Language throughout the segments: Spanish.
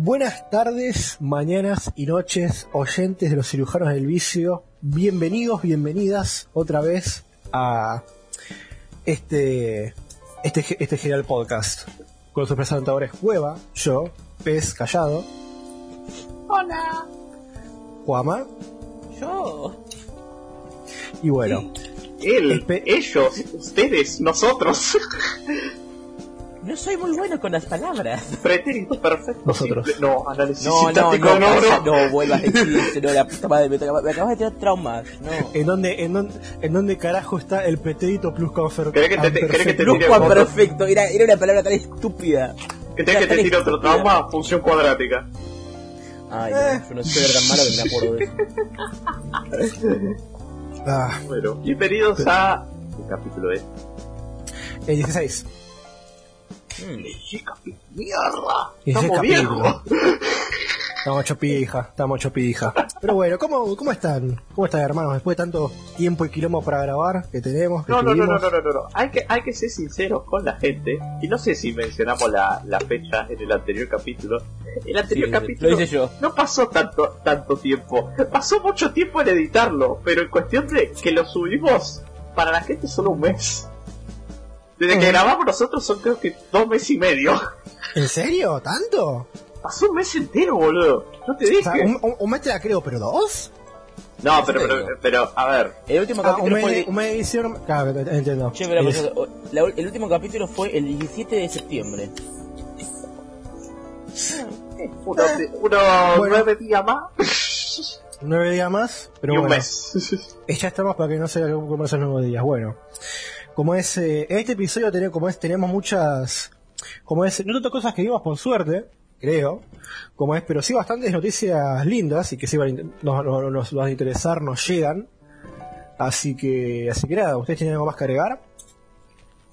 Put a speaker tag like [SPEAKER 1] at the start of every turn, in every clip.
[SPEAKER 1] Buenas tardes, mañanas y noches, oyentes de los cirujanos del vicio. Bienvenidos, bienvenidas otra vez a este, este, este genial podcast. Con sus presentadores Cueva, yo, Pez Callado,
[SPEAKER 2] Hola.
[SPEAKER 1] Juama
[SPEAKER 3] Yo.
[SPEAKER 1] y bueno,
[SPEAKER 2] Él, ellos, ustedes, nosotros.
[SPEAKER 3] No soy muy bueno con las palabras.
[SPEAKER 2] Pretérito perfecto.
[SPEAKER 1] Nosotros.
[SPEAKER 2] simple. No, análisis
[SPEAKER 3] No, no,
[SPEAKER 2] sintáctico,
[SPEAKER 3] no,
[SPEAKER 2] no,
[SPEAKER 3] no,
[SPEAKER 2] no.
[SPEAKER 3] no, vuelvas a decir, no, la puta madre, me, acabas- me acabas de tirar traumas. No.
[SPEAKER 1] ¿en dónde, en dónde, en dónde carajo está el pretérito plus confer?
[SPEAKER 2] ¿Querés que te- que te
[SPEAKER 3] Plus perfecto, era, era una palabra tan estúpida.
[SPEAKER 2] Que tenés que te tire otro trauma, función cuadrática.
[SPEAKER 3] Ay, no, yo no soy tan malo que me acuerdo de eso.
[SPEAKER 1] Ah,
[SPEAKER 2] Bueno, bienvenidos a. ¿Qué capítulo es?
[SPEAKER 1] el 16.
[SPEAKER 3] Mm.
[SPEAKER 2] ¡Mierda! Estamos viejos.
[SPEAKER 1] Estamos hecho pija, estamos hecho pija. Pero bueno, ¿cómo, ¿cómo están? ¿Cómo están hermanos? Después de tanto tiempo y quilombo para grabar que tenemos, que
[SPEAKER 2] No, no, no, no, no, no, no, no. Hay que, hay que ser sinceros con la gente. Y no sé si mencionamos la, la fecha en el anterior capítulo. El anterior
[SPEAKER 3] Sí,
[SPEAKER 2] capítulo
[SPEAKER 3] lo hice yo.
[SPEAKER 2] no pasó tanto, tanto tiempo. Pasó mucho tiempo en editarlo. Pero en cuestión de que lo subimos para la gente solo un mes. Desde que
[SPEAKER 1] Eh.
[SPEAKER 2] grabamos nosotros son creo que dos meses y medio.
[SPEAKER 1] ¿En serio? ¿Tanto?
[SPEAKER 2] Pasó un mes entero, boludo. No te
[SPEAKER 1] O
[SPEAKER 2] dije.
[SPEAKER 1] sea, un, un- un mes te la creo, pero dos?
[SPEAKER 2] No, pero,
[SPEAKER 3] ¿En
[SPEAKER 2] pero, pero, a ver.
[SPEAKER 3] El último
[SPEAKER 1] Ah, un
[SPEAKER 3] capítulo
[SPEAKER 1] mes,
[SPEAKER 3] fue...
[SPEAKER 1] de-
[SPEAKER 3] el-
[SPEAKER 1] un mes de edición. Claro, entiendo.
[SPEAKER 3] Che, pero,
[SPEAKER 1] Es-
[SPEAKER 3] la- el último capítulo fue el 17 de septiembre.
[SPEAKER 2] Unos, unos
[SPEAKER 1] Bueno.
[SPEAKER 2] nueve días más
[SPEAKER 1] nueve días más, pero
[SPEAKER 2] y un
[SPEAKER 1] bueno.
[SPEAKER 2] mes.
[SPEAKER 1] Eh, Ya estamos para que no se como esos nuevos días. Bueno, como es, eh, en este episodio tenemos, como es, tenemos muchas, como es, no tantas cosas que vimos por suerte, creo, como es, pero sí bastantes noticias lindas y que sí van nos, nos- nos van a interesar, nos llegan. Así que, así que nada, ¿ustedes tienen algo más que agregar?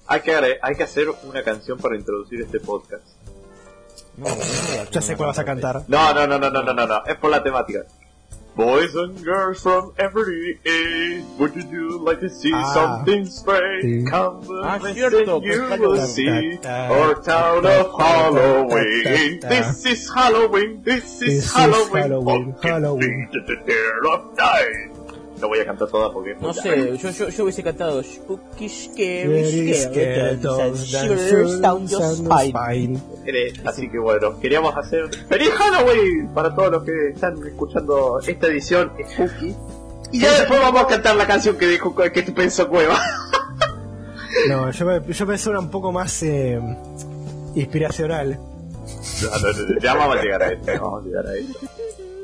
[SPEAKER 2] Hay que, agre- hay que hacer una canción para introducir este podcast.
[SPEAKER 3] No, no, no,
[SPEAKER 1] Ya sé cuál vas a cantar.
[SPEAKER 2] No, no, no, no, no, no, no, no. es por la temática. Boys and girls from every age, would you like to see
[SPEAKER 1] Ah.
[SPEAKER 2] something strange?
[SPEAKER 1] Sí.
[SPEAKER 2] Come
[SPEAKER 3] Ah,
[SPEAKER 2] and
[SPEAKER 3] cierto,
[SPEAKER 2] listen, you
[SPEAKER 3] pues,
[SPEAKER 2] will see our town of
[SPEAKER 1] ta-
[SPEAKER 2] Halloween.
[SPEAKER 1] ta- ta-
[SPEAKER 2] This is Halloween, this
[SPEAKER 1] This
[SPEAKER 2] is
[SPEAKER 1] Halloween.
[SPEAKER 2] Halloween.
[SPEAKER 1] Halloween,
[SPEAKER 2] Pumpkin
[SPEAKER 1] Halloween.
[SPEAKER 2] No voy a cantar todas porque
[SPEAKER 3] No
[SPEAKER 2] muy
[SPEAKER 3] sé, yo, yo, yo hubiese cantado Spooky Scary Shivers down your spine.
[SPEAKER 2] Así que bueno, queríamos hacer ¡Feliz Halloween! Para todos los que están escuchando esta edición Spooky. Y ya después vamos a cantar la canción que dijo que te pensó Cueva.
[SPEAKER 1] No, yo, me- yo pensé una un poco más eh, inspiracional.
[SPEAKER 2] No, no, no, ya vamos a llegar a esto, vamos a llegar a esto.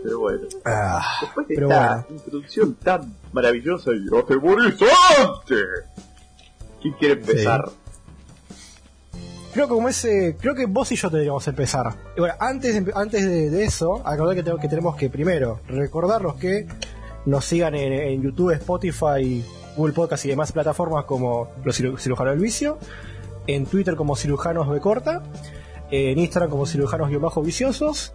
[SPEAKER 2] Pero bueno,
[SPEAKER 1] Ah,
[SPEAKER 2] después de
[SPEAKER 1] pero
[SPEAKER 2] esta
[SPEAKER 1] bueno.
[SPEAKER 2] introducción tan maravillosa y atemorizante, ¿quién quiere empezar?
[SPEAKER 1] Creo que como ese, creo que vos y yo deberíamos empezar. Y bueno, antes, de- antes de, de eso, acordar que, tengo- que tenemos que primero recordarlos que nos sigan en, en YouTube, Spotify, Google Podcast y demás plataformas como los ciru- cirujanos del vicio, en Twitter como cirujanos B corta, en Instagram como cirujanos-viciosos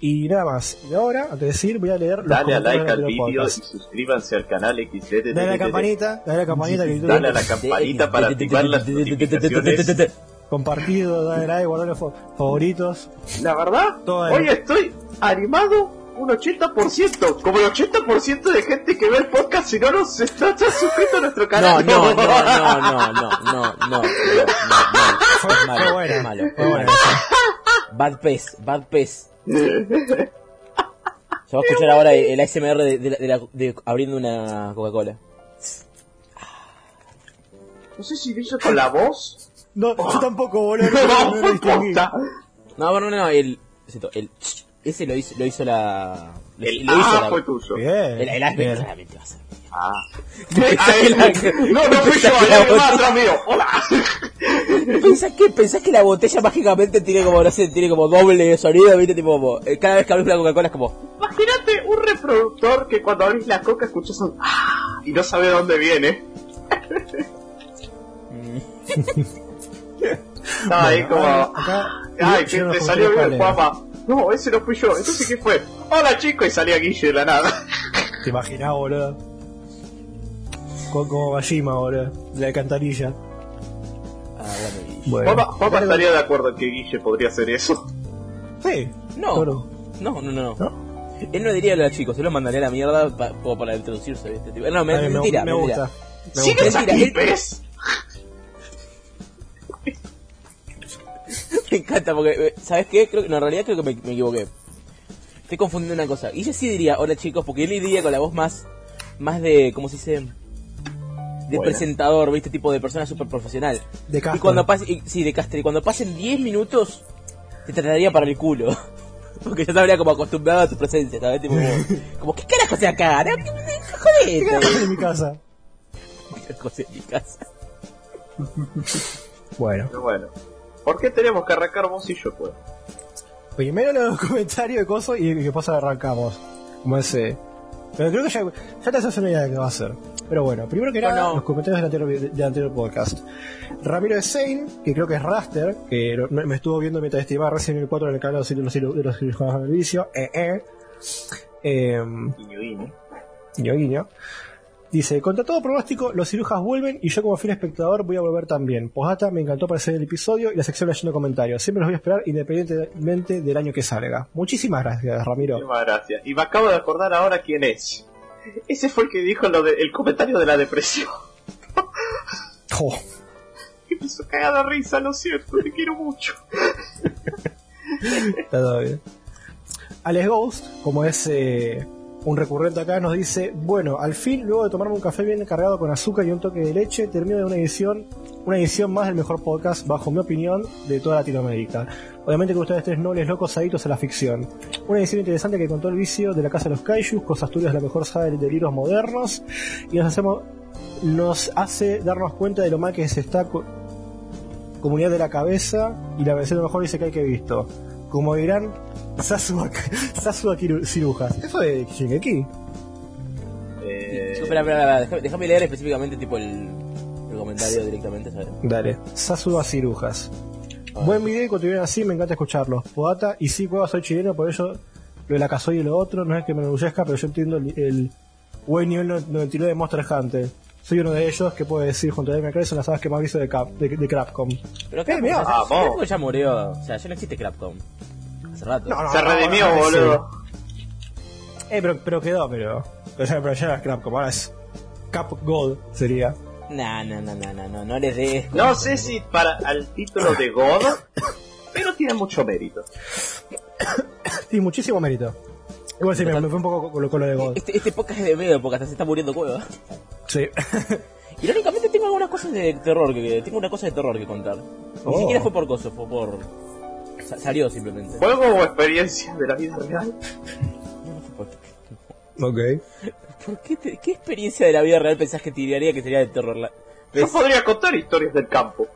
[SPEAKER 1] y nada más. Y ahora, antes de decir, voy a leer los
[SPEAKER 2] Dale a like al vídeo y suscríbanse al canal XD.
[SPEAKER 1] Dale a la campanita, dale a la campanita que
[SPEAKER 2] Dale a la campanita para activar las notificaciones.
[SPEAKER 1] compartido, dale like, guardar los fa- favoritos.
[SPEAKER 2] La verdad, hoy estoy animado un 80%, como el 80% de gente que ve el podcast si no nos está, está suscrito a nuestro
[SPEAKER 3] No,
[SPEAKER 2] canal.
[SPEAKER 3] no, no, no, no, no, no, no, no, no,
[SPEAKER 1] Fue,
[SPEAKER 3] no,
[SPEAKER 1] fue
[SPEAKER 3] malo, malo,
[SPEAKER 1] fue buena.
[SPEAKER 3] Bad pez, bad pez. Se va a escuchar ahora el ASMR de, de, la- de la- de abriendo una Coca-Cola.
[SPEAKER 2] No sé si lo hizo con la voz.
[SPEAKER 1] No, yo tampoco, boludo. No,
[SPEAKER 2] No,
[SPEAKER 1] no lo.
[SPEAKER 3] No, el, el, ese lo hizo, lo hizo la,
[SPEAKER 2] El
[SPEAKER 3] lo hizo
[SPEAKER 2] A
[SPEAKER 3] la,
[SPEAKER 2] fue tuyo.
[SPEAKER 1] Bien.
[SPEAKER 3] el, el
[SPEAKER 1] bien.
[SPEAKER 3] claramente va a ser.
[SPEAKER 2] Ah. No, no fui yo, alguien más atrás mío. Hola.
[SPEAKER 3] ¿Pensás que, pensás que la botella mágicamente tiene como, no sé, tiene como doble sonido, viste, tipo como, eh, cada vez que abrís una Coca-Cola es como,
[SPEAKER 2] Imagínate un reproductor que cuando abrís la coca escuchas un ah y no sabe de dónde viene. No, ahí como.
[SPEAKER 1] acá-
[SPEAKER 2] Ay, que te salió bien, guapa. No, ese no fui yo. Entonces, ¿qué fue? Hola, chico, y salía Guille de la nada.
[SPEAKER 1] Te imaginás, boludo. Como, como Bajima. De la alcantarilla.
[SPEAKER 3] ah, bueno.
[SPEAKER 2] Juanma, Juanma estaría de acuerdo en que Guille podría hacer eso.
[SPEAKER 1] Sí,
[SPEAKER 3] No,
[SPEAKER 1] Toro.
[SPEAKER 3] no, no, no. no.
[SPEAKER 1] ¿No?
[SPEAKER 3] Él no diría a los chicos, él los mandaría a la mierda pa- como para introducirse. ¿viste? Tipo, No, me,
[SPEAKER 1] Ay, me-
[SPEAKER 3] mentira,
[SPEAKER 1] me
[SPEAKER 3] mentira.
[SPEAKER 1] gusta. Me
[SPEAKER 2] ¿Sigues
[SPEAKER 3] gusta.
[SPEAKER 2] aquí,
[SPEAKER 3] Mentira, él-
[SPEAKER 2] ves?
[SPEAKER 3] Me encanta porque, eh, ¿sabes qué? Creo que, no, en realidad creo que me, me equivoqué. Estoy confundiendo una cosa. Y yo sí diría, hola chicos, porque él diría con la voz más, más de, ¿cómo se dice? De presentador, ¿viste? Tipo de persona súper profesional.
[SPEAKER 1] De
[SPEAKER 3] Y
[SPEAKER 1] Castor.
[SPEAKER 3] cuando pase, y- sí, de Caster. Y cuando pasen 10 minutos, te trataría para el culo. Porque ya estaría como acostumbrado a tu presencia, ¿sabes? Tipo, como, como, ¿qué carajo se acá? ¿Qué-
[SPEAKER 1] ¿Qué haces en mi casa?
[SPEAKER 3] ¿Qué carajo en mi casa?
[SPEAKER 1] Bueno,
[SPEAKER 2] Pero bueno. ¿Por qué tenemos que arrancar vos y yo, pues?
[SPEAKER 1] primero los comentarios de coso y después arrancamos. Como ese. Pero creo que ya, ya te haces una idea de qué va a ser. Pero bueno, primero que
[SPEAKER 3] No,
[SPEAKER 1] nada,
[SPEAKER 3] no.
[SPEAKER 1] los comentarios del anterior, del anterior podcast. Ramiro de Sein, que creo que es Raster, que lo- me estuvo viendo mientras estimaba recién el 4 en el canal de los, de los cirujanos del vicio. Eh, eh. Em,
[SPEAKER 2] Guiño, guiño.
[SPEAKER 1] guiño, guiño. Dice, contra todo pronóstico, los cirujas vuelven y yo como fiel espectador voy a volver también. Posdata, me encantó aparecer el episodio y la sección leyendo comentarios. Siempre los voy a esperar independientemente del año que salga. Muchísimas gracias, Ramiro.
[SPEAKER 2] Muchísimas gracias. Y me acabo de acordar ahora quién es. Ese fue el que dijo lo de- el comentario de la depresión.
[SPEAKER 1] Oh,
[SPEAKER 2] Que me hizo cagar de risa, lo siento, te quiero mucho.
[SPEAKER 1] está todo bien. Alex Ghost, como es eh, un recurrente acá, nos dice, bueno, al fin, luego de tomarme un café bien cargado con azúcar y un toque de leche, termino de una edición, una edición más del mejor podcast, bajo mi opinión, de toda Latinoamérica. Obviamente que ustedes tres nobles locos adictos a la ficción. Una edición interesante que contó el vicio de la Casa de los Kaijus, cosas de la mejor saga de libros modernos, y nos hacemos nos hace darnos cuenta de lo mal que se está co- comunidad de la cabeza y la de lo mejor dice que hay que visto. Como dirán, Sasua Kiru- Cirujas. Eso de Shingeki.
[SPEAKER 2] Eh,
[SPEAKER 3] Espera, espera, espera, déjame, déjame leer específicamente tipo el, el comentario directamente, ¿sabes?
[SPEAKER 1] Dale. Sasua Cirujas. Buen video y continúen así, me encanta escucharlos. Podata, y sí, cueva, soy chileno, por ello lo de la casoy y lo otro, no es que me enorgullezca, pero yo entiendo el, el buen nivel 99 de Monster Hunter. Soy uno de ellos que puede decir junto a Daniel Craig son las sagas que más visto de, Cap, de, de Crapcom.
[SPEAKER 3] Pero
[SPEAKER 1] Eh,
[SPEAKER 3] Capcom,
[SPEAKER 1] mirá.
[SPEAKER 3] ya. Capcom ya murió. O sea, ya no existe Capcom. Hace rato.
[SPEAKER 1] No, no,
[SPEAKER 2] se
[SPEAKER 1] no,
[SPEAKER 2] redimió,
[SPEAKER 1] no, no,
[SPEAKER 2] boludo.
[SPEAKER 1] Eh, pero, pero quedó, pero. Pero ya, pero ya era Crapcom, ahora es Cap Gold sería.
[SPEAKER 3] No, no, no, no, no, no, no les des.
[SPEAKER 2] No sé si para al título de God, pero tiene mucho mérito.
[SPEAKER 1] Sí, muchísimo mérito. Igual sí, me, me fue un poco con lo, con lo de God.
[SPEAKER 3] Este, este podcast es de medio porque hasta se está muriendo Cueva.
[SPEAKER 1] Sí.
[SPEAKER 3] Irónicamente tengo algunas cosas de terror que, tengo una cosa de terror que contar. Ni
[SPEAKER 1] Oh.
[SPEAKER 3] siquiera fue por coso, fue por sa- salió simplemente.
[SPEAKER 2] ¿Juego o experiencia de la vida real?
[SPEAKER 1] Ok.
[SPEAKER 3] ¿Por qué, te- qué experiencia de la vida real pensás que tiraría que sería de terror? La-
[SPEAKER 2] Yo podría contar historias del campo.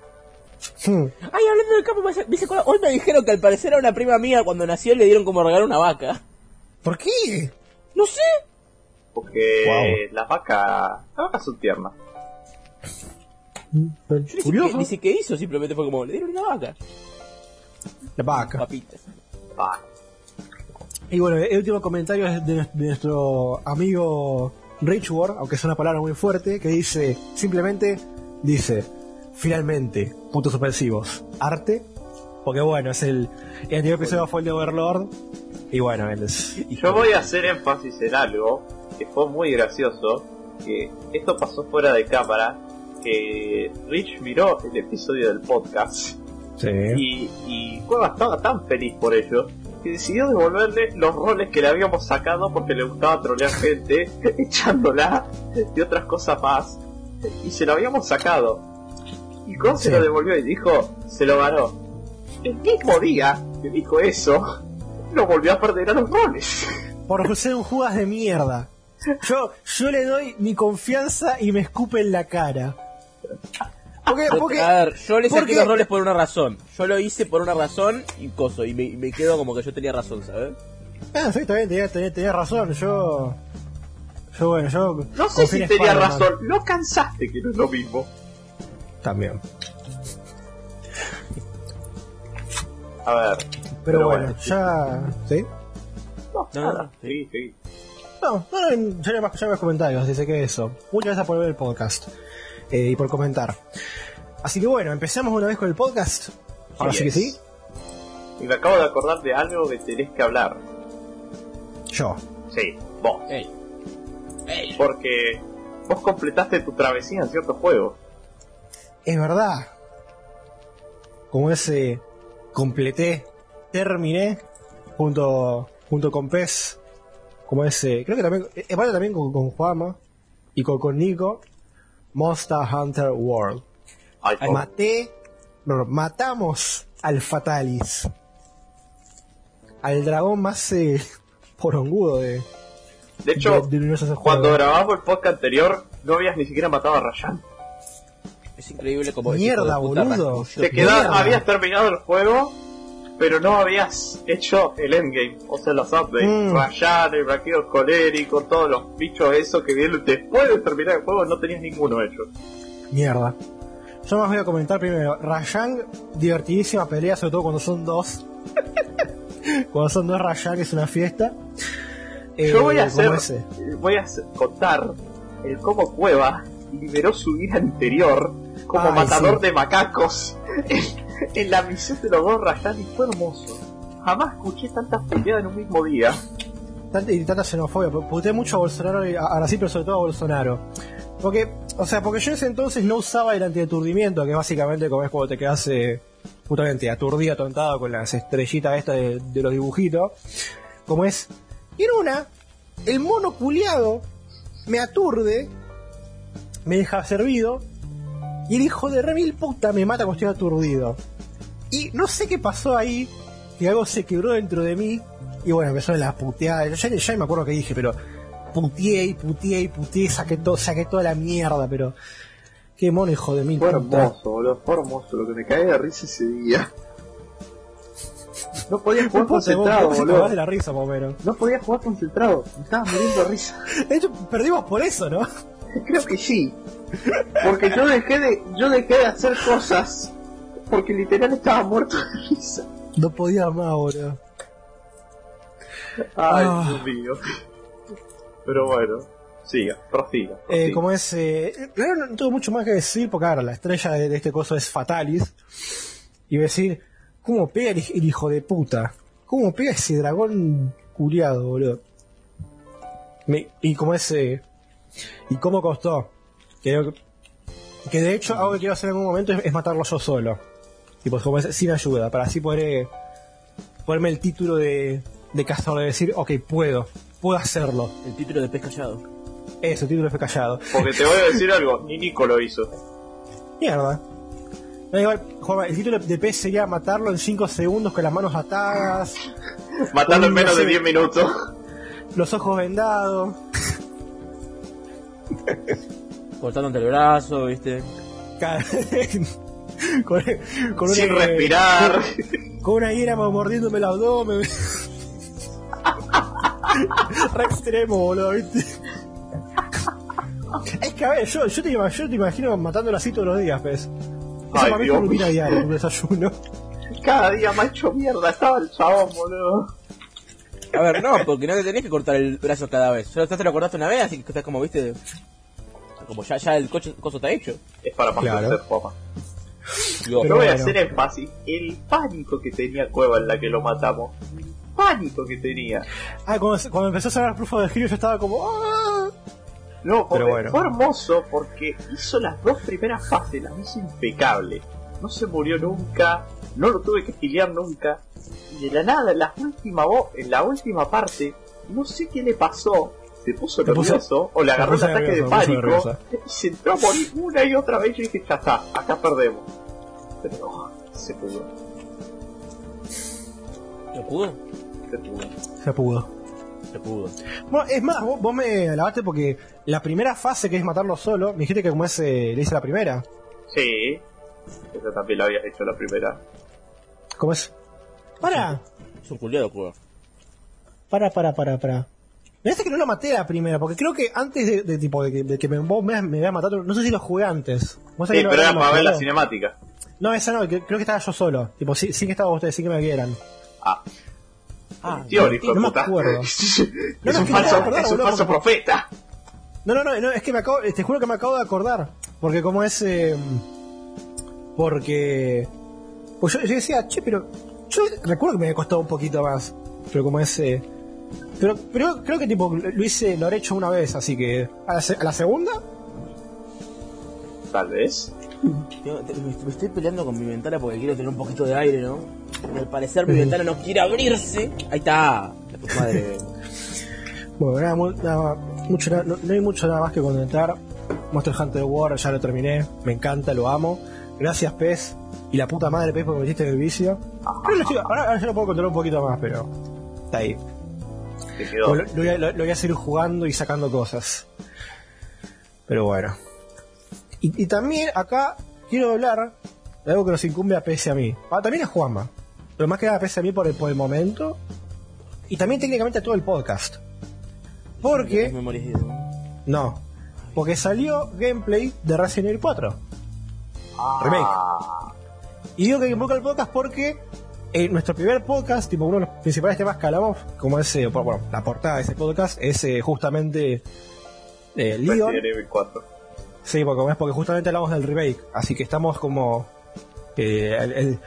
[SPEAKER 1] Hmm.
[SPEAKER 3] Ay, hablando del campo, me hace- me hice acordar- hoy me dijeron que al parecer a una prima mía cuando nació le dieron como regalo una vaca.
[SPEAKER 1] ¿Por qué?
[SPEAKER 3] No sé.
[SPEAKER 2] Porque las vacas. Las vacas son tiernas.
[SPEAKER 3] Yo ni sé
[SPEAKER 1] Curioso.
[SPEAKER 3] qué- ni sé qué hizo, simplemente fue como, le dieron una vaca.
[SPEAKER 1] La vaca.
[SPEAKER 3] Papitas.
[SPEAKER 1] Y bueno, el último comentario es de, de nuestro amigo Richward, aunque es una palabra muy fuerte, que dice, simplemente dice, finalmente, puntos suspensivos, arte, porque bueno, es el, el anterior episodio fue el de Overlord, y bueno, él es...
[SPEAKER 2] Yo voy a hacer énfasis en algo que fue muy gracioso. Que esto pasó fuera de cámara. Que Rich miró el episodio del podcast.
[SPEAKER 1] Sí.
[SPEAKER 2] Y, y Cueva estaba tan feliz por ello. Que decidió devolverle los roles que le habíamos sacado porque le gustaba trolear gente, echándola y otras cosas más. Y se lo habíamos sacado. Y Cueva se
[SPEAKER 1] Sí.
[SPEAKER 2] lo devolvió y dijo, se lo ganó. El mismo día que dijo eso, lo volvió a perder a los roles.
[SPEAKER 1] Por ser un jugas de mierda. Yo, yo le doy mi confianza y me escupe en la cara. Porque, porque,
[SPEAKER 3] a ver, yo le saqué
[SPEAKER 1] porque-
[SPEAKER 3] los roles por una razón. Yo lo hice por una razón y coso. Y me, y me quedo como que yo tenía razón, ¿sabes?
[SPEAKER 1] Ah, sí, bien, tenía, tenía- tenía razón, yo... Yo, bueno, yo...
[SPEAKER 2] No sé si
[SPEAKER 1] en
[SPEAKER 2] tenía razón, lo cansaste que no es lo mismo.
[SPEAKER 1] También.
[SPEAKER 2] A ver.
[SPEAKER 1] Pero, bueno, ya... ¿Sí?
[SPEAKER 2] No,
[SPEAKER 3] No,
[SPEAKER 2] nada. Sí, sí.
[SPEAKER 1] No, no, ya más, ya más comentarios, dice que eso. Muchas gracias por ver el podcast eh, y por comentar. Así que bueno, empezamos una vez con el podcast. Ahora sí,
[SPEAKER 2] Sí
[SPEAKER 1] que sí.
[SPEAKER 2] Y me acabo de acordar de algo que tenés que hablar.
[SPEAKER 1] Yo.
[SPEAKER 2] Sí, vos.
[SPEAKER 3] Ey. Ey.
[SPEAKER 2] Porque vos completaste tu travesía en cierto juego.
[SPEAKER 1] Es verdad. Como ese completé, terminé junto junto con Pez. Como ese, creo que también, es parte también con, con Juama y con, con Nico. Monster Hunter World.
[SPEAKER 2] Ay,
[SPEAKER 1] Maté, no, no, matamos al Fatalis. Al dragón más eh, porongudo de,
[SPEAKER 2] de hecho,
[SPEAKER 1] de- de
[SPEAKER 2] cuando
[SPEAKER 1] juego.
[SPEAKER 2] grabamos el podcast anterior, no habías ni siquiera matado a Rayan.
[SPEAKER 3] Es increíble como
[SPEAKER 1] Mierda, boludo.
[SPEAKER 2] Te queda,
[SPEAKER 1] Mierda.
[SPEAKER 2] habías terminado el juego, pero no habías hecho el endgame, o sea, los updates.
[SPEAKER 1] Mm.
[SPEAKER 2] Rayan, el braqueo colérico, todos los bichos esos que vienen después de terminar el juego, no tenías ninguno hecho.
[SPEAKER 1] Mierda. Yo más voy a comentar primero. Rayang, divertidísima pelea, sobre todo cuando son dos. cuando son dos Rayang es una fiesta. Eh,
[SPEAKER 2] Yo voy a hacer,
[SPEAKER 1] ese.
[SPEAKER 2] voy a contar el cómo Cueva liberó su vida anterior como
[SPEAKER 1] Ay,
[SPEAKER 2] matador
[SPEAKER 1] sí.
[SPEAKER 2] de macacos en, en la misión de los dos Rayan y fue hermoso. Jamás escuché tantas peleadas en un mismo día.
[SPEAKER 1] Tanta, y tanta xenofobia. Puté mucho a Bolsonaro y a- ahora sí, pero sobre todo a Bolsonaro. Porque, o sea, porque yo en ese entonces no usaba el antiaturdimiento, que básicamente como es cuando te quedas eh, justamente aturdido, atontado con las estrellitas estas de, de los dibujitos. Como es. Y en una, el mono culiado me aturde, me deja servido, y el hijo de remil puta me mata cuando estoy aturdido. Y no sé qué pasó ahí, que algo se quebró dentro de mí, y bueno, empezó la puteada. Ya, ya me acuerdo qué dije, pero puteé y puteé y puteé, saqué, todo, saqué toda la mierda, pero. Qué mono, hijo de mil
[SPEAKER 2] Fue hermoso, boludo, fue hermoso. Lo que me caí de risa ese día. No podía jugar concentrado,
[SPEAKER 1] vos
[SPEAKER 2] boludo.
[SPEAKER 1] de la risa, más o menos.
[SPEAKER 2] No podía jugar concentrado. Me estaba muriendo de risa.
[SPEAKER 1] De hecho, perdimos por eso, ¿no?
[SPEAKER 2] Creo que sí. Porque yo dejé de, yo dejé de hacer cosas. Porque literal estaba muerto de risa.
[SPEAKER 1] No podía más, boludo.
[SPEAKER 2] Ay,
[SPEAKER 1] Ah.
[SPEAKER 2] Dios mío. Pero bueno, siga, prosiga.
[SPEAKER 1] Eh, como es. Eh, no tengo mucho más que decir, porque ahora la estrella de, de este coso es Fatalis. Y voy a decir, ¿cómo pega el, el hijo de puta? ¿Cómo pega ese dragón curiado, boludo? Me- y como es. eh, y cómo costó. Creo que, que de hecho, algo que quiero hacer en algún momento es, es matarlo yo solo. Tipo, como es, sin ayuda, para así poder. eh, ponerme el título de, de cazador, de decir, ok, puedo, puedo hacerlo.
[SPEAKER 3] El título de pez callado.
[SPEAKER 1] Eso, título fue callado.
[SPEAKER 2] Porque te voy a decir algo, ni Nico lo hizo.
[SPEAKER 1] Mierda. No, igual, Juanma, el título de PS sería matarlo en 5 segundos con las manos atadas,
[SPEAKER 2] Matando en menos
[SPEAKER 1] no
[SPEAKER 2] de
[SPEAKER 1] sé.
[SPEAKER 2] 10 minutos.
[SPEAKER 1] los ojos vendados.
[SPEAKER 3] Cortándote el brazo, viste.
[SPEAKER 1] con, con
[SPEAKER 2] Sin
[SPEAKER 1] una,
[SPEAKER 2] respirar.
[SPEAKER 1] Con una hiena mordiéndome el abdomen. Re extremo, boludo, ¿viste? Es que a ver, yo, yo, te, yo te imagino matándolo así todos los días, pues. Esa
[SPEAKER 2] Ay,
[SPEAKER 1] para mí es rutina diaria, tu desayuno.
[SPEAKER 2] Cada día más hecho mierda estaba el chabón, boludo.
[SPEAKER 3] A ver, no, porque no te tenés que cortar el brazo cada vez. Solo te lo cortaste una vez, así que estás como, viste. Como ya, ya el coche, coso está hecho.
[SPEAKER 2] Es para más
[SPEAKER 1] Claro.
[SPEAKER 2] papá.
[SPEAKER 3] Digo,
[SPEAKER 1] Pero
[SPEAKER 2] Yo voy a hacer énfasis. El pánico que tenía Cueva en la que lo matamos. El pánico que tenía.
[SPEAKER 1] Ah, cuando, cuando empezó a sonar Proof of the Hero yo estaba como... "Ah".
[SPEAKER 2] No,
[SPEAKER 1] Pero bueno.
[SPEAKER 2] fue hermoso porque hizo las dos primeras fases, las hizo impecable. No se murió nunca, no lo tuve que giliar nunca. Y de la nada, en la última en la última parte, no sé qué le pasó. Se puso
[SPEAKER 1] Se puso-
[SPEAKER 2] nervioso o le agarró un ataque de
[SPEAKER 1] nervioso,
[SPEAKER 2] pánico
[SPEAKER 1] nervioso.
[SPEAKER 2] y se entró a morir una y otra vez. Yo dije, ya está, acá perdemos. Pero no, se pudo,
[SPEAKER 3] ¿Se pudo?
[SPEAKER 2] se pudo.
[SPEAKER 1] Se pudo.
[SPEAKER 3] Se pudo.
[SPEAKER 1] Bueno, es más, vos, vos me alabaste porque la primera fase que es matarlo solo, me dijiste que como es, eh, le hice la primera.
[SPEAKER 2] Sí, eso también lo habías hecho la primera.
[SPEAKER 1] ¿Cómo es? Para,
[SPEAKER 3] Es un culiado, cueva.
[SPEAKER 1] para, para, para, para. Me parece que no lo maté la primera, porque creo que antes de, de tipo de que, de que me, vos me, me habías matado, no sé si lo jugué antes. ¿Vos
[SPEAKER 2] Sí,
[SPEAKER 1] que
[SPEAKER 2] pero
[SPEAKER 1] no-
[SPEAKER 2] era
[SPEAKER 1] no
[SPEAKER 2] para ver la cinemática.
[SPEAKER 1] No, esa no, que- creo que estaba yo solo. Tipo, sí, sí que estaba ustedes, sí que me vieran.
[SPEAKER 2] Ah,
[SPEAKER 3] Ah,
[SPEAKER 2] de
[SPEAKER 1] no me acuerdo.
[SPEAKER 2] es un
[SPEAKER 1] es
[SPEAKER 2] falso,
[SPEAKER 1] acuerdo,
[SPEAKER 2] es un
[SPEAKER 1] boludo,
[SPEAKER 2] falso
[SPEAKER 1] porque-
[SPEAKER 2] profeta.
[SPEAKER 1] No, no, no, no, es que me acabo, te juro que me acabo de acordar. Porque como es. eh, porque. Pues yo, yo decía, che, pero. Yo recuerdo que me costó un poquito más. Pero como ese. Pero, pero creo que tipo lo hice, lo habré hecho una vez, así que. A la, se- a la segunda,
[SPEAKER 2] Tal vez.
[SPEAKER 3] Te- me, me estoy peleando con mi ventana porque quiero tener un poquito de aire, ¿no? Y al parecer mi ventana no quiere abrirse. Ahí está. La puta madre.
[SPEAKER 1] Bueno, nada, mu- nada, mucho, na- no, no hay mucho nada más que comentar. Monster Hunter World ya lo terminé, me encanta, lo amo. Gracias, Pez. Y la puta madre, Pez, porque me metiste en el vicio. Creo que lo estoy- ahora, ahora ya lo puedo controlar un poquito más, pero está ahí. Bueno, lo, voy a, lo- lo voy a seguir jugando y sacando cosas. Pero bueno. Y, y también acá quiero hablar de algo que nos incumbe a Pez y a mí. Ah, también a Juanma. Pero más que nada a Pez y a mí por el, por el momento. Y también técnicamente a todo el podcast. Porque...
[SPEAKER 3] De-
[SPEAKER 1] No, porque salió gameplay de Resident Evil 4. Remake.
[SPEAKER 2] Ah,
[SPEAKER 1] Y digo que invoca el podcast porque en nuestro primer podcast, tipo uno de los principales temas que hablamos, como ese, bueno, la portada de ese podcast, es eh, justamente eh, Leon.
[SPEAKER 2] Resident Evil 4.
[SPEAKER 1] Sí, porque, es justamente hablamos del remake, así que estamos como. eh, el, el-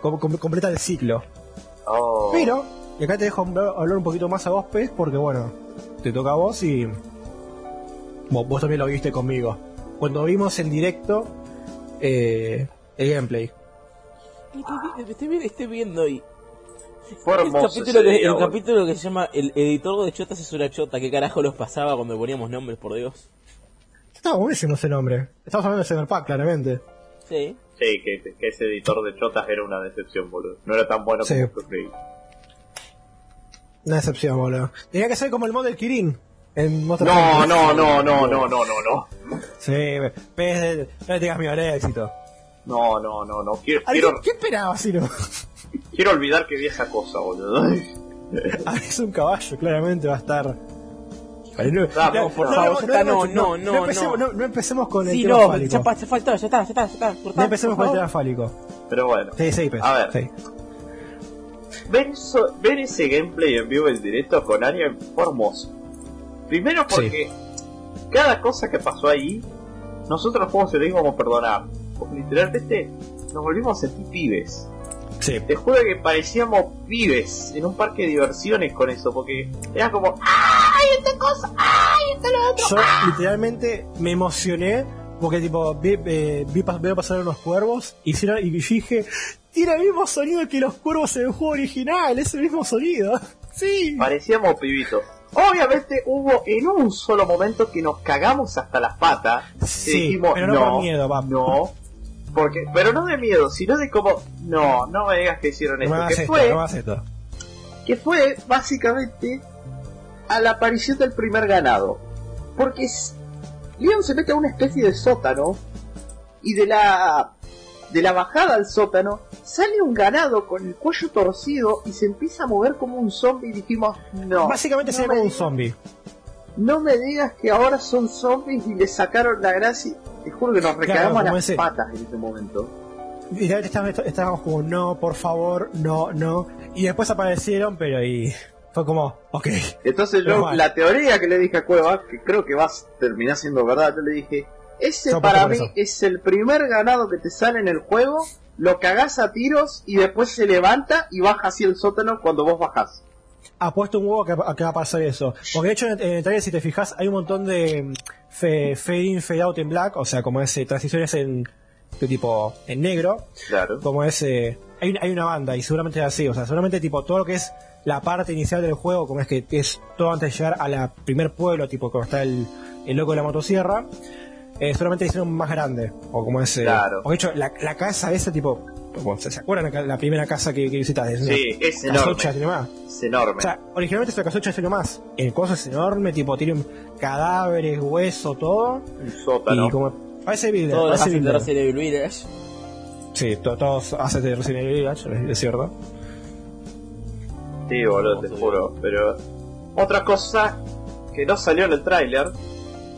[SPEAKER 1] como- como- completa el ciclo.
[SPEAKER 2] Oh.
[SPEAKER 1] Pero, y acá te dejo hablar hablar un poquito más a vos, Pez, porque bueno, te toca a vos y. Vos, vos también lo viste conmigo. Cuando vimos en directo eh, el gameplay.
[SPEAKER 3] Estoy, estoy vi- estoy viendo y. El capítulo, que, el capítulo que se llama El editor de chotas es una chota. ¿Qué carajo los pasaba cuando poníamos nombres, por Dios?
[SPEAKER 1] Estaba buenísimo ese nombre. Estamos hablando de Cyberpunk, claramente.
[SPEAKER 3] Sí.
[SPEAKER 2] Sí, que, que ese editor de chotas era una decepción, boludo. No era tan bueno
[SPEAKER 1] Sí.
[SPEAKER 2] como creí.
[SPEAKER 1] Una decepción, boludo. Tenía que ser como el mod del Kirin.
[SPEAKER 2] No,
[SPEAKER 1] Hunter.
[SPEAKER 2] no, no, no, no, no, no, no.
[SPEAKER 1] Sí, no le tengas miedo al éxito.
[SPEAKER 2] No, no, no, no. Quiero, quiero,
[SPEAKER 1] ¿Qué, esperabas si no?
[SPEAKER 2] quiero olvidar que vi esa cosa, boludo.
[SPEAKER 1] Ah, es un caballo, claramente va a estar. Vale, no,
[SPEAKER 2] Vamos, por
[SPEAKER 3] favor, ya está, no, no, no,
[SPEAKER 1] empecemos,
[SPEAKER 3] no.
[SPEAKER 1] no, no empecemos con el
[SPEAKER 3] Sí,
[SPEAKER 1] tema
[SPEAKER 3] no,
[SPEAKER 1] fálico.
[SPEAKER 3] ya, ya faltó, ya está, ya está, ya está. cortá,
[SPEAKER 1] no empecemos con el
[SPEAKER 3] favor.
[SPEAKER 1] tema fálico.
[SPEAKER 2] Pero bueno.
[SPEAKER 1] Sí, sí, Pez.
[SPEAKER 2] A ver.
[SPEAKER 1] Sí.
[SPEAKER 2] Ver, ese gameplay en vivo en directo con Ariel fue hermoso. Primero porque cada cosa que pasó ahí, nosotros los juegos se lo íbamos a perdonar. Literalmente nos volvimos a sentir pibes.
[SPEAKER 1] Sí.
[SPEAKER 2] Te juro que parecíamos pibes en un parque de diversiones con eso, porque era como, ¡ay, esta cosa! ¡ay, esta lo otro!
[SPEAKER 1] Yo literalmente me emocioné porque tipo vi, eh, vi pas- veo pasar unos cuervos y, y dije, tiene el mismo sonido que los cuervos en el juego original, es el mismo sonido. Sí.
[SPEAKER 2] Parecíamos pibitos. Obviamente hubo en un solo momento que nos cagamos hasta las patas. y
[SPEAKER 1] Sí,
[SPEAKER 2] dijimos,
[SPEAKER 1] pero no por miedo, va.
[SPEAKER 2] No. Porque, pero no de miedo, sino de como, no, no me digas que hicieron esto. que,
[SPEAKER 1] esto,
[SPEAKER 2] fue,
[SPEAKER 1] no esto.
[SPEAKER 2] que fue básicamente a la aparición del primer ganado. Porque Leon se mete a una especie de sótano y de la de la bajada al sótano sale un ganado con el cuello torcido y se empieza a mover como un zombie y dijimos no
[SPEAKER 1] Básicamente
[SPEAKER 2] no
[SPEAKER 1] sería
[SPEAKER 2] me
[SPEAKER 1] como un zombie.
[SPEAKER 2] No me digas que ahora son zombies y le sacaron la gracia te juro que nos recagamos las
[SPEAKER 1] ese.
[SPEAKER 2] patas en ese momento
[SPEAKER 1] Y estábamos, estábamos como, no, por favor, no, no. Y después aparecieron, pero y fue como, ok.
[SPEAKER 2] Entonces yo,
[SPEAKER 1] mal.
[SPEAKER 2] la teoría que le dije a Cueva, que creo que va a terminar siendo verdad, yo le dije, ese para mí
[SPEAKER 1] eso.
[SPEAKER 2] es el primer ganado que te sale en el juego, lo cagás a tiros y después se levanta y baja hacia el sótano cuando vos bajás.
[SPEAKER 1] Apuesto un huevo a que, a que va a pasar eso. Porque de hecho en, en el trailer, si te fijas, hay un montón de mm, fe- fade in, fade out en black, o sea, como ese transiciones en de tipo en negro,
[SPEAKER 2] Claro.
[SPEAKER 1] como ese hay, una- hay una banda y seguramente es así, o sea, seguramente tipo todo lo que es la parte inicial del juego, como es que es todo antes de llegar a la primer pueblo, tipo como está el, el loco de la motosierra, eh, solamente hicieron más grande, o como ese,
[SPEAKER 2] Claro.
[SPEAKER 1] o de hecho la, la casa esa tipo, ¿se se acuerdan la, la primera casa que, que visitaste? Es una
[SPEAKER 2] Sí, es enorme.
[SPEAKER 1] casocha, tiene más.
[SPEAKER 2] Es enorme.
[SPEAKER 1] O sea, originalmente es una casocha es más. El coso es enorme, tipo, tiene cadáveres, hueso, todo.
[SPEAKER 2] un sótano.
[SPEAKER 1] Y como. Parece Builder,
[SPEAKER 3] Todos
[SPEAKER 1] parece
[SPEAKER 3] hacen de. Resident Evil Village.
[SPEAKER 1] Sí, to- todos hacen de Resident Evil Village, es- es cierto.
[SPEAKER 2] Sí, boludo, te juro. Pero otra cosa que no salió en el tráiler,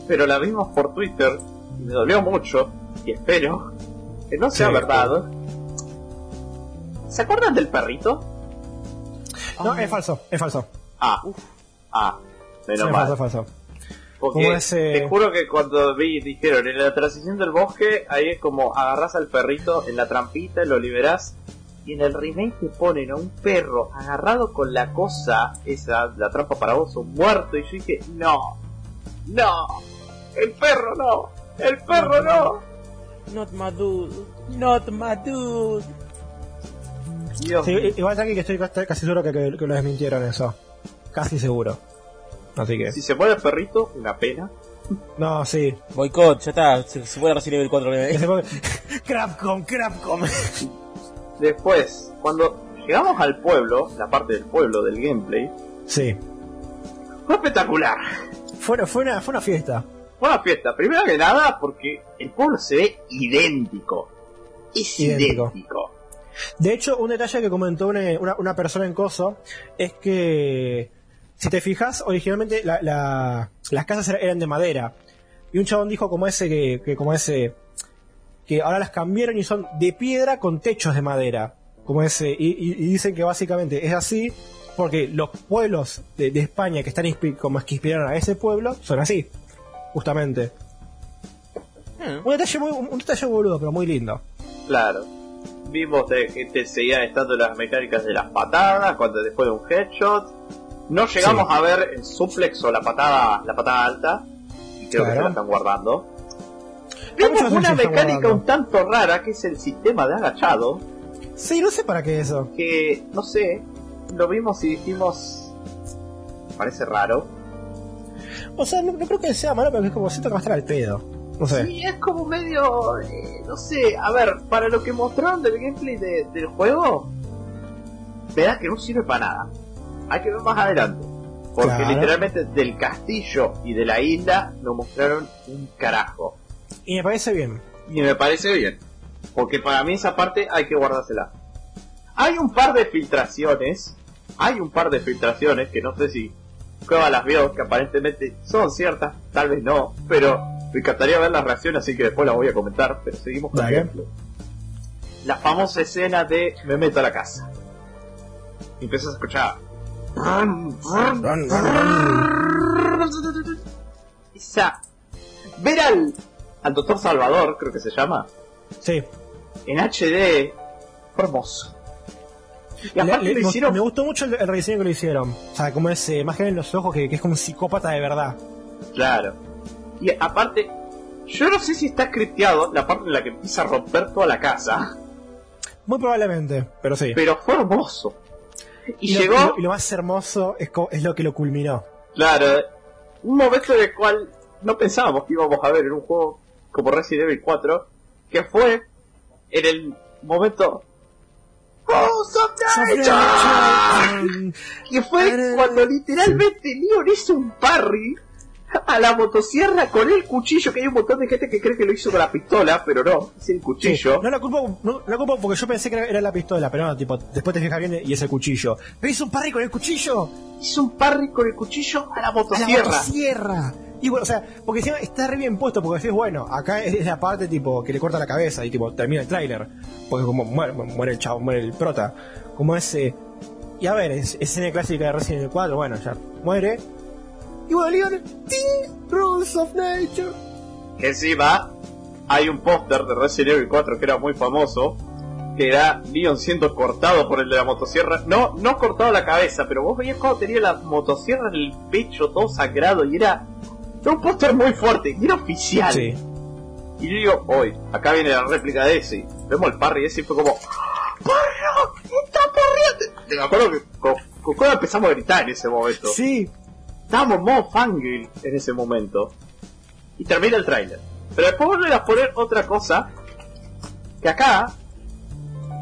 [SPEAKER 2] pero la vimos por Twitter y me dolió mucho y espero que no sea
[SPEAKER 1] Sí.
[SPEAKER 2] verdad. ¿Se acuerdan del perrito?
[SPEAKER 1] No, es falso, es falso.
[SPEAKER 2] Ah, ah, menos
[SPEAKER 1] es
[SPEAKER 2] mal.
[SPEAKER 1] falso, es falso.
[SPEAKER 2] Porque
[SPEAKER 1] Como ese-
[SPEAKER 2] te juro que cuando vi, dijeron en la transición del bosque, ahí es como agarrás al perrito en la trampita, lo liberás y en el remake te ponen a un perro agarrado con la cosa, esa, la trampa para oso, muerto, y yo dije, no, no, el perro no, el perro no.
[SPEAKER 3] Not my dude. Not my dude.
[SPEAKER 2] Dios
[SPEAKER 1] Sí, igual aquí que estoy casi seguro que, que, que lo desmintieron eso. Casi seguro. Así que.
[SPEAKER 2] Si se muere el perrito, una pena.
[SPEAKER 1] No, sí.
[SPEAKER 3] Boicot, ya está. Se, a Resident Evil 4.
[SPEAKER 1] Que
[SPEAKER 3] ¿eh?
[SPEAKER 1] se ponga- Crapcom, Crapcom.
[SPEAKER 2] Después, cuando llegamos al pueblo, la parte del pueblo del gameplay,
[SPEAKER 1] Sí.
[SPEAKER 2] fue espectacular.
[SPEAKER 1] Fue, fue, una, fue una fiesta.
[SPEAKER 2] Fue una fiesta. Primero que nada, porque el pueblo se ve idéntico. Es
[SPEAKER 1] Idéntico.
[SPEAKER 2] idéntico.
[SPEAKER 1] De hecho, un detalle que comentó una, una, una persona en Coso es que, si te fijas, originalmente la- la- las casas era- eran de madera. Y un chabón dijo como ese que, que como ese que ahora las cambiaron y son de piedra con techos de madera. Como ese, y, y- y dicen que básicamente es así porque los pueblos de, de España que están como que inspiraron a ese pueblo son así, justamente.
[SPEAKER 3] Hmm.
[SPEAKER 1] Un detalle muy, un detalle boludo, pero muy lindo.
[SPEAKER 2] Claro. Vimos de que te seguían estando las mecánicas de las patadas, cuando después de un headshot. No llegamos
[SPEAKER 1] Sí.
[SPEAKER 2] a ver el suplex o la patada, la patada alta. Y creo que se la están guardando. Vimos una mecánica un tanto rara que es el sistema de agachado.
[SPEAKER 1] Sí, no sé para qué eso.
[SPEAKER 2] Que, no sé, lo vimos y dijimos... Parece raro.
[SPEAKER 1] O sea, no, no creo que sea malo, pero es como siento que va a estar al pedo. No sé.
[SPEAKER 2] Sí, es como medio... eh, no sé, a ver, para lo que mostraron del gameplay de- del juego, verás que no sirve para nada. Hay que ver más adelante. Porque
[SPEAKER 1] Claro.
[SPEAKER 2] literalmente del castillo y de la isla nos mostraron un carajo.
[SPEAKER 1] Y me parece bien.
[SPEAKER 2] Y me parece bien. Porque para mí esa parte hay que guardársela. Hay un par de filtraciones. Hay un par de filtraciones que no sé si Cueva las vio, que aparentemente son ciertas, tal vez no, pero me encantaría ver las reacciones, así que después las voy a comentar, pero seguimos con el ejemplo. La famosa escena de me meto a la casa. Y empiezas a escuchar. Esa. Ver al, al doctor Salvador, creo que se llama,
[SPEAKER 1] Sí.
[SPEAKER 2] en HD, hermoso. Y aparte
[SPEAKER 1] le-
[SPEAKER 2] hicieron
[SPEAKER 1] me gustó mucho el, el rediseño que lo hicieron. O sea, como ese, más que en los ojos, que, que es como un psicópata de verdad.
[SPEAKER 2] Claro. Y aparte, yo no sé si está scripteado la parte en la que empieza a romper toda la casa,
[SPEAKER 1] Muy probablemente, pero sí.
[SPEAKER 2] pero fue hermoso. Y,
[SPEAKER 1] lo,
[SPEAKER 2] llegó,
[SPEAKER 1] lo- y lo más hermoso es, co- es lo que lo culminó.
[SPEAKER 2] claro, un momento en el cual no pensábamos que íbamos a ver en un juego como Resident Evil 4, que fue en el momento... ¡Oh! Que fue cuando literalmente Leon hizo un parry a la motosierra con el cuchillo, que hay un montón de gente que cree que lo hizo con la pistola, pero no, es el
[SPEAKER 1] Sí,
[SPEAKER 2] cuchillo.
[SPEAKER 1] No la culpo, no, la culpo porque yo pensé que era, la pistola, pero no, tipo, después te fijas bien y es el cuchillo. ¿Pero hizo un parry con el cuchillo?
[SPEAKER 2] Hizo un parry con el cuchillo a la
[SPEAKER 1] A la
[SPEAKER 2] motosierra.
[SPEAKER 1] motosierra. Y bueno, o sea, porque encima está re bien puesto, porque decís, bueno, acá es, es la parte tipo que le corta la cabeza y tipo termina el tráiler. Porque como muere, muere el chavo, muere el prota. Como ese. Y a ver, es escena clásica de Resident Evil 4, bueno, ya muere. Y bueno, Leon, ¡ting! Rules of Nature.
[SPEAKER 2] Que encima hay un póster de Resident Evil 4 que era muy famoso, que era Leon siendo cortado por el de la motosierra. No, no cortado la cabeza, pero vos veías cómo tenía la motosierra en el pecho todo sangrado y era, era un póster muy fuerte, y era oficial.
[SPEAKER 1] Sí.
[SPEAKER 2] Y yo digo, hoy, acá viene la réplica de ese. Vemos el parry ese y fue como, ¡Porro! ¡Está porriendo! Me acuerdo que con, con empezamos a gritar en ese momento.
[SPEAKER 1] Sí.
[SPEAKER 2] Estábamos modo fangirl en ese momento. Y termina el tráiler. Pero después vuelven a poner otra cosa. Que acá,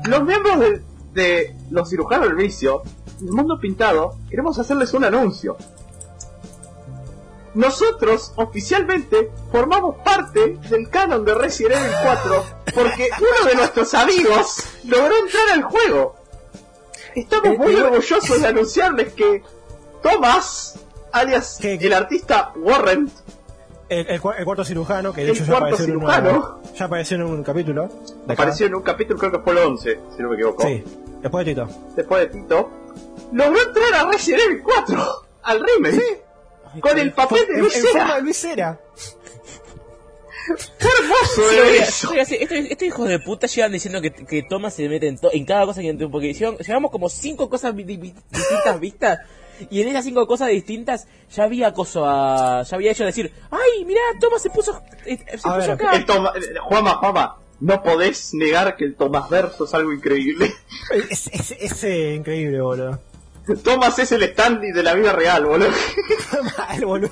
[SPEAKER 2] los miembros de, de los cirujanos del vicio, el mundo pintado, queremos hacerles un anuncio. Nosotros, oficialmente, formamos parte del canon de Resident Evil 4 porque uno de nuestros amigos logró entrar al juego. Estamos
[SPEAKER 1] Eh,
[SPEAKER 2] muy
[SPEAKER 1] igual-
[SPEAKER 2] orgullosos de anunciarles que Thomas, alias
[SPEAKER 1] ¿Qué?
[SPEAKER 2] el artista Warren,
[SPEAKER 1] El, el el cuarto cirujano, que de
[SPEAKER 2] El
[SPEAKER 1] hecho ya apareció, en
[SPEAKER 2] cirujano.
[SPEAKER 1] una- ya apareció en un capítulo. de acá.
[SPEAKER 2] apareció en un capítulo, creo que fue el 11, si no me equivoco,
[SPEAKER 1] Sí, después de Tito.
[SPEAKER 2] después de Tito, logró entrar a Resident Evil 4, al remake, con el papel de
[SPEAKER 1] En,
[SPEAKER 2] Luis
[SPEAKER 1] en forma
[SPEAKER 2] Cera.
[SPEAKER 1] de Luis Cera.
[SPEAKER 2] hermoso
[SPEAKER 3] Sí, oiga,
[SPEAKER 2] eso.
[SPEAKER 3] oiga, sí, estos, estos hijos de puta llevan diciendo que, que Thomas se mete en, to- en cada cosa que porque llevamos como cinco cosas distintas vistas y en esas cinco cosas distintas ya había acoso a ya había hecho decir ay mira Thomas se puso eh, se
[SPEAKER 1] A
[SPEAKER 3] puso
[SPEAKER 1] ver,
[SPEAKER 3] acá
[SPEAKER 2] El Toma- eh, Juanma, Juanma, no podés negar que el Tomás Verso es algo increíble.
[SPEAKER 1] Es, es, es, eh, increíble, boludo.
[SPEAKER 2] Thomas es el Stanley de la vida real, boludo.
[SPEAKER 1] Mal, boludo.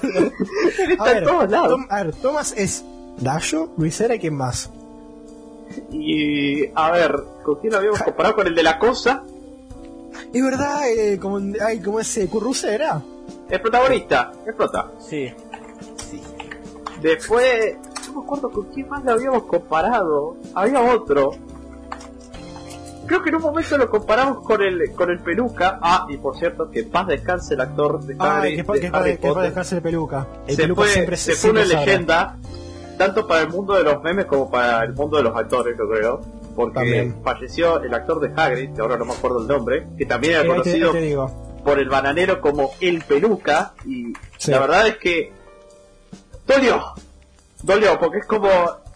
[SPEAKER 2] Está en todos lados.
[SPEAKER 1] Tom- a ver, Thomas es Dayo, Luisera y quién más.
[SPEAKER 2] Y a ver, ¿con quién lo habíamos comparado? Con el de la cosa.
[SPEAKER 1] Es verdad, eh, como, ay, como ese Curruse era.
[SPEAKER 2] El protagonista, el prota.
[SPEAKER 3] sí sí
[SPEAKER 2] Después, no me acuerdo con quién más lo habíamos comparado. Había otro. Creo que en un momento lo comparamos con el con el peluca. Ah, y por cierto, que en paz descanse el actor de Harry,
[SPEAKER 1] Ay, que,
[SPEAKER 2] de
[SPEAKER 1] que, pa-
[SPEAKER 2] Harry
[SPEAKER 1] que pa-
[SPEAKER 2] Potter.
[SPEAKER 1] descanse el peluca. El
[SPEAKER 2] se
[SPEAKER 1] peluca
[SPEAKER 2] fue,
[SPEAKER 1] siempre
[SPEAKER 2] se fue una leyenda, tanto para el mundo de los memes como para el mundo de los actores, yo creo. Porque
[SPEAKER 1] También.
[SPEAKER 2] falleció el actor de Hagrid, que ahora no me acuerdo el nombre, que también era
[SPEAKER 1] Eh, te-
[SPEAKER 2] conocido
[SPEAKER 1] te
[SPEAKER 2] por el bananero como el peluca. Y
[SPEAKER 1] Sí.
[SPEAKER 2] la verdad es que dolió, dolió, porque es como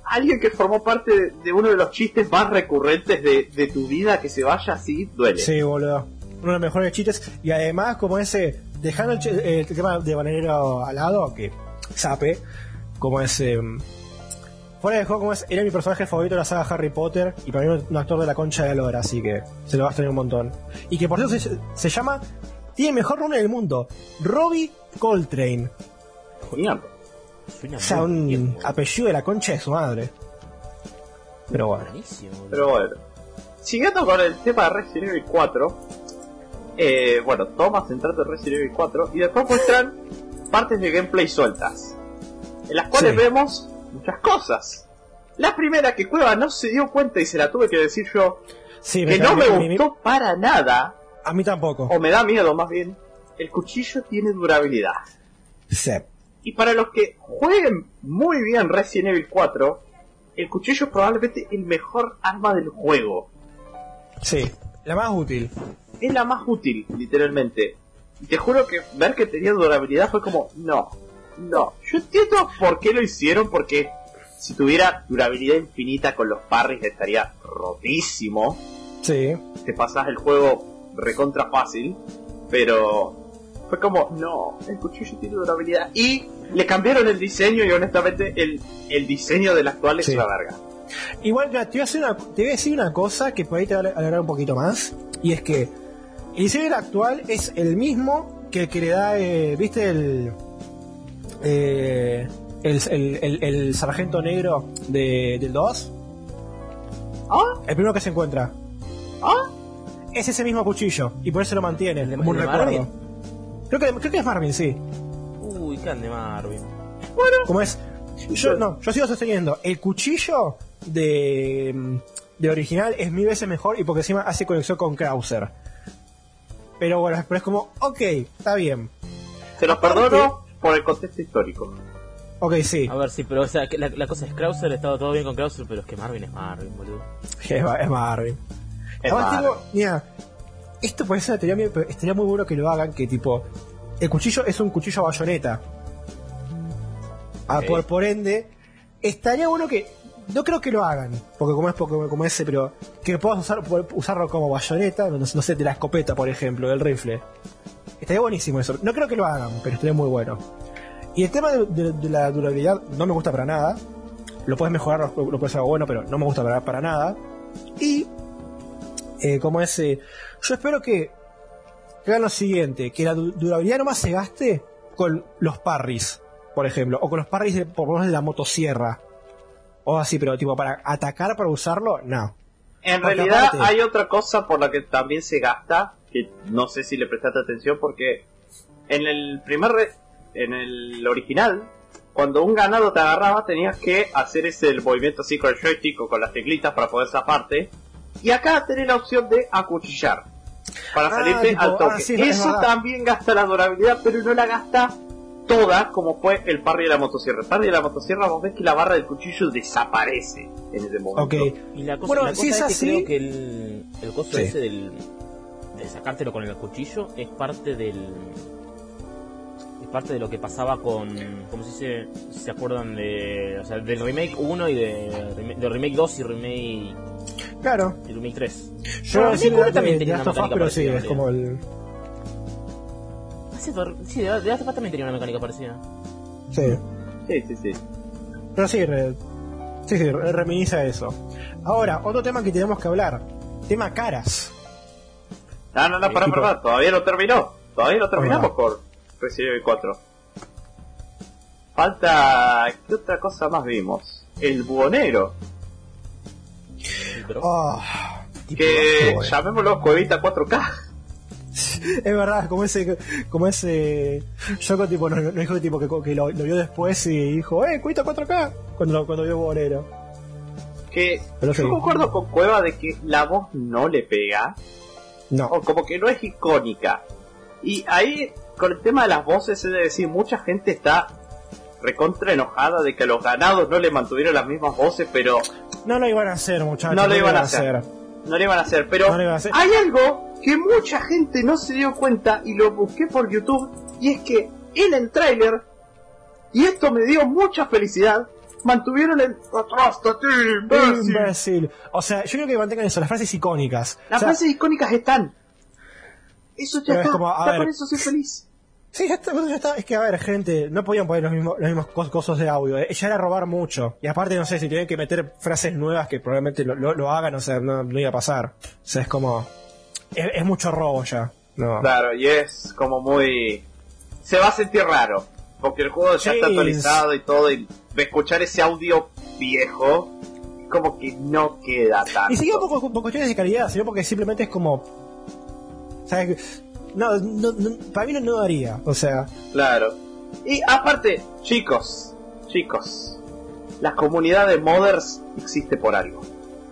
[SPEAKER 2] alguien que formó parte de, de uno de los chistes más recurrentes de, de tu vida, que se vaya así, duele.
[SPEAKER 1] Sí, boludo. Uno de los mejores chistes. Y además, como ese, dejando el, el tema de Bananero al lado, que sape, como ese. Fuera de juego, como es, era mi personaje favorito de la saga Harry Potter y para mí un actor de la concha de lora, así que se lo va a extrañar un montón. Y que por cierto se, se llama, tiene el mejor nombre del mundo, Robbie Coltrane.
[SPEAKER 3] Suena
[SPEAKER 1] O sea, un
[SPEAKER 3] bien,
[SPEAKER 1] apellido de la concha de su madre. Pero bueno.
[SPEAKER 2] Pero bueno, siguiendo con el tema de Resident Evil 4, eh, bueno, Thomas entrando en Resident Evil 4 y después muestran partes de gameplay sueltas, en las cuales
[SPEAKER 1] Sí.
[SPEAKER 2] vemos muchas cosas. La primera que Cueva no se dio cuenta y se la tuve que decir yo,
[SPEAKER 1] Sí,
[SPEAKER 2] que no me gustó para nada,
[SPEAKER 1] A mí tampoco.
[SPEAKER 2] o me da miedo más bien, el cuchillo tiene durabilidad.
[SPEAKER 1] Sí.
[SPEAKER 2] Y para los que jueguen muy bien Resident Evil 4, el cuchillo es probablemente el mejor arma del juego.
[SPEAKER 1] Sí. La más útil.
[SPEAKER 2] es la más útil, literalmente. Y te juro que ver que tenía durabilidad fue como, no, no. Yo entiendo por qué lo hicieron, porque si tuviera durabilidad infinita con los parries estaría rotísimo.
[SPEAKER 1] Sí.
[SPEAKER 2] Te pasas el juego recontra fácil, pero fue como, no, el cuchillo tiene durabilidad. Y le cambiaron el diseño y honestamente el, el diseño del actual es
[SPEAKER 1] Sí.
[SPEAKER 2] una verga.
[SPEAKER 1] Igual, te voy, a hacer una, te voy a decir una cosa que por ahí te va a alegrar un poquito más. Y es que el diseño actual es el mismo que el que le da, eh, ¿viste? El, eh, el, el, el- el sargento negro de, del 2.
[SPEAKER 2] ¿Ah?
[SPEAKER 1] El primero que se encuentra.
[SPEAKER 2] ¿Ah?
[SPEAKER 1] Es ese mismo cuchillo. Y por eso lo mantiene,
[SPEAKER 3] ¿El de-
[SPEAKER 1] como un
[SPEAKER 3] el de
[SPEAKER 1] recuerdo.
[SPEAKER 3] Marvin?
[SPEAKER 1] Creo que, creo que es Marvin, sí.
[SPEAKER 3] uy qué ande Marvin
[SPEAKER 1] Como es. Yo, no, yo sigo sosteniendo. El cuchillo de, mm, de original es mil veces mejor y porque encima hace conexión con Krauser. Pero bueno, pero es como, ok, está bien.
[SPEAKER 2] Se los
[SPEAKER 1] Aparte-
[SPEAKER 2] perdono por el contexto histórico.
[SPEAKER 1] Ok, sí.
[SPEAKER 3] a ver sí pero o sea que la, la cosa es Krauser estaba todo bien con Krauser pero es que Marvin es Marvin boludo
[SPEAKER 1] Es, es Marvin.
[SPEAKER 2] Es
[SPEAKER 1] Además,
[SPEAKER 2] Marvin.
[SPEAKER 1] tipo, mira, esto puede ser una teoría mía, pero estaría muy bueno que lo hagan, que tipo, el cuchillo es un cuchillo bayoneta. Ah, por, por ende, estaría bueno que, no creo que lo hagan, porque como es porque, como ese, pero que puedas usar, usarlo como bayoneta, no, no sé, de la escopeta, por ejemplo, del rifle. Estaría buenísimo eso. No creo que lo hagan, pero estaría muy bueno. Y el tema de, de- de la durabilidad no me gusta para nada. Lo puedes mejorar, lo, lo puedes hacer bueno, pero no me gusta para, para nada. Y eh, como es, eh, yo espero que, que hagan lo siguiente, que la du- durabilidad nomás se gaste con los parries, por ejemplo, o con los parries de, por lo menos de la motosierra, o así, pero tipo para atacar, para usarlo, no.
[SPEAKER 2] En
[SPEAKER 1] Porque
[SPEAKER 2] realidad
[SPEAKER 1] aparte-
[SPEAKER 2] hay otra cosa por la que también se gasta, que no sé si le prestaste atención, porque en el primer, re- en el original, cuando un ganado te agarraba tenías que hacer ese el movimiento así con el joystick o con las teclitas para poder zafarte, y acá tenés la opción de acuchillar, para
[SPEAKER 1] Ah,
[SPEAKER 2] salirte
[SPEAKER 1] tipo,
[SPEAKER 2] al toque.
[SPEAKER 1] ah, sí, es
[SPEAKER 2] Eso también gasta la durabilidad, pero no la gasta toda como fue el parry de la motosierra. El parry de la motosierra vos ves que la barra del cuchillo desaparece en ese momento.
[SPEAKER 1] Ok.
[SPEAKER 3] Y la cosa,
[SPEAKER 1] Bueno,
[SPEAKER 3] la cosa
[SPEAKER 1] si es
[SPEAKER 3] es, que
[SPEAKER 1] así-
[SPEAKER 3] creo que el, el costo
[SPEAKER 1] Sí.
[SPEAKER 3] ese del, de sacártelo con el cuchillo es parte del. Es parte de lo que pasaba con. ¿Cómo se dice? Si se acuerdan de. O sea, del remake 1 y de, de remake 2 y remake.
[SPEAKER 1] Claro.
[SPEAKER 3] Y remake 3.
[SPEAKER 1] Yo
[SPEAKER 3] uno
[SPEAKER 1] de,
[SPEAKER 3] también
[SPEAKER 1] de
[SPEAKER 3] tenía una mecánica
[SPEAKER 1] pero sí, es como el.
[SPEAKER 3] Ah, sí, Sí, de de también tenía una mecánica parecida.
[SPEAKER 1] Sí.
[SPEAKER 2] Sí, sí, sí.
[SPEAKER 1] Pero sí, re- sí, sí, re- reminisce a eso. Ahora, otro tema que tenemos que hablar. Tema caras.
[SPEAKER 2] No, no, no, para,
[SPEAKER 1] Tipo-
[SPEAKER 2] para, todavía no terminó. Todavía no terminamos con Resident Evil 4. Falta... ¿Qué otra cosa más vimos? El buhonero.
[SPEAKER 1] Ah,
[SPEAKER 2] Que
[SPEAKER 1] bueno.
[SPEAKER 2] llamémoslo Cuevita 4K.
[SPEAKER 1] es verdad, como ese, como ese Yoko tipo, no, no dijo tipo que, que lo, lo vio después y dijo, eh, cuita 4K, cuando, cuando vio Bolero.
[SPEAKER 2] Que
[SPEAKER 1] Pero sí.
[SPEAKER 2] yo concuerdo con Cueva de que la voz no le pega.
[SPEAKER 1] No,
[SPEAKER 2] O como que no es icónica. Y ahí, con el tema de las voces, es de decir, mucha gente está recontra enojada de que a los ganados no le mantuvieron las mismas voces, pero
[SPEAKER 1] no lo iban a hacer, muchachos.
[SPEAKER 2] No lo iban a hacer. no le iban a hacer. Pero
[SPEAKER 1] No le iban a hacer.
[SPEAKER 2] hay algo que mucha gente no se dio cuenta y lo busqué por YouTube, y es que en el tráiler, y esto me dio mucha felicidad, mantuvieron el atrás de ti, imbécil".
[SPEAKER 1] Imbécil. O sea, yo creo que mantengan eso, las frases icónicas.
[SPEAKER 2] Las
[SPEAKER 1] O sea,
[SPEAKER 2] frases icónicas están. Eso ya está,
[SPEAKER 1] como,
[SPEAKER 2] ya
[SPEAKER 1] ver.
[SPEAKER 2] por eso soy feliz.
[SPEAKER 1] Sí, ya está, ya está. Es que, a ver, gente, no podían poner los mismos, los mismos cos- cosas de audio. eh. Ya era robar mucho. Y aparte, no sé, si tienen que meter frases nuevas que probablemente lo, lo- lo hagan, o sea, no, no iba a pasar. O sea, es como... Es, es mucho robo ya. No.
[SPEAKER 2] Claro, y es como muy... Se va a sentir raro, porque el juego ya
[SPEAKER 1] Sí.
[SPEAKER 2] está actualizado y todo, y escuchar ese audio viejo, como que no queda tanto.
[SPEAKER 1] Y siquiera por, por cuestiones de calidad, sino porque simplemente es como... O sea, no, no, no- para mí no, no daría. O sea,
[SPEAKER 2] Claro. Y aparte, chicos, chicos, la comunidad de modders existe por algo.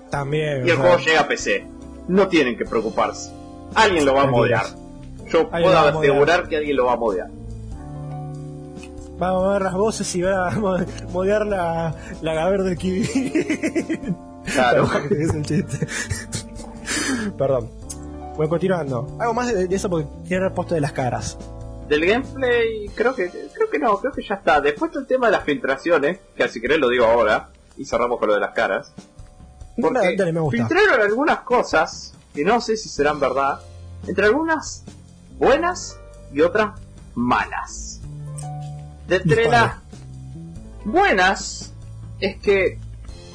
[SPEAKER 1] también...
[SPEAKER 2] Y el juego llega a PC. No tienen que preocuparse. Alguien lo va a.
[SPEAKER 1] Tranquilos.
[SPEAKER 2] Yo
[SPEAKER 1] Alguien
[SPEAKER 2] puedo asegurar que alguien lo va a modear.
[SPEAKER 1] Vamos a ver las voces y va a mo- modear la, la Gaber del Kiwi.
[SPEAKER 2] Claro.
[SPEAKER 1] es el chiste. Perdón. Bueno, continuando. Algo más de, de eso porque tiene el puesto de las caras.
[SPEAKER 2] Del gameplay, creo que creo que no, creo que ya está. Después está el tema de las filtraciones, que si querés lo digo ahora, y cerramos con lo de las caras. Porque
[SPEAKER 1] Dale, dale, me gusta.
[SPEAKER 2] filtraron algunas cosas que no sé si serán verdad, entre algunas buenas y otras malas. De entre
[SPEAKER 1] Dispara.
[SPEAKER 2] las buenas es que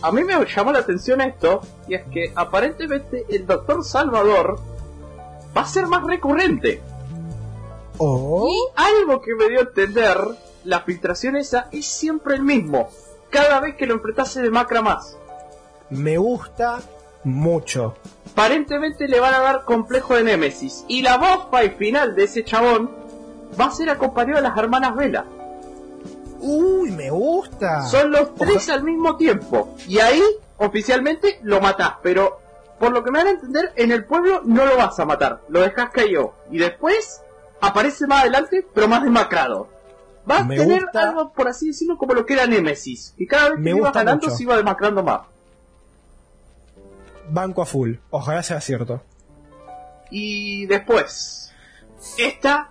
[SPEAKER 2] a mí me llamó la atención esto, y es que aparentemente el Doctor Salvador va a ser más recurrente.
[SPEAKER 1] Oh.
[SPEAKER 2] Y algo que me dio a entender, la filtración esa es siempre el mismo. Cada vez que lo enfrentase de macra más.
[SPEAKER 1] Me gusta mucho.
[SPEAKER 2] Aparentemente le van a dar complejo de Némesis. Y la voz final de ese chabón va a ser acompañado de las hermanas Vela.
[SPEAKER 1] Uy, me gusta.
[SPEAKER 2] Son los tres al mismo tiempo. Y ahí, oficialmente, lo matás. Pero, por lo que me dan a entender, en el pueblo no lo vas a matar. Lo dejas cayó. Y después, aparece más adelante, pero más demacrado. Va a
[SPEAKER 1] Me
[SPEAKER 2] tener
[SPEAKER 1] gusta.
[SPEAKER 2] algo, por así decirlo, como lo que era Nemesis. Y cada vez que
[SPEAKER 1] Me
[SPEAKER 2] iba ganando,
[SPEAKER 1] mucho.
[SPEAKER 2] se iba demacrando más.
[SPEAKER 1] Banco a full. Ojalá sea cierto.
[SPEAKER 2] Y después, esta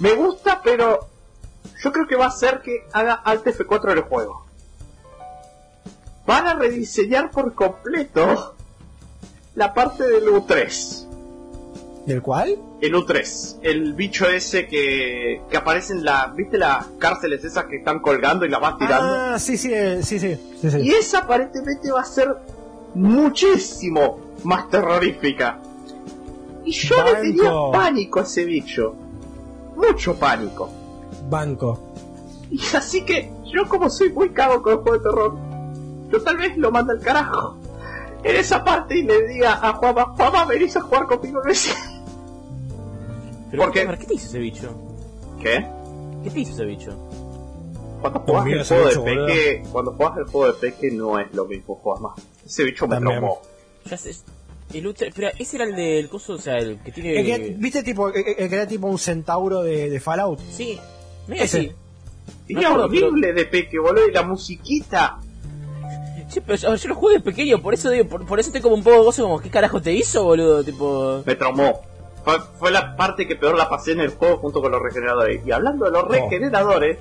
[SPEAKER 2] me gusta, pero yo creo que va a ser que haga Alt F4 en el juego. Van a rediseñar por completo la parte del U3.
[SPEAKER 1] ¿Del cual?
[SPEAKER 2] El U3, el bicho ese que, que aparece en la, ¿viste las cárceles esas que están colgando y las vas tirando?
[SPEAKER 1] Ah, sí, sí, eh, sí, sí. sí, sí.
[SPEAKER 2] Y esa aparentemente va a ser muchísimo más terrorífica. Y yo le tenía pánico a ese bicho. Mucho pánico.
[SPEAKER 1] Banco.
[SPEAKER 2] Y así que yo como soy muy cago con el juego de terror, yo tal vez lo mande al carajo. En esa parte y le diga a Juanma, Juanma, venís a jugar conmigo en ese-".
[SPEAKER 3] Pero,
[SPEAKER 2] ¿Por qué?
[SPEAKER 3] ¿Qué te hizo ese bicho?
[SPEAKER 2] ¿Qué?
[SPEAKER 3] ¿Qué te hizo ese bicho?
[SPEAKER 2] Cuando jugás el juego de
[SPEAKER 1] boludo.
[SPEAKER 2] Peque, cuando jugás el juego de Peque no es lo mismo, Juanma. Ese bicho me traumó.
[SPEAKER 3] Ya sé. El ultra, espera, ese era el del coso, o sea, el que tiene.
[SPEAKER 1] El que- ¿Viste tipo, el, el que era tipo un centauro de, de Fallout?
[SPEAKER 3] Sí, mira sí.
[SPEAKER 2] Era
[SPEAKER 3] pero-
[SPEAKER 2] horrible de Peque, boludo, y la musiquita.
[SPEAKER 3] Che, pero yo, yo lo jugué de pequeño, por eso digo, por, por eso estoy como un poco gozo, como, ¿qué carajo te hizo, boludo? Tipo.
[SPEAKER 2] Me traumó. fue, fue la parte que peor la pasé en el juego junto con los regeneradores. Y hablando de los regeneradores,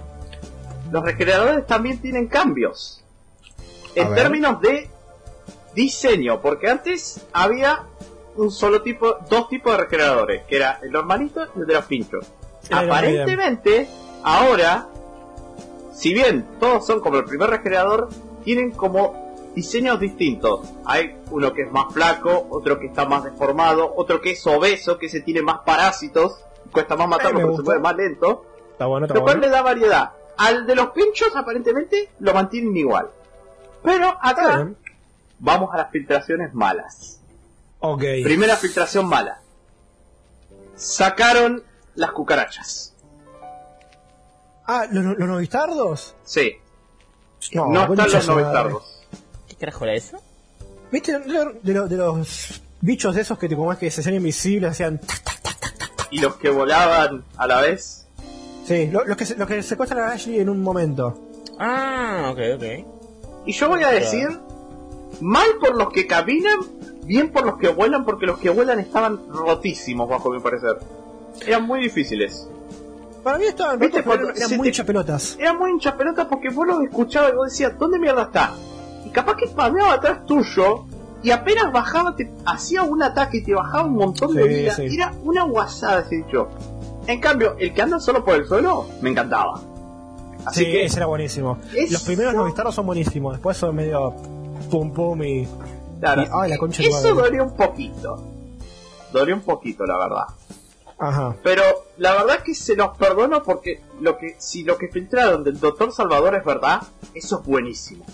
[SPEAKER 2] los regeneradores también tienen cambios. En
[SPEAKER 1] ver.
[SPEAKER 2] términos de diseño, porque antes había un solo tipo, dos tipos de regeneradores, que era el normalito y el de los pinchos. Aparentemente, ahora, si bien todos son como el primer regenerador, tienen como diseños distintos. Hay uno que es más flaco, otro que está más deformado, otro que es obeso, que se tiene más parásitos, cuesta más matarlo
[SPEAKER 1] me
[SPEAKER 2] porque se mueve más lento,
[SPEAKER 1] Está bueno, está
[SPEAKER 2] lo cual
[SPEAKER 1] bueno.
[SPEAKER 2] le da variedad. Al de los pinchos aparentemente lo mantienen igual. Pero acá vamos a las filtraciones malas.
[SPEAKER 1] Ok.
[SPEAKER 2] Primera filtración mala. Sacaron las cucarachas.
[SPEAKER 1] Ah, ¿los, los novistardos?
[SPEAKER 2] Sí, no,
[SPEAKER 1] concha
[SPEAKER 2] están los novistardos.
[SPEAKER 3] ¿Qué carajo era eso?
[SPEAKER 1] ¿Viste? De, lo- de lo- de los bichos esos que te como es que se hacían invisibles, hacían... tac, tac, tac.
[SPEAKER 2] Y los que volaban a la vez.
[SPEAKER 1] Sí, lo- los que, se- los que secuestran a Ashley en un momento.
[SPEAKER 3] Ah, ok, ok.
[SPEAKER 2] Y yo voy a decir, mal por los que caminan, bien por los que vuelan, porque los que vuelan estaban rotísimos, bajo mi parecer. Eran muy difíciles.
[SPEAKER 1] Para mí estaban
[SPEAKER 2] ¿Viste
[SPEAKER 1] rotos, eran, muy
[SPEAKER 2] te-
[SPEAKER 1] hincha pelotas.
[SPEAKER 2] Eran muy hinchas pelotas porque vos los escuchabas y vos decías, ¿dónde mierda está? Y capaz que spameaba atrás tuyo y apenas bajaba, te hacía un ataque y te bajaba un montón de vida.
[SPEAKER 1] sí.
[SPEAKER 2] Era una guasada ese dicho. En cambio, el que anda solo por el suelo, me encantaba. Así
[SPEAKER 1] sí,
[SPEAKER 2] que,
[SPEAKER 1] ese era buenísimo.
[SPEAKER 2] Eso-
[SPEAKER 1] Los primeros novistardos son buenísimos, después son medio pum pum y...
[SPEAKER 2] claro,
[SPEAKER 1] y- ay, la concha
[SPEAKER 2] eso dolió un poquito. Dolió un poquito, la verdad.
[SPEAKER 1] Ajá.
[SPEAKER 2] Pero la verdad que se los perdono porque lo que si lo que filtraron del Doctor Salvador es verdad, eso es buenísimo.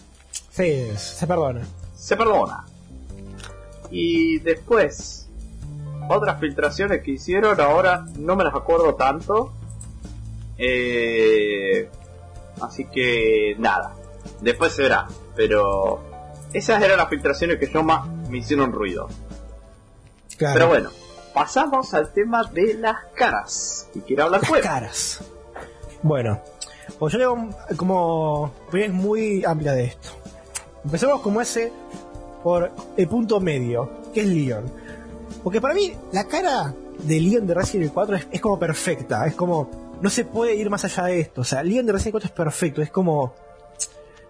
[SPEAKER 1] Sí, se perdona.
[SPEAKER 2] se perdona. Y después, otras filtraciones que hicieron, ahora no me las acuerdo tanto. Eh, así que nada, después se verá. Pero esas eran las filtraciones que yo más me hicieron ruido.
[SPEAKER 1] Claro.
[SPEAKER 2] Pero bueno, pasamos al tema de las caras. Y quiero hablar
[SPEAKER 1] Las
[SPEAKER 2] pues.
[SPEAKER 1] caras. Bueno, pues yo tengo como opiniones muy amplia de esto. Empecemos como ese por el punto medio, que es Leon. Porque para mí la cara de Leon de Resident Evil 4 es, es como perfecta, es como no se puede ir más allá de esto. O sea, Leon de Resident Evil 4 es perfecto, es como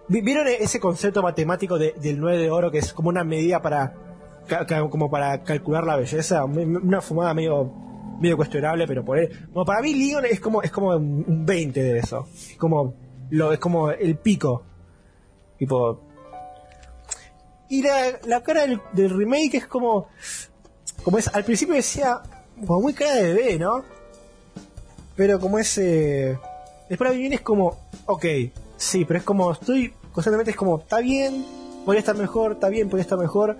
[SPEAKER 1] ¿Vi- ¿Vieron ese concepto matemático de- del 9 de oro que es como una medida para como para calcular la belleza? Una fumada medio medio cuestionable, pero por él. Bueno, para mí Leon es como es como un un 20 de eso. Es como lo es como el pico. Tipo y la, la cara del, remake es como como es al principio decía como muy cara de bebé, ¿no? Pero como ese después la viene es como ok, sí, pero es como estoy constantemente es como está bien, podría estar mejor, está bien, podría estar mejor.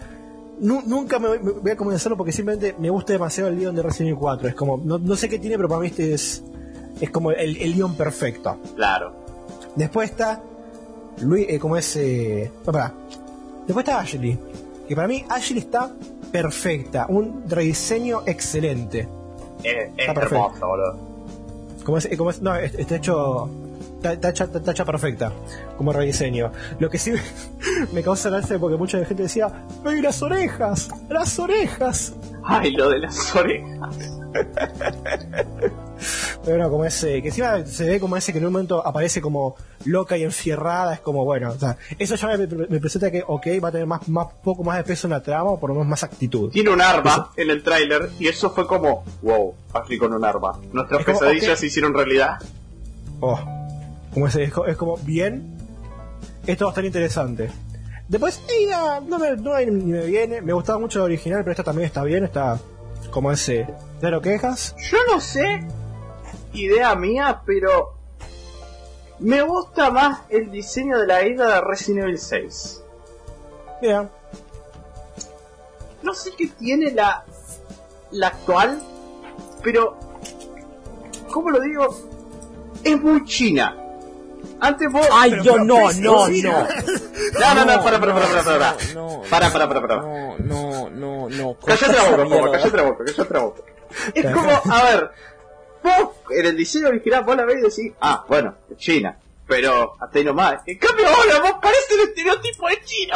[SPEAKER 1] Nu- nunca me voy, me voy a convencerlo porque simplemente me gusta demasiado el Leon de Resident Evil 4. Es como, no, no sé qué tiene, pero para mí este es, es como el, el perfecto.
[SPEAKER 2] Claro.
[SPEAKER 1] Después está Luis, eh, como es, eh, no, pará. Después está Ashley, que para mí Ashley está perfecta, un rediseño excelente.
[SPEAKER 2] Es, es
[SPEAKER 1] Está perfecto.
[SPEAKER 2] hermoso, boludo.
[SPEAKER 1] Como es, eh, como es- no, es- está hecho. Está hecha perfecta como rediseño. Lo que sí me causa gracia porque mucha gente decía: ¡Ay, las orejas! ¡Las orejas!
[SPEAKER 2] Ay, lo de las orejas.
[SPEAKER 1] Pero no, como ese, que encima se ve como ese que en un momento aparece como loca y enfierrada, es como bueno, o sea, eso ya me, me presenta que, ok, va a tener más, más, poco más de peso en la trama, o por lo menos más actitud.
[SPEAKER 2] Tiene un arma en el tráiler y eso fue como, wow, Ashley con un arma. Nuestras
[SPEAKER 1] como,
[SPEAKER 2] pesadillas se hicieron realidad.
[SPEAKER 1] Oh, como ese, es, co- es como, bien, esto va a estar interesante. Después, Ada, no me, no me- ni me viene, me gustaba mucho el original, pero esta también está bien, está como ese, claro quejas.
[SPEAKER 2] Yo no sé, idea mía, pero me gusta más el diseño de la isla de Resident Evil 6.
[SPEAKER 1] Mira,
[SPEAKER 2] No sé qué tiene la, la actual, pero, ¿cómo lo digo? Es muy china. Antes vos...
[SPEAKER 3] Ay,
[SPEAKER 1] Pero-
[SPEAKER 3] yo
[SPEAKER 1] pero-
[SPEAKER 3] no, no, no.
[SPEAKER 2] No, no, no, para, para, para, para, para.
[SPEAKER 3] No,
[SPEAKER 2] Para, para, para, para.
[SPEAKER 3] No, no, no, no.
[SPEAKER 2] Cállate la boca, Poma, cállate la boca, cállate la boca. Es como, a ver, vos en el diseño original vos la ves y decís, ah, bueno, China, pero hasta ahí nomás. En cambio ahora vos parece el estereotipo de chino.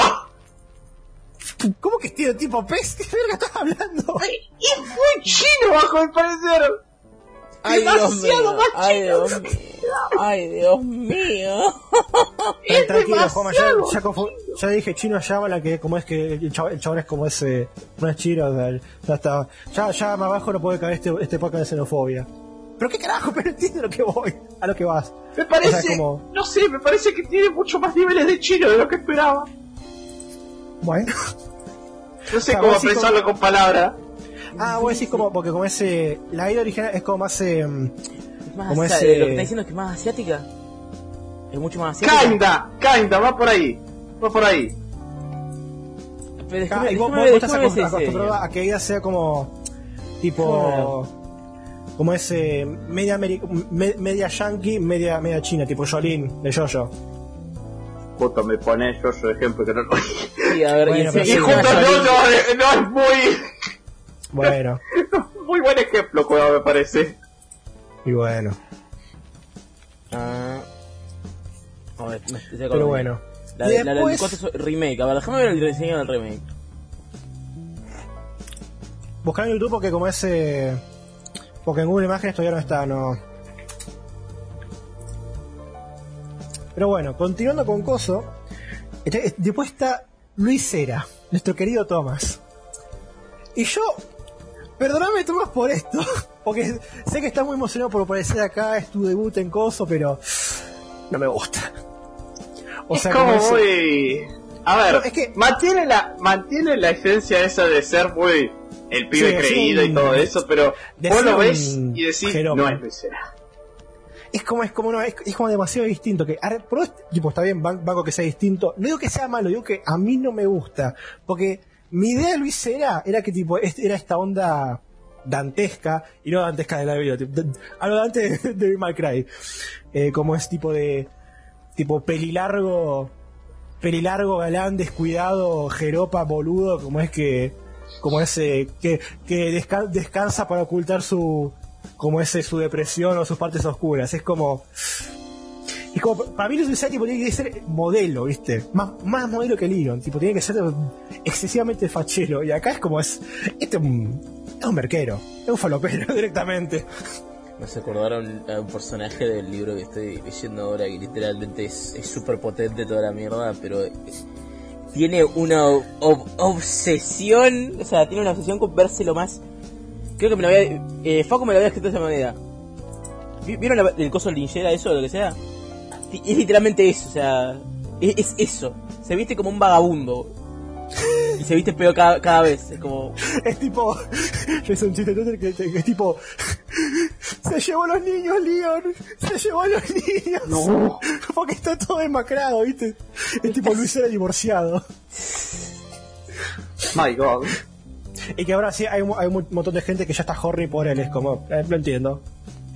[SPEAKER 1] ¿Cómo que estereotipo pez? ¿Qué verga estás hablando?
[SPEAKER 2] Y fue chino bajo el parecer.
[SPEAKER 3] Ay,
[SPEAKER 2] Demasiado.
[SPEAKER 3] Dios mío. Ay, Dios mío.
[SPEAKER 2] Es
[SPEAKER 1] Tranquilo, ya,
[SPEAKER 2] demasiado
[SPEAKER 1] ya, ya dije chino llama la que como es que el chabón, el chabón es como ese no es chino, o sea, ya está. Ya, ya más abajo no puede caer este, este podcast de xenofobia. Pero qué carajo, pero entiende lo que voy, a lo que vas.
[SPEAKER 2] Me parece,
[SPEAKER 1] O sea, como-
[SPEAKER 2] no sé, me parece que tiene mucho más niveles de chino de lo que esperaba.
[SPEAKER 1] Bueno.
[SPEAKER 2] No sé
[SPEAKER 1] O sea,
[SPEAKER 2] cómo expresarlo con palabras.
[SPEAKER 1] Ah, vos decís como, porque como ese, la idea original es como más, eh,
[SPEAKER 3] Es más
[SPEAKER 1] Como ese-
[SPEAKER 3] Lo que está diciendo es que es más asiática. Es mucho más asiática.
[SPEAKER 2] Kinda, kinda, va por ahí. Va por ahí.
[SPEAKER 3] Pero
[SPEAKER 1] Ah,
[SPEAKER 3] déjame,
[SPEAKER 1] y vos,
[SPEAKER 3] déjame
[SPEAKER 1] vos estás
[SPEAKER 3] déjame ver ese
[SPEAKER 1] acost- acostumbrado a que ella sea como tipo como ese media Ameri- me- media yankee media media china tipo Jolín de Jojo
[SPEAKER 2] Justo me pone yo su ejemplo que no lo
[SPEAKER 3] Sí, a ver,
[SPEAKER 1] Bueno,
[SPEAKER 3] y
[SPEAKER 1] pero
[SPEAKER 2] Y
[SPEAKER 1] sí,
[SPEAKER 2] justo
[SPEAKER 3] a
[SPEAKER 2] es- no es muy,
[SPEAKER 1] bueno
[SPEAKER 2] muy buen ejemplo, Cueva, me parece.
[SPEAKER 1] y bueno
[SPEAKER 3] Ah. A ver, me estoy
[SPEAKER 1] pero bueno
[SPEAKER 3] La, de- la del
[SPEAKER 1] después
[SPEAKER 3] costo es remake. A ver, déjame ver el diseño del remake.
[SPEAKER 1] buscar en YouTube porque como ese porque en Google Imágenes todavía no está no pero bueno continuando con Coso este- después está Luis Cera nuestro querido Tomás y yo perdóname Tomás por esto porque sé que estás muy emocionado por aparecer acá es tu debut en Coso pero no me gusta. O
[SPEAKER 2] es
[SPEAKER 1] sea
[SPEAKER 2] como
[SPEAKER 1] como ese-
[SPEAKER 2] muy... A ver,
[SPEAKER 1] No, es que-
[SPEAKER 2] mantiene, la, mantiene la esencia esa de ser muy el pibe
[SPEAKER 1] Sí,
[SPEAKER 2] creído
[SPEAKER 1] un-
[SPEAKER 2] y todo eso, pero vos lo ves y decís,
[SPEAKER 1] jeropa.
[SPEAKER 2] no es
[SPEAKER 1] es como es como no, es, es como demasiado distinto que por tipo está bien ban- banco que sea distinto. No digo que sea malo digo que a mí no me gusta porque mi idea de Luis era era que tipo es- era esta onda dantesca y no dantesca de la vida tipo, de- de, Eh, como es tipo de tipo pelilargo pelilargo galán descuidado jeropa boludo como es que como ese que, que desca- descansa para ocultar su como ese su depresión o sus partes oscuras. Es como es como para mí Luis tipo tiene que ser modelo viste más, modelo que Leon tipo tiene que ser excesivamente fachero y acá es como es este es un, es un merquero es un falopero directamente
[SPEAKER 3] Me se acordaron a un personaje del libro que estoy leyendo ahora que literalmente es súper potente toda la mierda, pero tiene una ob- obsesión, o sea, tiene una obsesión con verse lo más... Creo que me lo había... Eh, Facu me lo había escrito de esa manera. ¿Vi- ¿Vieron el coso linchera, eso, o lo que sea? Es literalmente eso, o sea, es, es eso. Se viste como un vagabundo. Y se viste peor cada, cada vez, es como...
[SPEAKER 1] es tipo hice un chiste que, que es tipo se llevó a los niños Leon se llevó a los niños
[SPEAKER 2] No.
[SPEAKER 1] porque está todo demacrado viste es tipo Luis era divorciado
[SPEAKER 2] My God.
[SPEAKER 1] Y que ahora sí hay, un- hay un montón de gente que ya está horny por él. Es como, eh, lo entiendo,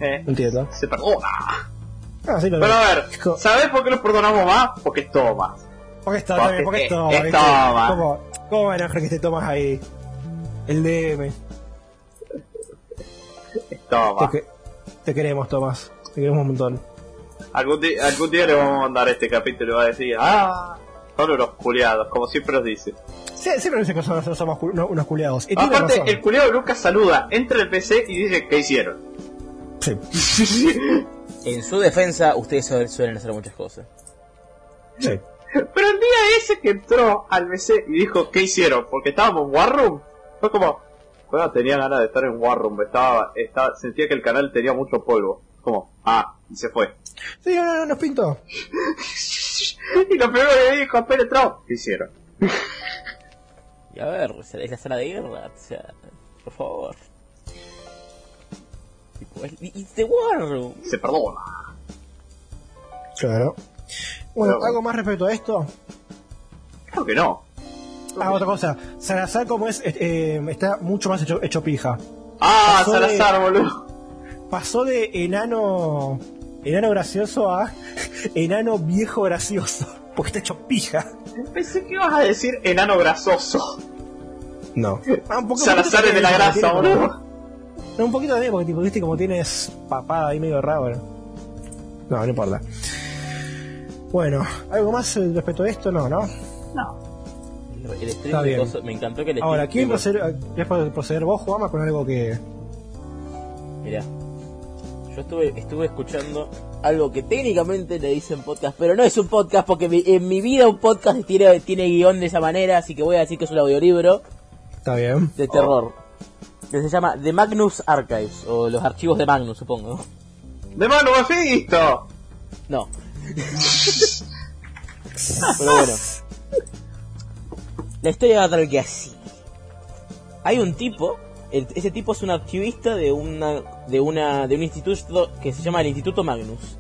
[SPEAKER 2] Eh,
[SPEAKER 1] lo entiendo.
[SPEAKER 2] se perdona.
[SPEAKER 1] Ah, sí, lo
[SPEAKER 2] Pero a ver,
[SPEAKER 1] Es co-
[SPEAKER 2] ¿sabés por qué lo perdonamos más? Porque es Thomas.
[SPEAKER 1] Porque está,
[SPEAKER 2] porque
[SPEAKER 1] porque
[SPEAKER 2] es-.
[SPEAKER 1] Thomas. ¿Cómo, ¿Cómo van a que esté Thomas ahí? El DM.
[SPEAKER 2] Es.
[SPEAKER 1] Te, que- te queremos, Thomas. Te queremos un montón.
[SPEAKER 2] Algún, día, algún día le vamos a mandar este capítulo y va a decir, ah, son unos culiados, como siempre nos dice.
[SPEAKER 1] Sí, siempre dicen que somos, somos cu- unos, culiados. Y
[SPEAKER 2] Aparte, el culiado Lucas saluda, entra el PC y dice, ¿qué hicieron?
[SPEAKER 1] Sí,
[SPEAKER 3] En su defensa, ustedes suelen hacer muchas cosas.
[SPEAKER 1] sí.
[SPEAKER 2] Pero el día ese que entró al PC y dijo, ¿qué hicieron? Porque estábamos en War Room. Fue como, bueno, tenía ganas de estar en War Room, estaba, estaba, sentía que el canal tenía mucho polvo. Como, ah, y se fue.
[SPEAKER 1] Sí, no, no, nos pintó.
[SPEAKER 2] y lo primero que dijo apenas entró, ¿qué hicieron?
[SPEAKER 3] Y a ver, es la sala de guerra, o sea, por favor. Tipo, es- y, War Room.
[SPEAKER 2] Se perdona.
[SPEAKER 1] Claro. Bueno,
[SPEAKER 2] Pero-
[SPEAKER 1] ¿algo más respecto a esto?
[SPEAKER 2] Creo que no.
[SPEAKER 1] Ah, otra cosa. Salazar, como es, eh, está mucho más hecho, hecho pija.
[SPEAKER 2] Ah,
[SPEAKER 1] Pasó de-
[SPEAKER 2] Salazar, boludo.
[SPEAKER 1] Pasó de enano. Enano gracioso a enano viejo gracioso. Porque está hecho pija.
[SPEAKER 2] Pensé que ibas a decir enano grasoso.
[SPEAKER 1] No. Ah,
[SPEAKER 2] Salazar es de la grasa, boludo.
[SPEAKER 1] No, un poquito también, porque tipo, viste como tienes papada ahí medio raro. No, no importa. Bueno, ¿algo más respecto a esto? No, ¿no?
[SPEAKER 2] No.
[SPEAKER 3] El,
[SPEAKER 1] Está bien.
[SPEAKER 3] coso- me encantó que el
[SPEAKER 1] Ahora,
[SPEAKER 3] stream-
[SPEAKER 1] ¿quieren
[SPEAKER 3] tipo,
[SPEAKER 1] proceder, ¿quieres proceder vos, Juanma, con algo que...
[SPEAKER 3] Mirá, yo estuve, estuve escuchando algo que técnicamente le dicen podcast, pero no es un podcast porque mi- en mi vida un podcast tiene, tiene guion de esa manera, así que voy a decir que es un audiolibro
[SPEAKER 1] Está bien.
[SPEAKER 3] de terror. Que se llama The Magnus Archives, o los archivos de Magnus, supongo.
[SPEAKER 2] ¡De mano, Mephisto!
[SPEAKER 3] No. Pero bueno. La historia va a tal que así. Hay un tipo, el- ese tipo es un archivista de una de una de un instituto que se llama el Instituto Magnus.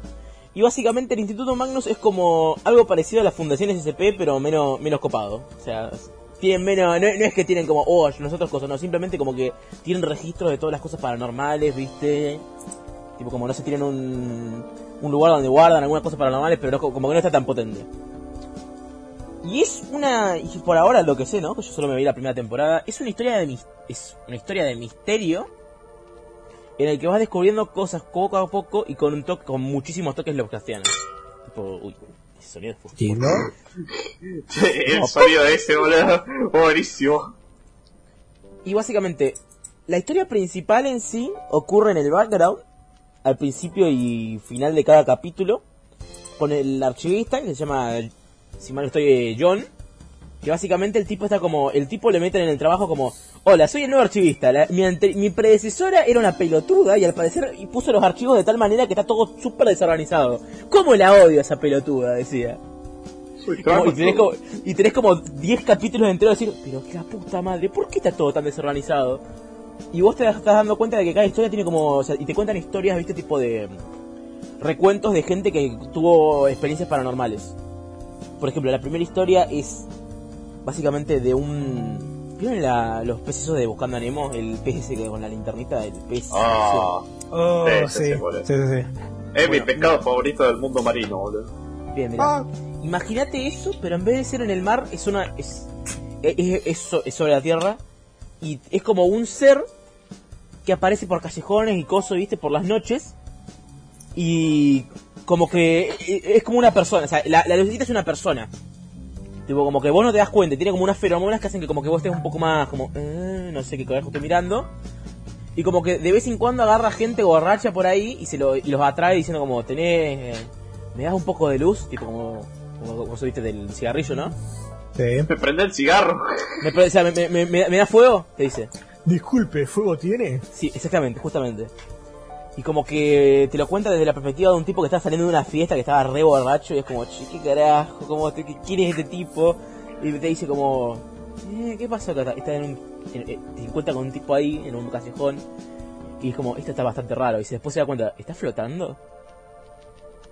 [SPEAKER 3] Y básicamente el Instituto Magnus es como algo parecido a las fundaciones SP, pero menos menos copado. O sea, tienen menos no, no es que tienen como, "Oh, nosotros cosas", no, simplemente como que tienen registros de todas las cosas paranormales, ¿viste? Tipo, como no se tienen un, un lugar donde guardan algunas cosas paranormales, pero como que no está tan potente. Y es una, y por ahora lo que sé, ¿no? Yo solo me vi la primera temporada, es una historia de es una historia de misterio en el que vas descubriendo cosas poco a poco y con un toque, con muchísimos toques Lovecraftianos. Tipo, uy, ese sonido
[SPEAKER 1] Sí, ¿no?
[SPEAKER 2] el sonido de ese, boludo. Buenísimo.
[SPEAKER 3] Y básicamente, la historia principal en sí ocurre en el background, al principio y final de cada capítulo, con el archivista, que se llama, si mal no estoy, eh, John, que básicamente el tipo está como, el tipo le meten en el trabajo como, hola, soy el nuevo archivista, la- mi, ante- mi predecesora era una pelotuda y al parecer y puso los archivos de tal manera que está todo súper desorganizado. ¿Cómo la odio a esa pelotuda? decía. Como- y, tenés como, y tenés como 10 capítulos enteros de decir, pero qué la puta madre, ¿por qué está todo tan desorganizado? Y vos te estás dando cuenta de que cada historia tiene como, o sea, y te cuentan historias, viste, tipo de recuentos de gente que tuvo experiencias paranormales. Por ejemplo, la primera historia es básicamente de un... ¿Vieron la- los peces de Buscando a Nemo? El pez ese que con la linternita, el pez...
[SPEAKER 2] Ah,
[SPEAKER 1] Oh,
[SPEAKER 2] Sí,
[SPEAKER 1] sí,
[SPEAKER 2] sí,
[SPEAKER 1] sí,
[SPEAKER 2] es mi
[SPEAKER 3] Bueno.
[SPEAKER 2] pescado favorito del mundo marino, boludo.
[SPEAKER 3] Bien, mirá.
[SPEAKER 1] Ah,
[SPEAKER 3] Imagínate eso, pero en vez de ser en el mar, es una. Es, es, es so- es sobre la tierra. Y es como un ser que aparece por callejones y cosas, viste, por las noches. Y como que e- es como una persona. O sea, la, la lucecita es una persona. Tipo, como que vos no te das cuenta. Tiene como unas feromonas que hacen que como que vos estés un poco más como... "Eh, no sé qué carajo estoy mirando. Y como que de vez en cuando agarra gente borracha por ahí y se lo, y los atrae diciendo como, tenés... eh, ¿Me das un poco de luz? Tipo como... Como vos viste del cigarrillo, ¿no?
[SPEAKER 1] sí.
[SPEAKER 2] Me prende el cigarro.
[SPEAKER 3] ¿Me, pre- o sea, me, me- me- me da fuego? Te dice.
[SPEAKER 1] Disculpe, ¿fuego tiene?
[SPEAKER 3] Sí, exactamente, justamente. Y como que te lo cuenta desde la perspectiva de un tipo que está saliendo de una fiesta, que estaba re borracho, y es como, che, qué carajo, ¿cómo te, ¿quién es este tipo? Y te dice como, eh, ¿qué pasó acá? Está en un, eh, te encuentra con un tipo ahí, en un callejón, y es como, esto está bastante raro. Y después se da cuenta, ¿está flotando?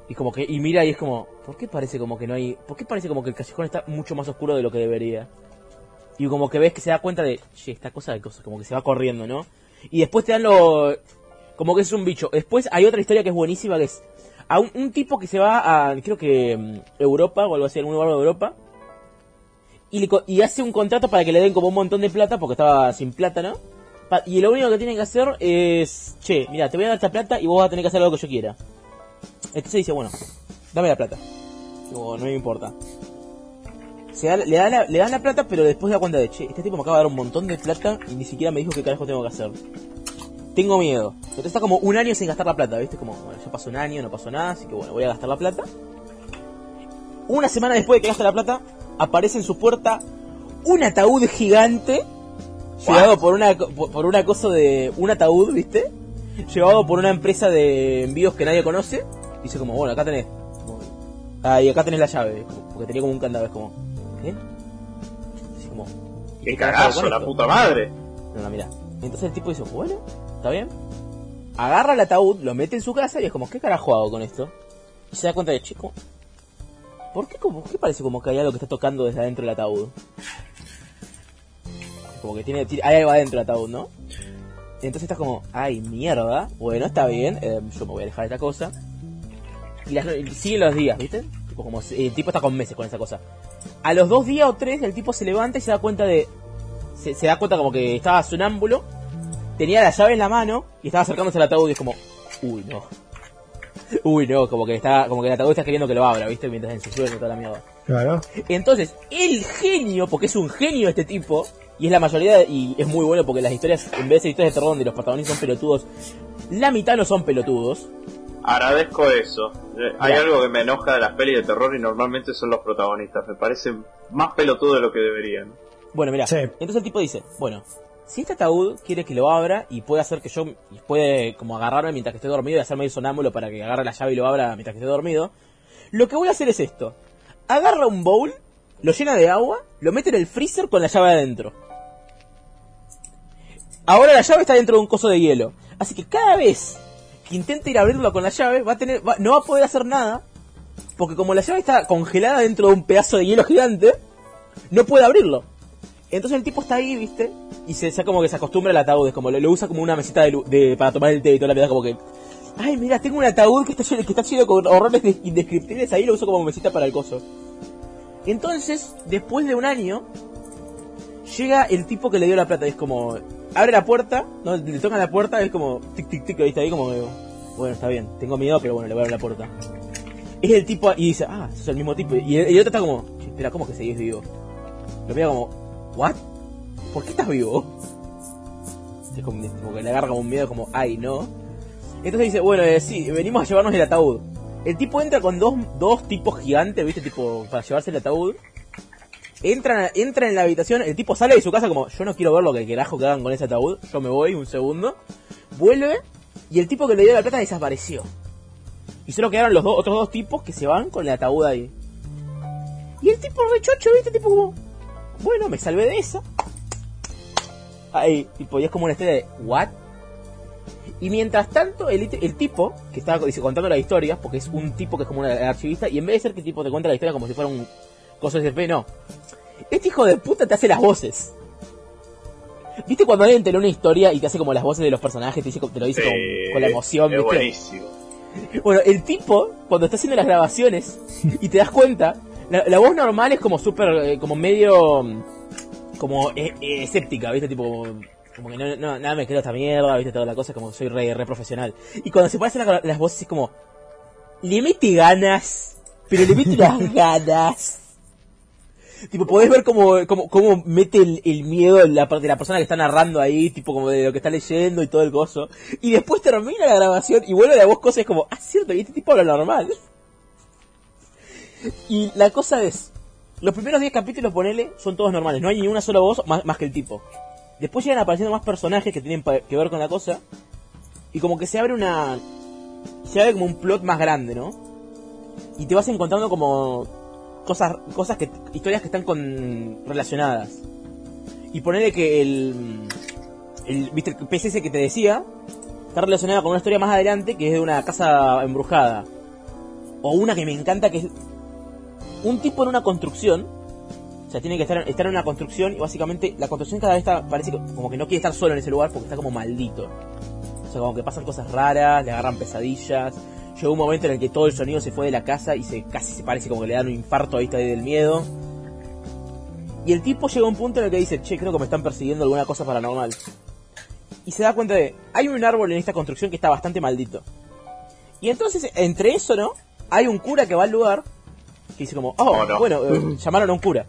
[SPEAKER 3] Y como que, y mira y es como, ¿por qué parece como que no hay, por qué parece como que el callejón está mucho más oscuro de lo que debería? Y como que ves que se da cuenta de, che, esta cosa de cosas, como que se va corriendo, ¿no? Y después te dan lo, como que es un bicho. Después hay otra historia que es buenísima, que es a un, tipo que se va a, creo que mm, Europa o algo así, algún lugar de Europa. Y, le y hace un contrato para que le den como un montón de plata, porque estaba sin plata, ¿no? Y lo único que tienen que hacer es, che, mira, te voy a dar esta plata y vos vas a tener que hacer algo que yo quiera. Entonces dice, bueno, dame la plata. No me importa. Se le, da la, le dan la plata, pero después da cuenta de, che, este tipo me acaba de dar un montón de plata y ni siquiera me dijo qué carajo tengo que hacer. Tengo miedo. Entonces está como un año sin gastar la plata, ¿viste? Como, bueno, ya pasó un año, no pasó nada, así que bueno, voy a gastar la plata. Una semana después de que gasta la plata, aparece en su puerta un ataúd gigante, llevado por una, por, por una cosa de... un ataúd, ¿viste? Llevado por una empresa de envíos que nadie conoce. Dice como, bueno, acá tenés. Ah, y acá tenés la llave, como- porque tenía como un candado, es como, ¿qué? Así como, ¿y
[SPEAKER 2] ¡Qué cagazo, la puta madre!
[SPEAKER 3] No, no, mira. Entonces el tipo dice, bueno, está bien. Agarra el ataúd, lo mete en su casa y es como, ¿qué carajo hago con esto? Y se da cuenta de, chico, ¿por qué, como, ¿por qué parece como que hay algo que está tocando desde adentro del ataúd? Como que tiene, hay algo adentro del ataúd, ¿no? Entonces estás como, ay, mierda, bueno, está bien, eh, yo me voy a dejar esta cosa. Y, las- y siguen los días, ¿viste? Tipo, como, el tipo está con meses con esa cosa. A los dos días o tres, el tipo se levanta y se da cuenta de, se, se da cuenta como que estaba sonámbulo, tenía la llave en la mano y estaba acercándose al ataúd y es como, uy, no. Uy, no, como que está, como que el ataúd está queriendo que lo abra, ¿viste? Mientras se sube toda la mierda.
[SPEAKER 1] Claro.
[SPEAKER 3] Entonces, el genio, porque es un genio este tipo, y es la mayoría, y es muy bueno porque las historias, en vez de ser historias de terror donde los protagonistas son pelotudos, la mitad no son pelotudos.
[SPEAKER 2] Agradezco eso. Eh, Hay
[SPEAKER 3] Ya.
[SPEAKER 2] algo que me enoja de las pelis de terror y normalmente son los protagonistas. Me parecen más pelotudos de lo que deberían.
[SPEAKER 3] Bueno, mira,
[SPEAKER 1] Sí.
[SPEAKER 3] entonces el tipo dice, bueno, si este ataúd quiere que lo abra y puede hacer que yo, puede como agarrarme mientras que estoy dormido y hacerme ir sonámbulo para que agarre la llave y lo abra mientras que estoy dormido, lo que voy a hacer es esto. Agarra un bowl, lo llena de agua, lo mete en el freezer con la llave adentro. Ahora la llave está dentro de un coso de hielo. Así que cada vez que intente ir a abrirlo con la llave, va a tener, va- no va a poder hacer nada. Porque como la llave está congelada dentro de un pedazo de hielo gigante, no puede abrirlo. Entonces el tipo está ahí, ¿viste? Y se, como que se acostumbra al ataúd, es como lo, usa como una mesita de, para tomar el té y toda la vida, como que. Ay, mira, tengo un ataúd que está lleno, que está lleno con horrores de- indescriptibles ahí, lo uso como mesita para el coso. Entonces, después de un año, llega el tipo que le dio la plata, es como. Abre la puerta, no, le toca la puerta, es como. Tic, tic, tic, ¿viste? Ahí como. Bueno, está bien, tengo miedo, pero bueno, le voy a abrir la puerta. Es el tipo, y dice, ah, es el mismo tipo. Y el, y el otro está como, "Che, espera, ¿cómo que seguís vivo? Lo mira como, ¿what? ¿Por qué estás vivo? Es como, como que le agarra un miedo, como, ay, no. Entonces dice, bueno, eh, sí, venimos a llevarnos el ataúd. El tipo entra con dos, dos tipos gigantes, ¿viste? Tipo, para llevarse el ataúd. Entran, entra en la habitación, el tipo sale de su casa como, yo no quiero ver lo que carajo que hagan con ese ataúd. Yo me voy un segundo. Vuelve y el tipo que le dio la plata desapareció. Y solo quedaron los dos, otros dos tipos que se van con el ataúd ahí. Y el tipo rechocho, ¿viste? Tipo como, bueno, me salvé de eso. Ahí, y es como una historia de, ¿what? Y mientras tanto, el, el tipo, que estaba dice, contando las historias, porque es un tipo que es como un archivista, y en vez de ser que tipo te cuenta la historia como si fuera un coso de CP, no. Este hijo de puta te hace las voces. ¿Viste cuando alguien te lee una historia y te hace como las voces de los personajes, te, dice, te lo dice con la emoción,
[SPEAKER 2] es
[SPEAKER 3] ¿viste?
[SPEAKER 2] buenísimo.
[SPEAKER 3] Bueno, el tipo, cuando está haciendo las grabaciones y te das cuenta, la, la voz normal es como súper, eh, como medio, mm, como eh, eh, escéptica, ¿viste? Tipo, como que no, no, nada me creo esta mierda, ¿viste? Toda la cosa, como soy re, re profesional. Y cuando se pasan las, las voces es como, le mete ganas, pero le mete unas ganas. Tipo, podés ver cómo, cómo, cómo mete el, el miedo en la de la persona que está narrando ahí, tipo como de lo que está leyendo y todo el coso. Y después termina la grabación y vuelve la voz cosa y es como, ah, cierto, y este tipo habla normal. Y la cosa es, los primeros 10 capítulos, ponele, son todos normales, no hay ni una sola voz más, más que el tipo. Después llegan apareciendo más personajes que tienen que ver con la cosa. Y como que se abre una... Se abre como un plot más grande, ¿no? Y te vas encontrando como cosas, cosas que, historias que están con relacionadas. Y ponele que el, el, viste, el PCS que te decía, está relacionada con una historia más adelante que es de una casa embrujada. O una que me encanta que es un tipo en una construcción. O sea, tiene que estar, en una construcción y básicamente la construcción cada vez está, parece que- como que no quiere estar solo en ese lugar porque está como maldito. O sea, como que pasan cosas raras, le agarran pesadillas. Llegó un momento en el que todo el sonido se fue de la casa y se casi se parece como que le dan un infarto ahí está del miedo. Y el tipo llega a un punto en el que dice, che, creo que me están persiguiendo alguna cosa paranormal. Y se da cuenta de, hay un árbol en esta construcción que está bastante maldito. Y entonces, entre eso, ¿no? Hay un cura que va al lugar, que dice como, oh,
[SPEAKER 2] Oh, no.
[SPEAKER 3] bueno, eh, llamaron a un cura.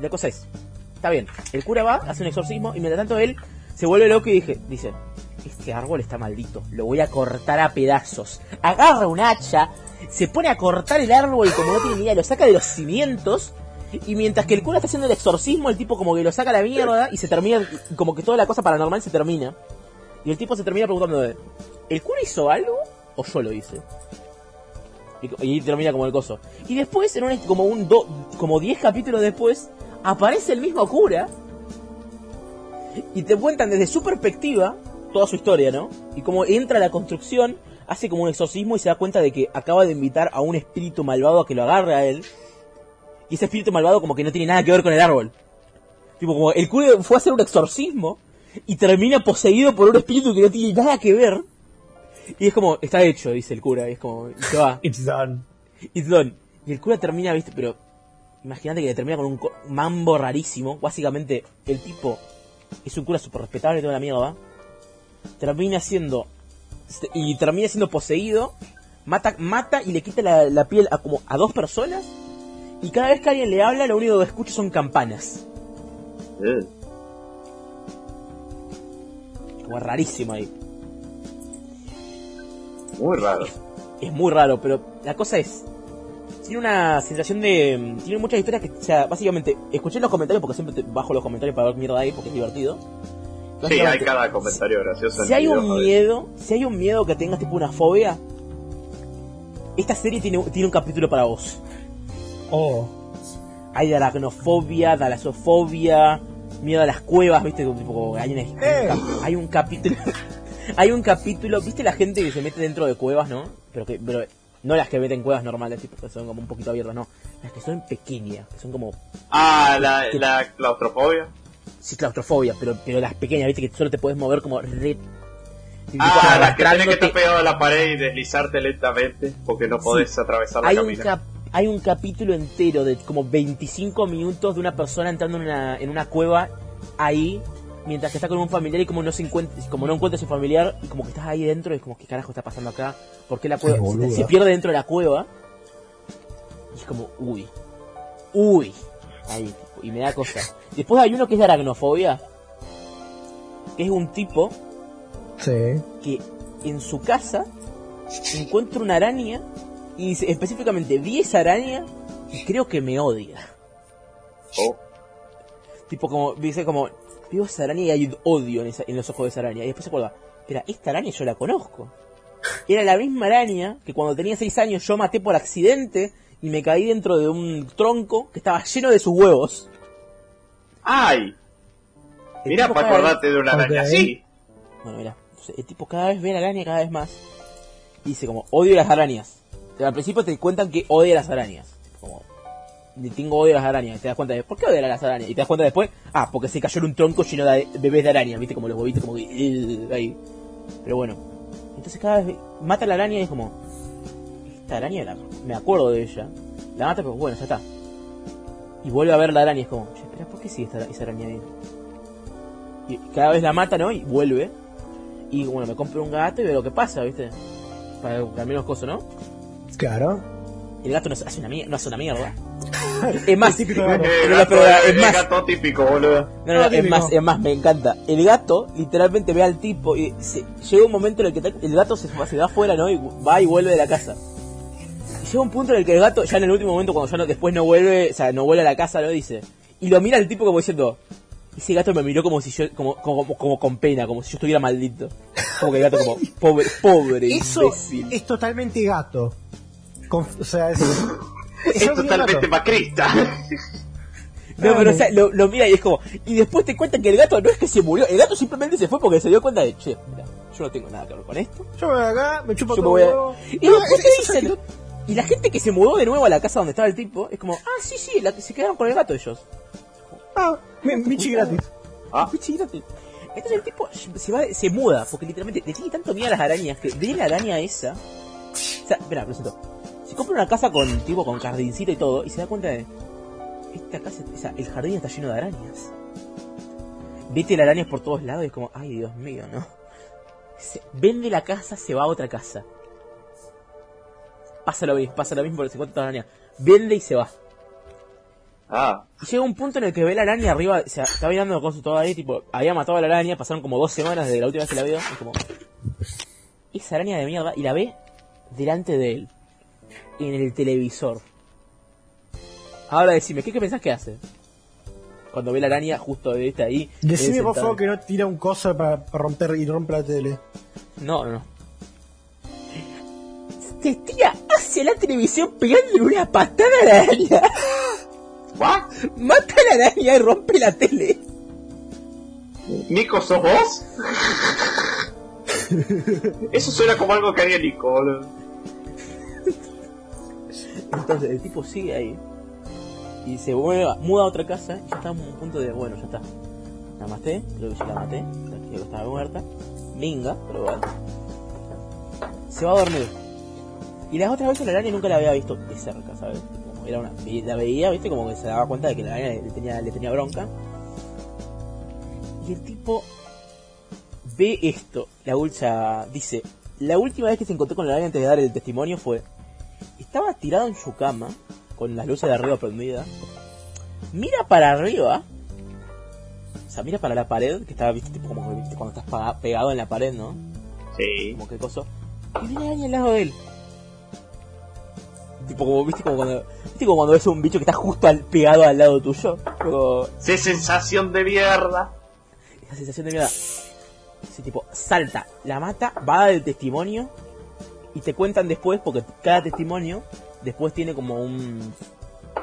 [SPEAKER 3] La cosa es, está bien, el cura va, hace un exorcismo, y mientras tanto él se vuelve loco y dije, dice, este árbol está maldito, lo voy a cortar a pedazos. Agarra un hacha, se pone a cortar el árbol como no tiene ni idea, lo saca de los cimientos, y mientras que el cura está haciendo el exorcismo, el tipo como que lo saca a la mierda y se termina, como que toda la cosa paranormal se termina. Y el tipo se termina preguntando de, ¿el cura hizo algo o yo lo hice? Y, y termina como el coso. Y después, en un, como un do- como 10 capítulos después, aparece el mismo cura y te cuentan desde su perspectiva toda su historia, ¿no? Y como entra a la construcción, hace como un exorcismo y se da cuenta de que acaba de invitar a un espíritu malvado a que lo agarre a él. Y ese espíritu malvado como que no tiene nada que ver con el árbol. Tipo, como el cura fue a hacer un exorcismo y termina poseído por un espíritu que no tiene nada que ver. Y es como, está hecho, dice el cura, y es como, y se va.
[SPEAKER 1] It's done.
[SPEAKER 3] It's done. Y el cura termina, viste, pero imagínate que le termina con un co- mambo rarísimo. Básicamente, el tipo es un cura súper respetable y toda la mierda. Termina siendo y termina siendo poseído, mata, mata y le quita la, la piel a como a dos personas. Y cada vez que alguien le habla, lo único que escucha son campanas.
[SPEAKER 2] Eh,
[SPEAKER 3] Como rarísimo ahí.
[SPEAKER 2] Muy raro.
[SPEAKER 3] Es muy raro, pero la cosa es. Tiene una sensación de. Tiene muchas historias que. O sea, básicamente, escuché los comentarios porque siempre te bajo los comentarios para ver mierda ahí porque es divertido.
[SPEAKER 2] Sí, hay cada comentario gracioso. en
[SPEAKER 3] Si hay un miedo, si hay un miedo que tengas tipo una fobia, esta serie tiene, tiene un capítulo para vos.
[SPEAKER 1] Oh.
[SPEAKER 3] Hay de aracnofobia, talasofobia, miedo a las cuevas, viste, tipo, hay, una- hay un, hay un capítulo, hay un capítulo, viste la gente que se mete dentro de cuevas, ¿no? Pero que, pero no las que meten cuevas normales, que son como un poquito abiertas, no, las que son pequeñas, que son como,
[SPEAKER 2] Ah, la, la claustrofobia.
[SPEAKER 3] sí, claustrofobia, pero, pero las pequeñas, viste, que solo te puedes mover como re...
[SPEAKER 2] Ah, la que tenés que estar pegado a la pared y deslizarte lentamente porque no podés atravesar la
[SPEAKER 3] hay un,
[SPEAKER 2] camina.
[SPEAKER 3] cap- hay un capítulo entero de como 25 minutos de una persona entrando en una, en una cueva ahí mientras que está con un familiar y como no se encuentra como no encuentra a su familiar y como que estás ahí dentro y es como qué carajo está pasando acá ¿por qué la cueva se, pierde dentro de la cueva y es como uy uy. Ahí tipo, y me da cosa. Después hay uno que es de aracnofobia que es un tipo
[SPEAKER 1] Sí.
[SPEAKER 3] que en su casa encuentra una araña y dice específicamente vi esa araña y creo que me odia.
[SPEAKER 2] Oh,
[SPEAKER 3] Tipo como, dice como, veo esa araña y hay odio en, esa- en los ojos de esa araña. Y después se acuerda, espera, esta araña yo la conozco. Era la misma araña que cuando tenía 6 años yo maté por accidente y me caí dentro de un tronco que estaba lleno de sus huevos.
[SPEAKER 2] ¡Ay!
[SPEAKER 3] El
[SPEAKER 2] Mira,
[SPEAKER 3] tipo
[SPEAKER 2] para
[SPEAKER 3] vez-
[SPEAKER 2] acordarte de una araña así.
[SPEAKER 3] Bueno, mira, entonces, el tipo cada vez ve la araña cada vez más. Y dice como, odio las arañas. Pero al principio te cuentan que odia las arañas. Como, tengo odio a las arañas. Te das cuenta de, ¿por qué odia a las arañas? Y te das cuenta después, ah, porque se cayó en un tronco lleno de bebés de araña. Viste como los huevitos como ahí. Pero bueno. Entonces cada vez ve- mata la araña y es como, esta araña la- me acuerdo de ella. La mata, pero bueno, ya está. Y vuelve a ver la araña y es como, che, espera, ¿por qué sigue esta, esa araña ahí? Y cada vez la mata, ¿no? Y vuelve. Y bueno, me compro un gato y veo lo que pasa, ¿viste? Para cambiar los cosas, ¿no?
[SPEAKER 1] Claro.
[SPEAKER 3] El gato no hace una mierda. No hace una mierda. es más,
[SPEAKER 1] Típico
[SPEAKER 3] no,
[SPEAKER 1] gato.
[SPEAKER 3] No,
[SPEAKER 2] gato,
[SPEAKER 3] pero es
[SPEAKER 2] el
[SPEAKER 3] más,
[SPEAKER 2] gato típico, boludo.
[SPEAKER 3] no, no,
[SPEAKER 1] Ah,
[SPEAKER 3] es más, es más, me encanta. El gato literalmente ve al tipo y se- llega un momento en el que el gato se, va- se va afuera, ¿no? Y va y vuelve de la casa. Y llega un punto en el que el gato, ya en el último momento, cuando ya no, después no vuelve, o sea, no vuelve a la casa, lo dice. Y lo mira el tipo como diciendo, ese gato me miró como si yo, como, como, como con pena, como si yo estuviera maldito. Como que el gato como, pobre, pobre,
[SPEAKER 1] Eso
[SPEAKER 3] imbécil.
[SPEAKER 1] es totalmente gato. Con- o sea, es.
[SPEAKER 2] Es totalmente macrista.
[SPEAKER 3] No, pero o sea, lo, lo mira y es como. Y después te cuentan que el gato no es que se murió, el gato simplemente se fue porque se dio cuenta de, che, mira, yo no tengo nada que ver con esto.
[SPEAKER 1] Yo me voy acá, me chupo
[SPEAKER 3] Yo me
[SPEAKER 1] todo.
[SPEAKER 3] voy a-. Y
[SPEAKER 1] No,
[SPEAKER 3] después
[SPEAKER 1] es-
[SPEAKER 3] te dicen. Y la gente que se mudó de nuevo a la casa donde estaba el tipo, es como, ah, sí, sí, la, se quedaron con el gato ellos.
[SPEAKER 1] Ah, mi- Michi gratis.
[SPEAKER 2] Ah,
[SPEAKER 3] Qué chiquitote. Entonces el tipo se va, se muda, porque literalmente le tiene tanto miedo a las arañas que ve la araña esa. O sea, espera, presento. Se compra una casa con tipo con jardincito y todo, y se da cuenta de. Esta casa, o sea, el jardín está lleno de arañas. Vete las arañas por todos lados y es como, ay Dios mío, no. Se- vende la casa, se va a otra casa. Pasa lo mismo, pasa lo mismo porque se encuentra otra araña. Vende y se va.
[SPEAKER 2] ah.
[SPEAKER 3] Y llega un punto en el que ve la araña arriba, o sea, estaba mirando con su todo ahí, tipo, había matado a la araña, pasaron como dos semanas desde la última vez que la veo, y como, esa araña de mierda, y la ve delante de él, en el televisor. Ahora decime, ¿qué, qué pensás que hace? Cuando ve la araña justo de esta ahí.
[SPEAKER 1] Decime por favor que no tira un coso para, para romper y rompe la tele.
[SPEAKER 3] No, no, no. Se tira hacia la televisión pegándole una patada a la araña.
[SPEAKER 2] ¿What?
[SPEAKER 3] Mata a la araña y rompe la tele.
[SPEAKER 2] ¿Nico, sos vos? Eso suena como algo que haría Nico, boludo.
[SPEAKER 3] Entonces el tipo sigue ahí. Y se mueve, muda a otra casa y ya está en un punto de, bueno, ya está. La maté, creo que ya la maté, creo que estaba muerta. Minga, pero bueno. Se va a dormir. Y las otras veces la araña nunca la había visto de cerca, ¿sabes? Como era una, la veía, viste, como que se daba cuenta de que la araña le tenía, le tenía bronca. Y el tipo ve esto. La ulcha dice, La última vez que se encontró con la araña antes de dar el testimonio fue. Estaba tirado en su cama, con las luces de arriba prendidas. Mira para arriba. O sea, mira para la pared, que estaba, viste, tipo como viste, cuando estás pegado en la pared, ¿no?
[SPEAKER 2] Sí.
[SPEAKER 3] Como que coso. Y vi la araña al lado de él. Tipo como, viste, como cuando, viste como cuando ves un bicho que está justo al, pegado al lado tuyo. Como,
[SPEAKER 2] ¡Qué sensación de mierda!
[SPEAKER 3] esa sensación de mierda. Ese tipo salta, la mata, va a dar el testimonio y te cuentan después, porque cada testimonio después tiene como un.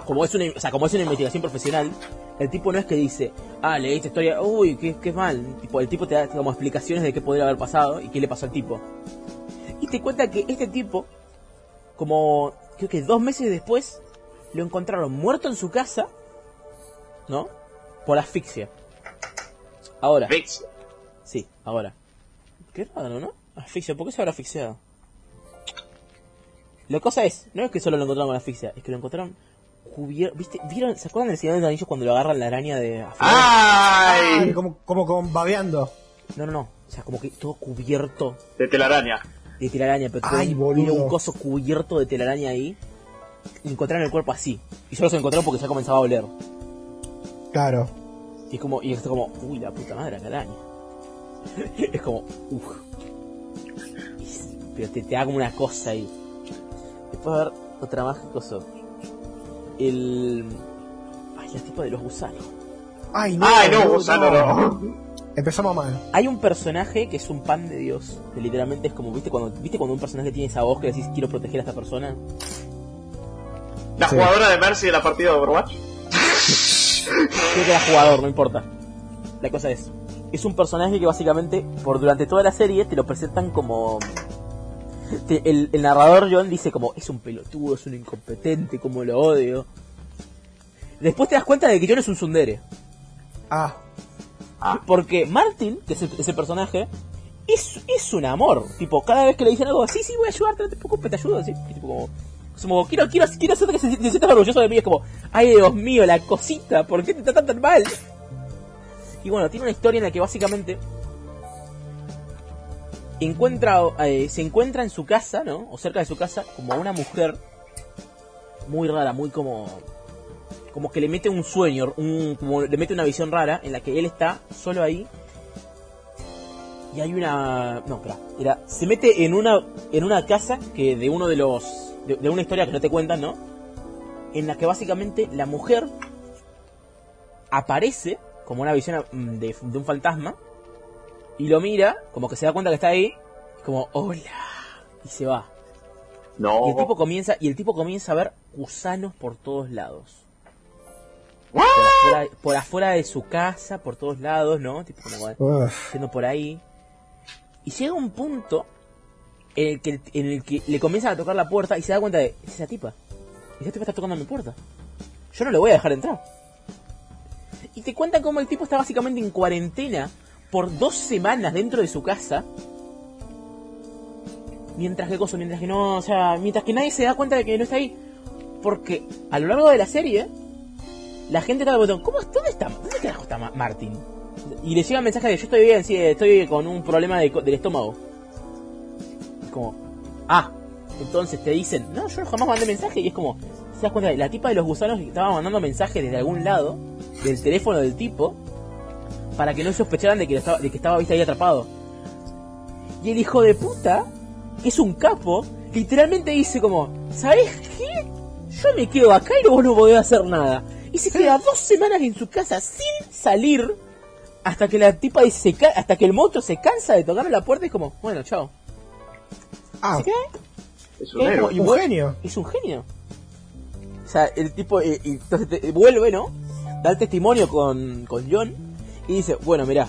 [SPEAKER 3] Como es una, o sea, como es una investigación profesional, el tipo no es que dice, ah, leí esta historia, uy, qué, qué mal. Tipo, el tipo te da como explicaciones de qué podría haber pasado y qué le pasó al tipo. Y te cuenta que este tipo, como creo que dos meses después, lo encontraron muerto en su casa, ¿no? Por asfixia. Ahora.
[SPEAKER 2] Fix.
[SPEAKER 3] Sí, ahora. Qué raro, ¿no? Asfixia, ¿por qué se habrá asfixiado? La cosa es, no es que solo lo encontraron con asfixia, es que lo encontraron cubierto. ¿Viste? ¿Vieron? ¿Se acuerdan del Señor de los Anillos cuando lo agarran la araña de afuera?
[SPEAKER 1] Ay,
[SPEAKER 2] ¡Ay!
[SPEAKER 1] como, como con babeando.
[SPEAKER 3] No, no, no. O sea, como que todo cubierto
[SPEAKER 2] De telaraña.
[SPEAKER 3] de telaraña, pero
[SPEAKER 1] Ay, boludo.
[SPEAKER 3] tiene un coso cubierto de telaraña ahí. Y encontraron el cuerpo así. Y solo se lo encontraron porque ya comenzaba a oler.
[SPEAKER 1] Claro.
[SPEAKER 3] Y es como, y es como, uy, la puta madre, la araña. es como, uff. Pero te, te da como una cosa ahí. Después a ver otra más que cosa. El. Ay, el tipo de los gusanos.
[SPEAKER 1] Ay, no.
[SPEAKER 2] ¡Ay, no,
[SPEAKER 1] boludo,
[SPEAKER 2] gusano no!
[SPEAKER 1] Empezamos mal.
[SPEAKER 3] Hay un personaje que es un pan de Dios. Que literalmente es como, ¿viste cuando, ¿viste cuando un personaje tiene esa voz que decís quiero proteger a esta persona?
[SPEAKER 2] La
[SPEAKER 1] Sí.
[SPEAKER 2] jugadora de Mercy de la partida de Overwatch.
[SPEAKER 3] Creo que era jugador, no importa. La cosa es, es un personaje que básicamente, por durante toda la serie, te lo presentan como... el, el narrador John dice como, es un pelotudo, es un incompetente, como lo odio. Después te das cuenta de que John es un sundere.
[SPEAKER 1] Ah,
[SPEAKER 3] Porque Martin, que es el, ese personaje, es, es un amor. Tipo, cada vez que le dicen algo, sí, sí, voy a ayudarte, no te preocupes, te ayudo. Así, tipo, como, como, quiero, quiero, quiero hacerte que se, te sientas orgulloso de mí. Es como, ay, Dios mío, la cosita, ¿por qué te tratan tan mal? Y bueno, tiene una historia en la que básicamente encuentra, eh, se encuentra en su casa, ¿no? O cerca de su casa, como una mujer muy rara, muy como como que le mete un sueño, un, como le mete una visión rara en la que él está solo ahí y hay una no, espera, era se mete en una en una casa que de uno de los de, una historia que no te cuentan, ¿no? En la que básicamente la mujer aparece como una visión mm, de un fantasma y lo mira, como que se da cuenta que está ahí, como hola y se va.
[SPEAKER 2] No.
[SPEAKER 3] Y el tipo comienza y el tipo comienza a ver gusanos por todos lados. Por afuera, por afuera de su casa, por todos lados, ¿no? Tipo como
[SPEAKER 1] uf.
[SPEAKER 3] yendo por ahí. Y llega un punto en el, que, en el que le comienzan a tocar la puerta y se da cuenta de, es esa tipa. Esa tipa está tocando mi puerta. Yo no le voy a dejar entrar. Y te cuentan cómo el tipo está básicamente en cuarentena por dos semanas dentro de su casa. Mientras que cosa, mientras que no, o sea, mientras que nadie se da cuenta de que no está ahí. Porque a lo largo de la serie, la gente está preguntando, ¿cómo, ¿dónde está? ¿Dónde carajo está Ma- Martin? Y le llega el mensaje de yo estoy bien, sí, estoy con un problema de del estómago. Es como, ah, entonces te dicen, no, yo jamás mandé mensaje y es como, se das cuenta, la tipa de los gusanos estaba mandando mensajes desde algún lado, del teléfono del tipo, para que no sospecharan de que, estaba, de que estaba viste ahí atrapado. Y el hijo de puta, que es un capo, literalmente dice como, ¿sabes qué? Yo me quedo acá y vos no podés hacer nada. Y se queda dos semanas en su casa sin salir hasta que la tipa dice, hasta que el monstruo se cansa de tocarle la puerta y es como, bueno, chao.
[SPEAKER 1] Ah,
[SPEAKER 3] ¿Se queda?
[SPEAKER 2] Es un héroe.
[SPEAKER 1] genio.
[SPEAKER 3] Es un genio. O sea, el tipo, eh, y entonces te- vuelve, ¿no? Da el testimonio con, con John y dice, bueno, mirá,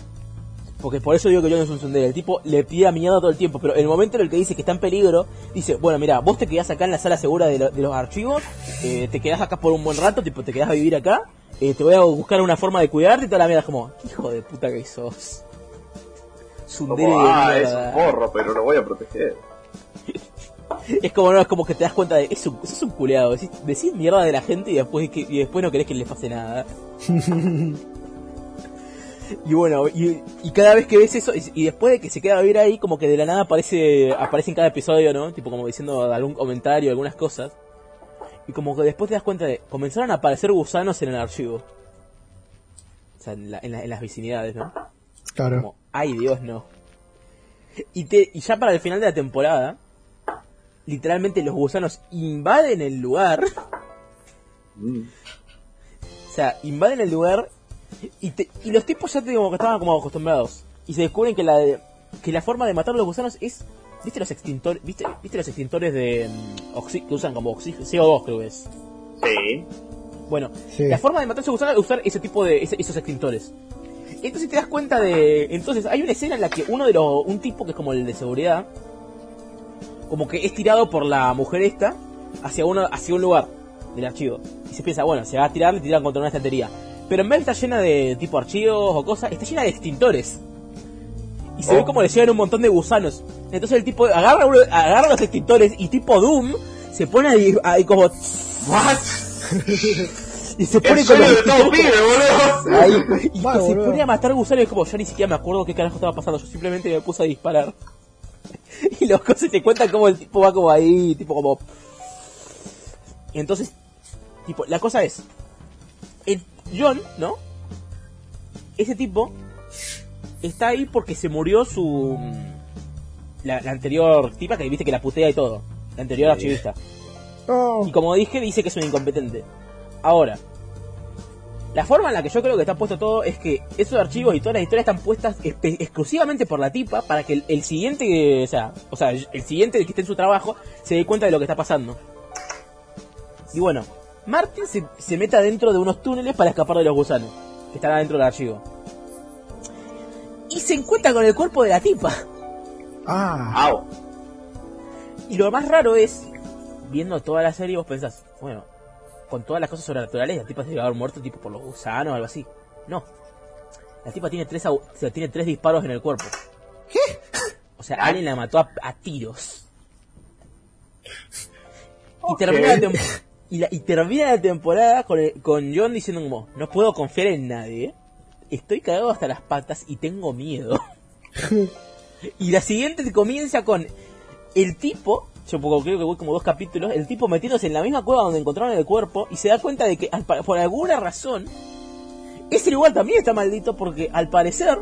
[SPEAKER 3] porque por eso digo que John es un sondero. El tipo le pide a miedo todo el tiempo, pero en el momento en el que dice que está en peligro, dice, bueno, mira, vos te quedás acá en la sala segura de, lo- de los archivos, eh, te quedás acá por un buen rato, tipo, te quedás a vivir acá, eh, te voy a buscar una forma de cuidarte y toda la mierda. Es como, ¿qué hijo de puta que sos? Sundere
[SPEAKER 2] Como,
[SPEAKER 3] de
[SPEAKER 2] ah, es un porro, pero lo voy a proteger.
[SPEAKER 3] Es como no, es como que te das cuenta de es un, sos un culeado, decís, decís mierda de la gente y después y después no querés que les pase nada. Y bueno, y, y cada vez que ves eso, y, y después de que se queda a vivir ahí, como que de la nada aparece, aparece en cada episodio, ¿no? Tipo como diciendo algún comentario, algunas cosas. Y como que después te das cuenta de, comenzaron a aparecer gusanos en el archivo. O sea, en, la- en la- en las vicinidades, ¿no?
[SPEAKER 1] Claro.
[SPEAKER 3] Como, ay Dios, no. Y, te, y ya para el final de la temporada, literalmente los gusanos invaden el lugar.
[SPEAKER 2] Mm.
[SPEAKER 3] O sea, invaden el lugar y, te- y los tipos ya te digo que estaban como acostumbrados. Y se descubren que la, de- que la forma de matar a los gusanos es... ¿Viste los extintores, viste, viste los extintores de mm, oxi- que usan como oxígeno? CO2 creo que es.
[SPEAKER 2] Sí.
[SPEAKER 3] Bueno,
[SPEAKER 1] Sí.
[SPEAKER 3] la forma de matar a esos gusanos es usar ese tipo de ese- esos extintores. Entonces te das cuenta de, entonces hay una escena en la que uno de los un tipo que es como el de seguridad como que es tirado por la mujer esta hacia uno hacia un lugar del archivo. Y se piensa, bueno, se va a tirar, le tiran contra una estantería. Pero en vez de estar llena de tipo archivos o cosas, está llena de extintores. Y se
[SPEAKER 2] Oh.
[SPEAKER 3] ve como le llegan un montón de gusanos. Entonces el tipo agarra, uno- agarra los extintores y tipo Doom se pone ahí, ahí como...
[SPEAKER 2] What?
[SPEAKER 3] Y se pone
[SPEAKER 2] boludo.
[SPEAKER 3] ahí, y
[SPEAKER 1] Vale,
[SPEAKER 3] se
[SPEAKER 1] boludo.
[SPEAKER 3] pone a matar gusanos y es como, yo ni siquiera me acuerdo qué carajo estaba pasando, yo simplemente me puse a disparar. Y los cosas te cuentan como el tipo va como ahí, tipo como... Y entonces, tipo, la cosa es, el John, ¿no? Ese tipo está ahí porque se murió su... La, la anterior tipa que viste que la putea y todo. La anterior archivista.
[SPEAKER 1] No.
[SPEAKER 3] Y como dije, dice que es un incompetente. Ahora, la forma en la que yo creo que está puesto todo es que esos archivos y todas las historias están puestas exclusivamente por la tipa para que el, el siguiente, o sea, o sea, el siguiente que esté en su trabajo se dé cuenta de lo que está pasando. Y bueno, Martin se, se mete adentro de unos túneles para escapar de los gusanos que están adentro del archivo. Y se encuentra con el cuerpo de la tipa.
[SPEAKER 1] Ah.
[SPEAKER 2] Au.
[SPEAKER 3] Y lo más raro es, viendo toda la serie, vos pensás, bueno, con todas las cosas sobrenaturales, la tipa se debe haber muerto tipo por los gusanos o algo así. No. La tipa tiene tres, o sea, tiene tres disparos en el cuerpo. ¿Qué? O sea, alguien la mató a, a tiros. Y, termina la y, la- y termina la temporada con, el- con John diciendo como, no puedo confiar en nadie. Estoy cagado hasta las patas y tengo miedo. y la siguiente comienza con el tipo, yo creo que voy como dos capítulos, el tipo metiéndose en la misma cueva donde encontraron el cuerpo y se da cuenta de que al por alguna razón ese lugar también está maldito porque al parecer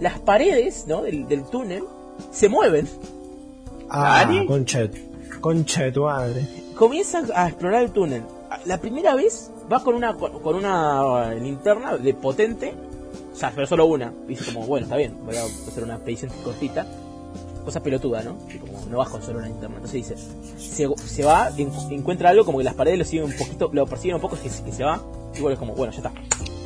[SPEAKER 3] las paredes ¿no? del, del túnel se mueven.
[SPEAKER 1] Ah,
[SPEAKER 2] ¿Nani?
[SPEAKER 1] concha de- concha de tu madre.
[SPEAKER 3] Comienza a explorar el túnel. La primera vez va con una con una linterna de potente, o sea, pero solo una. Dice como, bueno, está bien, voy a hacer una expedición cortita. Cosa pelotuda, ¿no? Como, no vas con solo una linterna. Entonces dice, se, va, en- encuentra algo, como que las paredes lo siguen un poquito, lo persiguen un poco, que, que se va. Y bueno, es como, bueno, ya está.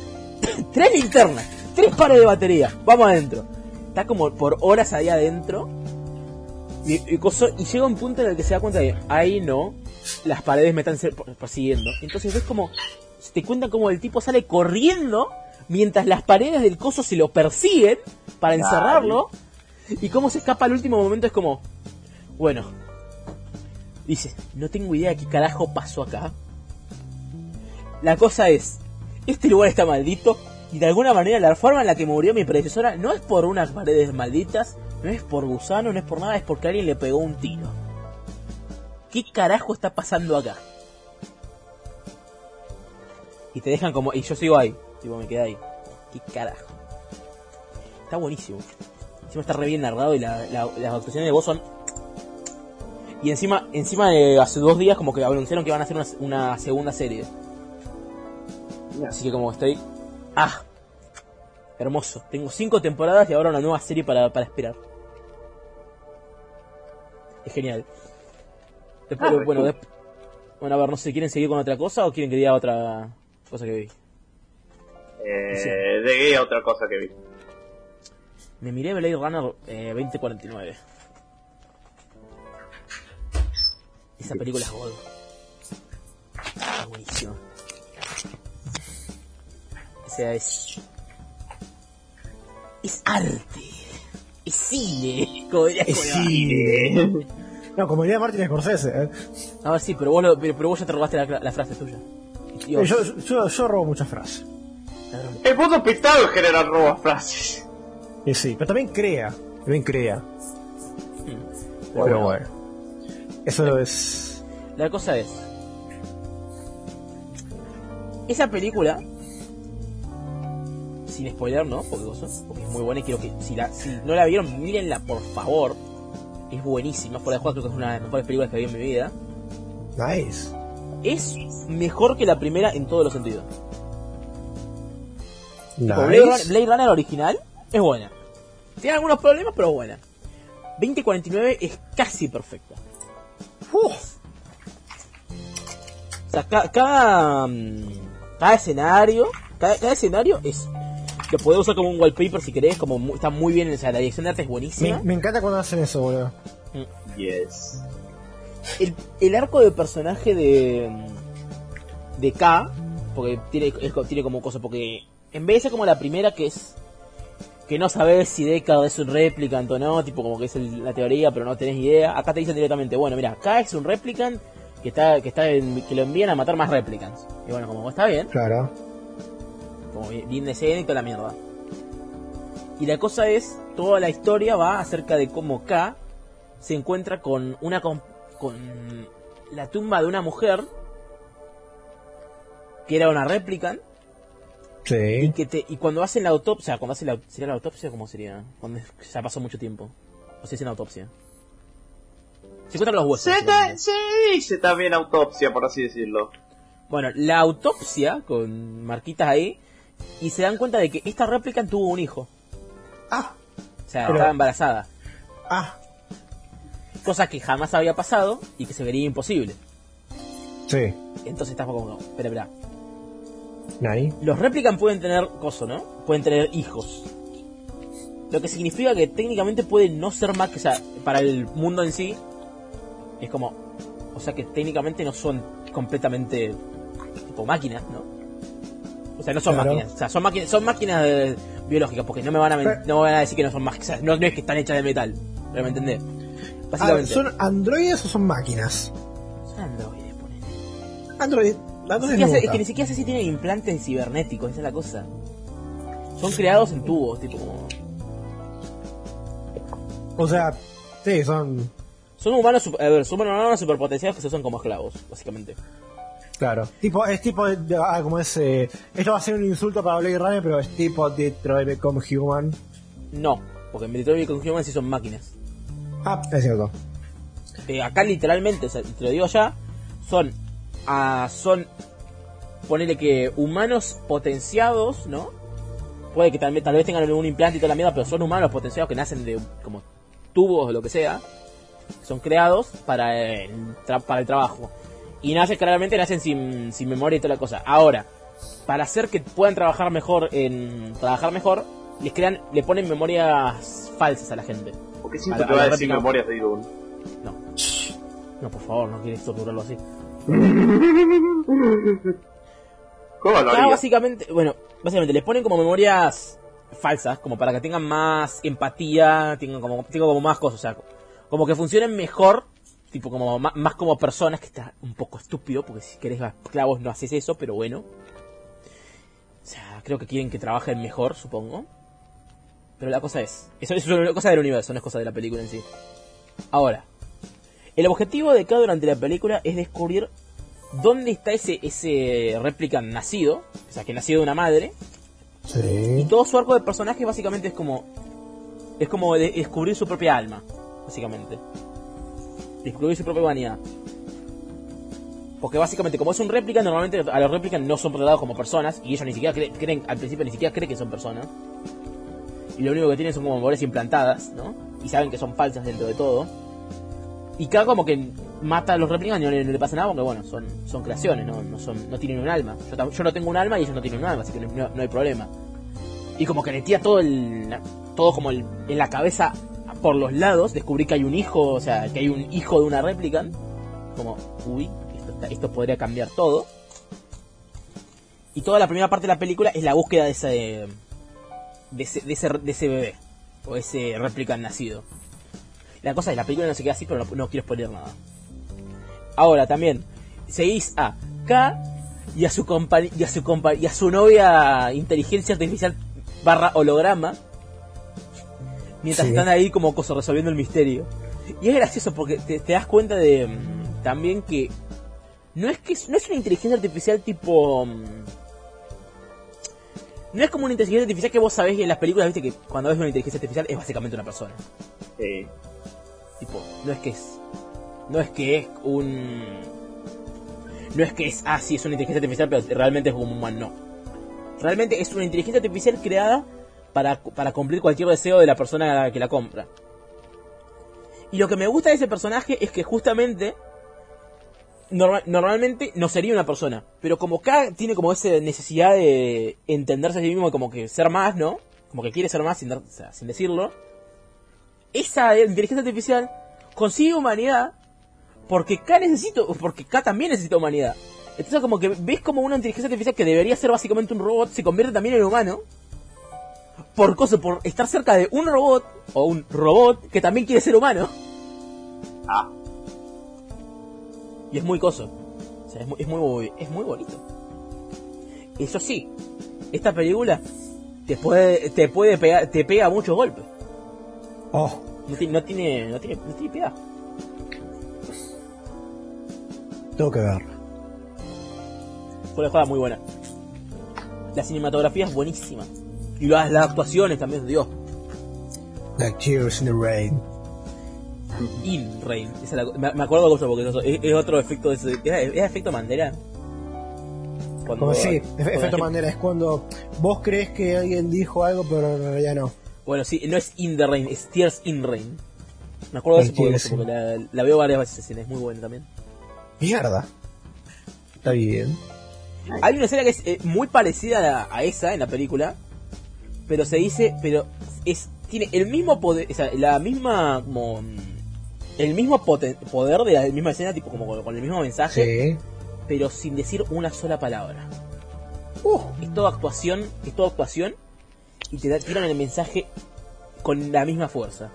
[SPEAKER 3] tres linternas, tres pares de batería, vamos adentro. Está como por horas ahí adentro. Y, y y llega un punto en el que se da cuenta de, ahí no, las paredes me están persiguiendo. Entonces ves como, se te cuenta como el tipo sale corriendo mientras las paredes del coso se lo persiguen para encerrarlo. Y cómo se escapa al último momento es como, bueno, dice, no tengo idea de qué carajo pasó acá. La cosa es, este lugar está maldito y de alguna manera la forma en la que murió mi predecesora no es por unas paredes malditas, no es por gusano, no es por nada, es porque alguien le pegó un tiro. ¿Qué carajo está pasando acá? Y te dejan como, y yo sigo ahí, tipo me quedé ahí. ¿Qué carajo? Está buenísimo. Encima está re bien narrado y la- la- las actuaciones de voz son y encima, encima de hace dos días como que anunciaron que van a hacer una, una segunda serie. Así que como estoy... ¡Ah! Hermoso. Tengo cinco temporadas y ahora una nueva serie para, para esperar. Es genial. Después,
[SPEAKER 2] Ah,
[SPEAKER 3] bueno,
[SPEAKER 2] cool.
[SPEAKER 3] desp- bueno, a ver, no sé, ¿quieren seguir con otra cosa o quieren que diga otra cosa que vi?
[SPEAKER 2] Eh,
[SPEAKER 3] Sí.
[SPEAKER 2] De otra cosa que vi.
[SPEAKER 3] Me miré Blade Runner eh, 2049. Esa película es god. Está buenísima. O sea, es. Es arte. Es cine. Como
[SPEAKER 1] Es cine. No, como diría Martin Scorsese. ¿eh?
[SPEAKER 3] A ver, sí, pero vos, lo- pero, pero vos ya te robaste la, la frase tuya. Dios,
[SPEAKER 1] Yo, yo, yo robo muchas frases.
[SPEAKER 2] El mundo pintado en general roba frases.
[SPEAKER 1] Y sí, pero también crea. También crea. Pero bueno. Eso es.
[SPEAKER 3] La cosa es. Esa película. Sin spoiler, ¿no? Porque, porque es muy buena y quiero que. Si, la, si no la vieron, mírenla por favor. Es buenísima. Por de juego, creo que es una de las mejores películas que vi en mi vida.
[SPEAKER 1] Nice.
[SPEAKER 3] Es mejor que la primera en todos los sentidos. Tipo, Blade, Runner,
[SPEAKER 1] Nice.
[SPEAKER 3] Blade Runner original es buena. Tiene algunos problemas, pero buena. 2049 es casi perfecta.
[SPEAKER 1] Uf.
[SPEAKER 3] O sea, ca- cada, mm, cada escenario, cada, cada escenario es. Lo podés usar como un wallpaper si querés, como mu- está muy bien, o sea, la dirección de arte es buenísima.
[SPEAKER 1] Me, me encanta cuando hacen eso, boludo.
[SPEAKER 2] Yes.
[SPEAKER 3] El, el arco de personaje de. mm, de K, porque tiene, es co- tiene como cosa, porque en vez de ser como la primera que es. que no sabes si Deckard es un replicant o no, tipo como que es el- la teoría, pero no tenés idea. Acá te dicen directamente, bueno, mira, K es un replicant que está que está en- que lo envían a matar más replicants. Y bueno, como está bien,
[SPEAKER 1] Claro.
[SPEAKER 3] Como bien escena y toda la mierda. Y la cosa es, toda la historia va acerca de cómo K se encuentra con una con, con la tumba de una mujer que era una replicant y
[SPEAKER 1] Sí.
[SPEAKER 3] que te y cuando hacen la autopsia, cuando hacen la sería la autopsia cómo sería, cuando ya pasó mucho tiempo. O se hacen la autopsia. Se encuentran los huesos.
[SPEAKER 2] Se,
[SPEAKER 3] básicamente.
[SPEAKER 2] te- se dice también autopsia, por así decirlo.
[SPEAKER 3] Bueno, la autopsia con marquitas ahí y se dan cuenta de que esta replicant tuvo un hijo,
[SPEAKER 1] Ah.
[SPEAKER 3] o sea,
[SPEAKER 1] Pero-
[SPEAKER 3] estaba embarazada.
[SPEAKER 1] Ah.
[SPEAKER 3] cosa que jamás había pasado y que se vería imposible.
[SPEAKER 1] Sí.
[SPEAKER 3] Entonces estás como, espera, espera.
[SPEAKER 1] Nani.
[SPEAKER 3] Los replicant pueden tener coso, ¿no? Pueden tener hijos. Lo que significa que técnicamente pueden no ser más que, o sea, para el mundo en sí, es como, o sea que técnicamente no son completamente tipo máquinas, ¿no? O sea, no son
[SPEAKER 1] Claro.
[SPEAKER 3] máquinas, o sea, son máquinas, son máquinas eh, biológicas, porque no me van a
[SPEAKER 1] Pero-
[SPEAKER 3] no me van a decir que no son máquinas, o sea, no, no es que están hechas de metal, ¿pero me entendés?
[SPEAKER 1] Ah,
[SPEAKER 3] Básicamente.
[SPEAKER 1] ¿Son androides o son máquinas?
[SPEAKER 3] son androides, ponele.
[SPEAKER 1] Android.
[SPEAKER 3] Ni
[SPEAKER 1] Android
[SPEAKER 3] siquiera
[SPEAKER 1] me
[SPEAKER 3] sé- es que ni siquiera sé si tienen implantes cibernéticos, esa es la cosa. Son creados en tubos, tipo como...
[SPEAKER 1] O sea, sí, son.
[SPEAKER 3] Son humanos, a ver, son humanos superpotenciados que se usan como esclavos, básicamente.
[SPEAKER 1] Claro. Tipo, es tipo. de- de- ah, como es. eh, esto va a ser un insulto para Blade Runner, pero es tipo Detroit Become Human.
[SPEAKER 3] No, porque en Detroit con Human sí son máquinas.
[SPEAKER 1] Ah, es cierto.
[SPEAKER 3] Eh, acá literalmente, o sea, te lo digo ya, son... ah, son... Ponele que humanos potenciados, ¿no? Puede que tal, vez- tal vez tengan algún implante y toda la mierda, pero son humanos potenciados que nacen de como tubos o lo que sea. Son creados para el, tra- para el trabajo. Y nacen, claramente nacen sin, sin memoria y toda la cosa. Ahora, para hacer que puedan trabajar mejor en trabajar mejor, les crean, le ponen memorias falsas a la gente.
[SPEAKER 2] Porque siempre
[SPEAKER 3] A
[SPEAKER 2] te va
[SPEAKER 3] a
[SPEAKER 2] decir
[SPEAKER 3] réplica.
[SPEAKER 2] memorias de Idun.
[SPEAKER 3] No. No, por favor, no quieres torturarlo así.
[SPEAKER 2] ¿Cómo lo haría?
[SPEAKER 3] básicamente, bueno, básicamente les ponen como memorias falsas, como para que tengan más empatía, tengan como, tengan como más cosas, o sea, como que funcionen mejor, tipo como más, como personas, que está un poco estúpido, porque si querés esclavos no haces eso, pero bueno. O sea, creo que quieren que trabajen mejor, supongo. Pero la cosa es, eso, eso es una cosa del universo, no es cosa de la película en sí. Ahora, el objetivo de cada durante la película es descubrir dónde está ese, ese replicant nacido, o sea, que nació de una madre, y
[SPEAKER 1] Sí.
[SPEAKER 3] todo su arco de personaje básicamente es como es como de- descubrir su propia alma, básicamente. Descubrir su propia humanidad. Porque básicamente, como es un réplica, normalmente a los réplicas no son tratados como personas, y ellos ni siquiera cre- creen, al principio ni siquiera creen que son personas. Y lo único que tienen son como memorias implantadas, ¿no? Y saben que son falsas dentro de todo. Y cada como que mata a los réplicas y no, le- pasa nada porque bueno, son, son creaciones, no, no, son, no tienen un alma. Yo, no tengo un alma y ellos no tienen un alma, así que no- no hay problema. Y como que le tira todo el. todo como el- en la cabeza por los lados, descubrí que hay un hijo, o sea, que hay un hijo de una réplica. Como, uy, esto, podría cambiar todo. Y toda la primera parte de la película es la búsqueda de ese. de ese, de ese, de ese bebé. O ese réplica nacido. La cosa es, la película no se queda así, pero no, quiero spoiler nada. Ahora, también, seguís a K, y a su y a su y a su novia inteligencia artificial barra holograma mientras
[SPEAKER 1] Sí.
[SPEAKER 3] están ahí como cosa resolviendo el misterio y es gracioso porque te, te das cuenta de mm, también que no es que es- no es una inteligencia artificial tipo mm, no es como una inteligencia artificial que vos sabés en las películas viste que cuando ves una inteligencia artificial es básicamente una persona
[SPEAKER 2] Eh,
[SPEAKER 3] Tipo, no es que es. No es que es un. No es que es. Ah, sí, es una inteligencia artificial, pero realmente es como un humano. No. Realmente es una inteligencia artificial creada para, para cumplir cualquier deseo de la persona que la compra. Y lo que me gusta de ese personaje es que justamente. norma- normalmente no sería una persona. Pero como K tiene como esa necesidad de entenderse a sí mismo, como que ser más, ¿no? Como que quiere ser más sin, o sea, sin decirlo esa inteligencia artificial consigue humanidad porque K necesito, porque K también necesita humanidad. Entonces como que ves como una inteligencia artificial que debería ser básicamente un robot se convierte también en humano por cosa, por estar cerca de un robot o un robot que también quiere ser humano
[SPEAKER 2] ah,
[SPEAKER 3] y es muy coso. O sea, es muy, es muy, es muy bonito. Eso sí, esta película te puede, te puede pegar, te pega muchos golpes.
[SPEAKER 1] Oh,
[SPEAKER 3] No, ti- no tiene, no tiene, no tiene piedad.
[SPEAKER 1] tengo que ver.
[SPEAKER 3] Fue una jugada muy buena. La cinematografía es buenísima. Y las, las actuaciones también, Dios.
[SPEAKER 1] Like Tears in the Rain.
[SPEAKER 3] In Rain. Esa la- me, me acuerdo mucho porque es, es- es otro efecto de ese. ¿Era, era efecto Mandela? Cuando-
[SPEAKER 1] Como sí,
[SPEAKER 3] cuando
[SPEAKER 1] efecto Mandela es cuando vos crees que alguien dijo algo, pero en realidad no.
[SPEAKER 3] Bueno, sí, no es In the Rain, es Tears in Rain. Me acuerdo de eso porque,
[SPEAKER 1] in-
[SPEAKER 3] porque la, la veo varias veces es muy buena también.
[SPEAKER 1] Mierda. Está bien.
[SPEAKER 3] Hay una escena que es eh, muy parecida a, a esa en la película, pero se dice, pero es tiene el mismo poder, o sea, la misma como el mismo poten- poder de la misma escena, tipo como con, con el mismo mensaje,
[SPEAKER 1] Sí.
[SPEAKER 3] pero sin decir una sola palabra.
[SPEAKER 1] Uh,
[SPEAKER 3] Es toda actuación, es toda actuación y te da- tiran el mensaje con la misma fuerza.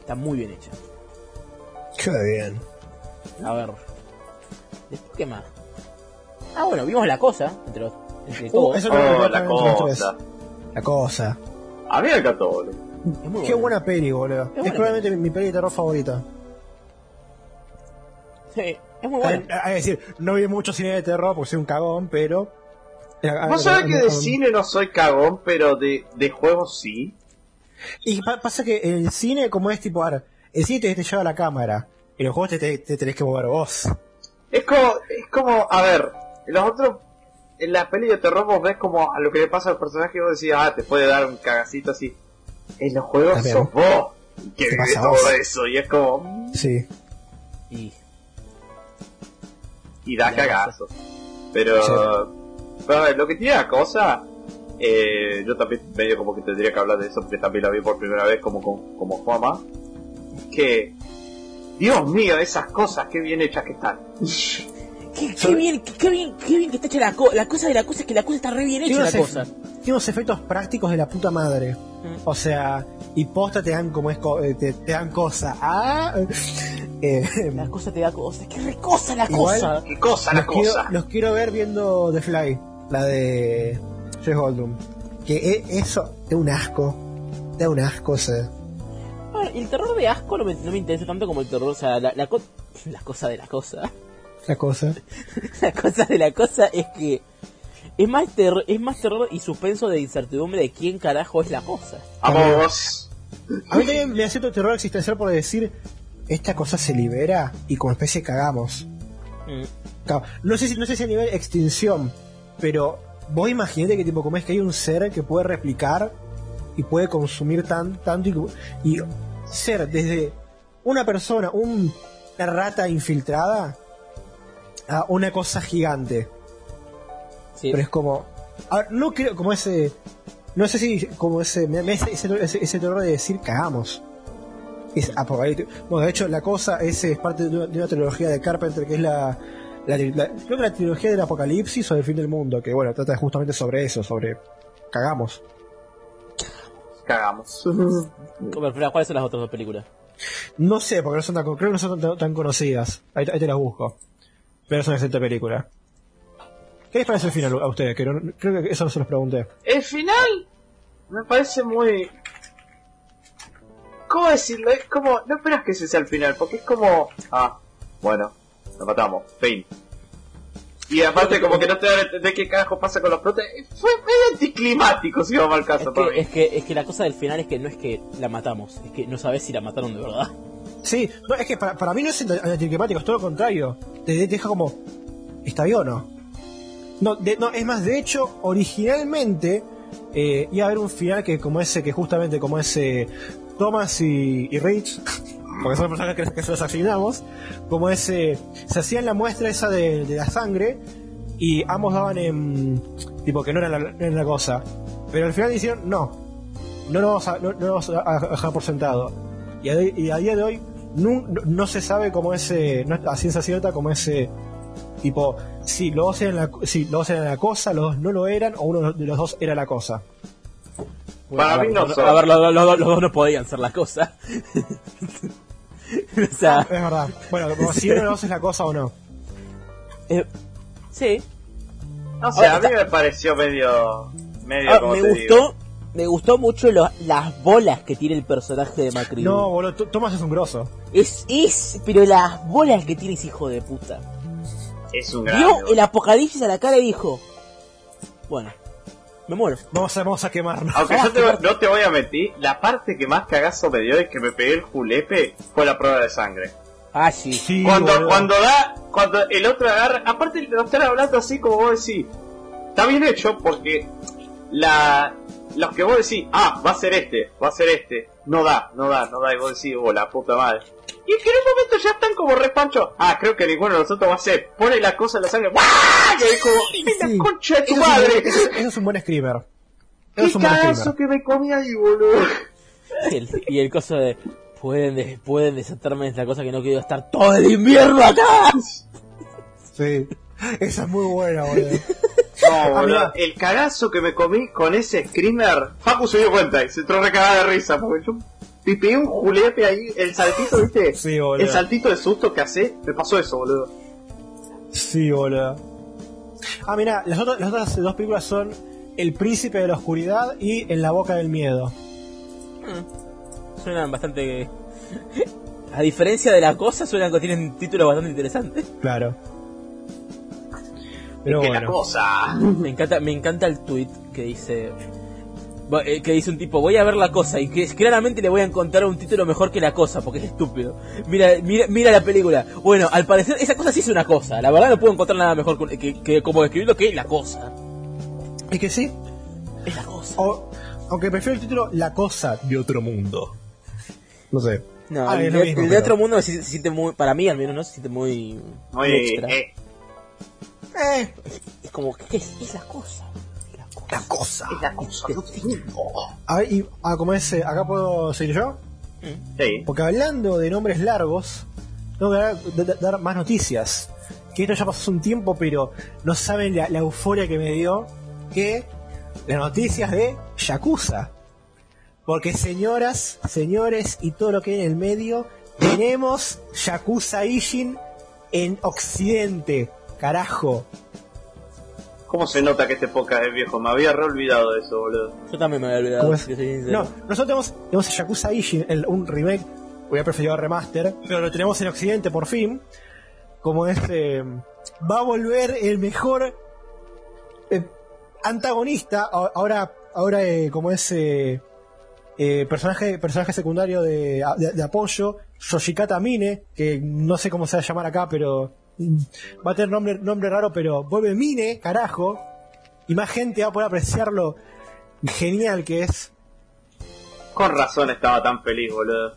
[SPEAKER 3] Está muy bien hecha.
[SPEAKER 1] qué bien.
[SPEAKER 3] A ver. Después, ¿qué más? Ah, bueno, vimos la cosa, entre, los- entre
[SPEAKER 1] Uh,
[SPEAKER 3] todos.
[SPEAKER 1] eso que
[SPEAKER 2] oh, la
[SPEAKER 1] entre los tres.
[SPEAKER 2] cosa.
[SPEAKER 1] La cosa.
[SPEAKER 2] A mí me encantó, boludo.
[SPEAKER 3] Es
[SPEAKER 1] Qué
[SPEAKER 3] bueno.
[SPEAKER 1] buena peli, boludo.
[SPEAKER 3] buena
[SPEAKER 1] Es probablemente mi, mi peli de terror favorita.
[SPEAKER 3] Sí, es muy bueno.
[SPEAKER 1] A, a decir, no vi mucho cine de terror porque soy un cagón, pero.
[SPEAKER 2] Vos sabés que de cine no soy cagón, pero de, de juegos sí.
[SPEAKER 1] Y pa- pasa que el cine, como es tipo, ahora, el cine te, te lleva la cámara. Y los juegos te, te- te tenés que mover vos.
[SPEAKER 2] Es como, es como, a ver, los otros, en la peli de terror vos ves como a lo que le pasa al personaje y vos decís, ah, te puede dar un cagacito así. En los juegos
[SPEAKER 1] También.
[SPEAKER 2] sos vos que vive todo
[SPEAKER 1] vos.
[SPEAKER 2] eso y es como, mm,
[SPEAKER 1] Sí.
[SPEAKER 3] Y
[SPEAKER 2] y da cagazos. Pero,
[SPEAKER 1] Sí.
[SPEAKER 2] pero a ver, lo que tiene la cosa, eh, yo también medio como que tendría que hablar de eso porque también la vi por primera vez como, como, como. Es que, Dios mío, esas cosas, qué bien hechas que están.
[SPEAKER 3] qué, qué bien, qué, qué bien, qué bien que está hecha la cosa. La cosa de la cosa es que la cosa está re bien hecha
[SPEAKER 1] Tiene
[SPEAKER 3] la
[SPEAKER 1] unos,
[SPEAKER 3] cosa.
[SPEAKER 1] tiene unos efectos prácticos de la puta madre.
[SPEAKER 3] Mm.
[SPEAKER 1] O sea, y posta te dan como es, co- eh, te, te dan cosa. Ah, eh,
[SPEAKER 3] La cosa te da cosa. Qué re cosa la
[SPEAKER 1] Igual-
[SPEAKER 3] cosa.
[SPEAKER 2] Qué cosa la
[SPEAKER 1] los, quiero,
[SPEAKER 2] cosa.
[SPEAKER 1] los quiero ver viendo The Fly, la de Jeff Goldblum. Que e- eso da un asco. Da un asco, o sea.
[SPEAKER 3] El terror de asco no me, no me interesa tanto como el terror, o sea, la, la, co- la cosa de la cosa.
[SPEAKER 1] La cosa.
[SPEAKER 3] La cosa de la cosa es que es más, terror, es más terror y suspenso de incertidumbre de quién carajo es la cosa.
[SPEAKER 2] Vamos.
[SPEAKER 1] A mí también me hace todo terror existencial por decir, esta cosa se libera y como especie cagamos.
[SPEAKER 3] Mm.
[SPEAKER 1] No sé si no sé si a nivel extinción, pero vos imaginate que tipo como es que hay un ser que puede replicar y puede consumir tan tanto y, y ser desde una persona, un- una rata infiltrada a una cosa gigante.
[SPEAKER 3] Sí.
[SPEAKER 1] Pero es como. a ver, no creo, como ese. No sé si como ese. ese, ese, ese terror de decir cagamos. Es apocalíptico. Bueno, de hecho, la cosa ese es parte de una, de una trilogía de Carpenter que es la, la, la- Creo que la trilogía del apocalipsis o del fin del mundo. Que bueno, trata justamente sobre eso, sobre. Cagamos.
[SPEAKER 2] Cagamos.
[SPEAKER 3] ¿Cuáles son las otras dos películas?
[SPEAKER 1] No sé, porque no son tan, creo que no son tan, tan conocidas. Ahí, ahí te las busco. Pero es una excelente película. ¿Qué les parece el final a ustedes? Que no- creo que eso no se los pregunté.
[SPEAKER 2] El final me parece muy. ¿Cómo decirlo? Es como. No esperas que ese sea el final, porque es como. Ah, bueno, lo matamos, fin. Y aparte, como que no te dan a entender qué carajo pasa con los protas. Fue medio anticlimático, si vamos al
[SPEAKER 3] Es
[SPEAKER 2] caso, para
[SPEAKER 3] que,
[SPEAKER 2] mí.
[SPEAKER 3] es, que, es que la cosa del final es que no es que la matamos, es que no sabes si la mataron de verdad.
[SPEAKER 1] Sí, no, es que para, para mí no es anticlimático, es todo lo contrario. Te, deja como, ¿está bien o no? No, de- no, es más, de hecho, originalmente eh, iba a haber un final que como ese, que justamente como ese Thomas y, y Rich, porque son personas que, que se los asignamos, como ese, se hacían la muestra esa de, de la sangre y ambos daban en, tipo que no era la, la cosa. Pero al final dijeron, no, no lo vamos a, dejar por sentado. Y a día de hoy no, no- se sabe cómo ese, no es a ciencia cierta, como ese tipo, si los dos eran la, si los dos eran la cosa, los dos no lo eran, o uno de los dos era la cosa.
[SPEAKER 2] Para
[SPEAKER 3] a ver,
[SPEAKER 2] mí no
[SPEAKER 3] los-
[SPEAKER 2] son.
[SPEAKER 3] A ver, los, los- los- los dos no podían ser la cosa. o sea,
[SPEAKER 1] Es verdad. Bueno, como si uno de los dos es la cosa o no.
[SPEAKER 3] eh, sí.
[SPEAKER 2] No sé, a
[SPEAKER 3] Ahora,
[SPEAKER 2] mí me pareció medio. medio
[SPEAKER 3] Ah,
[SPEAKER 2] como
[SPEAKER 3] me
[SPEAKER 2] te
[SPEAKER 3] gustó,
[SPEAKER 2] digo.
[SPEAKER 3] Me gustó mucho lo- las bolas que tiene el personaje de Macri.
[SPEAKER 1] No, boludo, T- Thomas es un grosso.
[SPEAKER 3] Es, es, pero las bolas que tiene ese hijo de puta.
[SPEAKER 2] Es un
[SPEAKER 3] Vio el apocalipsis a la cara y dijo, bueno, me muero.
[SPEAKER 1] Vamos a, vamos a quemarnos.
[SPEAKER 2] Aunque yo te, no te voy a mentir, la parte que más cagazo me dio y que me pegué el julepe fue la prueba de sangre.
[SPEAKER 3] Ah, sí.
[SPEAKER 1] Sí,
[SPEAKER 2] cuando,
[SPEAKER 1] boludo.
[SPEAKER 2] cuando da, cuando el otro agarra, aparte lo están hablando así como vos decís, está bien hecho porque la, los que vos decís, ah, va a ser este, va a ser este, no da, no da, no da, y vos decís, oh, la puta madre. Y es que en un momento ya están como repancho, ah, creo que ninguno de nosotros va a ser, pone la cosa en la sangre, ¡guau! Y es como, ¡ay,
[SPEAKER 1] Sí.
[SPEAKER 2] la concha de tu
[SPEAKER 1] Eso es un-
[SPEAKER 2] madre!
[SPEAKER 1] eso, eso es un buen screamer. Eso
[SPEAKER 2] ¡Qué
[SPEAKER 1] es un buen
[SPEAKER 2] cagazo que me comí ahí, boludo!
[SPEAKER 3] Y el, y el coso de, pueden, des- pueden desatarme esta cosa que no quiero estar todo el invierno acá.
[SPEAKER 1] Sí. Esa es muy buena, boludo.
[SPEAKER 2] No, boludo, el cagazo que me comí con ese screamer, Facu se dio cuenta y se entró recagada de risa, porque yo un julepe ahí, el saltito, ¿viste?
[SPEAKER 1] Sí, boludo.
[SPEAKER 2] el saltito de susto que hace, me pasó eso, boludo.
[SPEAKER 1] Sí, boludo. Ah, mira, las, otras- las otras dos películas son El Príncipe de la Oscuridad y En la Boca del Miedo.
[SPEAKER 3] Suenan bastante... A diferencia de la cosa, suenan que tienen títulos bastante interesantes.
[SPEAKER 1] Claro. Pero
[SPEAKER 2] que la cosa.
[SPEAKER 3] Me encanta, me encanta el tweet que dice... eh, Que dice un tipo, voy a ver la cosa y que claramente le voy a encontrar un título mejor que la cosa, porque es estúpido. Mira, mira, mira la película. Bueno, al parecer esa cosa sí es una cosa. La verdad no puedo encontrar nada mejor que, que, que como describirlo que la cosa.
[SPEAKER 1] Es que sí.
[SPEAKER 3] Es la cosa.
[SPEAKER 1] O- aunque prefiero el título La Cosa de Otro Mundo. No sé.
[SPEAKER 3] No,
[SPEAKER 1] Ah,
[SPEAKER 3] el,
[SPEAKER 1] es lo
[SPEAKER 3] de,
[SPEAKER 1] mismo,
[SPEAKER 3] el de
[SPEAKER 1] pero-
[SPEAKER 3] otro mundo se, se siente muy, para mí al menos, ¿no? Se siente muy,
[SPEAKER 2] Muy,
[SPEAKER 3] extra.
[SPEAKER 2] eh,
[SPEAKER 1] Eh,
[SPEAKER 3] Es como, ¿qué es? Es la cosa. Es la cosa.
[SPEAKER 1] la cosa.
[SPEAKER 2] es la cosa mundo.
[SPEAKER 1] A ver, y ah, como es, eh, acá puedo seguir yo.
[SPEAKER 2] Sí.
[SPEAKER 1] Porque hablando de nombres largos, tengo que dar, da- da- dar más noticias. Que esto ya pasó hace un tiempo, pero no saben la, la euforia que me dio que las noticias de Yakuza. Porque señoras, señores y todo lo que hay en el medio, tenemos Yakuza Ishin en Occidente. Carajo.
[SPEAKER 2] ¿Cómo se nota que este podcast es viejo? Me había re olvidado de eso, boludo.
[SPEAKER 3] Yo también me había olvidado. Si.
[SPEAKER 1] No, nosotros tenemos, tenemos Yakuza Ishin, el- un remake, hubiera preferido remaster, pero lo tenemos en Occidente por fin. Como es, eh, va a volver el mejor eh, antagonista, a- ahora, ahora eh, como es eh, eh, personaje, personaje secundario de, de- de apoyo, Yoshikata Mine, que no sé cómo se va a llamar acá, pero va a tener nombre, nombre raro, pero vuelve Mine, carajo, y más gente va a poder apreciarlo genial que es.
[SPEAKER 2] Con razón estaba tan feliz, boludo.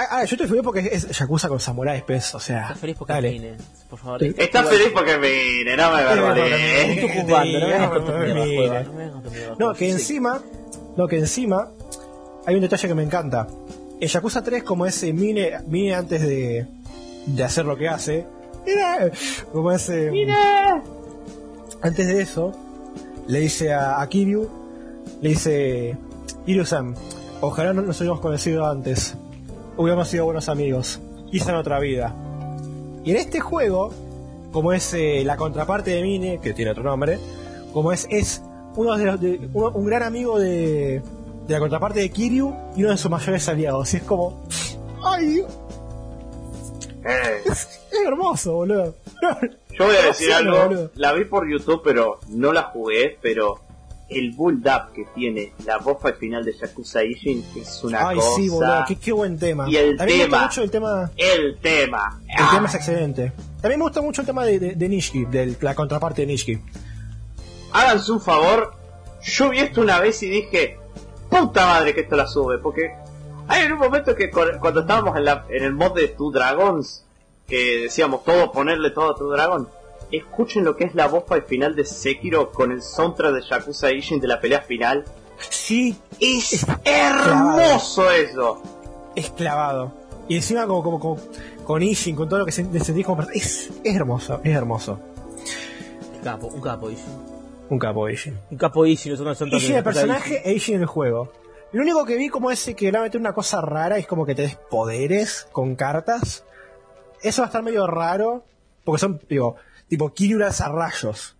[SPEAKER 1] Ah, ah, yo estoy feliz porque es Yakuza con samuráis, pues, o sea.
[SPEAKER 3] Estás feliz porque
[SPEAKER 1] dale.
[SPEAKER 3] vine, por favor.
[SPEAKER 1] Sí.
[SPEAKER 2] Estás feliz porque no me
[SPEAKER 3] No me juega, no
[SPEAKER 1] que
[SPEAKER 3] Sí.
[SPEAKER 1] encima, no, que encima hay un detalle que me encanta. En Yakuza 3, como ese Mine, Mine antes de, de hacer lo que hace, mira, como ese, antes de eso, le dice a, a Kiryu, le dice, Kiryu-san, ojalá no nos hubiéramos conocido antes, hubiéramos sido buenos amigos, quizá en otra vida. Y en este juego, como es eh, la contraparte de Mine, que tiene otro nombre, como es, es uno de los de- uno- un gran amigo de, de la contraparte de Kiryu y uno de sus mayores aliados. Y es como. ¡Ay! Es, hermoso, boludo.
[SPEAKER 2] yo voy a decir algo,
[SPEAKER 1] boludo.
[SPEAKER 2] la vi por YouTube, pero no la jugué, pero el build up que tiene la bofa final de Yakuza Ishin es una
[SPEAKER 1] Ay,
[SPEAKER 2] cosa.
[SPEAKER 1] sí, boludo. Qué, qué buen tema.
[SPEAKER 2] Y el
[SPEAKER 1] a mí me gusta
[SPEAKER 2] tema.
[SPEAKER 1] mucho el tema.
[SPEAKER 2] El tema.
[SPEAKER 1] El
[SPEAKER 2] Ah,
[SPEAKER 1] tema es excelente. También me gusta mucho el tema de, de, de Nishiki, de la contraparte de Nishiki.
[SPEAKER 2] háganse un favor. Yo vi esto una vez y dije, puta madre que esto la sube, porque hay en un momento que cu- cuando estábamos en, la- en el mod de Two Dragons, que decíamos todo, ponerle todo a Two Dragon, escuchen lo que es la voz al final de Sekiro con el soundtrack de Yakuza Ishin de la pelea final.
[SPEAKER 1] Sí,
[SPEAKER 2] Es hermoso eso.
[SPEAKER 1] es clavado. Y encima como, como, como- con Ishin, con todo lo que se, sentís como persona, es, es hermoso, es hermoso.
[SPEAKER 3] Un capo, un capo Ishin.
[SPEAKER 1] Un capo Ishin.
[SPEAKER 3] Un capo Ishin, es una
[SPEAKER 1] Ishin el personaje e Ishin el juego. Lo único que vi como ese que le va a meter una cosa rara es como que te des poderes con cartas. Eso va a estar medio raro. Porque son, digo, tipo Kiryu lanza rayos.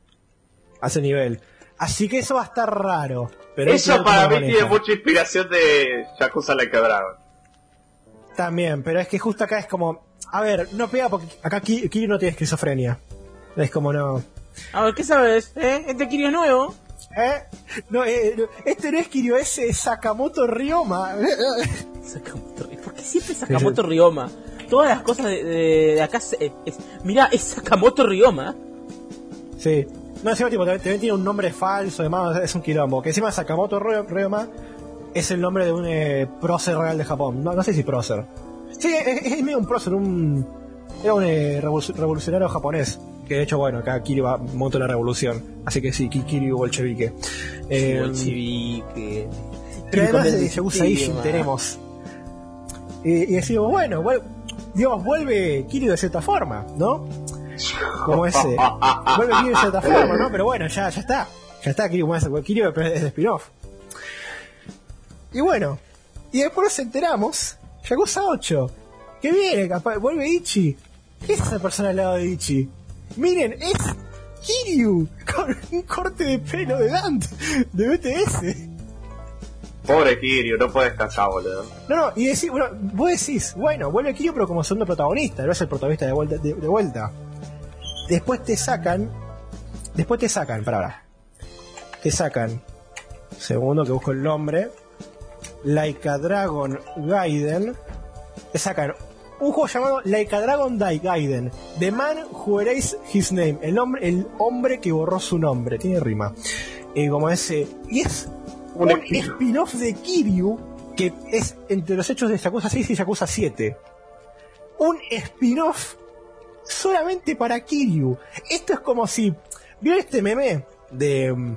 [SPEAKER 1] A ese nivel. Así que eso va a estar raro. Pero
[SPEAKER 2] eso para mí tiene mucha inspiración de Yakuza Like a Dragon.
[SPEAKER 1] También, pero es que justo acá es como. A ver, no pega porque acá Ki- Kiryu no tiene esquizofrenia. Es como no.
[SPEAKER 3] A ver, ¿qué sabes? ¿Eh? Este Kiryu es nuevo.
[SPEAKER 1] ¿Eh? No, eh, no, este no es Kiryu, es Sakamoto Ryoma.
[SPEAKER 3] Sakamoto ¿Por qué siempre Sakamoto Ryoma? Todas las cosas de, de- de acá se- es, Mira, es Sakamoto Ryoma.
[SPEAKER 1] Sí. No, encima tipo, también, también tiene un nombre falso, además es un quilombo. Que encima Sakamoto Ry- Ryoma es el nombre de un eh, prócer real de Japón. No, no sé si prócer. Sí, es, es medio un prócer, un. Era un eh, revoluc- revolucionario japonés. Que de hecho, bueno, acá Kiryu va, monta la revolución. Así que sí, Ki- Kiryu bolchevique. Eh,
[SPEAKER 3] Bolchevique.
[SPEAKER 1] pero además de
[SPEAKER 3] Kiryu
[SPEAKER 1] Yakuza Ishin tenemos. Y, y decimos, bueno, vuel- digamos, vuelve Kiryu de cierta forma, ¿no? Como ese. Vuelve Kiryu de cierta forma, ¿no? Pero bueno, ya, ya está. Ya está Kiryu, Kiryu es de spin-off. Y bueno, y después nos enteramos, Yakuza 8, que viene, capaz, vuelve Ichi. ¿Qué es esa persona al lado de Ichi? Miren, es Kiryu, con un corte de pelo de Dante, de BTS.
[SPEAKER 2] Pobre Kiryu, no puede descansar, boludo.
[SPEAKER 1] No, no, y decís, bueno, vos decís, bueno, vuelve Kiryu pero como segundo protagonista, no es el protagonista de vuelta. De, vuelta. Después te sacan, después te sacan, para ahora, te sacan, segundo que busco el nombre, Laika Dragon Gaiden, te sacan un juego llamado Laika Dragon Dai Gaiden, The Man Who Erased His Name, el hombre, el hombre que borró su nombre, tiene rima. Eh, como ese, y es
[SPEAKER 2] Un
[SPEAKER 1] spin-off de Kiryu que es entre los hechos de Yakuza 6 y Yakuza 7. Un spin-off solamente para Kiryu. Esto es como si. ¿Vieron este meme de, mm,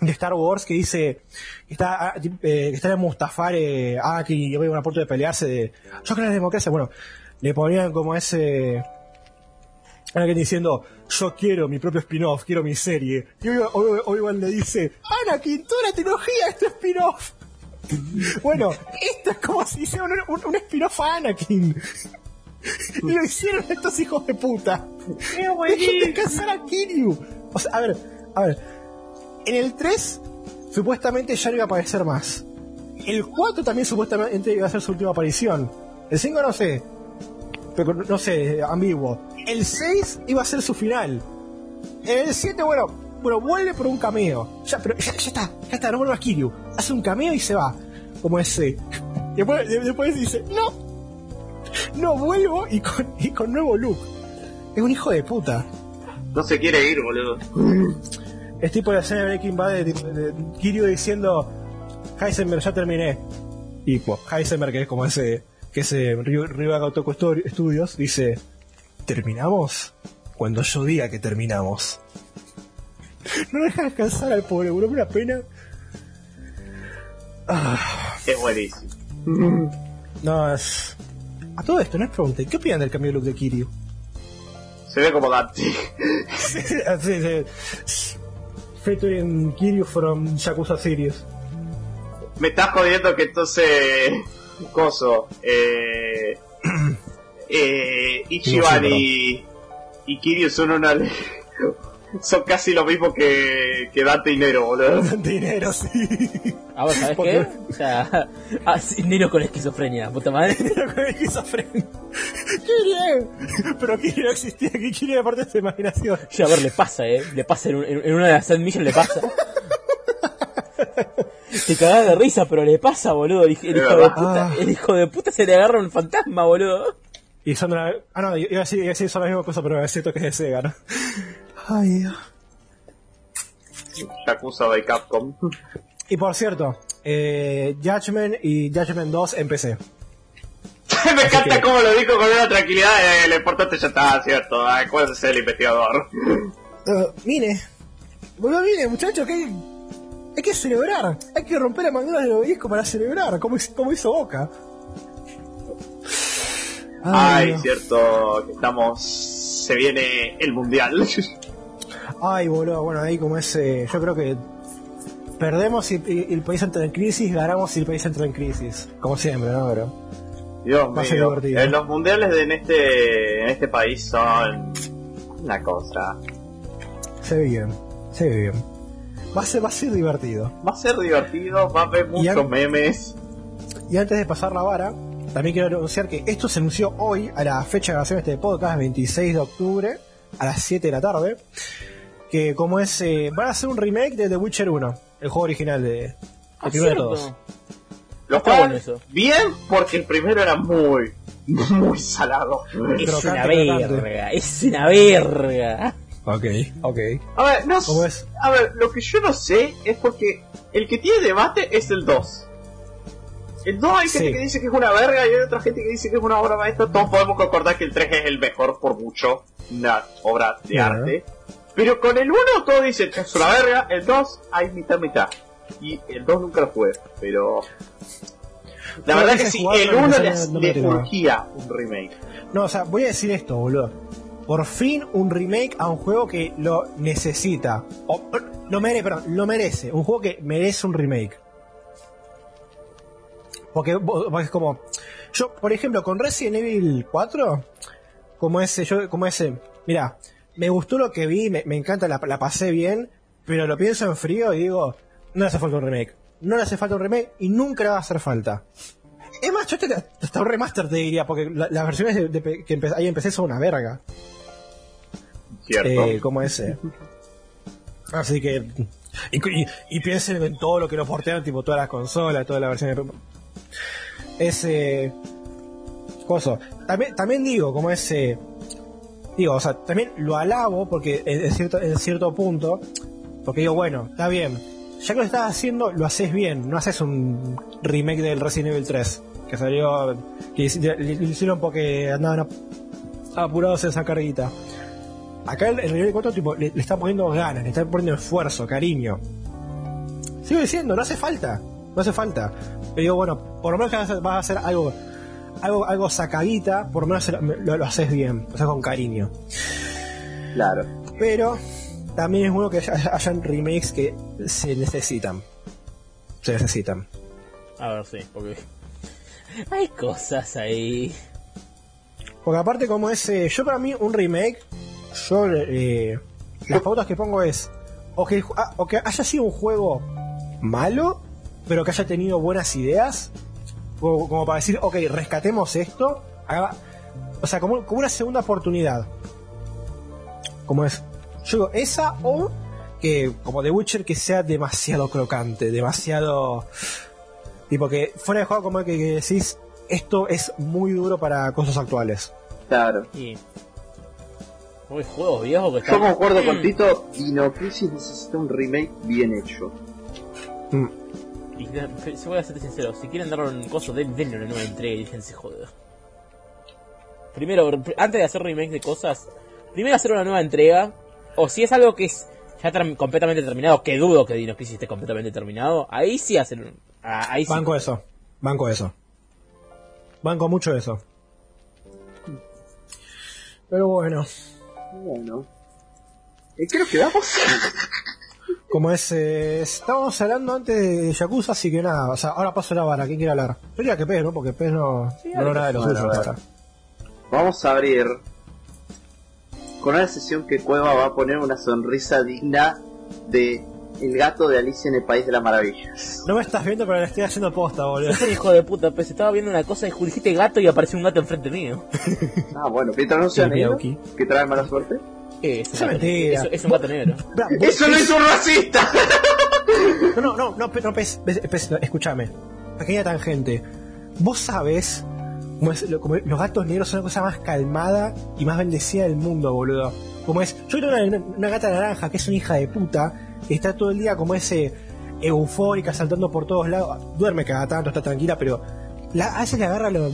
[SPEAKER 1] de Star Wars que dice que está, ah, eh, que está en Mustafar, eh, Obi-Wan a punto de pelearse de. Yo creo en la democracia. Bueno, le ponían como ese. Anakin diciendo, yo quiero mi propio spin-off, quiero mi serie. Y Obi- Obi- Obi-Wan le dice, Anakin, toda la trilogía es tu spin-off. bueno, esto es como si hicieran un, un- un spin-off a Anakin. y lo hicieron estos hijos de puta. Dejen descansar a Kiryu. O sea, a ver, a ver. En el 3, supuestamente ya no iba a aparecer más. El 4 también supuestamente iba a ser su última aparición. El 5 no sé. Pero no sé, ambiguo. El 6 iba a ser su final. El 7, bueno, bueno, vuelve por un cameo. Ya, pero ya, ya está, ya está, no vuelve a Kiryu. Hace un cameo y se va. Como ese. Y después, de- después dice, no, no vuelvo y con, y con nuevo look. Es un hijo de puta.
[SPEAKER 2] No se quiere ir, boludo.
[SPEAKER 1] Es tipo la escena de Breaking Bad de, de Kiryu diciendo Heisenberg, ya terminé. Y pues, Heisenberg, que es como ese, que ese Ryu- Ryuga Studios, dice, ¿terminamos? Cuando yo diga que terminamos. No deja descansar al pobre, bro, una pena. Ah,
[SPEAKER 2] Es buenísimo.
[SPEAKER 1] no, es... A todo esto, no es pregunta, ¿qué opinan del cambio de look de Kiryu?
[SPEAKER 2] Se ve como Dante.
[SPEAKER 1] Sí, sí, sí. Featuring Kiryu from Yakuza Series.
[SPEAKER 2] Me estás jodiendo que entonces. Coso. Eh. eh, Ichiban y. y Kiryu son una... son casi lo mismo que, que Dante y Nero, boludo.
[SPEAKER 1] Dinero, sí.
[SPEAKER 3] Ah, vos sabés qué? O sea, ah, sí, Nero con esquizofrenia, puta madre.
[SPEAKER 1] Dinero con esquizofrenia. Kiryu. Pero Kiryu no existía, que Kiryu era parte de su imaginación.
[SPEAKER 3] Sí, a ver, le pasa, eh. Le pasa en, un- en- una de las Mission, le pasa. Te cagás de risa, pero le pasa, boludo. El, el
[SPEAKER 2] Es
[SPEAKER 3] hijo de
[SPEAKER 2] verdad.
[SPEAKER 3] puta,
[SPEAKER 1] Ah.
[SPEAKER 3] el hijo de puta se le agarra un fantasma, boludo.
[SPEAKER 1] Y son una... Ah, no, iba a decir, iba a decir son la misma cosa, pero es cierto que es de Sega, ¿no? Ay, Dios.
[SPEAKER 2] Yakuza de Capcom.
[SPEAKER 1] Y por cierto, eh, Judgment y Judgment 2 en PC.
[SPEAKER 2] Me encanta
[SPEAKER 1] que-
[SPEAKER 2] cómo lo dijo con una tranquilidad. Eh, lo importante ya está, cierto. Ah, ¿Cuál es el investigador?
[SPEAKER 1] Uh, mire, boludo, mire, muchachos, que hay, que celebrar. Hay que romper la mandíbula del obelisco para celebrar, como, hizo- como hizo Boca.
[SPEAKER 2] Ay,
[SPEAKER 1] Dios.
[SPEAKER 2] cierto. que Estamos. Se viene el mundial.
[SPEAKER 1] Ay, boludo, bueno, ahí como es, eh, yo creo que perdemos y, y- el país entra en crisis, ganamos y el país entra en crisis. Como siempre, ¿no, bro?
[SPEAKER 2] Dios
[SPEAKER 1] Va
[SPEAKER 2] mío. Eh, los mundiales de en este en este país son una cosa.
[SPEAKER 1] Se ve bien, se ve bien. Va a ser, va a ser divertido.
[SPEAKER 2] Va a ser divertido, va a haber muchos
[SPEAKER 1] an-
[SPEAKER 2] memes.
[SPEAKER 1] Y antes de pasar la vara, también quiero anunciar que esto se anunció hoy a la fecha de grabación de este podcast, 26 de octubre, a las 7 de la tarde. Que como es, eh, van a hacer un remake de The Witcher 1, el juego original de, el
[SPEAKER 3] Ah,
[SPEAKER 1] primero de todos.
[SPEAKER 2] Lo cual,
[SPEAKER 3] bueno eso.
[SPEAKER 2] bien, porque el primero era muy, muy salado.
[SPEAKER 3] Es
[SPEAKER 1] Crocante,
[SPEAKER 3] una
[SPEAKER 1] crocante.
[SPEAKER 3] verga, es una verga.
[SPEAKER 1] Ok, ok.
[SPEAKER 2] A ver, no
[SPEAKER 1] ¿Cómo es?
[SPEAKER 2] A ver, lo que yo no sé es porque el que tiene debate es el 2. El 2 hay gente
[SPEAKER 1] Sí.
[SPEAKER 2] que dice que es una verga y hay otra gente que dice que es una obra maestra. Todos podemos concordar que el 3 es el mejor por mucho. Una obra de arte. Pero con el 1 todos dicen que es una verga. El 2 hay mitad mitad. Y el 2 nunca lo jugué. Pero... La
[SPEAKER 1] Yo
[SPEAKER 2] verdad que sí, el
[SPEAKER 1] y
[SPEAKER 2] 1
[SPEAKER 1] no
[SPEAKER 2] le,
[SPEAKER 1] no
[SPEAKER 2] le
[SPEAKER 1] tiraba.
[SPEAKER 2] urgía un remake.
[SPEAKER 1] No, o sea, voy a decir esto, boludo. Por fin un remake a un juego que lo necesita. O, lo merece, perdón, lo merece. Un juego que merece un remake. Porque, es como. Yo, por ejemplo, con Resident Evil 4, como ese, yo, como ese. Mira, me gustó lo que vi, me, encanta, la, pasé bien, pero lo pienso en frío y digo, no le hace falta un remake. No le hace falta un remake y nunca le va a hacer falta. Es más, yo te, hasta un remaster te diría, porque la- las versiones de- que empe- ahí empecé son una verga.
[SPEAKER 2] Cierto.
[SPEAKER 1] Eh, como ese. Así que. Y, y- y piensen en todo lo que lo portean, tipo todas las consolas, todas las versiones. Ese. Coso. También, también digo, como ese. Digo, o sea, también lo alabo porque en, en cierto, en cierto punto. Porque digo, bueno, está bien. Ya que lo estás haciendo, lo haces bien. No haces un remake del Resident Evil 3. Que salió. Que le hicieron porque andaban ap- apurados en esa carguita. Acá el, el nivel 4 tipo, le, le está poniendo ganas, le está poniendo esfuerzo, cariño. Sigo diciendo, no hace falta. No hace falta. Pero digo, bueno, por lo menos que vas a hacer- vas a hacer algo, algo, algo sacadita, por lo menos lo, lo- lo haces bien, lo haces con cariño.
[SPEAKER 2] Claro.
[SPEAKER 1] Pero también es bueno que haya- hayan remakes que se necesitan. Se necesitan.
[SPEAKER 3] A ver, sí, porque. Hay cosas ahí.
[SPEAKER 1] Porque aparte como es, eh, yo para mí un remake, yo eh, las pautas que pongo es o que, el ah, o que haya sido un juego malo, pero que haya tenido buenas ideas, como, como para decir, ok, rescatemos esto, haga- o sea, como, como una segunda oportunidad. Como es, yo digo, esa o que como The Witcher que sea demasiado crocante, demasiado... Tipo que fuera de juego como que, que decís, esto es muy duro para cosas actuales.
[SPEAKER 2] Claro.
[SPEAKER 3] Y. Uy, juegos viejos que
[SPEAKER 2] Yo
[SPEAKER 3] están.
[SPEAKER 2] concuerdo con Tito, Dino Crisis necesita un remake bien hecho.
[SPEAKER 1] Mm.
[SPEAKER 3] Y que- se voy a ser sincero, si quieren dar un coso, den, denle una nueva entrega y déjense joder. Primero, pr- antes de hacer remake de cosas, primero hacer una nueva entrega, o si es algo que es ya completamente terminado, que dudo que Dino Crisis esté completamente terminado, ahí sí hacen un- ah, ahí sí.
[SPEAKER 1] Banco eso. Banco eso. Banco mucho eso. Pero bueno,
[SPEAKER 2] Bueno. Eh, creo que vamos.
[SPEAKER 1] como es, eh, estábamos hablando antes de Yakuza, así que nada, o sea, ahora paso la vara, ¿quién quiere hablar? Yo diría que Pez, ¿no? Porque Pez no, no
[SPEAKER 3] dale,
[SPEAKER 1] logra de lo
[SPEAKER 2] bueno,
[SPEAKER 1] suyo.
[SPEAKER 2] a ver.
[SPEAKER 1] está.
[SPEAKER 2] Vamos a abrir con una sesión que Cueva va a poner una sonrisa digna de el gato de Alicia en el País de las Maravillas.
[SPEAKER 1] No me estás viendo, pero le estoy haciendo posta, boludo.
[SPEAKER 3] Un hijo de puta, pues estaba viendo una cosa y dijiste gato y apareció un gato enfrente mío.
[SPEAKER 2] Ah, bueno, mientras no sea negro,
[SPEAKER 1] Miyauki.
[SPEAKER 2] que trae mala suerte.
[SPEAKER 3] Es,
[SPEAKER 1] Eso es mentira.
[SPEAKER 3] es- es un gato negro.
[SPEAKER 2] ¡Eso no es un racista!
[SPEAKER 1] No, no, no, no, pe- no, pes- pes- pes- no, escúchame. Pequeña tangente. Vos sabés cómo es lo- cómo los gatos negros son la cosa más calmada y más bendecida del mundo, boludo. Como es, yo tengo una, gata naranja que es una hija de puta, está todo el día como ese eufórica, saltando por todos lados. Duerme cada tanto, está tranquila, pero la, a veces le agarra lo.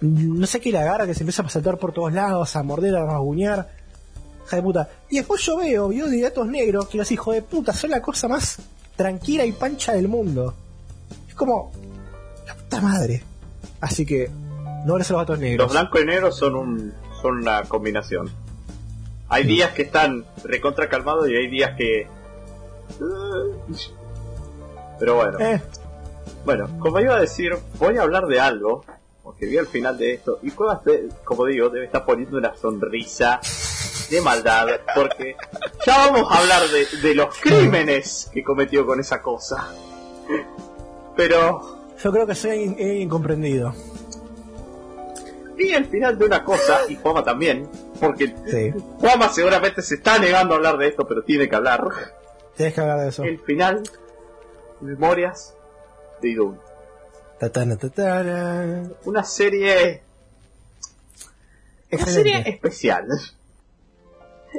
[SPEAKER 1] No sé qué le agarra, que se empieza a saltar por todos lados, a morder, a rasguñar. Hija de puta. Y después yo veo videos de gatos negros que los hijos de puta son la cosa más tranquila y pancha del mundo. Es como. La puta madre. Así que. No eres los gatos negros.
[SPEAKER 2] Los blancos y negros son un son una combinación. Hay días que están recontra calmados y hay días que. Pero bueno,
[SPEAKER 1] Eh,
[SPEAKER 2] bueno, como iba a decir, voy a hablar de algo, porque vi al final de esto, y Cuevas, como digo, debe estar poniendo una sonrisa de maldad, porque ya vamos a hablar de, de los crímenes que cometió con esa cosa. Pero
[SPEAKER 1] yo creo que soy in- incomprendido.
[SPEAKER 2] vi el final de una cosa, y Juama también, porque
[SPEAKER 1] Sí.
[SPEAKER 2] Juama seguramente se está negando a hablar de esto, pero tiene que hablar.
[SPEAKER 1] Tienes que hablar de eso.
[SPEAKER 2] El final, Memorias de Idun.
[SPEAKER 1] Tatana.
[SPEAKER 2] Una serie Una serie especial.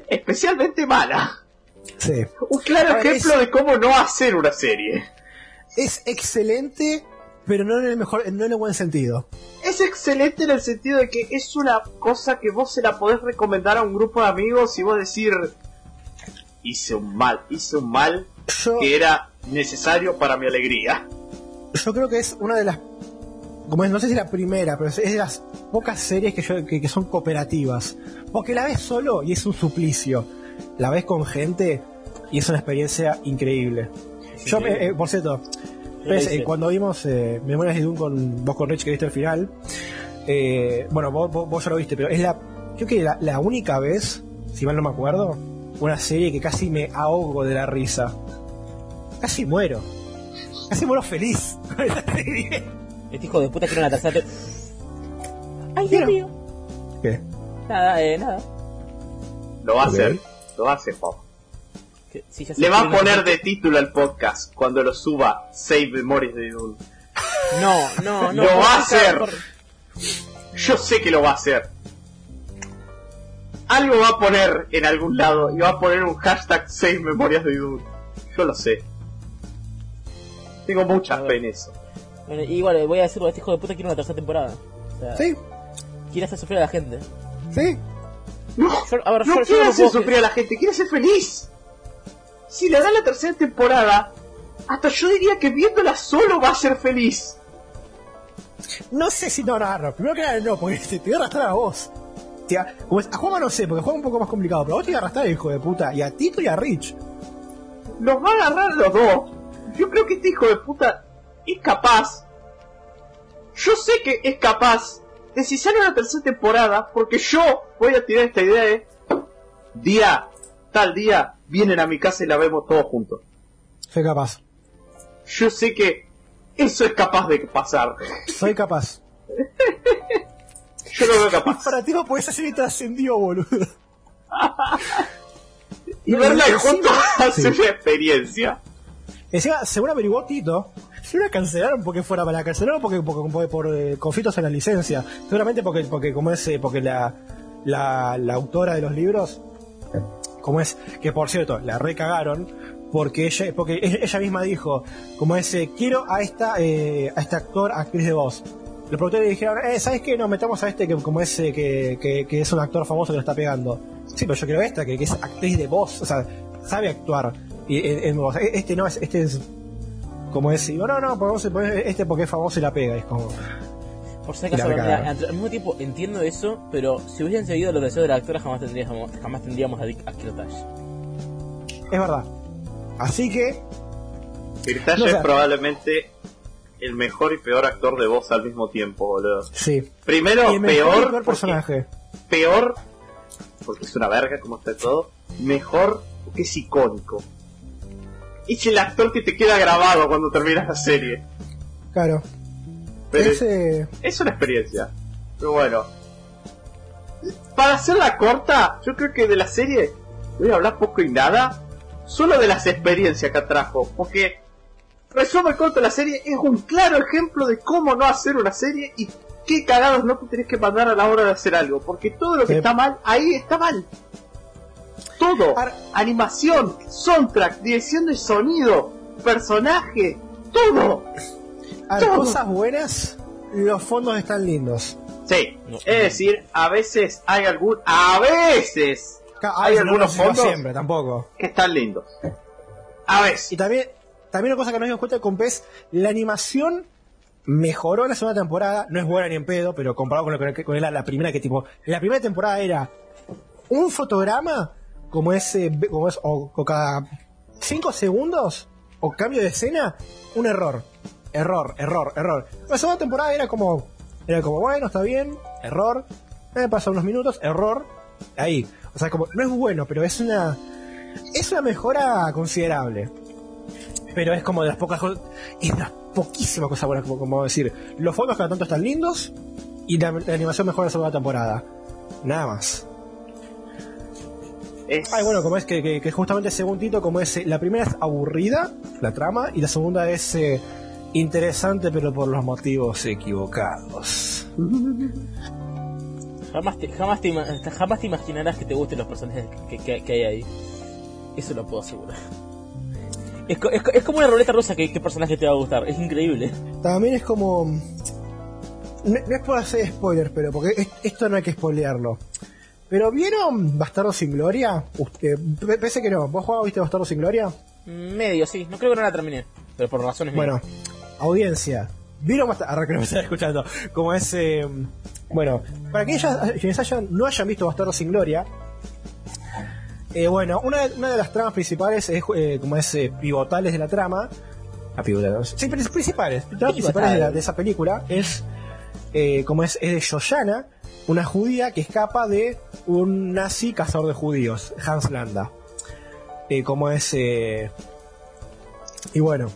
[SPEAKER 2] Especialmente mala.
[SPEAKER 1] Sí.
[SPEAKER 2] Un claro
[SPEAKER 1] ver,
[SPEAKER 2] ejemplo
[SPEAKER 1] es-
[SPEAKER 2] de cómo no hacer una serie.
[SPEAKER 1] Es excelente, pero no en el mejor, no en el buen sentido.
[SPEAKER 2] Es excelente en el sentido de que es una cosa que vos se la podés recomendar a un grupo de amigos y vos decir hice un mal, hice un mal
[SPEAKER 1] Yo,
[SPEAKER 2] que era necesario para mi alegría.
[SPEAKER 1] yo creo que es una de las. Como es, no sé si la primera, pero es de las pocas series que, yo, que, que son cooperativas. Porque la ves solo y es un suplicio. La ves con gente y es una experiencia increíble. Yo, eh, por cierto, eh, cuando vimos eh, Memorias de Doom con vos con Rich que viste el final, eh, bueno, vos, vos, vos ya lo viste, pero es la, creo que la, la única vez, si mal no me acuerdo, una serie que casi me ahogo de la risa. Casi muero. Casi muero feliz con esa serie.
[SPEAKER 3] Este hijo de puta quiere una tercera. te- Ay, Dios mío.
[SPEAKER 1] ¿Qué?
[SPEAKER 3] Nada, eh, nada.
[SPEAKER 2] Lo va a hacer, lo va a hacer, Juan.
[SPEAKER 3] Que- sí,
[SPEAKER 2] Le va a poner de título al podcast cuando lo suba Save Memories de Idun.
[SPEAKER 3] No, no, no.
[SPEAKER 2] Lo va a hacer.
[SPEAKER 3] por-
[SPEAKER 2] Yo sé que lo va a hacer. Algo va a poner en algún lado y va a poner un hashtag Save Memorias de Idun. Yo lo sé. Tengo mucha fe en eso.
[SPEAKER 3] Bueno, igual, eh, voy a decirlo, este hijo de puta quiere una tercera temporada. O sea,
[SPEAKER 1] Sí,
[SPEAKER 3] quiere hacer sufrir a la gente.
[SPEAKER 1] sí.
[SPEAKER 2] No,
[SPEAKER 3] Yo- a ver,
[SPEAKER 2] no
[SPEAKER 3] yo- yo
[SPEAKER 2] quiere
[SPEAKER 3] no
[SPEAKER 2] hacer sufrir a la gente, quiere ser feliz. Si le da la tercera temporada, hasta yo diría que viéndola solo va a ser feliz.
[SPEAKER 1] No sé si no, no, no. Primero que nada, no, porque te, te voy a arrastrar a vos. Como es- a Juanma no sé, porque Juanma es un poco más complicado, pero a vos te voy a arrastrar, hijo de puta. Y a Tito y a Rich.
[SPEAKER 2] Los va a agarrar los dos. Yo creo que este hijo de puta es capaz. Yo sé que es capaz de si sale una tercera temporada, porque yo voy a tirar esta idea de día, tal día, vienen a mi casa y la vemos todos juntos.
[SPEAKER 1] Soy capaz.
[SPEAKER 2] Yo sé que eso es capaz de pasar.
[SPEAKER 1] Soy capaz.
[SPEAKER 2] Yo lo veo capaz.
[SPEAKER 1] Para ti no podés hacer trascendió, boludo.
[SPEAKER 2] Y verla juntos hace una experiencia.
[SPEAKER 1] Encima, según averiguó Tito, si la cancelaron porque fuera para la cancelaron porque, porque- por, por, eh, conflictos en la licencia. Seguramente porque, porque como es, eh, porque la, la, la autora de los libros, como es, que por cierto, la recagaron, porque ella, porque ella, ella misma dijo, como es, eh, quiero a esta, eh, a este actor, actriz de voz. Los productores dijeron, eh, ¿sabes qué? No, metamos a este que como es, eh, que, que, que es un actor famoso que lo está pegando. Sí, pero yo quiero a esta, que, que es actriz de voz, o sea, sabe actuar. Y en, en voz. E- Este no es, este es como es, digo, no, no, podemos poner este porque es famoso y la pega, es como,
[SPEAKER 3] Por si
[SPEAKER 1] Y
[SPEAKER 3] acaso, mira, al al mismo tiempo entiendo eso, pero si hubiesen seguido los deseos de la actora jamás tendríamos, jamás tendríamos a, Dick- a Kirtash.
[SPEAKER 1] es verdad. Así que,
[SPEAKER 2] Kirtash
[SPEAKER 1] No, o sea-
[SPEAKER 2] es probablemente el mejor y peor actor de voz al mismo tiempo, boludo.
[SPEAKER 1] sí.
[SPEAKER 2] Primero,
[SPEAKER 1] y el mejor, y
[SPEAKER 2] peor,
[SPEAKER 1] personaje.
[SPEAKER 2] peor porque es una verga como está todo, mejor porque es icónico. Es el actor que te queda grabado cuando terminas la serie.
[SPEAKER 1] Claro.
[SPEAKER 2] Pero
[SPEAKER 1] Ese-
[SPEAKER 2] es una experiencia. Pero bueno. Para hacerla corta, yo creo que de la serie voy a hablar poco y nada. Solo de las experiencias que atrajo. Porque resumen corto la serie es un claro ejemplo de cómo no hacer una serie y qué cagados no te tenés que mandar a la hora de hacer algo. Porque todo lo que
[SPEAKER 1] Sí.
[SPEAKER 2] está mal, ahí está mal. Todo. Animación, soundtrack, dirección de sonido, personaje, todo.
[SPEAKER 1] A
[SPEAKER 2] Todo.
[SPEAKER 1] cosas buenas, los fondos están lindos.
[SPEAKER 2] Sí,
[SPEAKER 3] No.
[SPEAKER 2] es decir, a veces hay algún, a veces Hay algunos fondos.
[SPEAKER 1] siempre, tampoco.
[SPEAKER 2] que están lindos. A veces.
[SPEAKER 1] Y también, también una cosa que nos dimos cuenta con PES, la animación mejoró en la segunda temporada, no es buena ni en pedo, pero comparado con, la, primera que tipo, la primera temporada era un fotograma como ese, como es, o, cada 5 segundos, o cambio de escena, un error. Error, error, error. La segunda temporada era como, era como, bueno, está bien, error, eh, pasan unos minutos, error, ahí. O sea, como, no es bueno, pero es una, es una mejora considerable. Pero es como de las pocas cosas. Es de las poquísimas cosas buenas, como, como decir. Los fondos cada tanto están lindos. Y la, la animación mejora la segunda temporada. Nada más.
[SPEAKER 2] Es,
[SPEAKER 1] Ay, bueno, como es que, que- que justamente según Tito, como es. eh, La primera es aburrida, la trama. Y la segunda es eh, interesante, pero por los motivos equivocados.
[SPEAKER 3] Jamás te, jamás, te, jamás te imaginarás que te gusten los personajes que hay ahí. Eso lo puedo asegurar. Es, es, es como una ruleta rusa que qué personaje te va a gustar. Es increíble.
[SPEAKER 1] También es como. No, no es por hacer spoilers, pero porque es- esto no hay que spoilearlo. Pero ¿vieron Bastardo sin Gloria? Usted, pese que no, ¿vos jugabas, viste Bastardo sin Gloria?
[SPEAKER 3] Medio, sí. No creo que no la terminé. Pero por razones
[SPEAKER 1] Bueno, audiencia, ¿vieron Bastardo? Ahora que no me están escuchando. Como es. eh, bueno, para que ellas, quienes hayan, no hayan visto Bastardo sin Gloria. Eh, bueno, una, de- una de las tramas principales es eh, como es eh, pivotales de la trama. A pivotales. Sí, principales. Tramas principales de, la- de esa película es como es, es de Shoshana, una judía que escapa de un nazi cazador de judíos, Hans Landa. Como es. y bueno,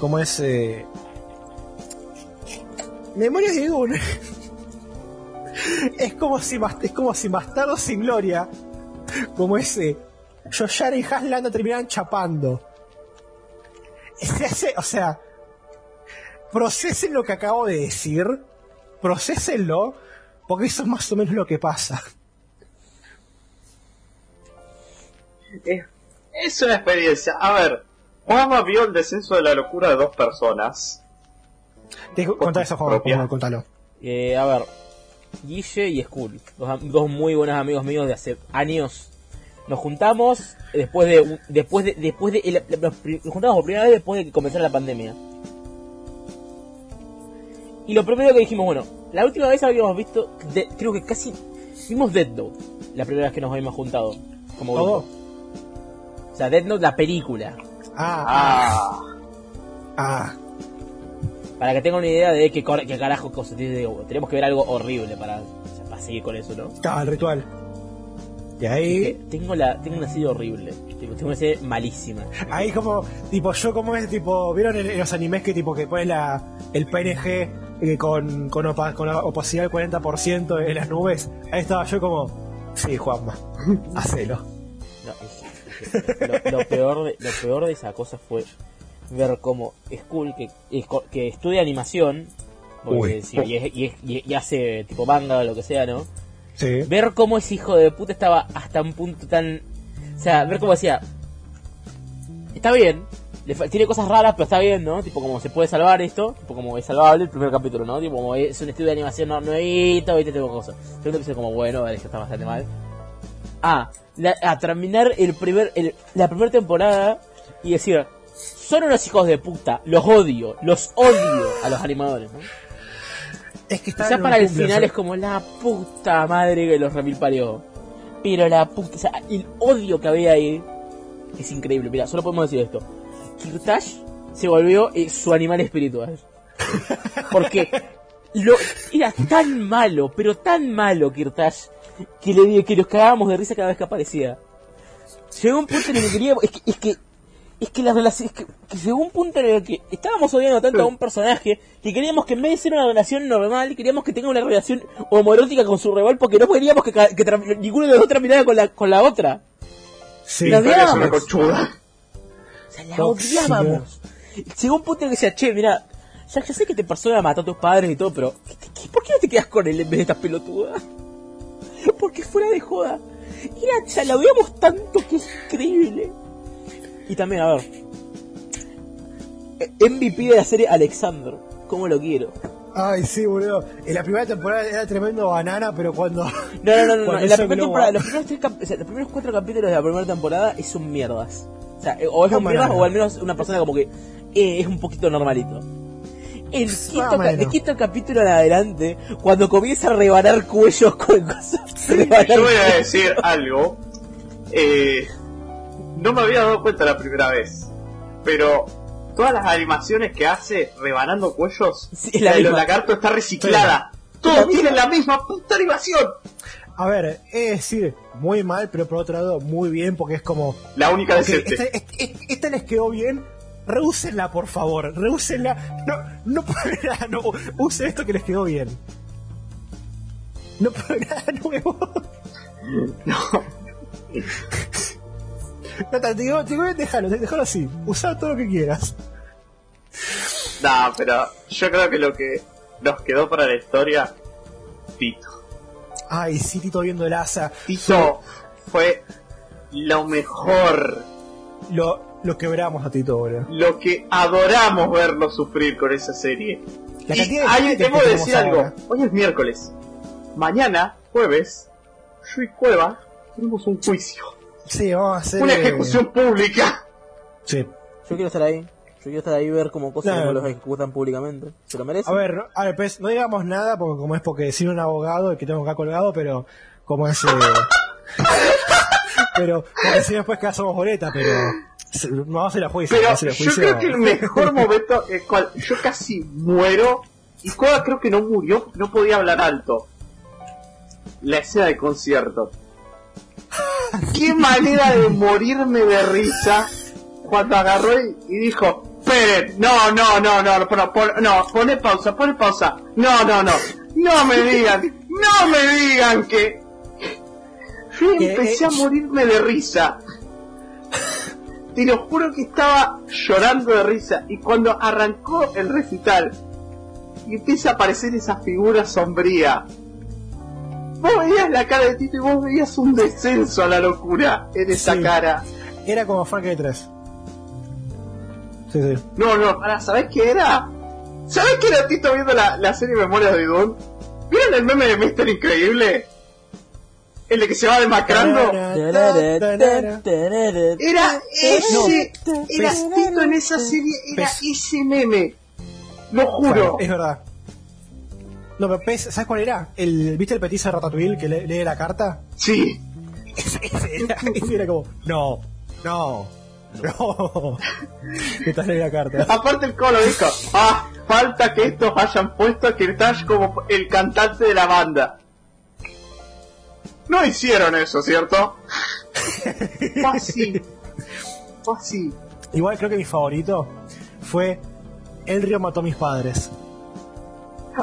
[SPEAKER 1] como es. Memorias de Dune. es como si es como si Bastardo sin Gloria, como ese. Shoshana y Hans Landa terminaran chapando. Se hace- o sea, procesen lo que acabo de decir, procesenlo, porque eso es más o menos lo que pasa.
[SPEAKER 2] es, una experiencia. A ver, Juanma vio el descenso de la locura de dos personas.
[SPEAKER 1] Te contá eso, Juan,
[SPEAKER 2] Propia.
[SPEAKER 1] Juan, contalo.
[SPEAKER 3] Eh, a ver, Guille y Skull, dos, muy buenos amigos míos de hace años. Nos juntamos después de después de después de el- nos juntamos por primera vez después de que comenzara la pandemia. Y lo primero que dijimos, bueno, la última vez habíamos visto, de- creo que casi vimos Dead Note, la primera vez que nos habíamos juntado como
[SPEAKER 1] ¿Todo?
[SPEAKER 3] grupo. O sea, Dead Note la película,
[SPEAKER 1] Ah,
[SPEAKER 2] Ah,
[SPEAKER 1] ah.
[SPEAKER 3] Para que tengan una idea de qué, qué carajo tenemos que ver algo horrible para, para seguir con eso, ¿no?
[SPEAKER 1] Estaba el ritual. Y
[SPEAKER 3] Que
[SPEAKER 1] ahí,
[SPEAKER 3] tengo la tengo una serie horrible tipo, tengo una serie malísima
[SPEAKER 1] ahí como, tipo, yo como es, tipo, ¿vieron en, en los animes que tipo que pones la, el PNG eh, con, con, opa- con opacidad del 40% en las nubes? Ahí estaba yo como, sí, Juanma, hacelo.
[SPEAKER 3] No, es- es- lo, lo peor de, lo peor de esa cosa fue ver cómo Skull que, que estudia animación porque y, es- y es- y- y hace tipo manga o lo que sea no
[SPEAKER 1] Sí.
[SPEAKER 3] ver cómo ese hijo de puta estaba hasta un punto tan o sea ver cómo decía está bien le tiene cosas raras pero está bien no tipo como se puede salvar esto tipo como es salvable el primer capítulo no tipo como es un estudio de animación no nuevito viste tengo cosas segundo episodio como bueno vale, esto está bastante mal a, la- a terminar el primer el- la primera temporada y decir son unos hijos de puta los odio los odio a los animadores ¿no?
[SPEAKER 1] Es que está
[SPEAKER 3] Quizá
[SPEAKER 1] en
[SPEAKER 3] para el final es como la puta madre que los remil parió. Pero la puta, o sea, el odio que había ahí es increíble. Mira, solo podemos decir esto. Kirtash se volvió eh, su animal espiritual. Porque lo, era tan malo, pero tan malo Kirtash, que, le, que nos cagábamos de risa cada vez que aparecía. Llegó un punto en el que queríamos, es que, es que, es que la relación, es que, que llegó un punto en el que estábamos odiando tanto a un personaje que queríamos que en vez de ser una relación normal, queríamos que tenga una relación homoerótica con su rival porque no queríamos que, ninguno de los dos terminara con la, con la otra.
[SPEAKER 1] Sí.
[SPEAKER 3] La
[SPEAKER 2] una
[SPEAKER 3] odiábamos.
[SPEAKER 2] conchuda.
[SPEAKER 3] O sea, la odiábamos. Llegó un punto en el que decía, che, mira, ya, ya sé que te persona mató a tus padres y todo, pero ¿qué- qué- ¿por qué no te quedas con él en vez de esta pelotuda? Porque fuera de joda. O sea, la odiamos tanto que es increíble. Y también, a ver. eh, MVP de la serie Alexander. ¿Cómo lo quiero?
[SPEAKER 1] Ay, sí, boludo. En la primera temporada era tremendo banana, pero cuando.
[SPEAKER 3] No, no, no, no. En la primera temporada, los primeros, tres cap- o sea, los primeros cuatro capítulos de la primera temporada es un mierdas. O sea, o es un mierdas o al menos una persona como que eh, es un poquito normalito. El quinto, el quinto capítulo en adelante, cuando comienza a rebanar cuellos con cosas.
[SPEAKER 2] Yo voy a decir algo. Eh, no me había dado cuenta la primera vez. Pero todas las animaciones que hace rebanando cuellos,
[SPEAKER 3] Sí, la
[SPEAKER 2] la de los lagartos está reciclada.
[SPEAKER 3] la
[SPEAKER 2] Todos tienen la misma puta animación.
[SPEAKER 1] A ver, es decir, muy mal, pero por otro lado, muy bien, porque es como.
[SPEAKER 2] La única
[SPEAKER 1] ok,
[SPEAKER 2] decente.
[SPEAKER 1] esta, esta- esta les quedó bien. Reúsenla, por favor. Reúsenla. No, no nada, no. Usen esto que les quedó bien. No por nada nuevo.
[SPEAKER 2] No.
[SPEAKER 1] No, te digo, te digo, déjalo, déjalo así. Usa todo lo que quieras.
[SPEAKER 2] No, pero yo creo que lo que nos quedó para la historia, Tito.
[SPEAKER 1] Ay, sí, Tito viendo el asa.
[SPEAKER 2] Tito fue lo mejor,
[SPEAKER 1] Lo, lo quebramos a Tito, boludo.
[SPEAKER 2] lo que adoramos verlo sufrir con esa serie.
[SPEAKER 1] La
[SPEAKER 2] y
[SPEAKER 1] de
[SPEAKER 2] hay,
[SPEAKER 1] tenemos
[SPEAKER 2] decir algo,
[SPEAKER 1] ahora.
[SPEAKER 2] hoy es miércoles. Mañana, jueves, yo y Cueva tenemos un juicio,
[SPEAKER 1] Sí, vamos a hacer.
[SPEAKER 2] una
[SPEAKER 1] eh,
[SPEAKER 2] ejecución pública.
[SPEAKER 1] Sí.
[SPEAKER 3] Yo quiero estar ahí. Yo quiero estar ahí y ver cómo cosas
[SPEAKER 1] Claro.
[SPEAKER 3] no los ejecutan públicamente. ¿Se lo merece?
[SPEAKER 1] A ver, a ver, pues, no digamos nada, porque como es porque decir un abogado el que tengo acá colgado, pero como es. eh, pero, porque si después que somos boleta, pero. se- Vamos a hacer la juicio.
[SPEAKER 2] Pero yo
[SPEAKER 1] la juicio.
[SPEAKER 2] creo que el mejor momento, el cual yo casi muero, y Cueva creo que no murió, no podía hablar alto. La escena de concierto. Qué manera de morirme de risa cuando agarró y, y dijo, esperen, no, no, no, no, no, pon, no, pone pausa, pone pausa, no, no, no, no me digan, no me digan que... Yo empecé a morirme de risa. Te lo juro que estaba llorando de risa. Y cuando arrancó el recital y empieza a aparecer esa figura sombría, vos veías la cara de Tito y vos veías un descenso a la locura en esa
[SPEAKER 1] Sí.
[SPEAKER 2] cara.
[SPEAKER 1] Era como Far Cry 3. Sí, sí.
[SPEAKER 2] No, no, para, ¿sabés qué era? ¿Sabés qué era Tito viendo la, la serie Memorias de Dune? ¿Vieron el meme de Mister Increíble? El de que se va demacrando. Era ese, era Tito en esa serie, era ese meme. Lo juro.
[SPEAKER 1] Bueno, es verdad. No, pero Pez, ¿sabes cuál era? El, ¿Viste el petiza de Ratatouille que le- lee la carta?
[SPEAKER 2] Sí.
[SPEAKER 1] Ese, ese era, ese era como, no, no, no. Mientras lee la carta.
[SPEAKER 2] Aparte el colo dijo, ah, falta que estos hayan puesto a Kirtash como el cantante de la banda. No hicieron eso, ¿cierto? Fue así.
[SPEAKER 1] Igual creo que mi favorito fue El río mató a mis padres.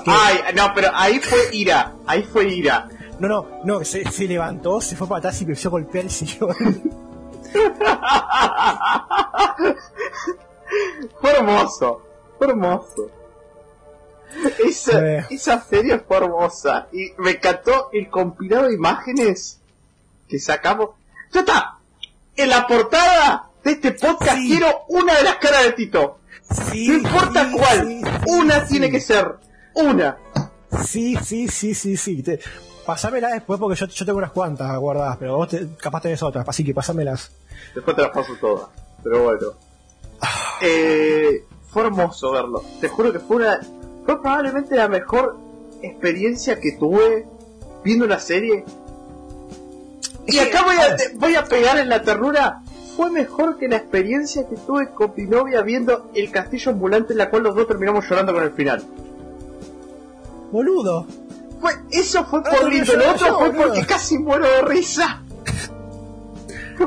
[SPEAKER 2] Ay, no, pero ahí fue ira. Ahí fue ira.
[SPEAKER 1] No, no, no, se, se levantó, se fue para atrás y empezó a golpear el sillón.
[SPEAKER 2] Fue hermoso. Fue hermoso. Esa,
[SPEAKER 1] Eh.
[SPEAKER 2] esa serie fue hermosa. Y me encantó el compilado de imágenes que sacamos. Ya está. En la portada de este podcast
[SPEAKER 1] Sí.
[SPEAKER 2] quiero una de las caras de Tito.
[SPEAKER 1] Sí,
[SPEAKER 2] No importa
[SPEAKER 1] sí,
[SPEAKER 2] cuál. una tiene que ser. Una.
[SPEAKER 1] Sí, sí, sí, sí, sí. Te, pasámela después porque yo, yo tengo unas cuantas guardadas, pero vos te- capaz tenés otras, así que pasámelas.
[SPEAKER 2] Después te las paso todas. Pero bueno. Eh, fue hermoso verlo. Te juro que fue una. Fue probablemente la mejor experiencia que tuve viendo una serie. Y acá voy a, te- voy a pegar en la ternura. Fue mejor que la experiencia que tuve con mi novia viendo el castillo ambulante en la cual los dos terminamos llorando con el final.
[SPEAKER 1] Boludo.
[SPEAKER 2] Fue, eso fue por
[SPEAKER 1] porque
[SPEAKER 2] lindo, lo otro fue
[SPEAKER 1] boludo.
[SPEAKER 2] porque casi muero de risa.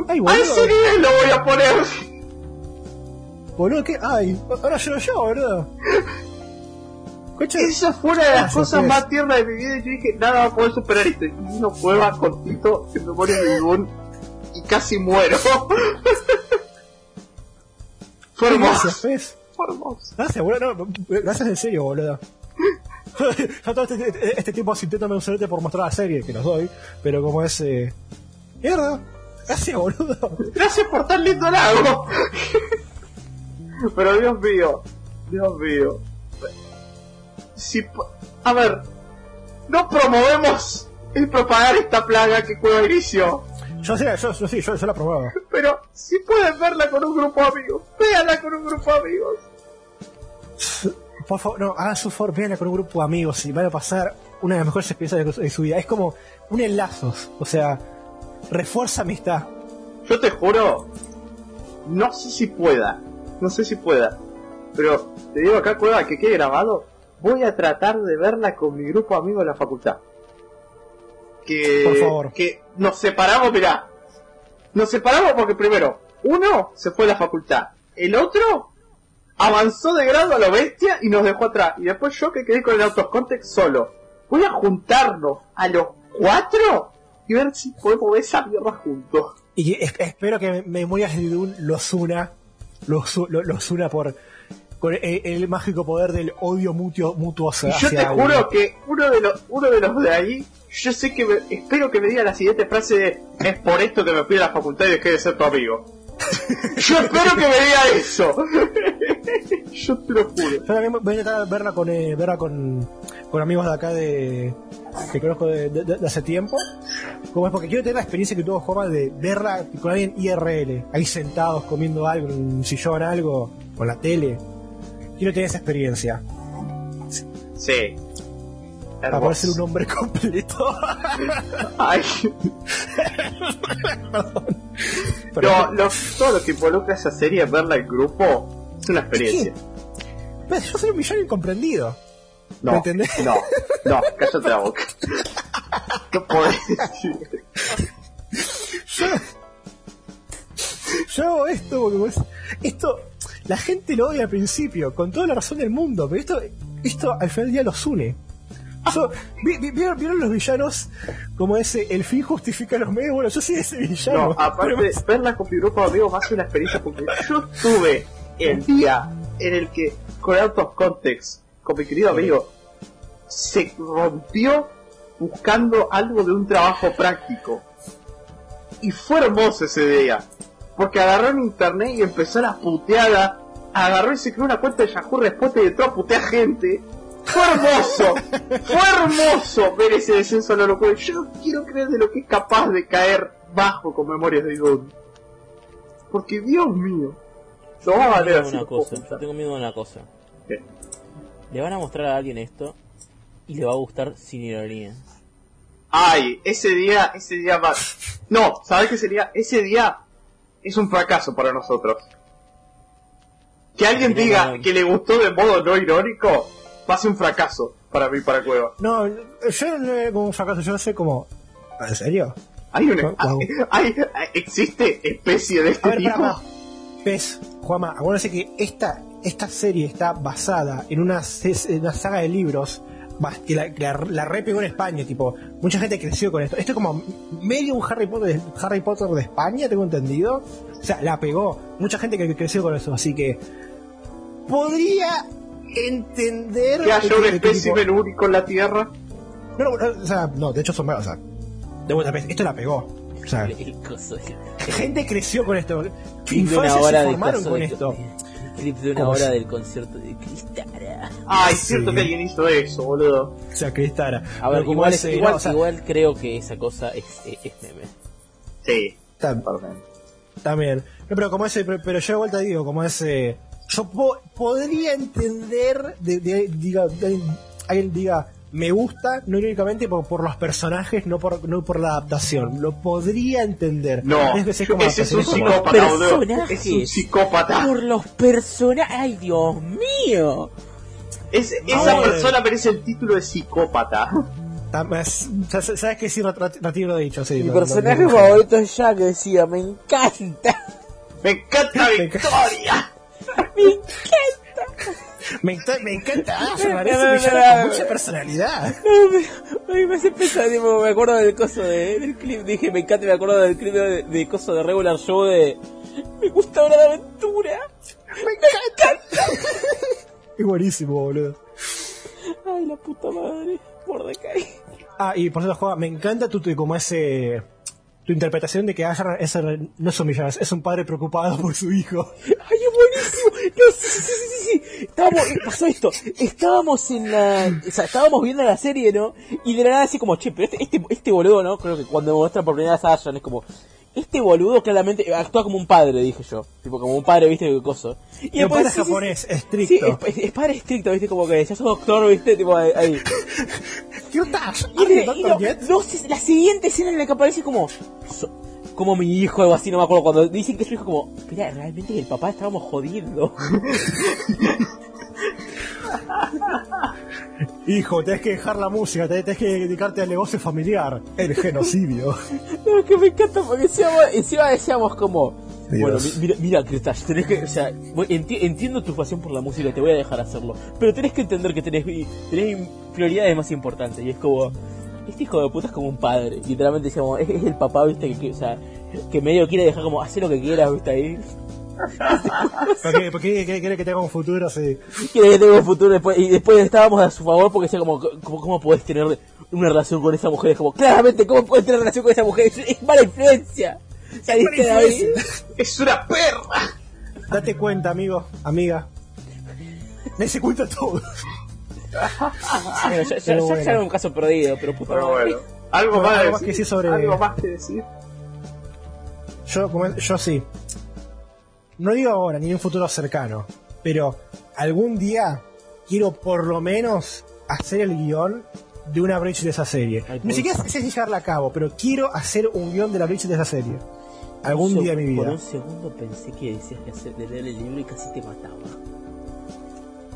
[SPEAKER 1] Ay,
[SPEAKER 2] A
[SPEAKER 1] boludo.
[SPEAKER 2] ese nivel lo voy a poner.
[SPEAKER 1] Boludo, ¿qué? Ay, ahora lloro yo, boludo.
[SPEAKER 2] Esa fue una de las cosas más tiernas de mi vida y yo dije, nada va a poder superar esto. Y uno prueba cortito en memoria de Dune y casi muero. fue hermoso.
[SPEAKER 1] gracias, ¿ves?
[SPEAKER 2] Fue hermoso.
[SPEAKER 1] Gracias, boludo. No, gracias en serio, boludo. Este, este, tiempo sintiéndome un por mostrar la serie, que los doy, pero como es... Eh... Mierda. Gracias, boludo.
[SPEAKER 2] Gracias por tan lindo lago. Pero Dios mío, Dios mío. Si, a ver, no promovemos el propagar esta plaga que Cueva inició.
[SPEAKER 1] Yo sí, yo, yo sí, yo, yo la probaba.
[SPEAKER 2] Pero si pueden verla con un grupo de amigos, véanla con un grupo de amigos.
[SPEAKER 1] Por favor, no, hagan su favor, véanla con un grupo de amigos y van a pasar una de las mejores experiencias de, su vida. Es como un enlazos, o sea, refuerza amistad.
[SPEAKER 2] Yo te juro, no sé si pueda, no sé si pueda, pero te digo acá, Cueva, que quede grabado, voy a tratar de verla con mi grupo de amigos de la facultad. Que,
[SPEAKER 1] Por favor.
[SPEAKER 2] que nos separamos, mirá, nos separamos porque primero, uno se fue a la facultad, el otro avanzó de grado a lo bestia y nos dejó atrás, y después yo que quedé con el autocontext solo. Voy a juntarnos a los cuatro y ver si podemos ver esa mierda juntos.
[SPEAKER 1] Y es- espero que Memorias de Dune los una, los, los una por con el, el mágico poder del odio mutuo, mutuo hacia
[SPEAKER 2] yo te juro que uno de los uno de los de ahí, yo sé que me- espero que me diga la siguiente frase de es por esto que me fui a la facultad y dejé de ser tu amigo. yo espero que me diga eso. yo te lo juro.
[SPEAKER 1] Yo también voy a intentar verla con, eh, verla con, con amigos de acá de que conozco de, de- de hace tiempo. Como es porque quiero tener la experiencia que tuvo Juanma de verla con alguien IRL, ahí sentados comiendo algo, en un sillón, algo, con la tele. Quiero tener esa experiencia.
[SPEAKER 2] Sí.
[SPEAKER 1] Para poder ser un hombre completo.
[SPEAKER 2] Ay,
[SPEAKER 1] Pero
[SPEAKER 2] no, lo- todo lo que involucra esa serie, verla en grupo, es una experiencia.
[SPEAKER 1] Yo soy un millón incomprendido.
[SPEAKER 2] No,
[SPEAKER 1] ¿Me entendés?
[SPEAKER 2] no, no, cállate la boca. ¿Qué podés decir?
[SPEAKER 1] Yo, yo hago esto porque pues, esto la gente lo odia al principio, con toda la razón del mundo, pero esto, esto al final del día los une. Yo- vi- vi- ¿vieron, vieron los villanos como ese el fin justifica los medios? Bueno, yo soy ese villano.
[SPEAKER 2] No, aparte,
[SPEAKER 1] Pero-
[SPEAKER 2] verla con mi grupo de amigos va a ser una experiencia porque yo estuve el día en el que, con of Context, con mi querido amigo, se rompió buscando algo de un trabajo práctico. Y fue hermoso ese día. Porque agarró en internet y empezó la puteada. Agarró y se creó una cuenta de Yahoo Respuesta y entró a putear gente. Fue hermoso, fue hermoso ver ese descenso a la locura. Yo no quiero creer de lo que es capaz de caer bajo con memorias de Dune. Porque Dios mío, lo va a valer
[SPEAKER 3] Tengo
[SPEAKER 2] así.
[SPEAKER 3] una
[SPEAKER 2] lo puedo
[SPEAKER 3] cosa, yo tengo miedo de una cosa.
[SPEAKER 2] ¿Qué?
[SPEAKER 3] Le van a mostrar a alguien esto y le va a gustar sin ironía.
[SPEAKER 2] Ay, ese día, ese día va. No, ¿sabes qué sería? Ese día es un fracaso para nosotros. Que alguien diga
[SPEAKER 3] no-
[SPEAKER 2] que le gustó de modo no irónico, va a ser un fracaso para mí, para Cueva.
[SPEAKER 1] No, yo no lo veo como un fracaso, yo lo sé como. ¿En serio?
[SPEAKER 2] Hay una,
[SPEAKER 1] Wow.
[SPEAKER 2] hay, hay- existe especie de este
[SPEAKER 1] ver,
[SPEAKER 2] tipo.
[SPEAKER 1] para, Pez, Juanma, acuérdense que esta, esta serie está basada en una, en una saga de libros que la, la, la repegó en España, tipo, mucha gente creció con esto. Esto es como medio un Harry Potter, de- Harry Potter de España, tengo entendido. O sea, la pegó. Mucha gente que creció con eso, así que podría entender
[SPEAKER 2] Que haya un espécimen único en la Tierra.
[SPEAKER 1] no, no, o sea, no, de hecho son o sea, de vuelta, esto la pegó. O sea,
[SPEAKER 3] El coso, el
[SPEAKER 1] gente creció con esto.
[SPEAKER 3] clip de una
[SPEAKER 1] Infancias
[SPEAKER 3] hora
[SPEAKER 1] se
[SPEAKER 3] del
[SPEAKER 1] formaron con
[SPEAKER 3] de-
[SPEAKER 1] esto.
[SPEAKER 3] clip de una
[SPEAKER 1] ¿Cómo
[SPEAKER 3] hora
[SPEAKER 1] es?
[SPEAKER 3] del concierto de Cristara.
[SPEAKER 2] Ay,
[SPEAKER 1] Sí.
[SPEAKER 2] cierto que alguien hizo eso, boludo.
[SPEAKER 1] O sea, Cristara.
[SPEAKER 3] A ver, igual, igual,
[SPEAKER 1] no, o sea,
[SPEAKER 3] igual creo que esa cosa es, es, es meme.
[SPEAKER 2] Sí,
[SPEAKER 1] tam- también. No, pero como ese, pero, pero yo de vuelta digo, como ese. Yo po- podría entender de, de- diga, de- alguien diga me gusta, no irónicamente por, por los personajes, no por, no por la adaptación. Lo podría entender.
[SPEAKER 2] No,
[SPEAKER 1] Es que es
[SPEAKER 2] yo-
[SPEAKER 1] como
[SPEAKER 2] ese es un psicópata. Es un psicópata.
[SPEAKER 3] Por los personajes. ¡Ay, Dios mío!
[SPEAKER 2] Es- esa
[SPEAKER 1] No,
[SPEAKER 2] persona merece el título de psicópata.
[SPEAKER 1] ¿Sabes qué? Sí, ret- ret- retiro lo dicho, sí.
[SPEAKER 3] Mi
[SPEAKER 1] lo-
[SPEAKER 3] personaje
[SPEAKER 1] lo-
[SPEAKER 3] favorito es Jack, decía, me encanta.
[SPEAKER 2] ¡Me encanta
[SPEAKER 1] Me encanta.
[SPEAKER 2] Victoria!
[SPEAKER 1] Me, encanta- me encanta, ah, se
[SPEAKER 3] No,
[SPEAKER 1] parece
[SPEAKER 3] no,
[SPEAKER 1] villano con mucha personalidad.
[SPEAKER 3] No, me, me hace pensar, tipo, me acuerdo del coso de, del clip, dije, me encanta, me acuerdo del clip de, de coso de Regular Show de, me gusta de Aventura.
[SPEAKER 1] Me encanta. Es buenísimo, boludo.
[SPEAKER 3] Ay, la puta madre, Mordecai.
[SPEAKER 1] Ah, y por cierto, Juan, me encanta tu- como ese tu interpretación de que Asher es, no es un villano, es un padre preocupado por su hijo.
[SPEAKER 3] Ay, es buenísimo. No, sí, sí, sí, sí, sí. Estábamos, eh, pasó esto. Estábamos en la, o sea, estábamos viendo la serie, ¿no? Y de la nada así como, che, pero este, este, este boludo, ¿no? Creo que cuando muestran por primera vez a Ashen es como, este boludo claramente actúa como un padre, dije yo. Tipo, como un padre, viste, qué cosa. Y
[SPEAKER 1] Y el padre
[SPEAKER 3] sí, sí,
[SPEAKER 1] japonés,
[SPEAKER 3] Sí,
[SPEAKER 1] estricto.
[SPEAKER 3] es, es- es padre estricto, viste, como que ya sos doctor, viste, tipo ahí.
[SPEAKER 1] ¿Qué estás?
[SPEAKER 3] Y,
[SPEAKER 1] ¿Alguien
[SPEAKER 3] y
[SPEAKER 1] Doctor
[SPEAKER 3] no, no la siguiente escena en la que aparece como, so- como mi hijo, algo así, no me acuerdo, cuando dicen que es su hijo, como, mira, realmente el papá estábamos jodiendo.
[SPEAKER 1] Hijo, tenés que dejar la música, tenés que dedicarte al negocio familiar. El genocidio.
[SPEAKER 3] No, es que me encanta porque encima, encima decíamos como,
[SPEAKER 1] Dios.
[SPEAKER 3] bueno, mi- mira, mira, Cretash, tenés que, o sea, enti- entiendo tu pasión por la música, te voy a dejar hacerlo, pero tenés que entender que tenés, tenés prioridades más importantes, y es como, este hijo de puta es como un padre, literalmente decíamos, es, es el papá, viste, que, que, o sea, que medio quiere dejar como, hacer lo que quieras, viste, ahí,
[SPEAKER 1] ¿Por qué, por qué quiere, quiere que tenga un futuro así?
[SPEAKER 3] quiere que tenga un futuro después, y después estábamos a su favor porque decía como, ¿cómo, cómo podés tener una relación con esa mujer? Es como, claramente, ¿cómo puedes tener relación con esa mujer? Es, es mala influencia. Saliste de ahí.
[SPEAKER 2] ¡Es una perra!
[SPEAKER 1] Date cuenta, amigo, amiga. Me se cuenta todo.
[SPEAKER 3] Bueno, ya, ya,
[SPEAKER 1] bueno.
[SPEAKER 3] ya era un caso perdido, pero puta
[SPEAKER 2] Pero
[SPEAKER 3] madre.
[SPEAKER 2] bueno. ¿Algo,
[SPEAKER 1] Bueno,
[SPEAKER 2] más,
[SPEAKER 1] algo más que
[SPEAKER 2] decir?
[SPEAKER 1] sobre-
[SPEAKER 2] ¿Algo más que decir?
[SPEAKER 1] Yo, como- yo sí. No digo ahora, ni en un futuro cercano, pero algún día quiero por lo menos hacer el guion de una Breach de esa serie.
[SPEAKER 3] Ay,
[SPEAKER 1] Ni
[SPEAKER 3] por
[SPEAKER 1] siquiera sé si llevarla a cabo, pero quiero hacer un guion de la Breach de esa serie. Algún
[SPEAKER 3] Yo
[SPEAKER 1] día de mi
[SPEAKER 3] Por
[SPEAKER 1] vida.
[SPEAKER 3] un segundo pensé que decías que hacer, de leer el libro y casi te mataba.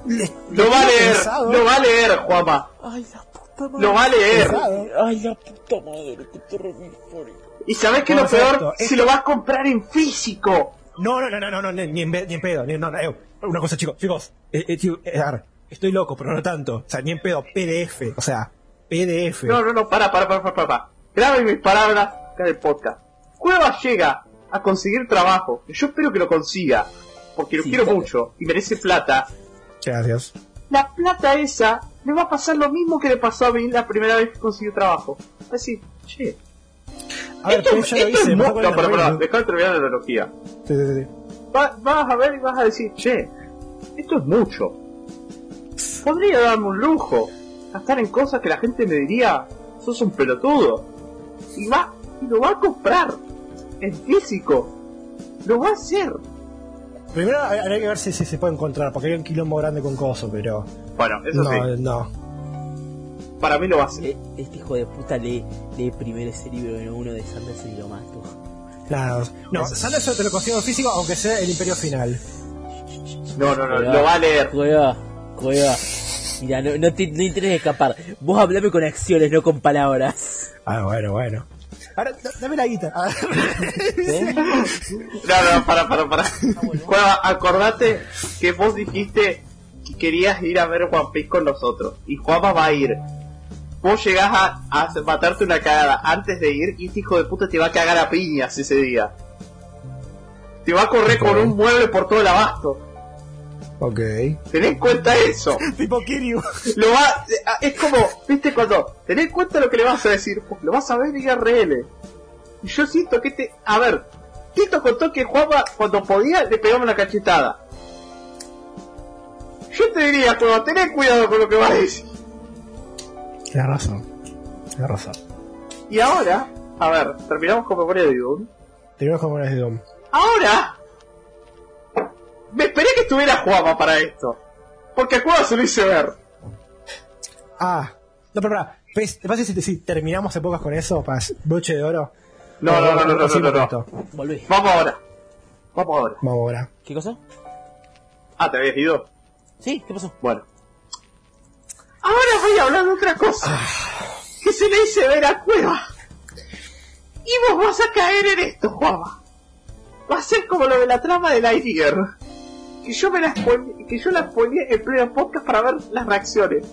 [SPEAKER 1] Le-
[SPEAKER 2] Lo
[SPEAKER 1] le
[SPEAKER 2] va a leer,
[SPEAKER 1] pensado,
[SPEAKER 2] lo va a leer, Juanma.
[SPEAKER 3] Ay, la puta madre.
[SPEAKER 2] Lo va a leer.
[SPEAKER 1] pensado.
[SPEAKER 3] Ay, la puta madre, terrible historia.
[SPEAKER 2] Y sabés que lo peor,
[SPEAKER 1] Es-
[SPEAKER 2] si lo vas a comprar en físico.
[SPEAKER 1] No, no, no, no, no, no, ni en, ni en pedo. Ni, no, no, eh, una cosa, chicos, chicos. eh, eh, eh, a ver, estoy loco, pero no tanto. O sea, ni en pedo, PDF. O sea, PDF.
[SPEAKER 2] No, no, no, para, para, para, para, para. Graben mis palabras acá en el podcast. Cueva llega a conseguir trabajo. Yo espero que lo consiga. Porque lo
[SPEAKER 3] Sí,
[SPEAKER 2] quiero
[SPEAKER 3] claro.
[SPEAKER 2] mucho y merece plata.
[SPEAKER 1] Gracias.
[SPEAKER 2] La plata esa le va a pasar lo mismo que le pasó a mí la primera vez que consiguió trabajo. Va a decir, che,
[SPEAKER 1] A ver,
[SPEAKER 2] esto,
[SPEAKER 1] pero yo lo hice.
[SPEAKER 2] No, pero, dejá de terminar la analogía.
[SPEAKER 1] Sí, sí, sí.
[SPEAKER 2] Va- vas a ver y vas a decir, che, esto es mucho. Podría darme un lujo. Gastar en cosas que la gente me diría, sos un pelotudo. Y va, y lo va a comprar. En físico. Lo va a hacer.
[SPEAKER 1] Primero habría que ver si, si se puede encontrar, porque hay un quilombo grande con coso, pero.
[SPEAKER 2] Bueno, eso
[SPEAKER 1] No,
[SPEAKER 2] sí.
[SPEAKER 1] no.
[SPEAKER 2] Para mí lo va a hacer.
[SPEAKER 3] Eh, Este hijo de puta lee, lee primero ese libro en uno de Sanders y lo mato.
[SPEAKER 1] Nada. No, Sanders te lo consigo físico, aunque sea el Imperio Final.
[SPEAKER 2] No, no, no,
[SPEAKER 3] Cueva,
[SPEAKER 2] lo va a leer.
[SPEAKER 3] Cueva, cueva. Mira, no, no te no intentes escapar. Vos hablame con acciones, no con palabras.
[SPEAKER 1] Ah, bueno, bueno. Ahora, da- dame la guita. Ah,
[SPEAKER 3] ¿Eh?
[SPEAKER 2] No, no, para, para, para. Cueva, acordate que vos dijiste que querías ir a ver One Piece con nosotros. Y Juanma va a ir. Vos llegás a, a matarte una cagada antes de ir y este hijo de puta te va a cagar a piñas ese día. Te va a correr con un mueble por todo el abasto.
[SPEAKER 1] ok.
[SPEAKER 2] Ten en cuenta eso.
[SPEAKER 1] tipo Kiryu.
[SPEAKER 2] Lo va, es como, viste, cuando tenés en cuenta lo que le vas a decir, porque lo vas a ver en IRL. Y yo siento que te, a ver, Tito contó que Juanma cuando podía le pegaba una cachetada. Yo te diría, Juanma, tenés cuidado con lo que vas a decir.
[SPEAKER 1] Tienes razón. Tienes razón.
[SPEAKER 2] Y ahora, a ver, terminamos con memoria de Doom.
[SPEAKER 1] Tenemos como una de Doom.
[SPEAKER 2] Ahora, me esperé que estuviera Juanma para esto. Porque a Juanma se lo hice ver.
[SPEAKER 1] Ah, no, pero pará. ¿Ves- ¿Te parece si, si terminamos épocas con eso? Para broche de oro.
[SPEAKER 2] No, no, no, no, no, no, no, no.
[SPEAKER 1] esto.
[SPEAKER 3] Volvé.
[SPEAKER 2] Vamos ahora. Vamos ahora.
[SPEAKER 1] Vamos ahora.
[SPEAKER 3] ¿Qué cosa?
[SPEAKER 2] Ah, ¿te habías ido?
[SPEAKER 3] ¿Sí? ¿Qué pasó?
[SPEAKER 2] Bueno. Ahora voy a hablar de otra cosa. Que se le hice ver a Cueva. Y vos vas a caer en esto, Juama. Va a ser como lo de la trama de Lightyear. Que yo me la spoile- que yo la spoileé en pleno podcast para ver las reacciones.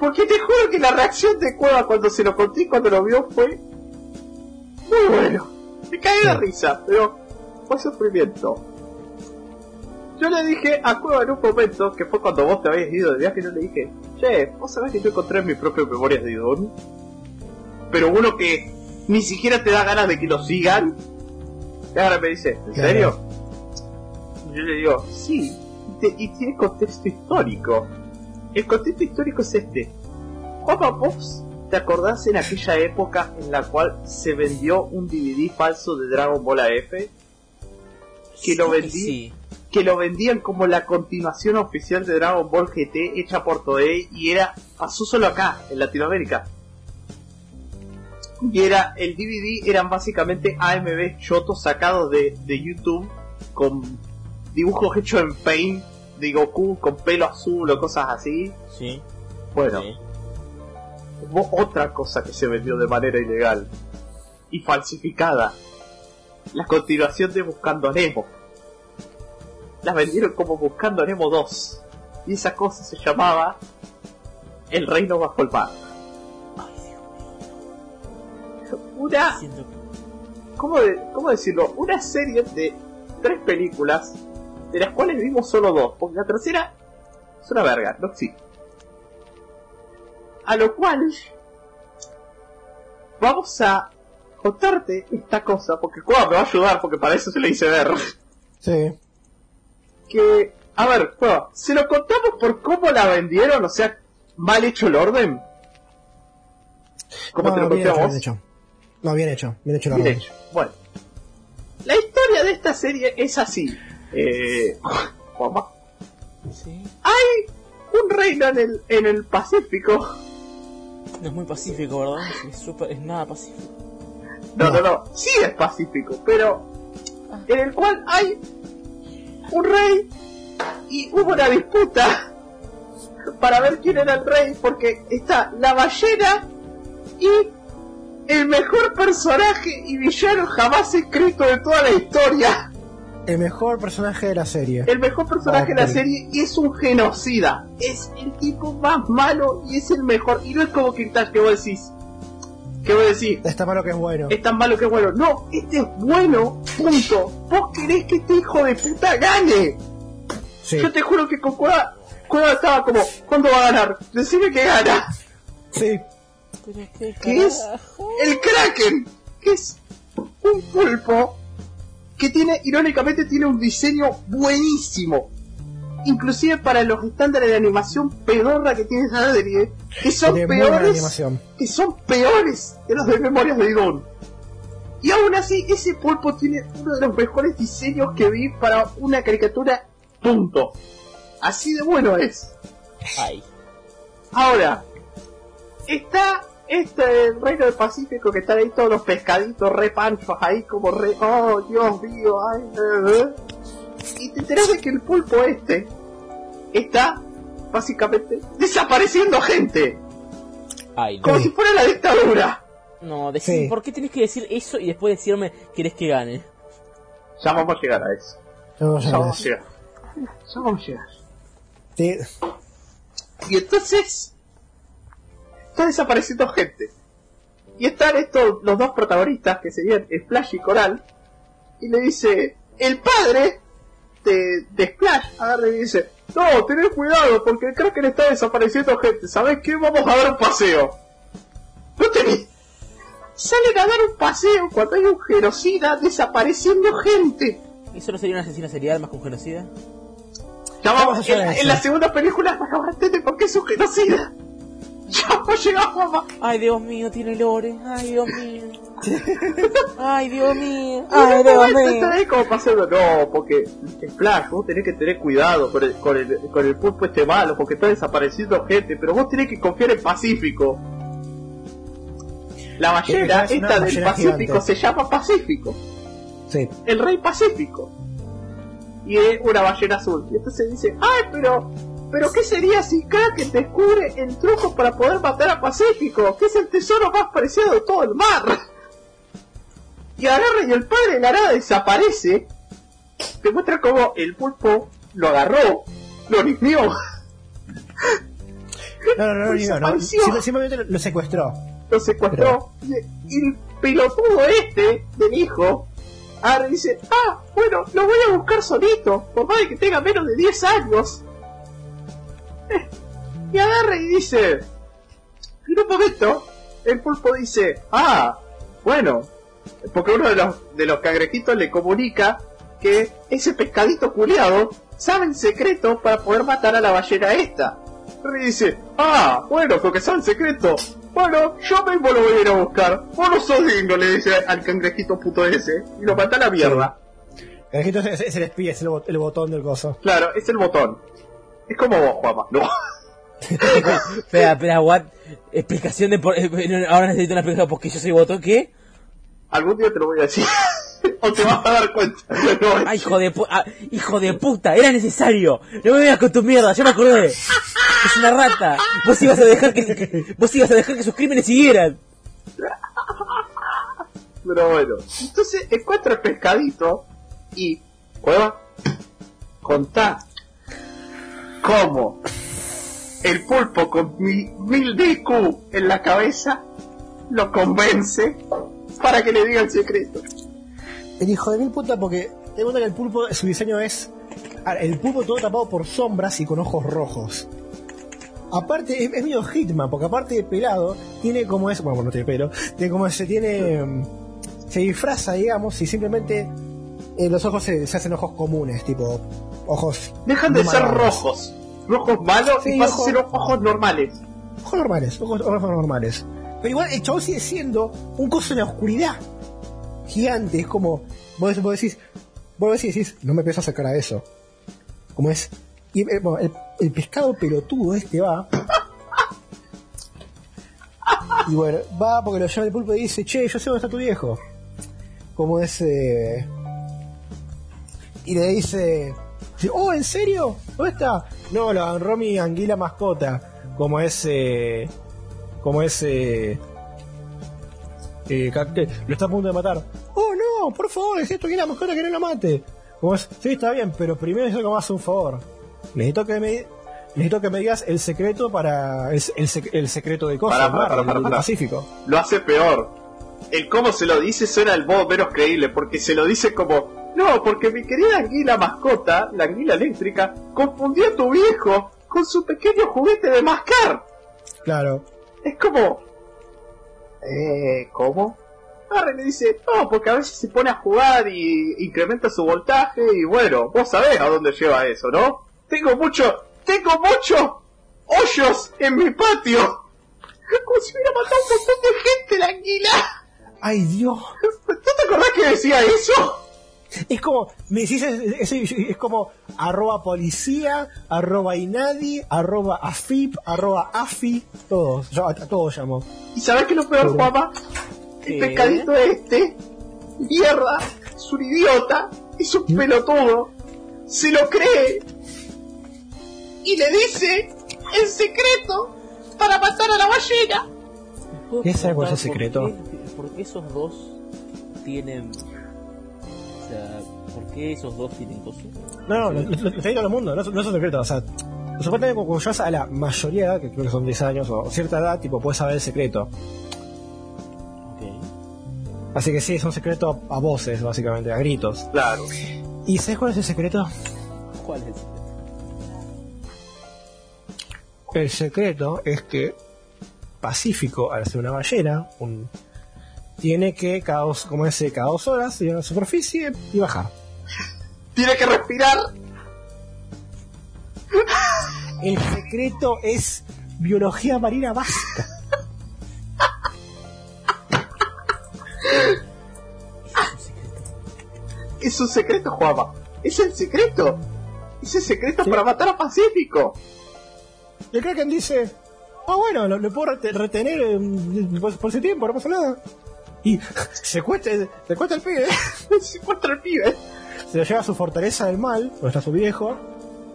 [SPEAKER 2] Porque te juro que la reacción de Cueva cuando se lo conté y cuando lo vio fue muy bueno. Me caí de risa, pero fue sufrimiento. Yo le dije a Cueva en un momento, que fue cuando vos te habías ido de viaje, yo le dije, che, vos sabés que yo encontré mis propias memorias de Idon. Pero uno que ni siquiera te da ganas de que lo sigan. Y ahora me dice, ¿en
[SPEAKER 1] Claro.
[SPEAKER 2] serio? Y yo le digo, sí, y, te- y tiene contexto histórico. El contexto histórico es este. Juanma, vos te acordás en aquella época en la cual se vendió un DVD falso de Dragon Ball AF? Que lo vendí
[SPEAKER 3] Sí.
[SPEAKER 2] Que lo vendían como la continuación oficial de Dragon Ball GT hecha por Toei y era pasó solo acá en Latinoamérica y era el DVD eran básicamente AMV chotos sacados de, de YouTube con dibujos hechos en Paint de Goku con pelo azul o cosas así
[SPEAKER 3] Sí.
[SPEAKER 2] bueno
[SPEAKER 3] sí.
[SPEAKER 2] hubo otra cosa que se vendió de manera ilegal y falsificada. La continuación de Buscando a Nemo. La vendieron como Buscando a Nemo 2. Y esa cosa se llamaba El Reino Bajo el Mar.
[SPEAKER 3] Ay, Dios
[SPEAKER 2] Una, ¿cómo, de- ¿cómo decirlo? Una serie de tres películas, de las cuales vimos solo dos, porque la tercera es una verga, no existe. A lo cual vamos a contarte esta cosa, porque Cueva me va a ayudar, porque para eso se le hice ver.
[SPEAKER 1] Sí.
[SPEAKER 2] Que, a ver, Cueva, ¿se lo contamos por cómo la vendieron? O sea, mal hecho el orden. ¿Cómo
[SPEAKER 1] no,
[SPEAKER 2] te lo
[SPEAKER 1] bien hecho, bien hecho. No, bien hecho. Bien hecho la
[SPEAKER 2] Bien
[SPEAKER 1] orden.
[SPEAKER 2] hecho. Bueno, la historia de esta serie es así. Eh, Juanma,
[SPEAKER 3] Sí.
[SPEAKER 2] hay un reino en el, en el Pacífico.
[SPEAKER 3] No es muy pacífico, ¿verdad? Es, súper- es nada pacífico.
[SPEAKER 2] No, no,
[SPEAKER 1] No.
[SPEAKER 2] no, sí es pacífico, pero en el cual hay un rey y hubo una disputa para ver quién era el rey porque está la ballena y el mejor personaje y villano jamás escrito de toda la historia.
[SPEAKER 1] El mejor personaje de la serie.
[SPEAKER 2] El mejor personaje de la serie es un genocida. Es el tipo más malo y es el mejor. Y no es como Kirtash que vos decís. Que vos decís,
[SPEAKER 1] Está malo que es bueno.
[SPEAKER 2] es tan malo que es bueno. No, este es bueno, punto. Vos querés que este hijo de puta gane.
[SPEAKER 1] Sí.
[SPEAKER 2] Yo te juro que con Cueva, Cueva estaba como, ¿cuándo va a ganar? Decime que gana.
[SPEAKER 1] Sí.
[SPEAKER 3] Pero qué
[SPEAKER 2] ¿Qué es? El Kraken, que es un pulpo que tiene, irónicamente, tiene un diseño buenísimo. Inclusive para los estándares de animación pedorra que tiene esa serie, que son peores, que son peores que los de Memorias de Idon. Y aún así, ese pulpo tiene uno de los mejores diseños que vi para una caricatura, punto. Así de bueno es.
[SPEAKER 3] Ay.
[SPEAKER 2] Ahora, está este reino del Pacífico que están ahí todos los pescaditos re panchos ahí como re... Oh, Dios mío, ay, eh, eh. Y te enteras de que el pulpo este está básicamente desapareciendo gente,
[SPEAKER 3] Ay, no.
[SPEAKER 2] como si fuera la dictadura.
[SPEAKER 3] No, decí-
[SPEAKER 1] Sí.
[SPEAKER 3] ¿por qué tenés que decir eso y después decirme querés que gane?
[SPEAKER 2] Ya vamos a llegar a eso. Ya
[SPEAKER 1] ya
[SPEAKER 2] vamos a llegar. Ya vamos a llegar.
[SPEAKER 1] Sí.
[SPEAKER 2] Y entonces está desapareciendo gente. Y están estos los dos protagonistas que serían Splash y Coral. Y le dice, el padre de, de Splash agarra y dice, no, tened cuidado porque el Kraken está desapareciendo gente. ¿Sabes qué? Vamos a dar un paseo. No tenés. Salen a dar un paseo cuando hay un genocida desapareciendo gente.
[SPEAKER 3] ¿Eso no sería una asesina serial más que un genocida?
[SPEAKER 2] Ya
[SPEAKER 1] Vamos a
[SPEAKER 2] en, en la segunda película van a entender por qué es un genocida. Ya a llegar, mamá.
[SPEAKER 3] Ay, Dios mío, tiene lore. Ay, Dios mío. Ay, Dios mío. Ay, Dios mío.
[SPEAKER 2] Está ahí como pasando, no, porque Splash, vos tenés que tener cuidado con el, con el, con el pulpo este malo, porque está desapareciendo gente, pero vos tenés que confiar en Pacífico. La ballena
[SPEAKER 1] es
[SPEAKER 2] esta del Pacífico
[SPEAKER 1] gigante.
[SPEAKER 2] se llama Pacífico,
[SPEAKER 1] Sí.
[SPEAKER 2] el rey Pacífico. Y es una ballena azul. Y entonces dice, ay, pero pero ¿qué sería si Kraken descubre el truco para poder matar a Pacífico, que es el tesoro más preciado de todo el mar? Y agarra y el padre de la nada desaparece. Te muestra cómo el pulpo lo agarró, lo limpió.
[SPEAKER 1] No, no, no, no, no, Simplemente lo- lo secuestró.
[SPEAKER 2] lo secuestró y, y el pelotudo este del hijo ahora dice, ah, bueno, lo voy a buscar solito, por más de que tenga menos de 10 años. Y agarra y dice, en un momento, el pulpo dice, ah, bueno, porque uno de los, de los cangrejitos le comunica que ese pescadito culeado sabe el secreto para poder matar a la ballena esta. Y dice, ah, bueno, porque sabe el secreto. Bueno, yo mismo lo voy a ir a buscar. Vos no sos digno, le dice al cangrejito puto ese. Y lo mata a la mierda.
[SPEAKER 1] El ejito es, es el espía, es el, bot- el botón del coso.
[SPEAKER 2] Claro, es el botón. Es como vos, Juanma. No.
[SPEAKER 3] Espera, espera, what? Explicación de por... eh, eh, Ahora necesito una explicación porque yo soy botón, ¿qué?
[SPEAKER 2] Algún día te lo voy a decir. o te vas a dar cuenta. No,
[SPEAKER 3] ¡Ay, hijo de pu- ah, hijo de puta! ¡Era necesario! ¡No me veas con tu mierda! ¡Ya me acordé! ¡Es una rata! Vos ibas a dejar que... Vos ibas a dejar que sus crímenes siguieran.
[SPEAKER 2] Pero bueno. Entonces encuentra el pescadito y... Cueva, contá cómo el pulpo con mil, mil de IQ en la cabeza lo convence para que le diga el secreto.
[SPEAKER 1] El hijo de mil puta porque te cuenta que el pulpo, su diseño es el pulpo todo tapado por sombras y con ojos rojos. Aparte, es, es medio Hitman, porque aparte de pelado, tiene como es, bueno, no tiene pelo, tiene como se tiene, mm, se disfraza, digamos, y simplemente eh, los ojos se, se hacen ojos comunes, tipo ojos
[SPEAKER 2] Dejan de ser rojos. Rojos malos
[SPEAKER 1] Sí,
[SPEAKER 2] y pasan a ser ojos normales.
[SPEAKER 1] Ojos normales, ojos, ojos normales. Pero igual el chabón sigue siendo un coso en la oscuridad. Gigante, es como. Vos, vos decís. Vos decís, decís, no me empiezas a sacar a eso. Como es. Y eh, bueno, el, el pescado pelotudo este va. Y bueno, va porque lo llama el pulpo y dice, che, yo sé dónde está tu viejo. Como es. eh, Y le dice. Oh, ¿en serio? ¿Dónde está? No, lo agarró mi anguila mascota. Como es. eh, como es. eh, eh, que lo está a punto de matar. Oh, no, por favor, es esto que la mascota que no la mate. Como es. Sí, está bien, pero primero necesito que me hagas un favor. Necesito que me. Necesito que me digas el secreto para. El, el sec- el secreto de cosas, del-
[SPEAKER 2] pará,
[SPEAKER 1] del
[SPEAKER 2] pará.
[SPEAKER 1] Pacífico.
[SPEAKER 2] Lo hace peor. El cómo se lo dice suena el modo menos creíble, porque se lo dice como, no, porque mi querida anguila mascota, la anguila eléctrica, confundió a tu viejo con su pequeño juguete de mascar.
[SPEAKER 1] Claro.
[SPEAKER 2] Es como, eh, ¿cómo? Y le dice, no, porque a veces se pone a jugar y incrementa su voltaje y bueno, vos sabés a dónde lleva eso, ¿no? Tengo mucho, tengo muchos hoyos en mi patio. Como si hubiera matado un montón de gente la anguila.
[SPEAKER 1] Ay, Dios.
[SPEAKER 2] ¿Tú te acordás que decía eso?
[SPEAKER 1] Es como, me decís, es, es- es como arroba policía, arroba inadi, arroba afip, arroba afi, todos, yo a, a todos llamo.
[SPEAKER 2] ¿Y sabés qué es lo peor. Juanma? El pescadito este, mierda, es un idiota, es un pelotudo, se lo cree y le dice el secreto para matar a la ballena.
[SPEAKER 3] ¿Puedo
[SPEAKER 1] ¿Qué es
[SPEAKER 3] preguntar
[SPEAKER 1] secreto?
[SPEAKER 3] ¿Por qué, por qué esos dos tienen... O sea, ¿por qué esos dos tienen cosas?
[SPEAKER 1] No, no, lo, lo, todo el mundo, no, es- no es un secreto, o sea, supuestamente cuando llegas a la mayoría que creo que son 10 años o cierta edad, tipo, puedes saber el secreto.
[SPEAKER 3] Ok.
[SPEAKER 1] Así que sí, es un secreto a voces, básicamente, a gritos.
[SPEAKER 2] Claro.
[SPEAKER 1] ¿Y sabes cuál es el secreto?
[SPEAKER 3] ¿Cuál es el secreto?
[SPEAKER 1] El secreto es que Pacífico, al ser una ballena, un- tiene que, cada dos, como ese, cada dos horas, ir a la superficie y bajar.
[SPEAKER 2] Tiene que respirar.
[SPEAKER 1] El secreto es biología marina básica.
[SPEAKER 2] Es un secreto, Juanma. Es el secreto. Es el secreto para matar a Pacífico.
[SPEAKER 1] Y el Kraken dice, ah bueno, lo, lo puedo rete- retener eh, por, por ese tiempo, no pasa nada. Y se cuesta, se cuesta el pibe,
[SPEAKER 2] Se encuentra el pibe.
[SPEAKER 1] Se lo lleva a su fortaleza del mal, donde está su viejo,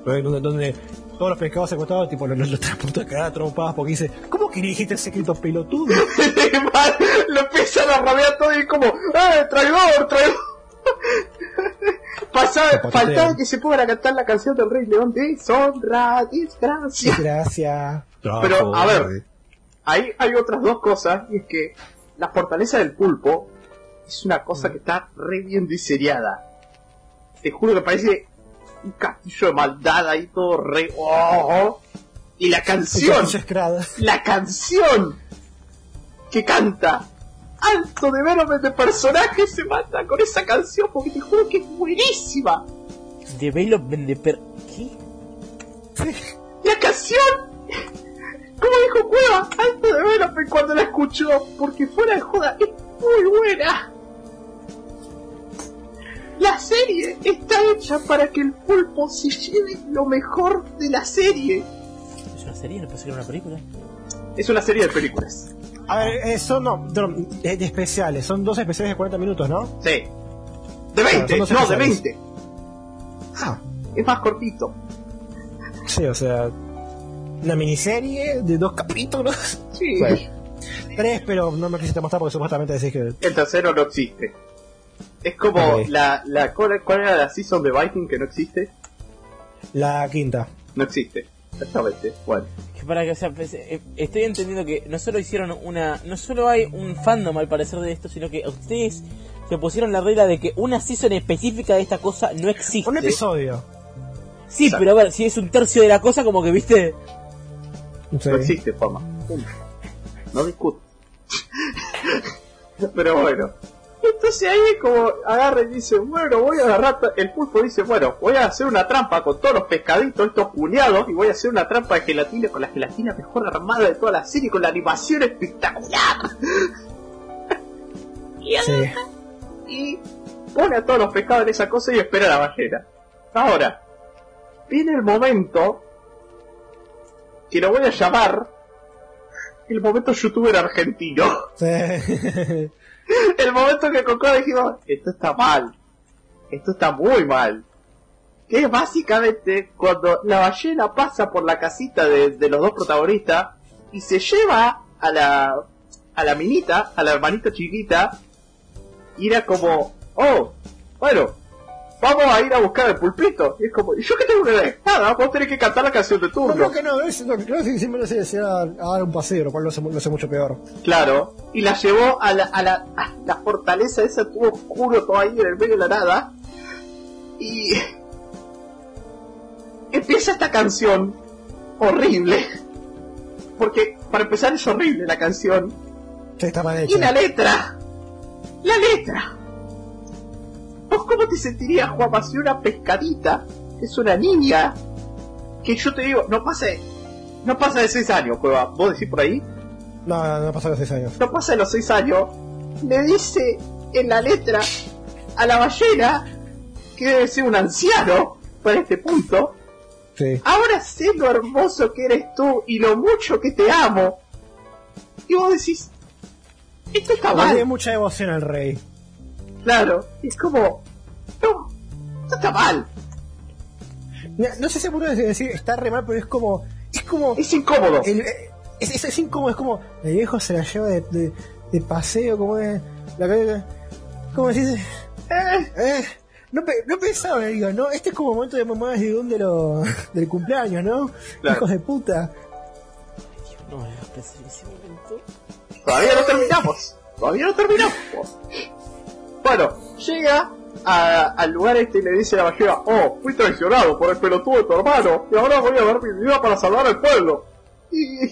[SPEAKER 1] donde, donde todos los pescados secuestrados, tipo, los, los, transporta a cagar a trompadas porque dice, ¿cómo que dijiste el secreto pelotudo?
[SPEAKER 2] lo empiezan a rabiar todo y como, ¡eh, traidor, traidor! Pasaba, faltaba que se pongan a cantar la canción del Rey León de Deshonra, desgracia.
[SPEAKER 1] Gracias.
[SPEAKER 2] Pero, a ver, Ahí hay otras dos cosas, y es que la fortaleza del pulpo es una cosa que está re bien diseñada. Te juro que parece un castillo de maldad ahí todo re... ¡Oh! Y la canción, la canción que canta alto de veros de personaje se mata con esa canción porque te juro que es buenísima.
[SPEAKER 3] Development de per... ¿Qué?
[SPEAKER 2] La canción, como dijo Cueva, alto de veros cuando la escuchó, porque fuera de joda, es muy buena. La serie está hecha para que el pulpo se lleve lo mejor de la serie.
[SPEAKER 3] ¿Es una serie? ¿No puede ser una película?
[SPEAKER 2] Es una serie de películas.
[SPEAKER 1] A ver, eh, son no, de, de- especiales, son dos especiales de 40 minutos, ¿no?
[SPEAKER 2] Sí. De 20,
[SPEAKER 1] son dos
[SPEAKER 2] no, de
[SPEAKER 1] episodios.
[SPEAKER 2] 20.
[SPEAKER 1] Ah,
[SPEAKER 2] Es más cortito.
[SPEAKER 1] sí, o sea, una miniserie de dos capítulos.
[SPEAKER 2] Sí.
[SPEAKER 1] Bueno, tres, pero no me quisiste mostrar porque supuestamente decís que.
[SPEAKER 2] El tercero no existe. Es como la, la ¿cuál, cuál era la season de Viking que no existe?
[SPEAKER 1] La quinta.
[SPEAKER 2] No existe. Exactamente. Bueno.
[SPEAKER 3] Que para que, o sea, pues, eh, estoy entendiendo que no solo hicieron una. No solo hay un fandom al parecer de esto, sino que ustedes se pusieron la regla de que una season específica de esta cosa no existe.
[SPEAKER 1] Un episodio.
[SPEAKER 3] Sí,
[SPEAKER 2] Exacto.
[SPEAKER 3] pero a ver, si es un tercio de la cosa, como que viste.
[SPEAKER 1] Sí.
[SPEAKER 2] No existe forma. No discuto. Pero bueno. Entonces ahí como agarra y dice, bueno, voy a agarrar, el pulpo dice, bueno, voy a hacer una trampa con todos los pescaditos, estos puñados, y voy a hacer una trampa de gelatina con la gelatina mejor armada de toda la serie, con la animación espectacular. y,
[SPEAKER 1] Sí.
[SPEAKER 2] y pone a todos los pescados en esa cosa y espera a la ballena. Ahora, viene el momento que lo voy a llamar el momento youtuber argentino.
[SPEAKER 1] Sí.
[SPEAKER 2] El momento que Coco dijimos, esto está mal, esto está muy mal. Que es básicamente cuando la ballena pasa por la casita de, de los dos protagonistas y se lleva a la, a la minita, a la hermanita chiquita, y era como, oh, bueno, vamos a ir a buscar el pulpito. Y es como, ¿y yo qué tengo que ver? Nada, vos tenés que cantar la canción de
[SPEAKER 1] No,
[SPEAKER 2] turno.
[SPEAKER 1] creo que no, es, no, creo que siempre se decía a, a dar un paseo, lo cual lo hace, lo hace mucho peor.
[SPEAKER 2] Claro, y la llevó a la, a la, a la fortaleza esa, todo oscuro, todo ahí en el medio de la nada. Y empieza esta canción horrible. Porque para empezar es horrible la canción.
[SPEAKER 1] Sí, está mal
[SPEAKER 2] Y
[SPEAKER 1] hecho.
[SPEAKER 2] la letra. La letra. ¿Vos cómo te sentirías, Juanma, si una pescadita es una niña que yo te digo, no pasa de, no pasa de 6 años, Cueva? ¿Vos decís por ahí?
[SPEAKER 1] No, no, no pasaron seis años.
[SPEAKER 2] no pasa de los seis años, le dice en la letra a la ballena, que debe ser un anciano para este punto,
[SPEAKER 1] Sí.
[SPEAKER 2] ahora sé lo hermoso que eres tú y lo mucho que te amo. Y vos decís, esto está
[SPEAKER 1] Le
[SPEAKER 2] mal,
[SPEAKER 1] mucha devoción al rey.
[SPEAKER 2] Claro, es como, no, esto está mal,
[SPEAKER 1] No sé si puedo decir está re mal, pero es como. Es como.
[SPEAKER 2] es incómodo.
[SPEAKER 1] el- es, es, es incómodo, es como. El viejo se la lleva de, de, de paseo, como es. La cabeza. Como decís.
[SPEAKER 2] Eh,
[SPEAKER 1] Eh, no, pe- no pensaba, digo, ¿no? Este es como el momento de mamá de un de los, del cumpleaños, ¿no?
[SPEAKER 2] Claro.
[SPEAKER 1] Hijos de puta.
[SPEAKER 3] No me en ese momento.
[SPEAKER 2] Todavía no terminamos. Todavía no terminamos. Bueno, llega a- al lugar este y le dice a la ballena, oh, fui traicionado por el pelotudo de tu hermano y ahora voy a dar mi vida para salvar al pueblo. Y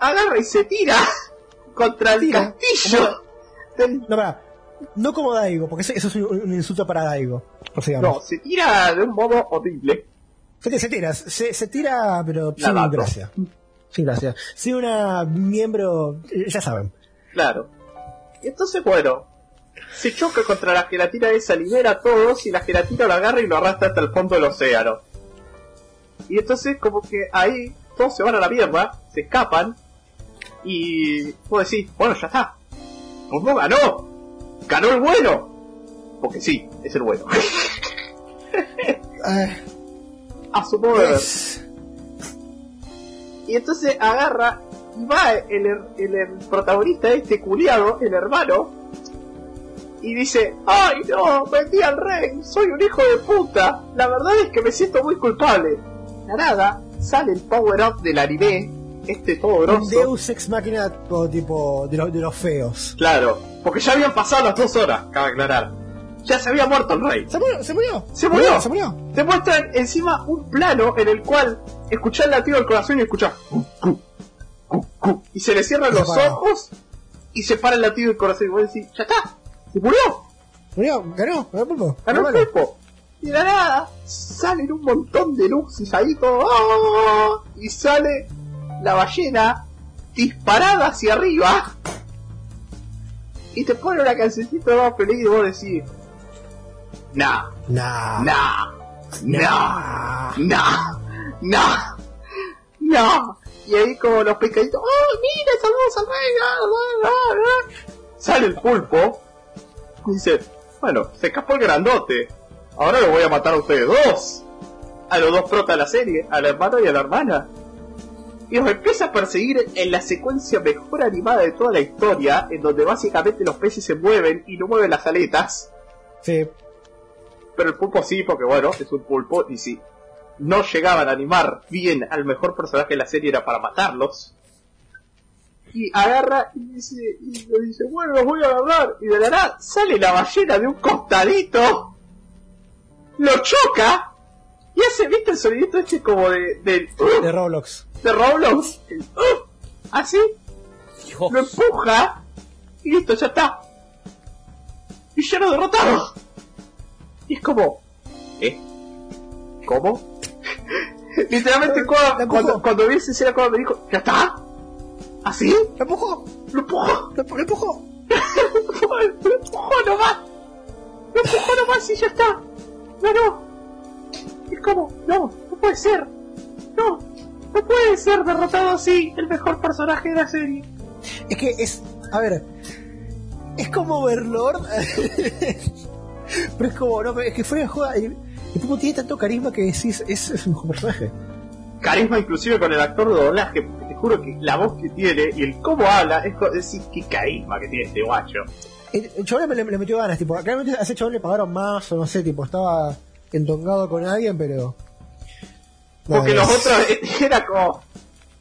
[SPEAKER 2] agarra y se tira contra el
[SPEAKER 1] Tira.
[SPEAKER 2] castillo. del-
[SPEAKER 1] No, para. No como Daigo, porque eso, es un, un insulto para Daigo.
[SPEAKER 2] No, se tira de un modo horrible.
[SPEAKER 1] Se, se tira, se, se tira, pero sin gracia. Sin gracia. Sin una miembro, eh, ya saben.
[SPEAKER 2] Claro. Entonces, bueno, se choca contra la gelatina esa, libera a todos y la gelatina lo agarra y lo arrastra hasta el fondo del océano. Y entonces, como que ahí todos se van a la mierda, se escapan y vos decís, bueno, ya está. ¿Cómo ganó? ¡Ganó el bueno! Porque sí, es el bueno.
[SPEAKER 1] Eh,
[SPEAKER 2] a su modo de ver.
[SPEAKER 1] es,
[SPEAKER 2] Y entonces agarra y va el, her- el, her- protagonista este culiado, el hermano, y dice, ¡ay no! ¡Vendí al rey! ¡Soy un hijo de puta! La verdad es que me siento muy culpable. La nada, sale el power-up del anime, este todo
[SPEAKER 1] Un
[SPEAKER 2] grosso.
[SPEAKER 1] Deus Ex Máquina o tipo de, los de los feos.
[SPEAKER 2] Claro, porque ya habían pasado las dos horas, cabe aclarar. Ya se había muerto el rey.
[SPEAKER 1] ¿Se murió? ¿Se murió?
[SPEAKER 2] Se murió.
[SPEAKER 1] ¿Se murió?
[SPEAKER 2] Te muestran encima un plano en el cual escuchás el latido del corazón y escuchás cu, cu, cu, cu, y se le cierran los ojos y se para el latido del corazón y vos decís, ya está, se murió,
[SPEAKER 1] ¿Se murió? ¿Ganó? ¿Ganó el pulpo?
[SPEAKER 2] ganó el cuerpo. Y de la nada salen un montón de luces ahí todo, ¡ah! y sale la ballena disparada hacia arriba y te pone una cancioncita más feliz y vos decís, nah,
[SPEAKER 1] Nah.
[SPEAKER 2] nah, nah.
[SPEAKER 1] Nah.
[SPEAKER 2] No, no, no. Y ahí como los pescaditos, ¡oh, mira, salvamos al rey! ah, ah, ah". Sale el pulpo y dice, bueno, se escapó el grandote. Ahora lo voy a matar a ustedes dos. A los dos protas de la serie, al hermano y a la hermana. Y los empieza a perseguir en la secuencia mejor animada de toda la historia, en donde básicamente los peces se mueven y no mueven las aletas.
[SPEAKER 1] Sí.
[SPEAKER 2] Pero el pulpo sí, porque bueno, es un pulpo y si no llegaban a animar bien al mejor personaje de la serie era para matarlos. Y agarra y dice, y le dice, bueno, los voy a agarrar. Y de la nada sale la ballena de un costadito, lo choca y hace, ¿viste el sonidito este como de, de,
[SPEAKER 1] De Roblox.
[SPEAKER 2] de Roblox? El, "Uh", así,
[SPEAKER 3] Dios.
[SPEAKER 2] lo empuja y listo, ya está. Y ya lo derrotaron. Y es como, ¿eh? ¿Cómo? Literalmente cuando, cuando, cuando vi esa escena cuando me dijo, ¿ya está? ¿Así?
[SPEAKER 1] ¿Lo empujó?
[SPEAKER 2] Lo empujó,
[SPEAKER 1] ¿Lo lo empujó?
[SPEAKER 2] lo empujó nomás. Lo empujó nomás y ya está. Ganó. Y es como, no, no puede ser. No, no puede ser derrotado así el mejor personaje de la serie.
[SPEAKER 1] Es que es. A ver. Es como Overlord. pero es como. No, pero es que fuera de joda. El, el tipo tiene tanto carisma que decís. Es, es un mejor personaje.
[SPEAKER 2] carisma inclusive con el actor de doblaje, juro que la voz que tiene y el cómo habla, es decir, qué carisma que tiene este guacho.
[SPEAKER 1] El, chabón le, le metió ganas. Tipo, claramente a ese chabón le pagaron más. O no sé, tipo, estaba entongado con alguien, pero.
[SPEAKER 2] Porque los otros eh, era como...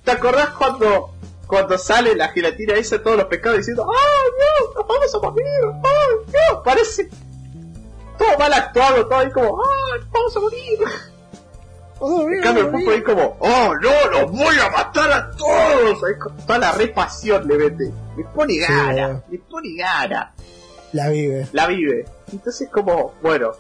[SPEAKER 2] ¿Te acordás cuando cuando sale la gelatina esa todos los pescados diciendo ¡Oh Dios! ¡Nos vamos a morir! ¡Oh Dios! Parece todo mal actuado, todo ahí como ¡Ah! ¡Nos vamos a morir!
[SPEAKER 1] Oh,
[SPEAKER 2] En cambio el pulpo ahí como ¡Oh no! ¡Los voy a matar a todos! Ahí con toda la repasión le mete. Le pone gana, le pone gana.
[SPEAKER 1] La vive.
[SPEAKER 2] la vive. Entonces como, bueno.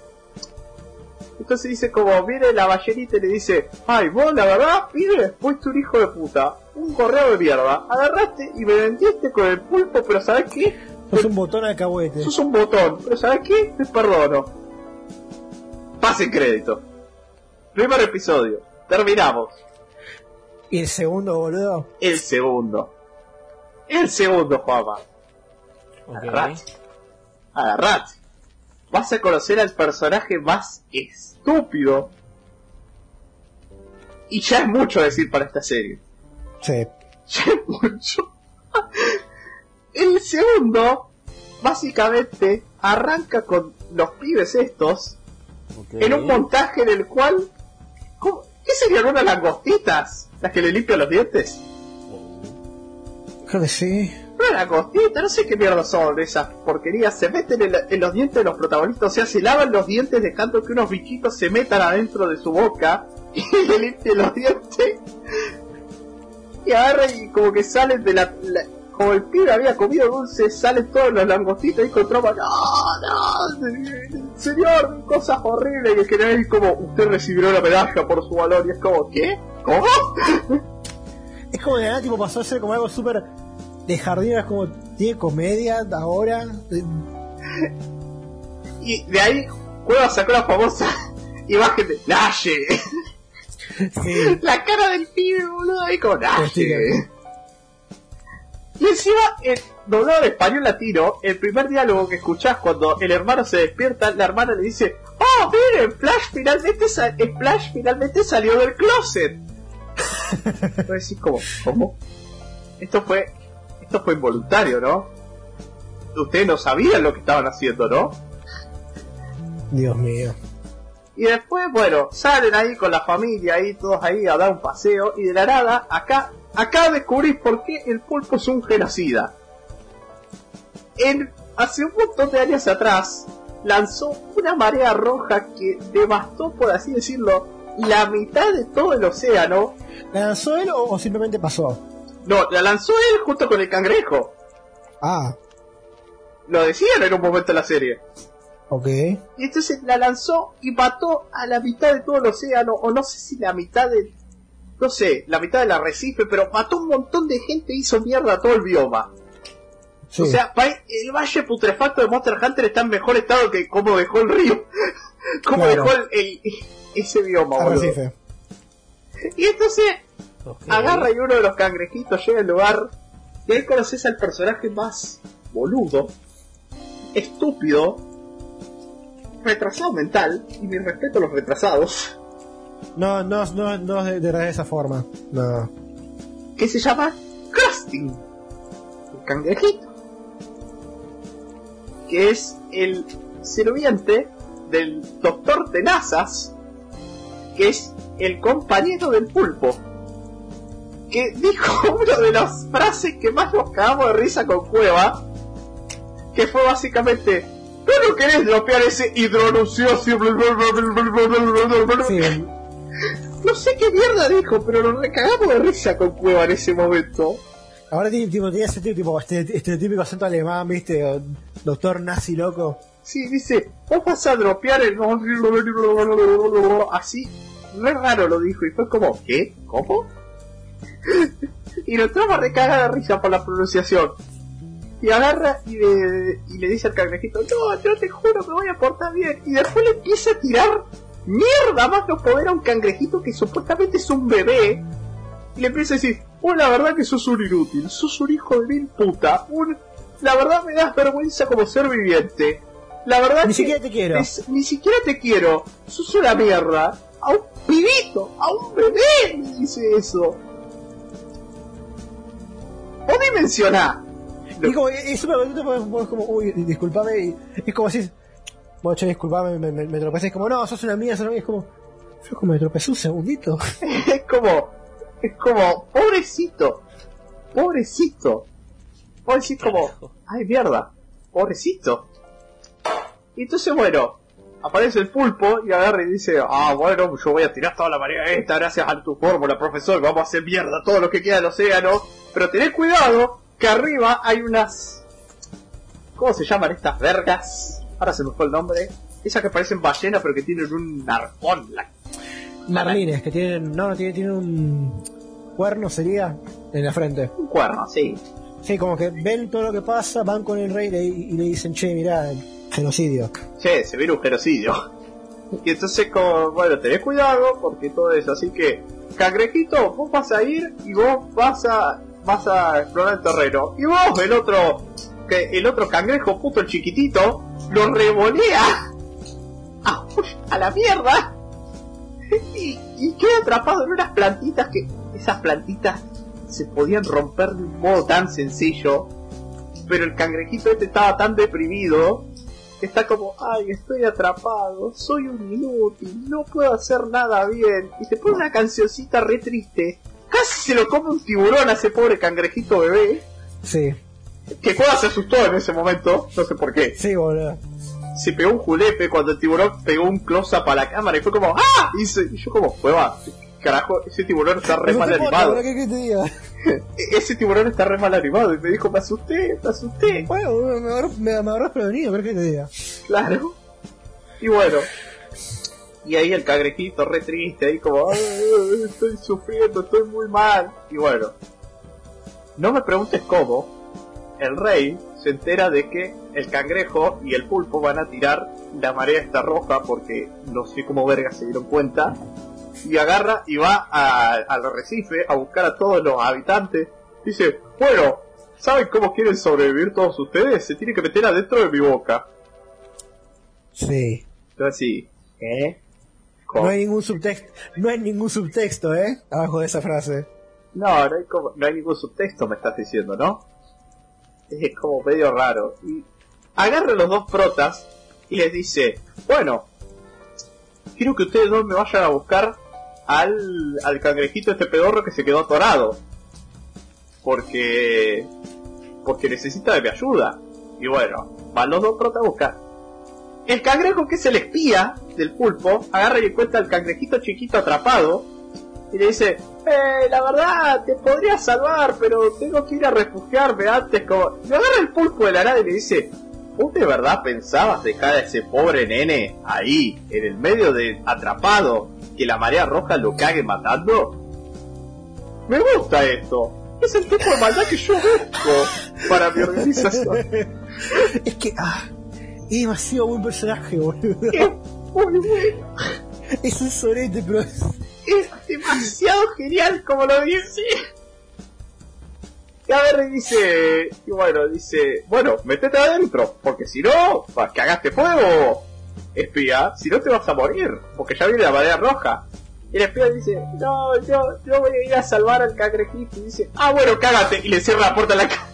[SPEAKER 2] Entonces dice como, viene la ballenita y le dice, ay, vos la verdad, pibe, fuiste un hijo de puta, un correo de mierda, agarraste y me vendiste con el pulpo, pero ¿sabes qué?
[SPEAKER 1] Es un botón alcahuete.
[SPEAKER 2] Sos un botón, pero ¿sabes qué? Te perdono. Pase crédito. Primer episodio. Terminamos.
[SPEAKER 1] Y el segundo, boludo.
[SPEAKER 2] El segundo. El segundo, Juanma.
[SPEAKER 3] Ok.
[SPEAKER 2] Agarrate. Agarrate. Vas a conocer al personaje más estúpido. Y ya es mucho decir para esta serie.
[SPEAKER 1] Sí.
[SPEAKER 2] Ya es mucho. El segundo, básicamente, arranca con los pibes estos en un montaje en el cual... ¿Qué serían unas langostitas? ¿Las que le limpian los dientes?
[SPEAKER 1] Creo que sí.
[SPEAKER 2] Una langostita, no sé qué mierda son esas porquerías. Se meten en, la- en los dientes de los protagonistas, o sea, se lavan los dientes dejando que unos bichitos se metan adentro de su boca y le limpien los dientes. Y agarra y como que salen de la, la- como el pibe había comido dulce, salen todos los langostitos y con trompa, no, no, señor, cosas horribles, y el general es como, usted recibió la medalla por su valor, y es como, ¿qué? ¿Cómo?
[SPEAKER 1] Es como de nada, tipo, pasó a ser como algo súper de jardín, es como, tiene comedia ahora.
[SPEAKER 2] Y de ahí, Cueva sacó la famosa imagen de Naye.
[SPEAKER 1] Sí.
[SPEAKER 2] La cara del pibe, boludo, ahí como Naye. Y encima, el doblado en español latino, el primer diálogo que escuchás cuando el hermano se despierta, la hermana le dice, oh, miren, Flash finalmente, sa- eh, Flash finalmente salió del closet. Entonces decís como, ¿cómo? Esto fue, esto fue involuntario, ¿no? Ustedes no sabían lo que estaban haciendo, ¿no?
[SPEAKER 1] Dios mío.
[SPEAKER 2] Y después, bueno, salen ahí con la familia, ahí todos ahí a dar un paseo, y de la nada, acá, acá descubrís por qué el pulpo es un genocida. En, hace un montón de años atrás, lanzó una marea roja que devastó, por así decirlo, la mitad de todo el océano.
[SPEAKER 1] ¿La lanzó él o, o simplemente pasó?
[SPEAKER 2] No, la lanzó él junto con el cangrejo.
[SPEAKER 1] Ah,
[SPEAKER 2] Lo decían en un momento de la serie.
[SPEAKER 1] Ok.
[SPEAKER 2] Y entonces la lanzó y mató a la mitad de todo el océano, o no sé si la mitad de... No sé, la mitad del arrecife, pero mató un montón de gente y hizo mierda a todo el bioma.
[SPEAKER 1] Sí.
[SPEAKER 2] O sea, pa- el valle putrefacto de Monster Hunter está en mejor estado que como dejó el río. como
[SPEAKER 1] Claro.
[SPEAKER 2] dejó el, el- ese bioma, boludo.
[SPEAKER 1] Arrecife.
[SPEAKER 2] Y entonces agarra y uno de los cangrejitos llega al lugar y ahí conoces al personaje más boludo, estúpido, retrasado mental, y mi respeto a los retrasados,
[SPEAKER 1] No, no, no, no de, esa forma. No.
[SPEAKER 2] que se llama Krusty, el cangrejito, que es el sirviente del doctor Tenazas, que es el compañero del pulpo, que dijo una de las frases que más nos cagamos de risa con Cueva, que fue básicamente, ¿tú no querés dropear ese hidronucioso?
[SPEAKER 1] Sí,
[SPEAKER 2] No sé qué mierda dijo, pero nos recagamos de risa con Cueva en ese momento.
[SPEAKER 1] ahora tiene, tipo, tiene ese tipo, este, este típico acento alemán, viste, o doctor nazi loco.
[SPEAKER 2] Sí, dice, vos vas a dropear el... Así, re raro lo dijo, y fue como, ¿qué? ¿Cómo? y nos trama recaga de risa por la pronunciación. Y agarra y le, y le dice al cangrejito, no, yo te juro que voy a portar bien. Y después le empieza a tirar mierda más no poder a un cangrejito que supuestamente es un bebé. Y le empieza a decir, oh, la verdad que sos un inútil, sos un hijo de mil puta, un... La verdad me das vergüenza como ser viviente. La verdad
[SPEAKER 1] Ni
[SPEAKER 2] que
[SPEAKER 1] siquiera te quiero.
[SPEAKER 2] es- ni siquiera te quiero. Sos una mierda. A un pibito, a un bebé me dice eso. Vos dimensioná.
[SPEAKER 1] Y como, es súper bonito porque vos como, uy, disculpame, y es como si, bueno, che, disculpame, me, me, me tropecé, es como, no, sos una mía, sos una mía, es como, yo como me tropecé un segundito.
[SPEAKER 2] es como, es como, pobrecito, pobrecito. Vos decís como, ay mierda, pobrecito. Y entonces bueno, aparece el pulpo y agarra y dice, ah bueno, yo voy a tirar toda la marea esta gracias a tu fórmula, profesor, vamos a hacer mierda todo lo que queda del océano. Pero tened cuidado, que arriba hay unas... ¿Cómo se llaman estas vergas? Ahora se me fue el nombre. Esas que parecen ballenas pero que tienen un arpón. La
[SPEAKER 1] Marlines, que tienen, no, no, tienen, tienen un cuerno, sería, en la frente.
[SPEAKER 2] Un cuerno, sí.
[SPEAKER 1] Sí, como que ven todo lo que pasa, van con el rey y le, y le dicen, che, mirá, genocidio.
[SPEAKER 2] Che, se viene un genocidio. Y entonces, como, bueno, tenés cuidado porque todo eso. Así que, cangrejito, vos vas a ir y vos vas a, vas a explorar el terreno. Y vos, el otro, que el otro cangrejo puto, el chiquitito, lo revolea a, la mierda y, y queda atrapado en unas plantitas que, esas plantitas se podían romper de un modo tan sencillo. Pero el cangrejito este estaba tan deprimido está como, ay, estoy atrapado, soy un inútil, no puedo hacer nada bien. Y se pone una cancioncita re triste. Casi se lo come un tiburón a ese pobre cangrejito bebé.
[SPEAKER 1] Sí,
[SPEAKER 2] Que Cueva se asustó en ese momento, no sé por qué.
[SPEAKER 1] sí, boludo.
[SPEAKER 2] Se pegó un julepe cuando el tiburón pegó un close-up a la cámara y fue como, ¡ah! Y, se- y yo como, Cueva, carajo, ese tiburón está re mal animado.
[SPEAKER 1] ¿qué te diga?
[SPEAKER 2] E- Ese tiburón está re mal animado. Y me dijo, me asusté, me asusté.
[SPEAKER 1] Bueno, me agarró, me, me prevenido, ¿qué querés que te diga?
[SPEAKER 2] Claro. Y bueno. Y ahí el cangrejito re triste, ahí como, "Ay, estoy sufriendo, estoy muy mal. Y bueno. No me preguntes cómo. El rey se entera de que el cangrejo y el pulpo van a tirar la marea esta roja porque no sé cómo verga se dieron cuenta. Y agarra y va al arrecife a buscar a todos los habitantes. Dice, bueno, ¿saben cómo quieren sobrevivir todos ustedes? Se tienen que meter adentro de mi boca.
[SPEAKER 1] Sí.
[SPEAKER 2] Entonces sí, ¿eh?
[SPEAKER 1] No hay ningún subtexto, no hay ningún subtexto, ¿eh? Abajo de esa frase.
[SPEAKER 2] No, no hay, como- no hay ningún subtexto, me estás diciendo, ¿no? Es como medio raro. Y agarra a los dos protas y les dice, bueno, quiero que ustedes dos me vayan a buscar al, al cangrejito este pedorro que se quedó atorado. Porque... Porque necesita de mi ayuda. Y bueno, van los dos protas a buscar. El cangrejo que es el espía del pulpo, agarra y encuentra al cangrejito chiquito atrapado y le dice, eh, la verdad, te podría salvar, pero tengo que ir a refugiarme antes. Como... Le agarra el pulpo de la nada y le dice, ¿vos de verdad pensabas dejar a ese pobre nene ahí, en el medio de atrapado, que la marea roja lo cague matando? Me gusta esto. Es el tipo de maldad que yo busco para mi organización.
[SPEAKER 1] Es que, ah, es demasiado buen personaje, boludo.
[SPEAKER 2] Muy bueno.
[SPEAKER 1] Es un sorete, pero es-
[SPEAKER 2] es demasiado genial como lo dice. Y a ver, dice, y bueno, dice, bueno, métete adentro, porque si no, cagaste fuego, espía, si no te vas a morir, porque ya viene la marea roja. Y el espía dice, no, yo, yo voy a ir a salvar al cangrejito, y dice, ah, bueno, cágate, y le cierra la puerta a la cara.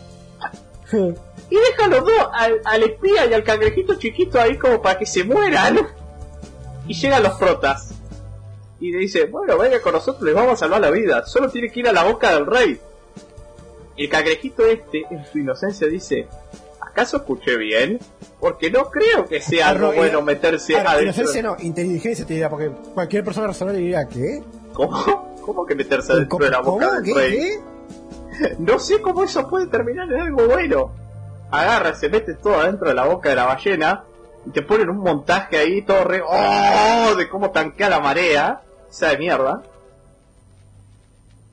[SPEAKER 2] Y deja a los dos, al, al espía y al cangrejito chiquito ahí como para que se mueran. Y llegan los protas. Y le dice, bueno, venga con nosotros, les vamos a salvar la vida. Solo tiene que ir a la boca del rey. El cangrejito este, en su inocencia, dice, ¿acaso escuché bien? Porque no creo que sea algo
[SPEAKER 1] Arro-
[SPEAKER 2] bueno meterse
[SPEAKER 1] Ahora,
[SPEAKER 2] adentro.
[SPEAKER 1] inocencia no, inteligencia te dirá, porque cualquier persona razonable diría, ¿qué?
[SPEAKER 2] ¿Cómo? ¿Cómo que meterse adentro de la boca
[SPEAKER 1] ¿Cómo?
[SPEAKER 2] del rey?
[SPEAKER 1] ¿Qué?
[SPEAKER 2] No sé cómo eso puede terminar en algo bueno. Agarra, se mete todo adentro de la boca de la ballena y te ponen un montaje ahí todo re... ¡Oh! De cómo tanquea la marea. Esa de mierda.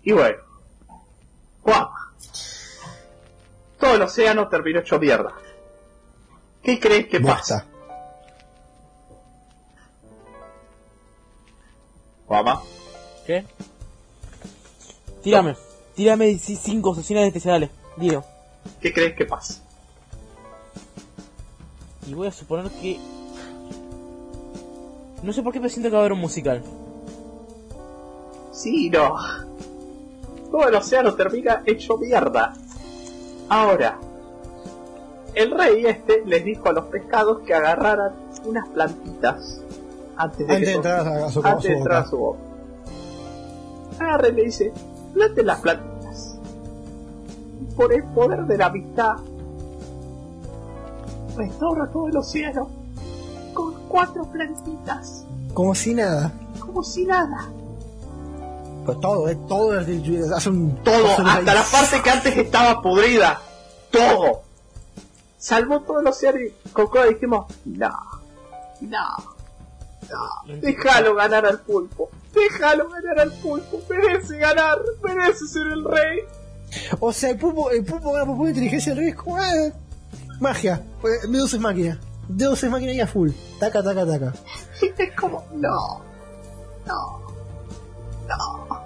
[SPEAKER 2] Y bueno. ¡Guau! Todo el océano terminó hecho mierda. ¿Qué crees que pasa? Guama.
[SPEAKER 3] ¿Qué? Tírame. Tírame cinco asesinas especiales. Digo.
[SPEAKER 2] ¿Qué crees que pasa?
[SPEAKER 3] Y voy a suponer que... No sé por qué me siento que va a haber un musical.
[SPEAKER 2] Sí, no. Todo el océano termina hecho mierda. Ahora, el rey este les dijo a los pescados que agarraran unas plantitas antes de,
[SPEAKER 1] Antes
[SPEAKER 2] que
[SPEAKER 1] entrar a, su,
[SPEAKER 2] antes
[SPEAKER 1] su
[SPEAKER 2] de entrar a
[SPEAKER 1] boca.
[SPEAKER 2] su boca. Agarra y le dice, planten las plantitas. Y por el poder de la amistad, restaura todo el océano con cuatro plantitas,
[SPEAKER 1] Como si nada.
[SPEAKER 2] como si nada.
[SPEAKER 1] Pues todo, ¿eh? Todo es- hace un
[SPEAKER 2] Todo, hasta la parte que antes estaba podrida. Todo. Salvó todo el océano y con Coda dijimos, no, no, no, déjalo ganar al pulpo. Déjalo ganar al pulpo. Merece ganar, merece ser el rey.
[SPEAKER 1] O sea, el pulpo, el pulpo gana por pura inteligencia del rey es como, ah, magia. Pues, Deus es máquina. Deus es máquina y a full. Taca, taca, taca.
[SPEAKER 2] Y es como, no, no, no.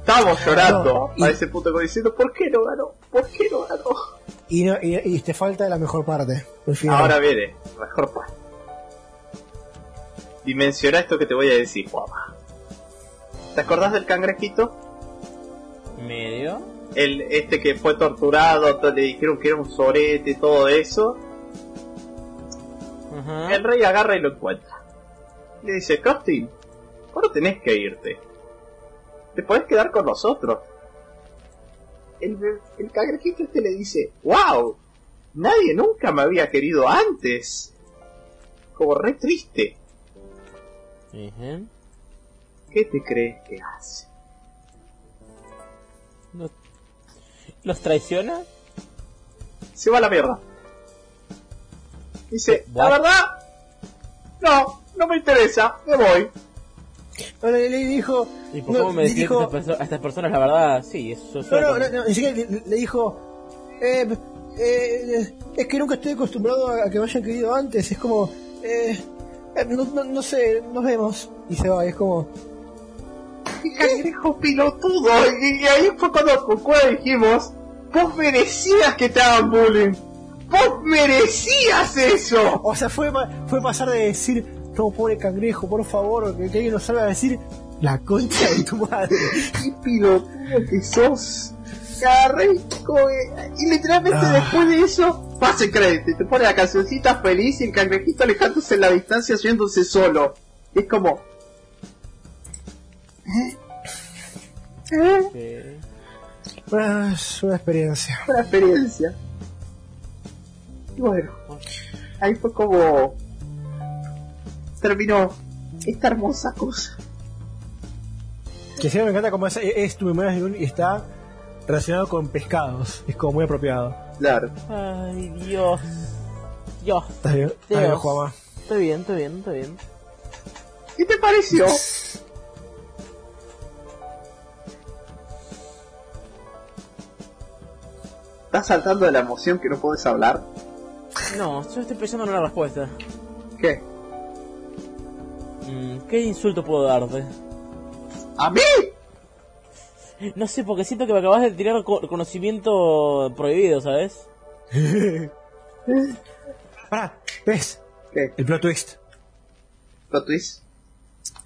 [SPEAKER 2] Estábamos llorando
[SPEAKER 1] No, y-
[SPEAKER 2] a ese punto como diciendo, ¿por qué no ganó? ¿Por qué no ganó?
[SPEAKER 1] Y, no- y, y te falta la mejor parte. El final.
[SPEAKER 2] Ahora viene, mejor pues. Dimensiona esto que te voy a decir, Juama. ¿Te acordás del cangrejito?
[SPEAKER 3] Medio.
[SPEAKER 2] El, este que fue torturado, to- le dijeron que era un sorete, todo eso. El rey agarra y lo encuentra. Le dice, Costin, no tenés que irte. Te podés quedar con nosotros. El, el cangrejito este le dice, wow, nadie nunca me había querido antes. Como re triste.
[SPEAKER 3] Ujú.
[SPEAKER 2] ¿Qué te crees que hace?
[SPEAKER 3] ¿Los traiciona?
[SPEAKER 2] Se va a la mierda. Dice, la verdad, no, no me interesa, me voy.
[SPEAKER 1] Ahora le dijo.
[SPEAKER 3] ¿Y por
[SPEAKER 1] no,
[SPEAKER 3] cómo me
[SPEAKER 1] le
[SPEAKER 3] decís
[SPEAKER 1] dijo,
[SPEAKER 3] a, estas a estas personas la verdad? Sí, eso
[SPEAKER 1] No, no, no, no, ni siquiera le, le dijo. Eh, eh, es que nunca estoy acostumbrado a, a que me hayan querido antes. Es como. Eh, eh, no, no, no sé, nos vemos. Y se va, y es como.
[SPEAKER 2] Cangrejo pilotudo. Y, y ahí fue cuando Cueva dijimos, vos merecías que te hagan bullying. Vos merecías eso.
[SPEAKER 1] O sea, fue, fue pasar de decir no, pobre cangrejo, por favor, que, que alguien nos salga a decir la concha de tu madre.
[SPEAKER 2] qué pilotudo que sos. Y como que- y literalmente
[SPEAKER 1] Ah.
[SPEAKER 2] después de eso, pase crédito, y te pone la cancioncita feliz y el cangrejito alejándose en la distancia yéndose solo. Es como. ¿Eh? ¿Eh?
[SPEAKER 1] Es una experiencia.
[SPEAKER 2] Una experiencia. Y bueno, ahí fue como. Terminó esta hermosa cosa.
[SPEAKER 1] Que sí, me encanta como es, es tu memoria y está relacionado con pescados. Es como muy apropiado.
[SPEAKER 2] Claro.
[SPEAKER 3] Ay, Dios. Dios.
[SPEAKER 1] ¿Estás bien? ¿Estás bien,
[SPEAKER 3] Dios.
[SPEAKER 1] Juanma?
[SPEAKER 3] Estoy bien, estoy bien, estoy bien.
[SPEAKER 2] ¿Qué te pareció? ¿Estás saltando de la emoción que no puedes hablar?
[SPEAKER 3] No, yo estoy pensando en una respuesta.
[SPEAKER 2] ¿Qué?
[SPEAKER 3] Mm, ¿Qué insulto puedo darte?
[SPEAKER 2] ¿A mí?
[SPEAKER 3] No sé, porque siento que me acabas de tirar co- conocimiento prohibido, ¿sabes?
[SPEAKER 1] Pará, ¿ves?
[SPEAKER 2] ¿Qué?
[SPEAKER 1] El plot twist.
[SPEAKER 2] ¿Plot twist?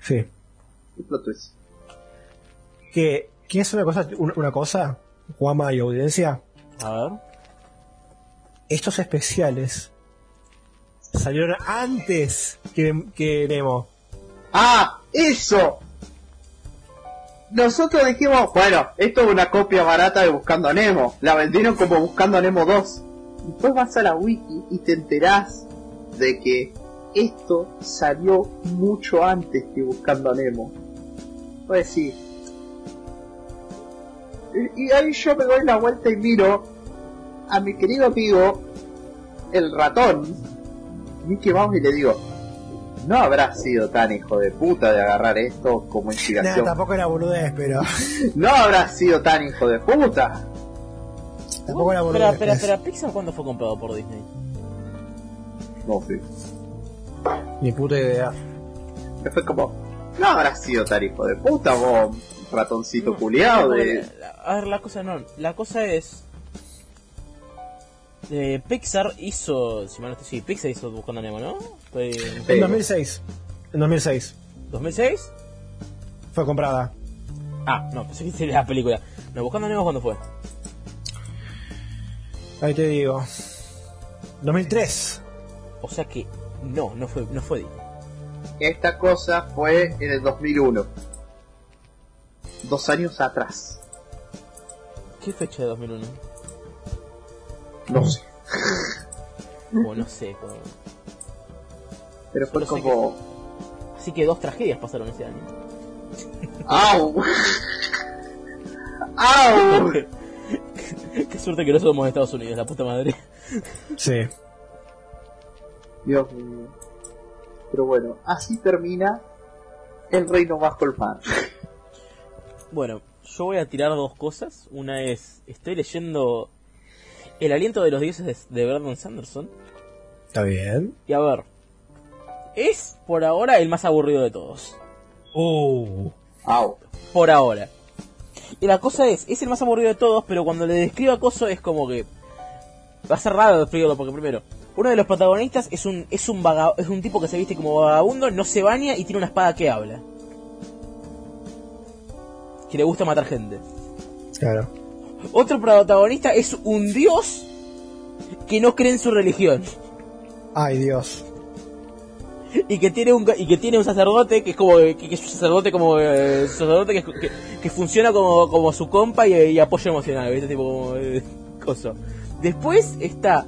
[SPEAKER 1] Sí.
[SPEAKER 2] ¿Qué plot twist?
[SPEAKER 1] Que, ¿Qué es una cosa, una, una cosa, Juanma y audiencia?
[SPEAKER 3] A ver.
[SPEAKER 1] Estos especiales salieron antes que, que Nemo.
[SPEAKER 2] ¡Ah! ¡Eso! Nosotros dijimos, bueno, esto es una copia barata de Buscando a Nemo. La vendieron como Buscando a Nemo 2. Después vas a la wiki y te enterás de que esto salió mucho antes que Buscando a Nemo. Puedes decir. Y, ahí yo me doy la vuelta y miro a mi querido amigo, el ratón, Mickey Mouse, y le digo, no habrá sido tan hijo de puta de agarrar esto como inspiración.
[SPEAKER 1] tampoco era boludez, pero.
[SPEAKER 2] No habrá sido tan hijo de puta.
[SPEAKER 1] tampoco era boludez.
[SPEAKER 3] Espera, espera, espera. ¿Pixar cuándo fue comprado por Disney?
[SPEAKER 2] No sé.
[SPEAKER 1] Ni puta idea.
[SPEAKER 2] Que fue como, no habrá sido tan hijo de puta vos, ratoncito
[SPEAKER 3] No,
[SPEAKER 2] culiado
[SPEAKER 3] no,
[SPEAKER 2] de...
[SPEAKER 3] A ver, la cosa no. La cosa es. Eh, Pixar hizo. Si mal no estoy- sí, Pixar hizo Buscando a Nemo, ¿no? En
[SPEAKER 1] En 2006. En 2006.
[SPEAKER 3] 2006.
[SPEAKER 1] Fue comprada.
[SPEAKER 3] Ah, no, pensé que sería la película. No, Buscando a Nemo, ¿cuándo fue?
[SPEAKER 1] Ahí te digo. 2003.
[SPEAKER 3] O sea que. No, no fue, no fue Disney.
[SPEAKER 2] Esta cosa fue en el 2001. Dos años atrás.
[SPEAKER 3] ¿Qué fecha de 2001?
[SPEAKER 2] No sé.
[SPEAKER 3] O no sé. como-
[SPEAKER 2] Pero fue como...
[SPEAKER 3] Así que dos tragedias pasaron ese año.
[SPEAKER 2] ¡Au! ¡Au!
[SPEAKER 3] Qué suerte que no somos de Estados Unidos, la puta madre.
[SPEAKER 1] Sí.
[SPEAKER 2] Dios mío. Pero bueno, así termina el reino bajo el mar.
[SPEAKER 3] Bueno, yo voy a tirar dos cosas. Una es, estoy leyendo El aliento de los dioses de, de Brandon Sanderson.
[SPEAKER 1] Está bien.
[SPEAKER 3] Y a ver, es por ahora el más aburrido de todos.
[SPEAKER 1] Uh.
[SPEAKER 2] ¡Au!
[SPEAKER 3] Por ahora. Y la cosa es, es el más aburrido de todos, pero cuando le describo a Coso es como que... Va a ser raro describirlo porque primero, uno de los protagonistas es un es un vaga- es un tipo que se viste como vagabundo, no se baña y tiene una espada que habla. Que le gusta matar gente.
[SPEAKER 1] Claro.
[SPEAKER 3] Otro protagonista es un dios que no cree en su religión
[SPEAKER 1] Ay, Dios.
[SPEAKER 3] y que tiene un y que tiene un sacerdote que es como que, que es un sacerdote como eh, sacerdote que, que, que funciona como, como su compa y, y apoyo emocional, ¿viste? Tipo como eh. Después está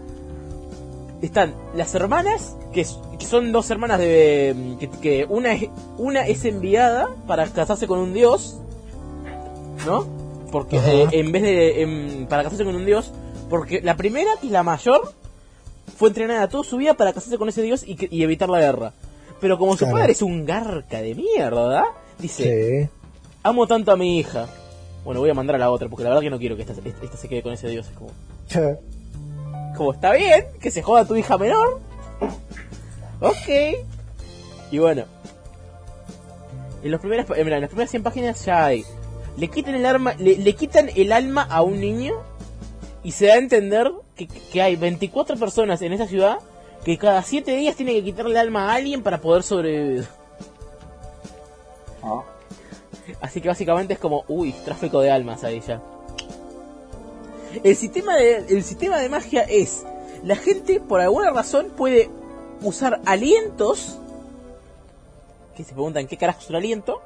[SPEAKER 3] están las hermanas que son dos hermanas de que, que una es una es enviada para casarse con un dios, ¿no? Porque eh, en vez de para casarse con un dios, porque la primera es la mayor fue entrenada toda su vida para casarse con ese dios y, y evitar la guerra. Pero como su
[SPEAKER 1] Claro.
[SPEAKER 3] padre es un garca de mierda, dice,
[SPEAKER 1] Sí.
[SPEAKER 3] amo tanto a mi hija. Bueno, voy a mandar a la otra, porque la verdad que no quiero que esta, esta se quede con ese dios. Es como, como está bien, que se joda tu hija menor. Ok. Y bueno. En, los primeras, eh, en las primeras 100 páginas ya hay. Le quitan el arma, le, le quitan el alma a un niño y se da a entender que, que hay 24 personas en esa ciudad que cada siete días tiene que quitarle el alma a alguien para poder sobrevivir.
[SPEAKER 2] Ah.
[SPEAKER 3] Así que básicamente es como, uy, tráfico de almas ahí ya. El sistema de, el sistema de magia es, la gente por alguna razón puede usar alientos. Que se preguntan qué carajo es un aliento.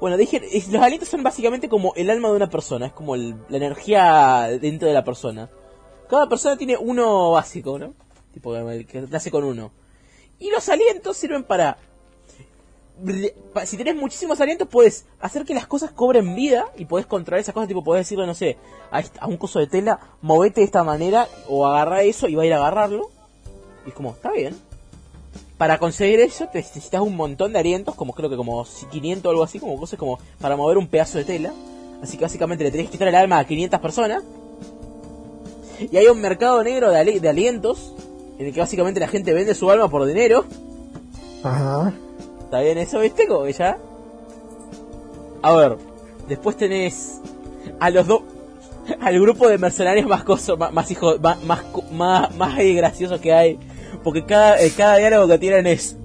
[SPEAKER 3] Bueno, dije, los alientos son básicamente como el alma de una persona, es como el- la energía dentro de la persona. Cada persona tiene uno básico, ¿no? Tipo el que nace con uno. Y los alientos sirven para pa- si tenés muchísimos alientos, puedes hacer que las cosas cobren vida y podés controlar esas cosas. Tipo, podés decirle, no sé, a, a un coso de tela, movete de esta manera o agarra eso y va a ir a agarrarlo. Y es como, está bien. Para conseguir eso, te necesitas un montón de alientos, como creo que como 500 o algo así, como cosas como para mover un pedazo de tela. Así que básicamente le tenés que quitar el alma a 500 personas. Y hay un mercado negro de, ali- de alientos, en el que básicamente la gente vende su alma por dinero.
[SPEAKER 1] Ajá.
[SPEAKER 3] ¿Está bien eso, viste? Como que ya. A ver, después tenés a los dos. Al grupo de mercenarios más coso, más, más más, más, más, más graciosos que hay. Porque cada, eh, cada diálogo que tienen es.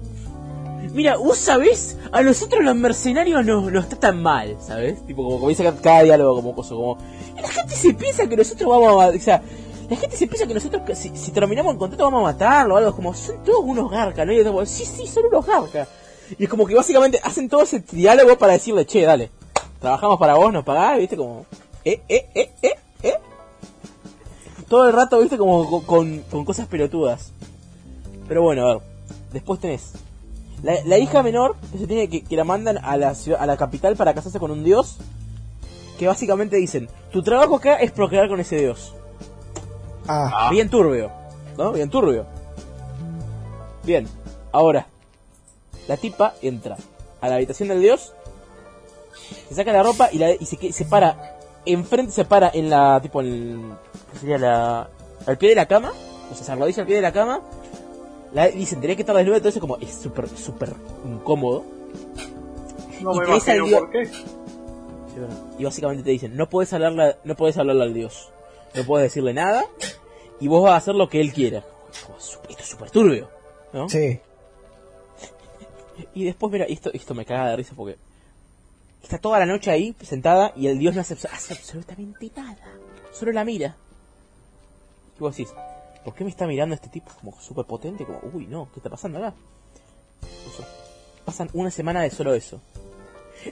[SPEAKER 3] Mira, vos sabés, a nosotros los mercenarios no nos tratan mal, ¿sabes? Tipo, como comienza cada- diálogo como coso, como. "Y La gente se piensa que nosotros vamos a. O sea, la gente se piensa que nosotros, si, si terminamos el contrato, vamos a matarlo o algo. Como, son todos unos garcas, ¿no? Y como, sí, sí, son unos garcas. Y es como que básicamente hacen todo ese diálogo para decirle, che, dale, trabajamos para vos, nos pagás, viste, como, eh, eh, eh, eh, eh. Todo el rato, viste, como con, con cosas pelotudas. Pero bueno, a ver, después tenés la, la hija menor que se tiene que, que la mandan a la ciudad, a la capital para casarse con un dios. Que básicamente dicen, tu trabajo acá es procrear con ese dios.
[SPEAKER 1] Ah,
[SPEAKER 2] Ah.
[SPEAKER 3] Bien turbio, ¿no? Bien turbio. Bien, ahora, la tipa entra a la habitación del dios, se saca la ropa y, la, y se, que- se para, enfrente se para en la, tipo, en, ¿qué sería la, al pie de la cama, o sea, se arrodilla al pie de la cama, la, dicen, tenés que estar desnuda, entonces como, es súper, súper incómodo.
[SPEAKER 2] No
[SPEAKER 3] Y
[SPEAKER 2] me imagino por qué.
[SPEAKER 3] Sí, bueno. Y básicamente te dicen, no puedes hablarle, no puedes hablarle al dios. No puedes decirle nada. Y vos vas a hacer lo que él quiera. Como, Esto es súper turbio. ¿no?
[SPEAKER 1] sí.
[SPEAKER 3] Y después, mira, esto, esto me caga de risa porque está toda la noche ahí sentada y el dios no hace, hace absolutamente nada. Solo la mira. Y vos decís, ¿por qué me está mirando este tipo como súper potente? Como, uy, no, ¿qué está pasando acá? Pasan una semana de solo eso.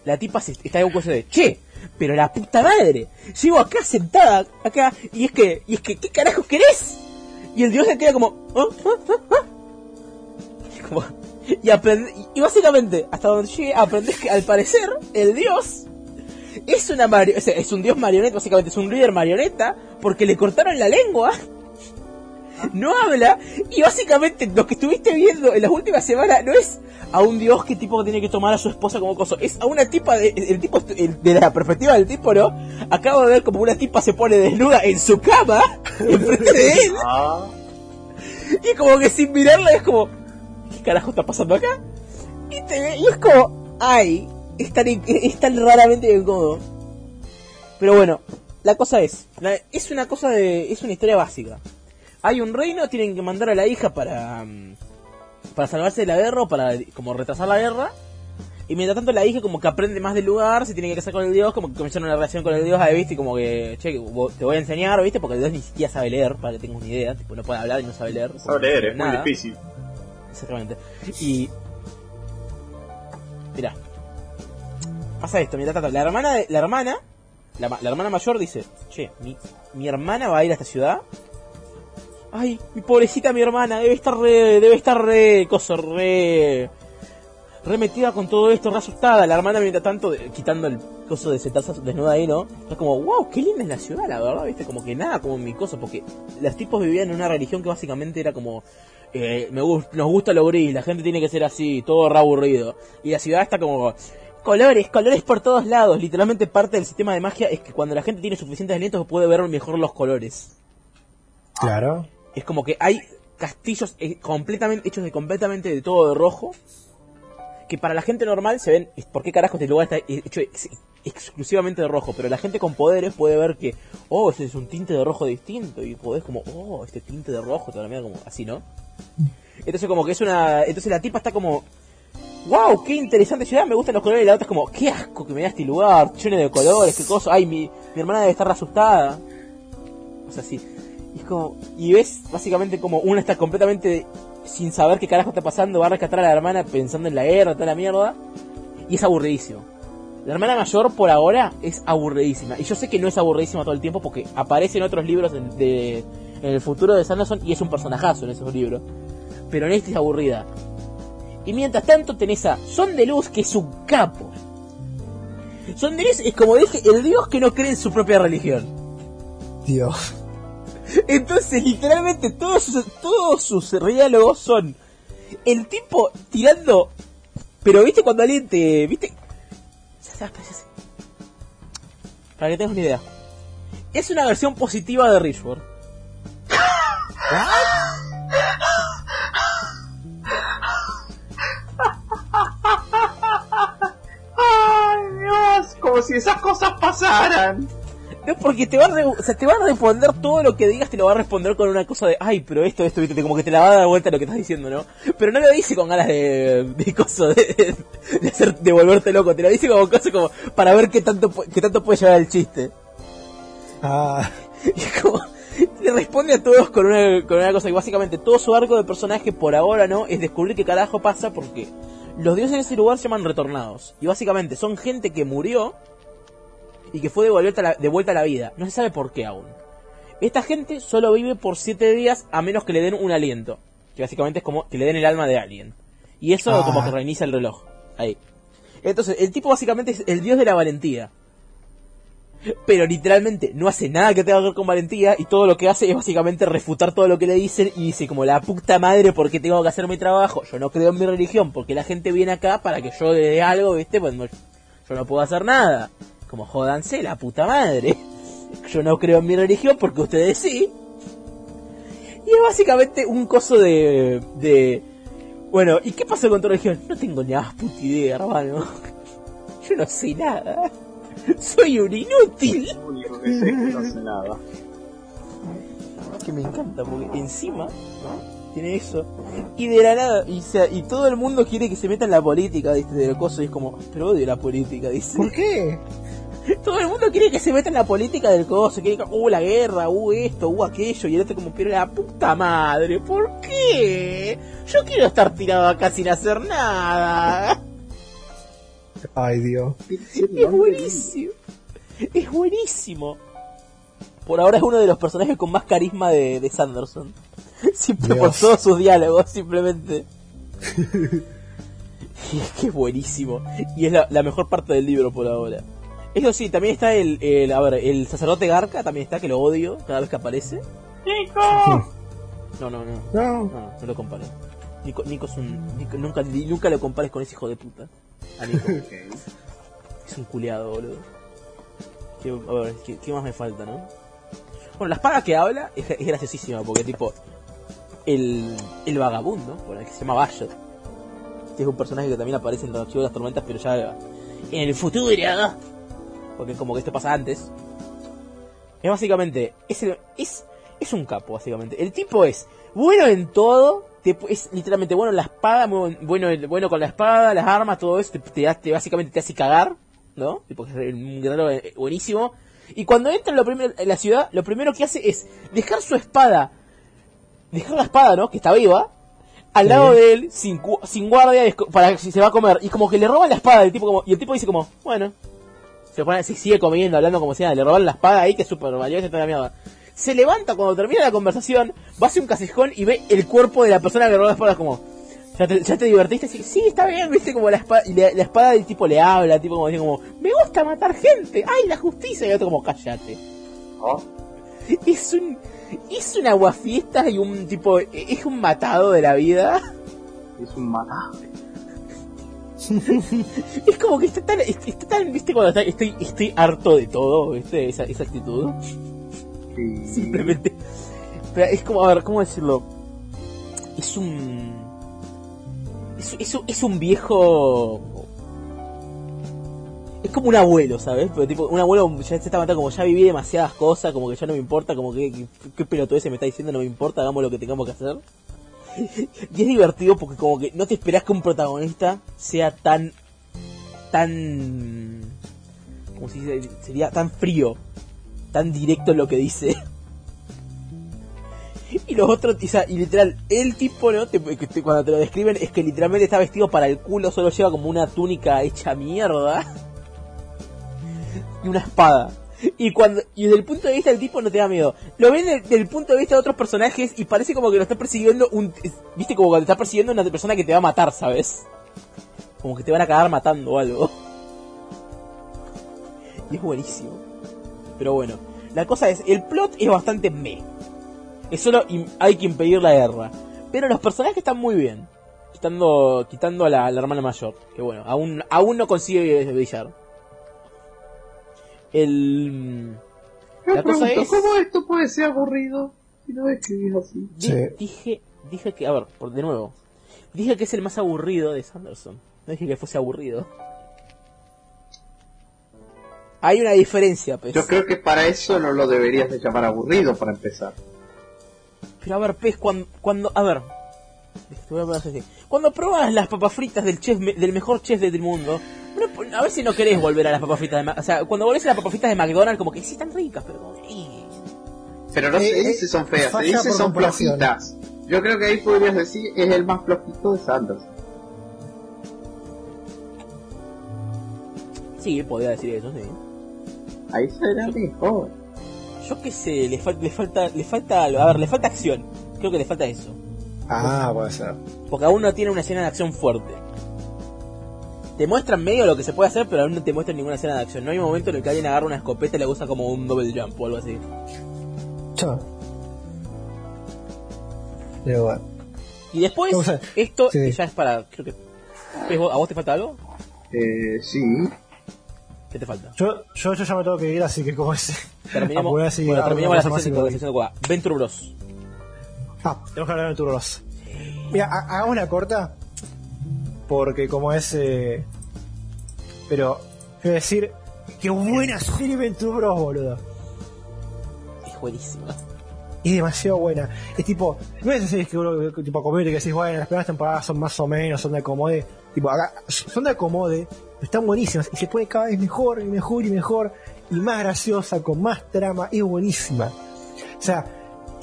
[SPEAKER 3] La tipa se, está en un coso de, che, pero la puta madre, llego acá sentada, acá, y es que, y es que, ¿qué carajos querés? Y el dios se queda como, "Ah, ah, ah, ah". Y como, y básicamente, hasta donde llegue, aprendes que al parecer, el dios es una mario, o sea, es un dios marioneta, básicamente es un líder marioneta, porque le cortaron la lengua, no habla, y básicamente lo que estuviste viendo en las últimas semanas no es a un dios que tipo tiene que tomar a su esposa como cosa, es a una tipa, de, el tipo, el- de la perspectiva del tipo, ¿no? Acabo de ver como una tipa se pone desnuda en su cama, enfrente de él,
[SPEAKER 2] Ah,
[SPEAKER 3] y como que sin mirarla es como, ¿qué carajo está pasando acá? Y, te ve- y es como, ay, es tan, in- es tan raramente incómodo. Pero bueno, la cosa es, es una cosa de, es una historia básica. Hay un reino, tienen que mandar a la hija para, mm, para salvarse de la guerra o para como retrasar la guerra. Y mientras tanto la hija como que aprende más del lugar, se tiene que casar con el dios, como que comienza una relación con el dios, ahí viste, como que, che, te voy a enseñar, viste, porque el dios ni siquiera sabe leer, para que tengas una idea, tipo, no puede hablar y no sabe leer.
[SPEAKER 2] sabe
[SPEAKER 3] no
[SPEAKER 2] leer, es muy difícil.
[SPEAKER 3] Exactamente. Y. Mirá. Pasa esto, mira, la hermana, de- la hermana, la, la hermana mayor dice, che, mi, mi hermana va a ir a esta ciudad. Ay, mi pobrecita mi hermana, debe estar re, debe estar re, coso, re, re metida con todo esto, re asustada. La hermana mientras tanto, quitando el coso de sentarse desnuda ahí, ¿no? Es como, wow, qué linda es la ciudad, la verdad, viste, como que nada como mi cosa, porque los tipos vivían en una religión que básicamente era como, eh, me gus- nos gusta lo gris, la gente tiene que ser así, todo re aburrido. Y la ciudad está como colores, colores por todos lados. Literalmente parte del sistema de magia es que cuando la gente tiene suficientes alientos puede ver mejor los colores.
[SPEAKER 1] Claro.
[SPEAKER 3] Es como que hay castillos eh, completamente hechos de completamente de todo de rojo. Que para la gente normal se ven, ¿por qué carajo este lugar está hecho exclusivamente de rojo, pero la gente con poderes puede ver que, oh, ese es un tinte de rojo distinto, y podés como, oh, este tinte de rojo, mira como así, ¿no? Entonces como que es una... Entonces la tipa está como, wow, qué interesante ciudad, me gustan los colores, y la otra es como, qué asco que me da este lugar, lleno de colores, qué cosa, ay, mi, mi hermana debe estar asustada. O sea, sí. Y es como, y ves básicamente como una está completamente sin saber qué carajo está pasando, va a rescatar a la hermana pensando en la guerra, toda la mierda, y es aburridísimo. La hermana mayor por ahora es aburridísima. Y yo sé que no es aburridísima todo el tiempo porque aparece en otros libros de, en el futuro de Sanderson y es un personajazo en esos libros. Pero en este es aburrida. Y mientras tanto tenés a Son de Luz, que es un capo. Son de Luz es como dije, el dios que no cree en su propia religión.
[SPEAKER 1] Dios.
[SPEAKER 3] Entonces, literalmente, todos sus, todos sus diálogos son el tipo tirando. Pero viste cuando alguien te. ¿Viste? Para que tengas una idea. Es una versión positiva de Richford.
[SPEAKER 2] ¡Ay, Dios! Como si esas cosas pasaran.
[SPEAKER 3] No, porque te va, a re- o sea, te va a responder todo lo que digas, te lo va a responder con una cosa de, ay, pero esto, esto, viste, como que te la va a dar vuelta lo que estás diciendo, ¿no? Pero no lo dice con ganas de, de coso, de, de, hacer, de volverte loco, te lo dice como cosa como para ver qué tanto, qué tanto puede llevar el chiste.
[SPEAKER 1] Ah,
[SPEAKER 3] Y es como, le responde a todos con una, con una cosa y básicamente todo su arco de personaje por ahora, ¿no? Es descubrir qué carajo pasa porque los dioses de ese lugar se llaman retornados. Y básicamente son gente que murió y que fue de vuelta, a la, de vuelta a la vida. No se sabe por qué aún. Esta gente solo vive por siete días a menos que le den un aliento. Que básicamente es como que le den el alma de alguien. Y eso
[SPEAKER 1] Ah.
[SPEAKER 3] como que reinicia el reloj. Ahí. Entonces, el tipo básicamente es el dios de la valentía. Pero literalmente no hace nada que tenga que ver con valentía y todo lo que hace es básicamente refutar todo lo que le dicen y dice como la puta madre porque tengo que hacer mi trabajo. Yo no creo en mi religión porque la gente viene acá para que yo le dé algo, ¿viste? Pues no- yo no puedo hacer nada. Como jodanse la puta madre. Yo no creo en mi religión porque ustedes sí. Y es básicamente un coso de... de bueno, ¿y qué pasó con tu religión? No tengo ni más puta idea, hermano. Yo no sé nada. Soy un inútil.
[SPEAKER 2] Lo único que sé es que no hace nada.
[SPEAKER 3] que me encanta porque encima tiene eso y de la nada y, sea, y todo el mundo quiere que se meta en la política ¿viste? del coso y es como pero odio la política dice
[SPEAKER 1] ¿por qué?
[SPEAKER 3] todo el mundo quiere que se meta en la política del coso quiere que uh la guerra uh esto uh aquello y el otro como pero la puta madre ¿por qué? yo quiero estar tirado acá sin hacer nada
[SPEAKER 1] Ay, Dios.
[SPEAKER 3] es buenísimo es buenísimo por ahora es uno de los personajes con más carisma de, de Sanderson Siempre por todos sus diálogos, simplemente. y es que es buenísimo. Y es la, la mejor parte del libro por ahora. Eso sí, también está el, el, a ver, el sacerdote Garca, también está, que lo odio cada vez que aparece.
[SPEAKER 2] ¡Nico!
[SPEAKER 3] No, no, no,
[SPEAKER 1] No.
[SPEAKER 3] no, no lo compares. Nico, Nico es un... Nico- nunca, nunca lo compares con ese hijo de puta. A Nico. es un culeado, boludo. ¿Qué, a ver, ¿qué, qué más me falta, no? Bueno, la espada que habla es, es graciosísima, porque tipo... El, el vagabundo, bueno, que se llama Bayot. Que es un personaje que también aparece en los archivos de las tormentas, pero ya en el futuro. Porque como que esto pasa antes. Es básicamente, es, el- es, es un capo, básicamente. El tipo es bueno en todo, te- es literalmente bueno en la espada, muy bueno, bueno con la espada, las armas, todo eso, te, te, te- básicamente te hace cagar, ¿no? Tipo, que es un guerrero eh, buenísimo. Y cuando entra en, lo primero, en la ciudad, lo primero que hace es dejar su espada, dejar la espada, ¿no? Que está viva, al lado de él, sin, sin guardia, para si se va a comer. Y como que le roban la espada, el tipo como, y el tipo dice como, bueno, se, pone, se sigue comiendo, hablando como si nada, le roban la espada ahí, que es súper valiosa y toda la mierda. Se levanta cuando termina la conversación, va hacia un callejón y ve el cuerpo de la persona que robó la espada como, ¿ya te, ya te divertiste? Sí, sí, está bien, viste como la espada, y le- la espada del tipo le habla, tipo como, como, me gusta matar gente, ay, la justicia, y otro como, cállate.
[SPEAKER 2] ¿Oh?
[SPEAKER 3] Es un, es un aguafiestas y un tipo, es un matado de la vida.
[SPEAKER 2] Es un maná.
[SPEAKER 3] Es como que está tan, está tan, viste, cuando está- estoy, estoy harto de todo, viste, esa, esa actitud.
[SPEAKER 2] Sí.
[SPEAKER 3] Simplemente. Pero es como, a ver, ¿cómo decirlo? Es un. Es, es, un- es un viejo. Es como un abuelo, ¿sabes? Pero tipo, un abuelo ya se está matando como ya viví demasiadas cosas, como que ya no me importa, como que qué, pelotudez me está diciendo, no me importa, hagamos lo que tengamos que hacer. Y es divertido porque como que no te esperás que un protagonista sea tan tan como si sería tan frío, tan directo en lo que dice. Y los otros, sea, y literal, el tipo, ¿no? Te- te- cuando te lo describen, es que literalmente está vestido para el culo, solo lleva como una túnica hecha mierda. Y una espada. Y cuando y desde el punto de vista del tipo no te da miedo. Lo ven desde el punto de vista de otros personajes y parece como que lo está persiguiendo un... Viste como cuando está persiguiendo una persona que te va a matar, ¿sabes? Como que te van a acabar matando o algo. Y es buenísimo. Pero bueno, la cosa es, el plot es bastante me. Es solo hay que impedir la guerra. Pero los personajes están muy bien. Quitando, quitando a la, a la hermana mayor. Que bueno, aún, aún no consigue brillar. El...
[SPEAKER 2] Me
[SPEAKER 3] La cosa
[SPEAKER 2] pregunto,
[SPEAKER 3] es-
[SPEAKER 2] ¿cómo esto puede ser aburrido si no escribís así?
[SPEAKER 1] Sí.
[SPEAKER 3] Dije, dije que, a ver, por de nuevo. Dije que es el más aburrido de Sanderson. No dije que fuese aburrido. Hay una diferencia, pues.
[SPEAKER 2] Yo creo que para eso no lo deberías de llamar aburrido para empezar.
[SPEAKER 3] Pero a ver, pez, cuando, cuando a ver. Cuando pruebas las papas fritas del chef, del mejor chef del mundo, no- a ver si no querés volver a las papas fritas de, Ma- o sea, cuando volvés a las papas fritas de McDonald's, como que sí están ricas, pero como, "Ih".
[SPEAKER 2] Pero no
[SPEAKER 1] Eh,
[SPEAKER 2] se
[SPEAKER 1] eh,
[SPEAKER 2] dice son feas, se dice son flojitas. Yo creo que ahí podrías decir es el más flojito de Sanderson.
[SPEAKER 3] sí, podría decir eso, sí.
[SPEAKER 2] Ahí será mejor.
[SPEAKER 3] Yo qué sé, le, fal- le falta, le falta, a ver, le falta acción. Creo que le falta eso.
[SPEAKER 1] Ah, puede ser.
[SPEAKER 3] Porque aún no tiene una escena de acción fuerte. Te muestran medio lo que se puede hacer, pero aún no te muestran ninguna escena de acción. No hay un momento en el que alguien agarra una escopeta y la usa como un double jump o algo así.
[SPEAKER 1] Chao. Pero bueno.
[SPEAKER 3] Y después,
[SPEAKER 1] O sea,
[SPEAKER 3] esto
[SPEAKER 1] sí.
[SPEAKER 3] ya es para. Creo que. ¿Ves vos- ¿A vos te falta algo?
[SPEAKER 2] Eh, sí.
[SPEAKER 3] ¿Qué te falta?
[SPEAKER 1] Yo, yo, yo ya me tengo que ir, así que como es. Así,
[SPEAKER 3] bueno,
[SPEAKER 1] algo
[SPEAKER 3] terminemos la
[SPEAKER 1] y
[SPEAKER 3] de, Cuba. Venture Bros.
[SPEAKER 1] Ah, tenemos que hablar de Turbolos. Mira, ha- hagamos una corta. Porque como es. Eh, pero. Quiero decir. Qué buena serie Venture Bros, boludo.
[SPEAKER 3] Es buenísima.
[SPEAKER 1] Es demasiado buena. Es tipo. No es series que uno. Tipo, community que decís, bueno, las primeras temporadas son más o menos, son de acomode. Tipo, acá. Son de acomode. pero Están buenísimas. Y se pone cada vez mejor y mejor y mejor. Y más graciosa, con más trama. Es buenísima. O sea,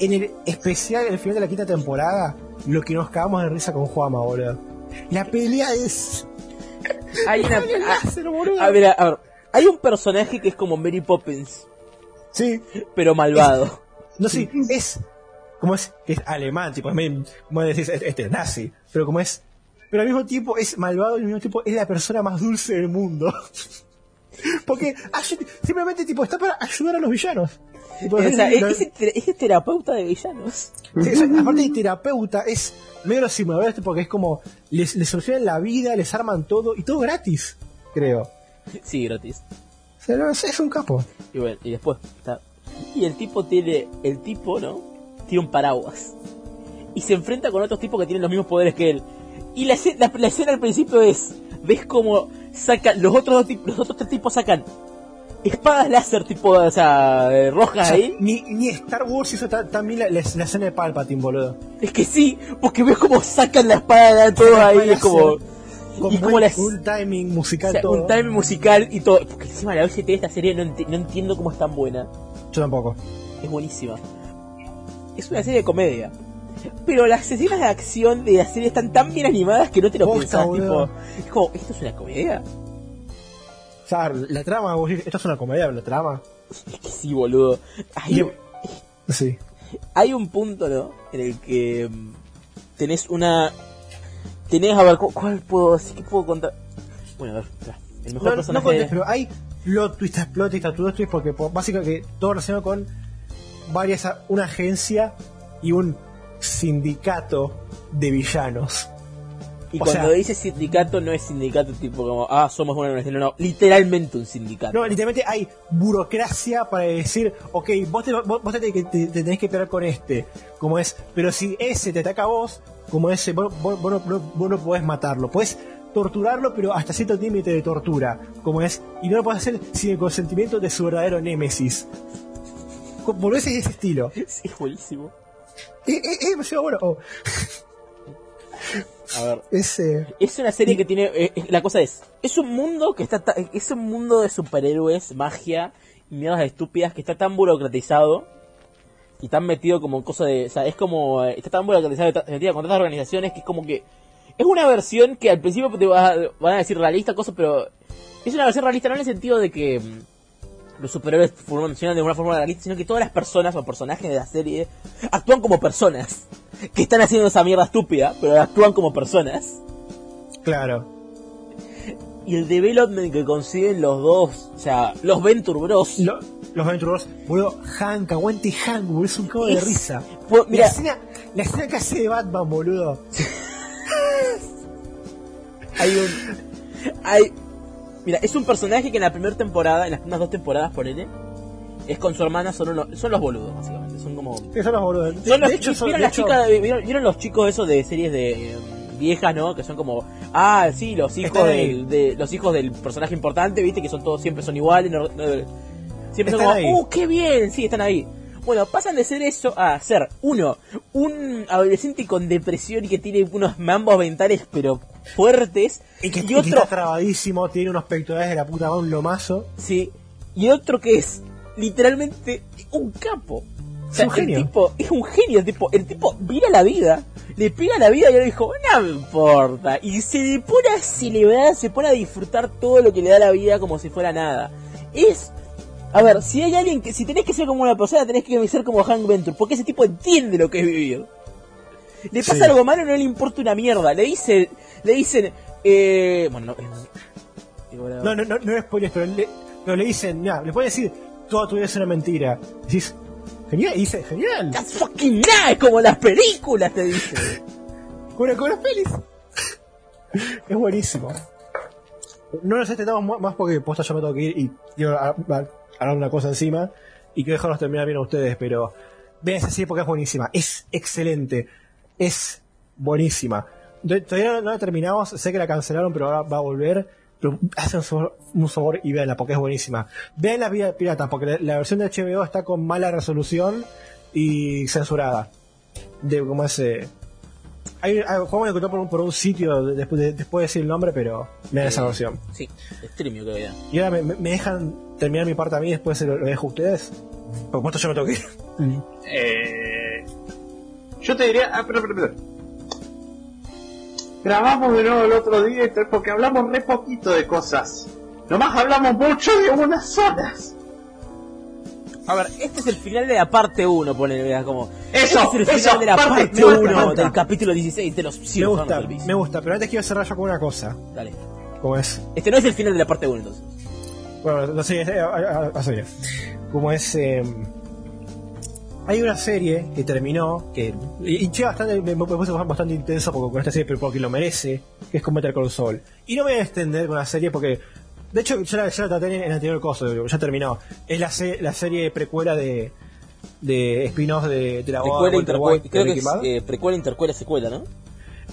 [SPEAKER 1] en el especial, en el final de la quinta temporada, lo que nos cagamos de risa con Juama, boludo. La pelea es.
[SPEAKER 3] Hay una.
[SPEAKER 1] Láser, boludo.
[SPEAKER 3] a, a ver, a ver. Hay un personaje que es como Mary Poppins,
[SPEAKER 1] Sí.
[SPEAKER 3] pero malvado.
[SPEAKER 1] No sé, es. Como es, es alemán, tipo, como decís, este este es nazi. Pero como es. Pero al mismo tiempo es malvado y al mismo tiempo es la persona más dulce del mundo. Porque simplemente tipo está para ayudar a los villanos. Tipo,
[SPEAKER 3] o sea, es, es es terapeuta de villanos.
[SPEAKER 1] Sí, o sea, aparte de terapeuta, es medio simulador este porque es como les, les solucionan la vida, les arman todo y todo gratis, creo.
[SPEAKER 3] Sí, gratis.
[SPEAKER 1] O sea, no, es, es un capo.
[SPEAKER 3] Y bueno, y después está. Y el tipo tiene. El tipo, ¿no? Tiene un paraguas. Y se enfrenta con otros tipos que tienen los mismos poderes que él. Y la, escena- la, la escena al principio es. ¿Ves cómo sacan. Los otros dos tipos. Los otros tres tipos sacan. Espadas láser tipo. O sea. eh,
[SPEAKER 1] O
[SPEAKER 3] rojas
[SPEAKER 1] sea,
[SPEAKER 3] ahí.
[SPEAKER 1] ni, ni Star Wars hizo ta- también la, la, la escena de Palpatine, boludo.
[SPEAKER 3] Es que sí. Porque ves cómo sacan la espada de todo
[SPEAKER 1] La
[SPEAKER 3] ahí. Es como.
[SPEAKER 1] Con
[SPEAKER 3] Y como las.
[SPEAKER 1] un timing
[SPEAKER 3] O
[SPEAKER 1] musical
[SPEAKER 3] sea,
[SPEAKER 1] todo.
[SPEAKER 3] un time musical y todo. Porque encima la OST de esta serie no, enti- no entiendo cómo es tan buena.
[SPEAKER 1] Yo tampoco.
[SPEAKER 3] Es buenísima. Es una serie de comedia. Pero las escenas de acción de la serie están tan bien animadas que no te lo
[SPEAKER 1] Posta,
[SPEAKER 3] pensás,
[SPEAKER 1] boludo.
[SPEAKER 3] tipo. Es como, ¿esto es una comedia?
[SPEAKER 1] O sea, la trama, vos esto es una comedia, la trama.
[SPEAKER 3] Es que sí, boludo. Hay,
[SPEAKER 1] Y- Sí.
[SPEAKER 3] hay un punto, ¿no? En el que mm, tenés una. Tenés, a ver, ¿cu- ¿cuál puedo decir? ¿Qué puedo contar? Bueno, a ver. El mejor
[SPEAKER 1] No, no
[SPEAKER 3] personaje.
[SPEAKER 1] contés, pero hay plot twist, plot twist, plot twist, porque po- básicamente todo relacionado con varias, una agencia y un sindicato de villanos.
[SPEAKER 3] Y
[SPEAKER 1] o
[SPEAKER 3] cuando
[SPEAKER 1] sea-
[SPEAKER 3] dice sindicato, no es sindicato tipo como, ah, somos una organización, no, no, literalmente un sindicato.
[SPEAKER 1] No, literalmente hay burocracia para decir, ok, vos te, vos, vos te, te- te- te tenés que pelear con este, como es, pero si ese te ataca a vos, como ese, vos, vos- vos no, podés matarlo, podés torturarlo, pero hasta cierto límite de tortura, como es, y no lo puedes hacer sin el consentimiento de su verdadero némesis. Co- Volvés a ese estilo.
[SPEAKER 3] Sí, es buenísimo.
[SPEAKER 1] Es, es- es demasiado bueno. Oh,
[SPEAKER 3] A ver.
[SPEAKER 1] es, eh,
[SPEAKER 3] Es una serie que tiene. eh, la cosa es. Es un mundo que está. ta- Es un mundo de superhéroes, magia y mierdas estúpidas que está tan burocratizado. Y tan metido como en cosa de. O sea, es como. eh, Está tan burocratizado, está metido con tantas organizaciones que es como que. Es una versión que al principio te va a- van a decir realista, cosas, pero. Es una versión realista no en el sentido de que. Los superhéroes funcionan de una forma realista, sino que todas las personas o personajes de la serie actúan como personas. Que están haciendo esa mierda estúpida, pero actúan como personas.
[SPEAKER 1] claro.
[SPEAKER 3] Y el development que consiguen los dos, o sea, los Venture Bros.
[SPEAKER 1] Lo- los Venture Bros, boludo, Hank, aguante Hank, es un cago de
[SPEAKER 3] Es-
[SPEAKER 1] risa.
[SPEAKER 3] Fue-
[SPEAKER 1] La
[SPEAKER 3] mira,
[SPEAKER 1] escena, la escena que hace de Batman, boludo.
[SPEAKER 3] hay un. Hay. Mira, es un personaje que en la primera temporada, en las primeras dos temporadas, por él, es con su hermana, son, uno- son los boludos, básicamente. Son como.
[SPEAKER 1] Sí, son los boludos.
[SPEAKER 3] Son los,
[SPEAKER 1] hecho, son,
[SPEAKER 3] ¿vieron,
[SPEAKER 1] de
[SPEAKER 3] las
[SPEAKER 1] hecho-
[SPEAKER 3] chicas, ¿vieron, vieron los chicos esos de series de eh, viejas, no? Que son como, ah, sí, los hijos del, de, los hijos del personaje importante, viste, que son todos, siempre son iguales, no- no- siempre son
[SPEAKER 1] Están
[SPEAKER 3] como,
[SPEAKER 1] ahí.
[SPEAKER 3] uh, qué bien, sí, están ahí. Bueno, pasan de ser eso a ser, uno, un adolescente con depresión y que tiene unos mambos mentales, pero fuertes,
[SPEAKER 1] Y que,
[SPEAKER 3] y
[SPEAKER 1] que
[SPEAKER 3] otro,
[SPEAKER 1] está trabadísimo, tiene unos pectorales de la puta un lomazo.
[SPEAKER 3] Sí. Y otro que es literalmente un capo. O sea,
[SPEAKER 1] Es un genio.
[SPEAKER 3] El tipo es un genio. El tipo, el tipo mira la vida, le pega la vida y le dijo, no me importa. Y se le pone a celebrar, se pone a disfrutar todo lo que le da la vida como si fuera nada. Es. A ver, si hay alguien que. Si tenés que ser como una persona, tenés que ser como Hank Venture. Porque ese tipo entiende lo que es vivir. Le pasa
[SPEAKER 1] Sí.
[SPEAKER 3] algo malo, no le importa una mierda. Le dice, le dicen. Eh, bueno, no, eh,
[SPEAKER 1] No, no, no, no es spoilers, pero le, pero le dicen, ya, le pueden decir, toda tu vida es una mentira. Decís, genial, y dice, genial.
[SPEAKER 3] That's fucking nice, como las películas te dice.
[SPEAKER 1] Con, con las pelis. es buenísimo. No nos extendamos más porque posta yo me tengo que ir y quiero hablar una cosa encima y quiero dejarlos terminar bien a ustedes, pero vean esa serie porque es buenísima, es excelente, es buenísima. Todavía no, la terminamos, sé que la cancelaron, pero ahora va a volver. Pero hacen un favor y veanla porque es buenísima. Vean la vida pirata porque la, versión de HBO está con mala resolución y censurada. De como ese. Hay, hay, Juan me encontró por un, por un sitio de- después de, después de decir el nombre, pero vean esa
[SPEAKER 3] Eh,
[SPEAKER 1] versión.
[SPEAKER 3] Sí, streamio que vean.
[SPEAKER 1] Y ahora me, me- me dejan terminar mi parte a mí y después se lo, lo dejo a ustedes. Por supuesto yo me tengo que ir.
[SPEAKER 2] Eh, yo te diría. Ah, pero, pero, pero. Grabamos de nuevo el otro día y tal, porque hablamos re poquito de cosas. Nomás hablamos mucho de unas zonas.
[SPEAKER 3] A ver, este es el final de la parte 1, ponele, veas como.
[SPEAKER 2] Eso,
[SPEAKER 3] este es el final de la
[SPEAKER 2] parte,
[SPEAKER 3] parte
[SPEAKER 2] me gusta,
[SPEAKER 3] 1
[SPEAKER 2] me gusta.
[SPEAKER 3] del capítulo 16 de los
[SPEAKER 1] Me gusta, me gusta, pero antes quiero cerrar yo con una cosa.
[SPEAKER 3] Dale.
[SPEAKER 1] Como es.
[SPEAKER 3] Este no es el final de la parte 1 entonces.
[SPEAKER 1] Bueno, no sé, eh, a- a- a serio. Como es. eh, hay una serie que terminó, que. Che, bastante, me, me puse bastante intenso porque, con esta serie, pero porque lo merece, que es con Better Call Saul. Y no me voy a extender con la serie porque. De hecho, ya la, ya la traté en el anterior coso, ya terminó. Es la, se- la serie precuela de. de spin-off de, de la
[SPEAKER 3] Precuela,
[SPEAKER 1] Walter. White
[SPEAKER 3] Creo que es eh, precuela, intercuela, secuela, ¿no?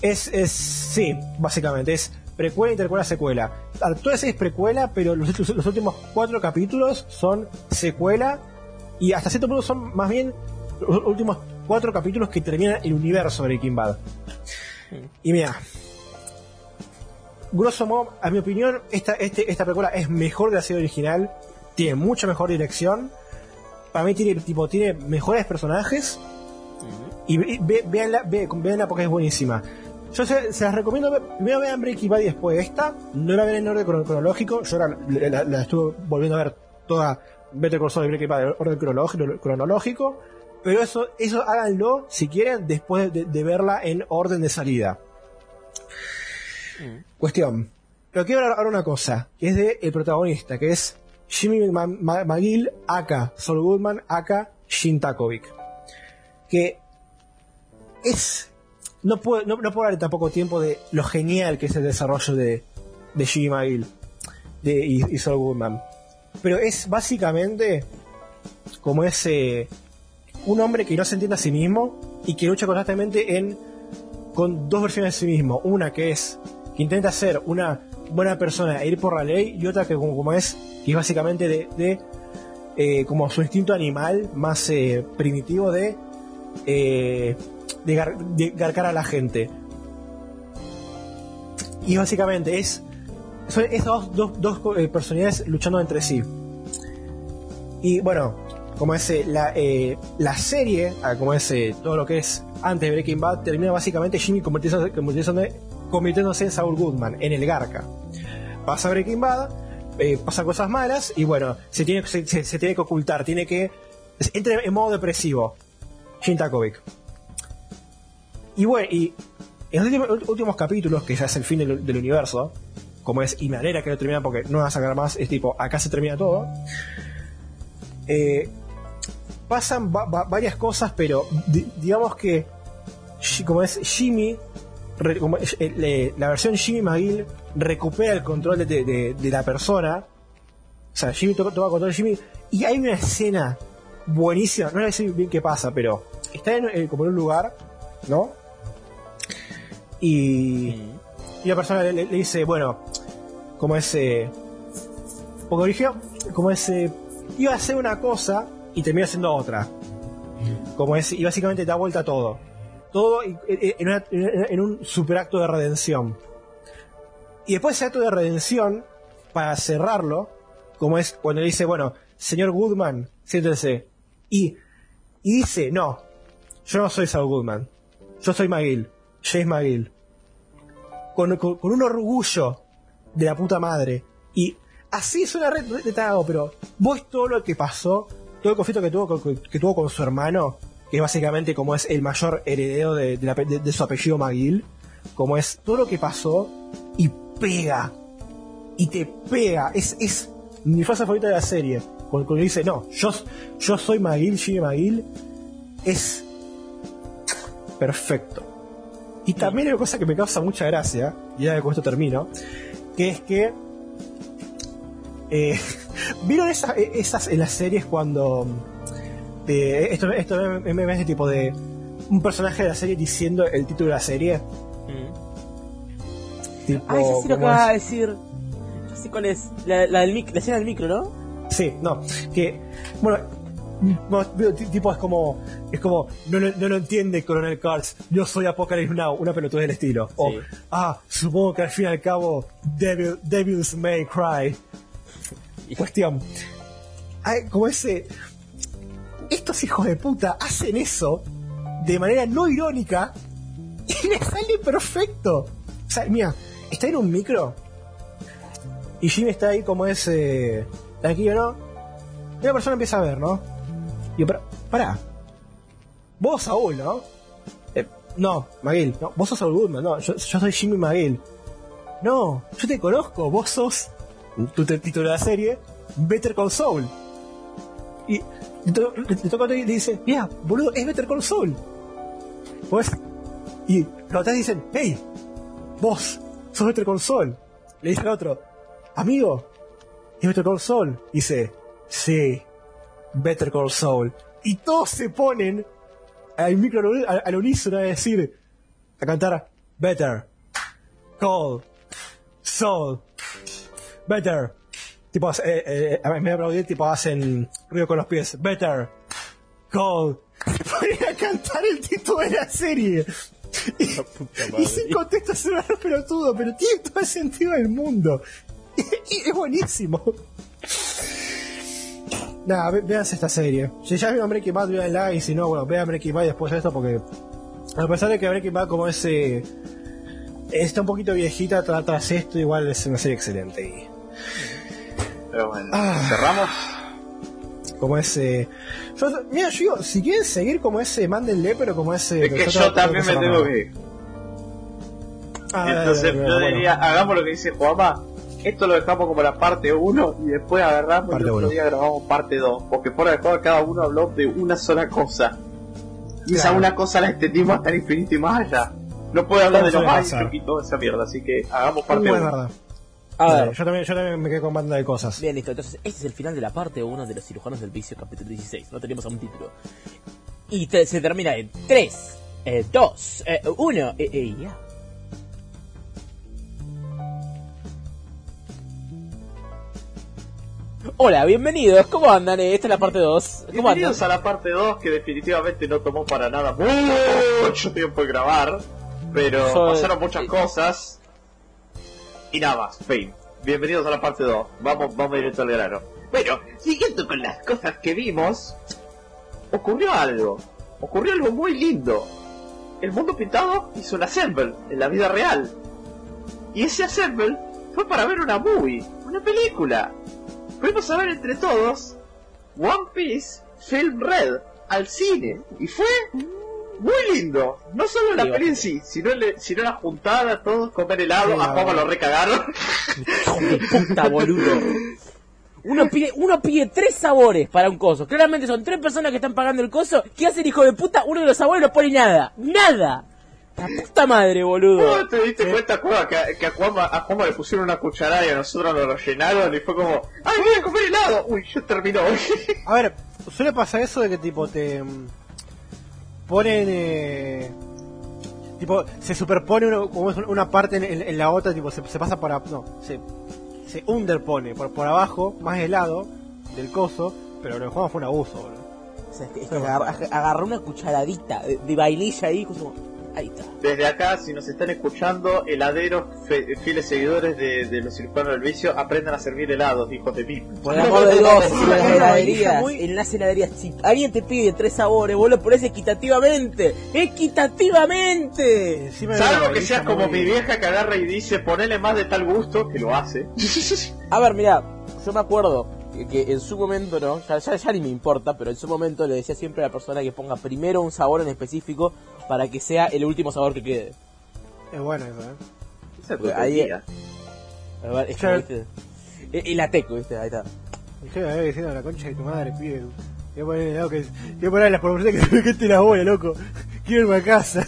[SPEAKER 1] Es, es, sí, básicamente, es precuela, intercuela, secuela. Toda la serie es precuela, pero los, los- los últimos cuatro capítulos son secuela y hasta cierto punto son más bien los últimos cuatro capítulos que terminan el universo de Breaking Bad. Y mira, grosso modo, a mi opinión, esta, este, esta precuela es mejor que la serie original, tiene mucha mejor dirección, para mí tiene, tipo, tiene mejores personajes, y ve- ve- véanla, ve- véanla porque es buenísima. Yo se, se las recomiendo, primero vean Breaking Bad y después esta, no la ven en orden crono- cronológico, yo la, la- la estuve volviendo a ver toda Better Call Saul y Breaking Bad en orden cronológico, cronológico, pero eso, eso háganlo si quieren después de, de verla en orden de salida. Cuestión. Pero quiero hablar ahora una cosa, que es de el protagonista, que es Jimmy McGill, aka Saul Goodman, aka Shin Takovic. Que es. No puedo, no, no puedo hablar tampoco tiempo de lo genial que es el desarrollo de, de Jimmy McGill de, y, y Saul Goodman. Pero es básicamente como ese un hombre que no se entiende a sí mismo y que lucha constantemente en con dos versiones de sí mismo. Una que es que intenta ser una buena persona e ir por la ley, y otra que como, es, que es básicamente de, eh, como su instinto animal más eh, primitivo de, eh, de, gar- de garcar a la gente. Y básicamente es son esas dos, dos, personalidades luchando entre sí. Y bueno, como es la, la serie, ah, como es todo lo que es antes de Breaking Bad, termina básicamente Jimmy convirtiéndose, convirtiéndose, convirtiéndose en Saul Goodman, en el Garca. Pasa Breaking Bad, eh, pasan cosas malas y bueno, se tiene, se, se- tiene que ocultar, tiene que. Entra en modo depresivo. Jim Takovic. Y bueno, y en los últimos, capítulos, que ya es el fin del, universo, como es, y me alegra que lo termina porque no va a sacar más, es tipo, acá se termina todo. Eh, pasan va- va- varias cosas, pero di- digamos que, como es Jimmy, eh, la versión Jimmy McGill recupera el control de, de- la persona. O sea, Jimmy toma, control de Jimmy. Y hay una escena buenísima, no decir bien qué pasa, pero está en, eh, como en un lugar, ¿no? Y, y la persona le, dice, bueno, como ese. Porque originó, como ese. Iba a hacer una cosa y termina haciendo otra. Como es, y básicamente da vuelta a todo. Todo y- eh, en, una- en- en un super acto de redención. Y después de ese acto de redención, para cerrarlo, como es cuando le dice, bueno, señor Goodman, siéntese. Y, y dice, no, yo no soy Saul Goodman. Yo soy McGill. James McGill. Con, con- con un orgullo de la puta madre. Y así suena re, re detallado, pero vos todo lo que pasó, todo el conflicto que tuvo, que tuvo con su hermano, que es básicamente como es el mayor heredero de, de la pe- de- de su apellido McGill, como es todo lo que pasó y pega. Y te pega. Es, es mi frase favorita de la serie. Cuando, cuando dice, no, yo, yo soy McGill, Jimmy McGill, es perfecto. Y también hay una cosa que me causa mucha gracia, y ya con esto termino, que es que. eh, ¿Vieron esas, esas en las series cuando. Esto esto me, hace tipo de. Un personaje de la serie diciendo el título de la serie. Tipo,
[SPEAKER 3] Ah, ya sé lo que va a decir. Ya sé cuál es. La, la, del mic- la escena del micro, ¿no?
[SPEAKER 1] Sí, no, que, bueno, no, tipo es como, es como, no, lo- no lo entiende Coronel Kurtz, yo soy Apocalypse Now, una pelotuda del estilo. O,
[SPEAKER 3] Sí.
[SPEAKER 1] ah, supongo que al fin y al cabo, Devil, Devils May Cry. Cuestión. Ay, como ese, estos hijos de puta hacen eso de manera no irónica y le sale perfecto. O sea, mira, está en un micro y Jimmy está ahí como ese. Tranquilo, ¿no? Y una persona empieza a ver, ¿no? Y yo, pará. Vos, Saúl, ¿no? Eh, no, McGill. No, vos sos Saúl Goodman, no. Yo, soy Jimmy McGill. No, yo te conozco. Vos sos. Tu título de la serie. Better Call Saul. Y to- le- toca y dice: Mira, boludo, es Better Call Saul. Pues. Y los otros dicen: Hey, vos sos Better Call Saul. Le dice al otro: Amigo, ¿es Better Call Saul? Dice, sí, Better Call Saul. Y todos se ponen al micro al, al unísono a decir, a cantar Better Call Saul. Better. Tipo, eh, eh, en vez de aplaudir, tipo hacen ruido con los pies. Better Call. Ponen a cantar el título de la serie. Y, y sin contexto es un pelotudo, pero tiene todo el sentido del mundo. Y es buenísimo. Nada, ve- véanse esta serie. Si ya vieron Breaking Bad, véanla, y si no, bueno, vean Breaking Bad después esto, porque a pesar de que Breaking Bad como ese está un poquito viejita tra- tras esto, igual es una serie excelente. Y
[SPEAKER 2] Pero bueno,
[SPEAKER 1] Ah.
[SPEAKER 2] cerramos.
[SPEAKER 1] como ese... Yo, mira, yo digo, si quieren seguir como ese, mándenle, pero como ese...
[SPEAKER 2] Es que yo también me
[SPEAKER 1] tengo que...
[SPEAKER 2] ir.
[SPEAKER 1] Ah,
[SPEAKER 2] Entonces yo
[SPEAKER 1] bueno.
[SPEAKER 2] diría, hagamos lo que dice Juanma. Esto lo dejamos como la parte 1 y después agarramos
[SPEAKER 1] Parte
[SPEAKER 2] y otro
[SPEAKER 1] uno.
[SPEAKER 2] día grabamos parte 2. Porque fuera de juego cada uno habló de una sola cosa. Y esa una cosa la extendimos hasta el infinito y más allá. No puede hablar de
[SPEAKER 1] Todo
[SPEAKER 2] los
[SPEAKER 1] suele
[SPEAKER 2] más y toda esa mierda. Así que hagamos parte
[SPEAKER 1] es
[SPEAKER 2] 1.
[SPEAKER 3] A ver.
[SPEAKER 1] Eh, yo también, yo también me quedé con banda de cosas.
[SPEAKER 3] Bien, listo. Entonces, este es el final de la parte 1 de los cirujanos del vicio, capítulo 16. No tenemos aún título. Y te, se termina en 3, 2, 1 y ya. Hola, bienvenidos, ¿cómo andan? Eh, esta es la parte 2. Bienvenidos andan?
[SPEAKER 2] a la parte 2 que definitivamente no tomó para nada mucho tiempo en grabar, pero pasaron muchas eh, cosas y nada más, fin. Bienvenidos a la parte 2, vamos, vamos directo al grano. Bueno, siguiendo con las cosas que vimos, ocurrió algo, ocurrió algo muy lindo. El mundo pintado hizo un assemble en la vida real. Y ese assemble fue para ver una movie, una película. Fuimos a ver entre todos One Piece Film Red al cine y fue muy lindo. No solo la
[SPEAKER 3] Sí,
[SPEAKER 2] peli en sí, sino, el- sino la juntada, todos comer helado.
[SPEAKER 1] Sí,
[SPEAKER 2] a Juanma lo recagaron.
[SPEAKER 3] Hijo de puta, boludo. Uno pide, uno pide tres sabores para un coso. Claramente son tres personas que están pagando el coso. ¿Qué hace el hijo de puta? Uno de los sabores no pone nada. ¡Nada! La puta madre, boludo.
[SPEAKER 2] ¿Cómo te diste cuenta, Cueva, que, que a, Juanma, a Juanma le pusieron una cucharada y a nosotros nos lo llenaron y fue como, ¡ay, voy a comer helado! Uy, ya terminó.
[SPEAKER 1] A ver, suele pasar eso de que tipo te ponen eh, tipo se superpone uno- como una parte en, en- en la otra, tipo se, se pasa para no, se se underpone por por abajo, más helado del coso, pero lo Juan fue un abuso, boludo.
[SPEAKER 3] O sea, es que- es que agarró una cucharadita de, de vainilla ahí. como- ahí está.
[SPEAKER 2] Desde acá, si nos están escuchando, heladeros, fe- fieles seguidores de, de los cirujanos del vicio, aprendan a servir helados, hijos de mí.
[SPEAKER 3] Por amor de Dios, en las
[SPEAKER 1] Una
[SPEAKER 3] heladerías,
[SPEAKER 1] muy-
[SPEAKER 3] en las heladerías, si alguien te pide tres sabores, vos lo pones equitativamente. ¡Equitativamente!
[SPEAKER 2] Salvo que seas como mi vieja que agarra y dice, ponele más de tal gusto, que lo hace.
[SPEAKER 3] A ver, mira, yo me acuerdo que, que en su momento, ¿no? Ya, ya, ya ni me importa, pero en su momento le decía siempre a la persona que ponga primero un sabor en específico para que sea el último sabor que quede.
[SPEAKER 1] Es bueno eso, eh.
[SPEAKER 2] Esa es
[SPEAKER 3] ahí-. A ver, es que. ¿viste? El, el ateco, ¿viste? Ahí está.
[SPEAKER 1] Dije, me diciendo la concha de tu madre, pibe. Voy a poner que voy a poner las proporciones que se me quete la bola, loco. Quiero irme a casa.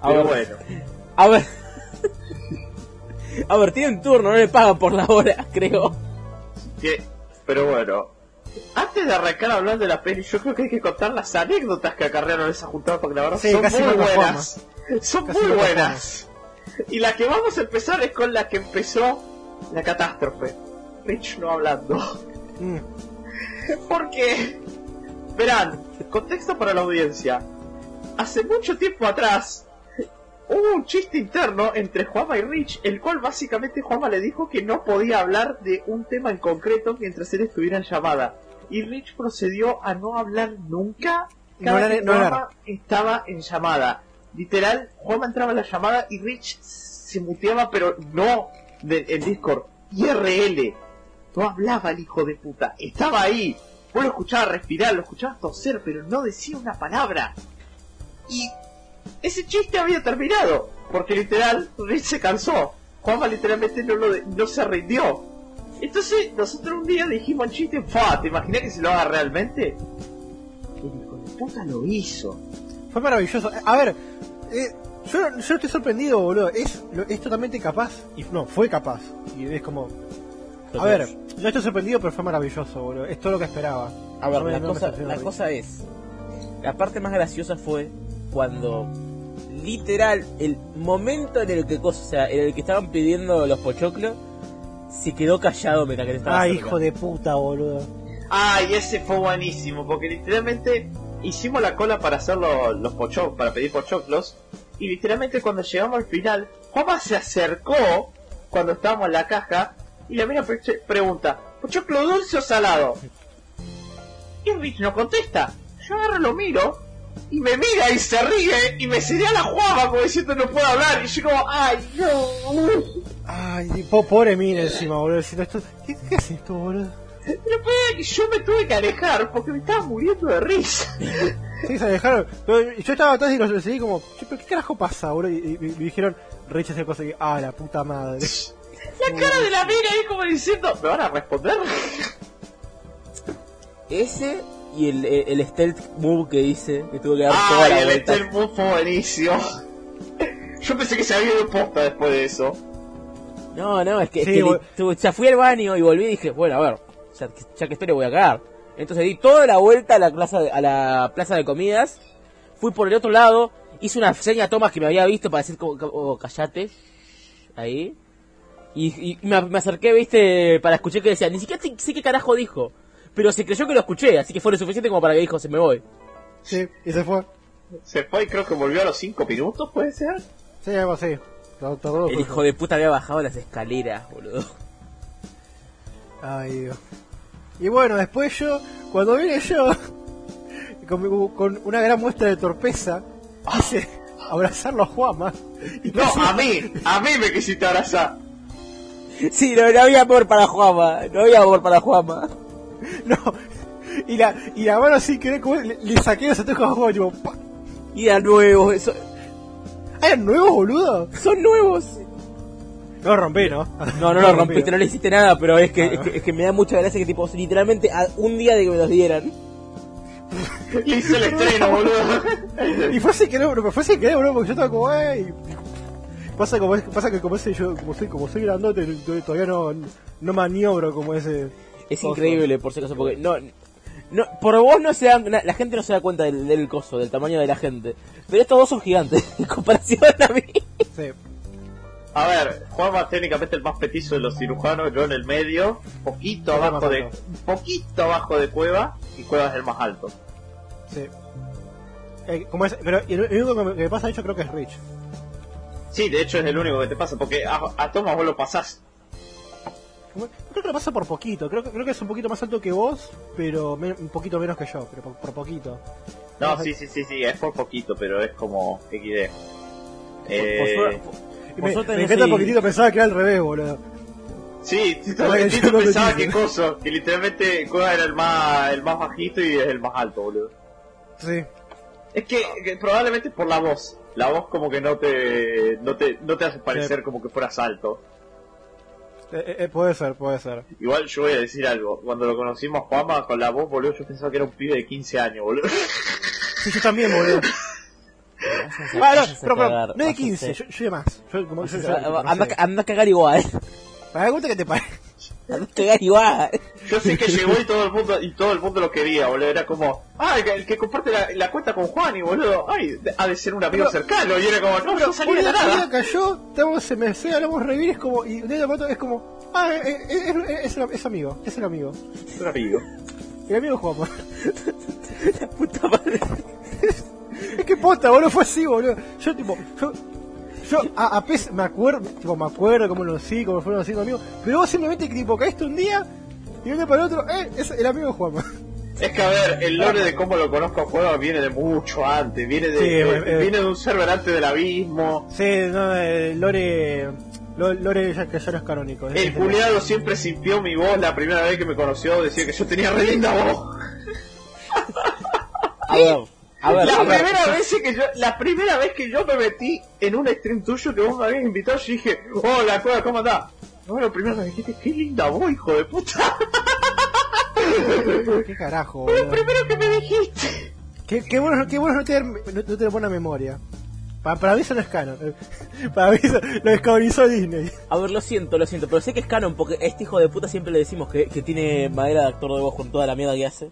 [SPEAKER 3] A
[SPEAKER 2] Pero
[SPEAKER 3] ver,
[SPEAKER 2] bueno.
[SPEAKER 3] a ver. A ver, tienen turno, no le pagan por la hora, creo.
[SPEAKER 2] Que- pero bueno. Antes de arrancar a hablar de la peli, yo creo que hay que contar las anécdotas que acarrearon esa juntada, porque la verdad
[SPEAKER 1] Sí,
[SPEAKER 2] son muy buenas. Son
[SPEAKER 1] Casi
[SPEAKER 2] muy buenas. Y la que vamos a empezar es con la que empezó la catástrofe. Rich no hablando.
[SPEAKER 1] Mm.
[SPEAKER 2] Porque, verán, contexto para la audiencia. Hace mucho tiempo atrás hubo un chiste interno entre Juanma y Rich, el cual básicamente Juanma le dijo que no podía hablar de un tema en concreto mientras él estuviera en llamada. Y Rich procedió a no hablar nunca
[SPEAKER 1] No
[SPEAKER 2] cada que
[SPEAKER 1] no.
[SPEAKER 2] Juanma estaba en llamada. Literal, Juanma entraba en la llamada y Rich se muteaba, pero no de- en Discord, IRL. No hablaba el hijo de puta. Estaba ahí. Vos lo escuchabas respirar, lo escuchabas toser, pero no decía una palabra. Y ese chiste había terminado. Porque literal, Rich se cansó. Juanma literalmente no, lo de- no se rindió. Entonces, nosotros un día dijimos el chiste, ¡Fua! ¿Te imaginas que se lo haga realmente? El hijo de puta lo hizo.
[SPEAKER 1] Fue maravilloso. A ver, eh, yo, yo estoy sorprendido, boludo. Es, lo- es totalmente capaz. Y no, fue capaz. Y es como. A ver, yo estoy sorprendido, pero fue maravilloso, boludo. Es todo lo que esperaba.
[SPEAKER 3] A ver,
[SPEAKER 1] No
[SPEAKER 3] la,
[SPEAKER 1] no
[SPEAKER 3] cosa, la cosa es. La parte más graciosa fue cuando. Literal, el momento en el que cosa, o sea, en el que estaban pidiendo los pochoclos, se quedó callado mientras que le estaba
[SPEAKER 1] Ay,
[SPEAKER 3] cerca.
[SPEAKER 1] hijo de puta, boludo.
[SPEAKER 2] Ay, ese fue buenísimo, porque literalmente hicimos la cola para hacer los, los pochoclos, para pedir pochoclos, y literalmente cuando llegamos al final, Juanma se acercó cuando estábamos en la caja, y la mina pre- pregunta, ¿pochoclo dulce o salado? Y Rich no contesta. Yo agarro, lo miro, y me mira y se ríe, y me señala a Juanma como diciendo no puedo hablar, y yo como, ay, no.
[SPEAKER 1] Ay, po- pobre mina encima, boludo. Diciendo esto. ¿Qué, qué es esto, boludo?
[SPEAKER 2] Pero yo me tuve que alejar porque me estaba muriendo de risa.
[SPEAKER 1] Sí, se dejaron. Pero yo estaba atrás y los seguí como, "Che, ¿pero qué carajo pasa, boludo? Y, y- y me dijeron, Rich hace cosas y, ah, la puta madre.
[SPEAKER 2] La cara de la mina ahí como diciendo, ¿me van a responder?
[SPEAKER 3] Ese y el, el, el stealth move que hice, que tuvo que dar toda
[SPEAKER 2] Ay,
[SPEAKER 3] la
[SPEAKER 2] el
[SPEAKER 3] vuelta.
[SPEAKER 2] Estel Moon fue buenísimo. Yo pensé que se había ido posta después de eso.
[SPEAKER 3] No, no, es que, es
[SPEAKER 1] Sí,
[SPEAKER 3] que li- o sea, fui al baño y volví y dije, bueno, a ver, ya, que- ya que estoy le voy a cagar. Entonces di toda la vuelta a la plaza de, a la plaza de comidas, fui por el otro lado, hice una seña a Thomas que me había visto para decir como, como, oh, callate, ahí. Y, y me, me acerqué, viste, para escuchar que decía, ni siquiera sé, sé qué carajo dijo. Pero se creyó que lo escuché, así que fue lo suficiente como para que dijo, se me voy.
[SPEAKER 1] Sí, y se fue.
[SPEAKER 2] Se fue y creo que volvió a los 5 minutos, ¿puede ser?
[SPEAKER 1] Sí, algo así. Tardó- tardó
[SPEAKER 3] El hijo de puta había bajado las escaleras, boludo.
[SPEAKER 1] Ay, Dios. Y bueno, después yo, cuando vine yo, con, con una gran muestra de torpeza, quise abrazarlo a Juama. Y
[SPEAKER 2] No,
[SPEAKER 1] casi-
[SPEAKER 2] a mí, a mí me quisiste abrazar.
[SPEAKER 3] Sí, no, no había amor para Juama, no había amor para Juama.
[SPEAKER 1] No. Y la, y la mano así que como le, le saqué los anteojos a Juama, tipo, ¡pa!
[SPEAKER 3] Y eran nuevos, eso-
[SPEAKER 1] ¿Ah, eran nuevos, boludo?
[SPEAKER 3] son nuevos.
[SPEAKER 1] No lo rompí, ¿no?
[SPEAKER 3] No, no lo rompiste, no le hiciste nada, pero es que,
[SPEAKER 1] Ah,
[SPEAKER 3] es
[SPEAKER 1] no.
[SPEAKER 3] que, es que me da mucha gracia que tipo, literalmente a un día de que me los dieran.
[SPEAKER 2] Le hice el estreno, boludo.
[SPEAKER 1] Y fue así que no, pero fue así que no, boludo, porque yo estaba como, ey. Pasa como pasa que como ese yo, como soy, como soy grandote, to- todavía no, no maniobro como ese.
[SPEAKER 3] Es increíble, por si acaso, porque no, no, por vos no se dan, la gente no se da cuenta del, del coso, del tamaño de la gente. Pero estos dos son gigantes, en comparación a mí.
[SPEAKER 1] Sí.
[SPEAKER 2] A ver, Juanma técnicamente el más petizo de los cirujanos, yo en el medio, poquito abajo de, poquito abajo de Cueva, y Cueva es el más alto.
[SPEAKER 1] Sí. Eh, como es, pero el, el único que me, que me pasa de hecho creo que es Rich.
[SPEAKER 2] Sí, de hecho es el único que te pasa, porque a, a Thomas vos lo pasás.
[SPEAKER 1] Creo que lo pasa por poquito, creo que, creo que es un poquito más alto que vos, pero me- un poquito menos que yo, pero por, por poquito.
[SPEAKER 2] No, sí, sí, sí, sí, es por poquito, pero es como XD.
[SPEAKER 3] Por
[SPEAKER 2] Eh,
[SPEAKER 1] me, me encanta poquitito, pensaba que era al revés, boludo.
[SPEAKER 2] sí, sí,
[SPEAKER 1] Ahora que
[SPEAKER 2] Tito
[SPEAKER 1] yo lo
[SPEAKER 2] pensaba que que literalmente Cueva era el más, el más bajito y es el más alto, boludo.
[SPEAKER 1] Sí.
[SPEAKER 2] Es que, que probablemente por la voz. La voz como que no te, no te, no te hace parecer como que fueras alto.
[SPEAKER 1] Eh, eh, puede ser, puede ser.
[SPEAKER 2] Igual yo voy a decir algo. Cuando lo conocimos Juanma con la voz, boludo, yo pensaba que era un pibe de 15 años, boludo.
[SPEAKER 1] Sí, yo también, boludo. Ah, no, pero, pero, no de
[SPEAKER 3] váyanse.
[SPEAKER 1] 15, yo, yo de más. Yo, como, yo, yo- no
[SPEAKER 3] anda, anda a cagar igual.
[SPEAKER 1] Para que te pare.
[SPEAKER 3] A cagar igual.
[SPEAKER 2] Yo sé que llegó y todo el mundo, y todo el mundo lo quería, boludo. Era como, ah, el que, el que comparte la, la cuenta con Juan y boludo, ay, de- ha de ser un amigo
[SPEAKER 1] Pero-
[SPEAKER 2] cercano. Y era como, no, no salía de
[SPEAKER 1] Una día
[SPEAKER 2] nada.
[SPEAKER 1] cayó, estamos en MC, hablamos revivir, es como, y de momento es como, ah, eh, eh, es, es, es, es amigo, es el amigo.
[SPEAKER 2] Un amigo.
[SPEAKER 1] El amigo Juanma.
[SPEAKER 3] La puta madre.
[SPEAKER 1] Es que posta, boludo, fue así, boludo. Yo, tipo, yo, yo a, a pes- me acuerdo, tipo, me acuerdo cómo lo conocí, cómo fueron haciendo amigos, pero vos simplemente, tipo, caíste un día y un día para el otro, eh, es el amigo de Juanma.
[SPEAKER 2] Es que a ver, el lore de cómo lo conozco a Juan viene de mucho antes, viene de,
[SPEAKER 1] Sí,
[SPEAKER 2] de-
[SPEAKER 1] eh,
[SPEAKER 2] viene de un server antes del abismo.
[SPEAKER 1] Sí, no, eh, Lore, Lo- Lore ya, que ya no es canónico. es-
[SPEAKER 2] El culiado siempre sintió mi voz la primera vez que me conoció, decía que yo tenía re linda voz.
[SPEAKER 3] A ver,
[SPEAKER 2] la
[SPEAKER 3] a ver.
[SPEAKER 2] primera vez que yo, la primera vez que yo me metí en un stream tuyo que vos me habías invitado, yo dije, hola, Cueva, ¿cómo andás? No, lo primero que me dijiste, qué linda voz, hijo de puta.
[SPEAKER 1] ¿Qué carajo,
[SPEAKER 2] Fue lo primero que me dijiste.
[SPEAKER 1] Qué, qué bueno, qué bueno no tener, no, no tener buena memoria. Pa- para mí eso no es canon. Para mí eso lo descanonizó Disney.
[SPEAKER 3] A ver, lo siento, lo siento, pero sé que es canon porque a este hijo de puta siempre le decimos que, que tiene madera de actor de voz con toda la mierda que hace.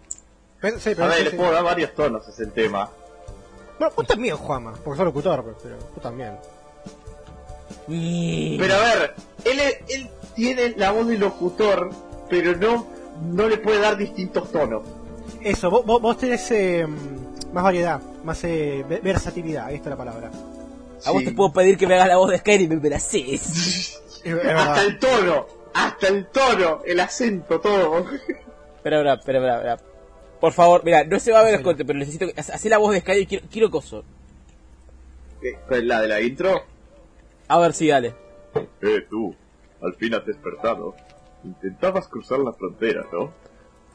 [SPEAKER 1] Pero, sí, pero
[SPEAKER 2] A ver,
[SPEAKER 1] sí,
[SPEAKER 2] le
[SPEAKER 1] sí.
[SPEAKER 2] puedo dar varios tonos, es el tema.
[SPEAKER 1] Bueno, vos también, Juama, porque sos locutor, pero, pero vos también.
[SPEAKER 3] Y...
[SPEAKER 2] Pero a ver, él, él tiene la voz de locutor, pero no, no le puede dar distintos tonos.
[SPEAKER 1] Eso, vos, vos, vos tenés eh, más variedad, más eh, ve- versatilidad, ahí está la palabra.
[SPEAKER 3] A vos te puedo pedir que me hagas la voz de Skyrim
[SPEAKER 1] es verdad.
[SPEAKER 2] Hasta el tono, hasta el tono, el acento, todo.
[SPEAKER 3] Espera, espera, espera, espera. Por favor, mira, no se va a ver el corte, pero necesito que... Hacé la voz de Skyrim, quiero, quiero coso.
[SPEAKER 2] ¿La de la intro?
[SPEAKER 3] A ver, sí, dale.
[SPEAKER 2] Eh, tú, al fin has despertado. Intentabas cruzar la frontera, ¿no?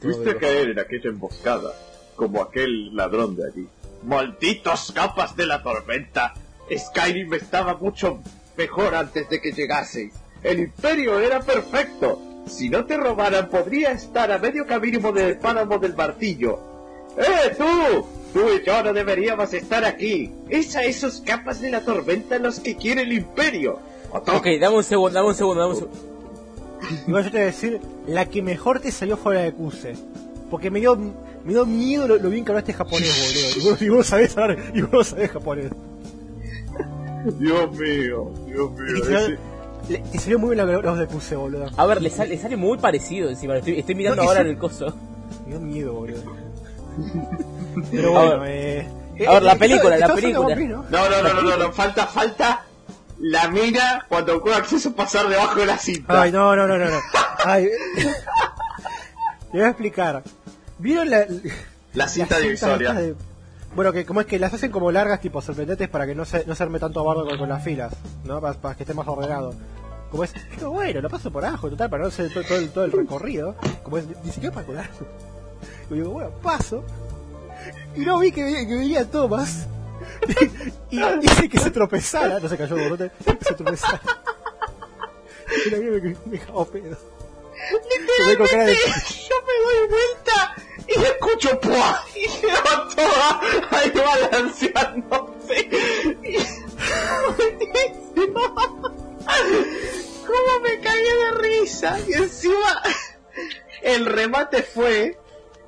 [SPEAKER 2] Fuiste a caer en aquella emboscada, como aquel ladrón de allí. ¡Malditos capas de la tormenta! Skyrim estaba mucho mejor antes de que llegaseis. El imperio era perfecto. Si no te robaran, podría estar a medio camino del páramo del martillo. ¡Eh, tú! Tú y yo no deberíamos estar aquí. Es a esos capas de la tormenta los que quiere el imperio.
[SPEAKER 3] Ok, dame un segundo, dame un segundo, dame un segundo.
[SPEAKER 1] Yo te voy a decir, la que mejor te salió fue la de Kuse. Porque me dio, me dio miedo lo, lo bien que hablaste japonés, boludo. Y vos, y vos sabés hablar, y vos sabés japonés.
[SPEAKER 2] Dios mío, Dios mío.
[SPEAKER 1] Le, te salió muy bien la voz de puse, boludo.
[SPEAKER 3] A ver, le sale, le sale muy parecido encima. lo Estoy, estoy mirando
[SPEAKER 1] No,
[SPEAKER 3] ahora en el coso.
[SPEAKER 1] Me dio miedo, boludo. Pero
[SPEAKER 3] A
[SPEAKER 1] bueno,
[SPEAKER 3] ver.
[SPEAKER 1] eh.
[SPEAKER 3] A ver, la
[SPEAKER 1] eh,
[SPEAKER 3] película,
[SPEAKER 1] ¿estás-
[SPEAKER 3] la película.
[SPEAKER 2] No, no, no, no, no, no, falta, falta la mina cuando Koga quiso pasar debajo de la cinta.
[SPEAKER 1] Ay, no, no, no, no. no. Ay. Le voy a explicar. ¿Vieron la,
[SPEAKER 2] La cinta divisoria.
[SPEAKER 1] Bueno, que como es que las hacen como largas, tipo sorprendentes, para que no se, no se arme tanto bardo con, con las filas, ¿no? Para, para que esté más ordenado. Como es, bueno, lo paso por abajo, total, para no hacer todo, el, todo el recorrido. Como es, ni siquiera para colar. Y digo, bueno, paso. Y no vi que, venía- Thomas. y hice que se tropezara, no se cayó el borote, se tropezara. Y la mía me, me pedo. Se
[SPEAKER 2] Yo me doy vuelta y escucho ¡pua! y quedo toda ahí balanceándose. Y... ¿Cómo me cagué de risa? Y encima el remate fue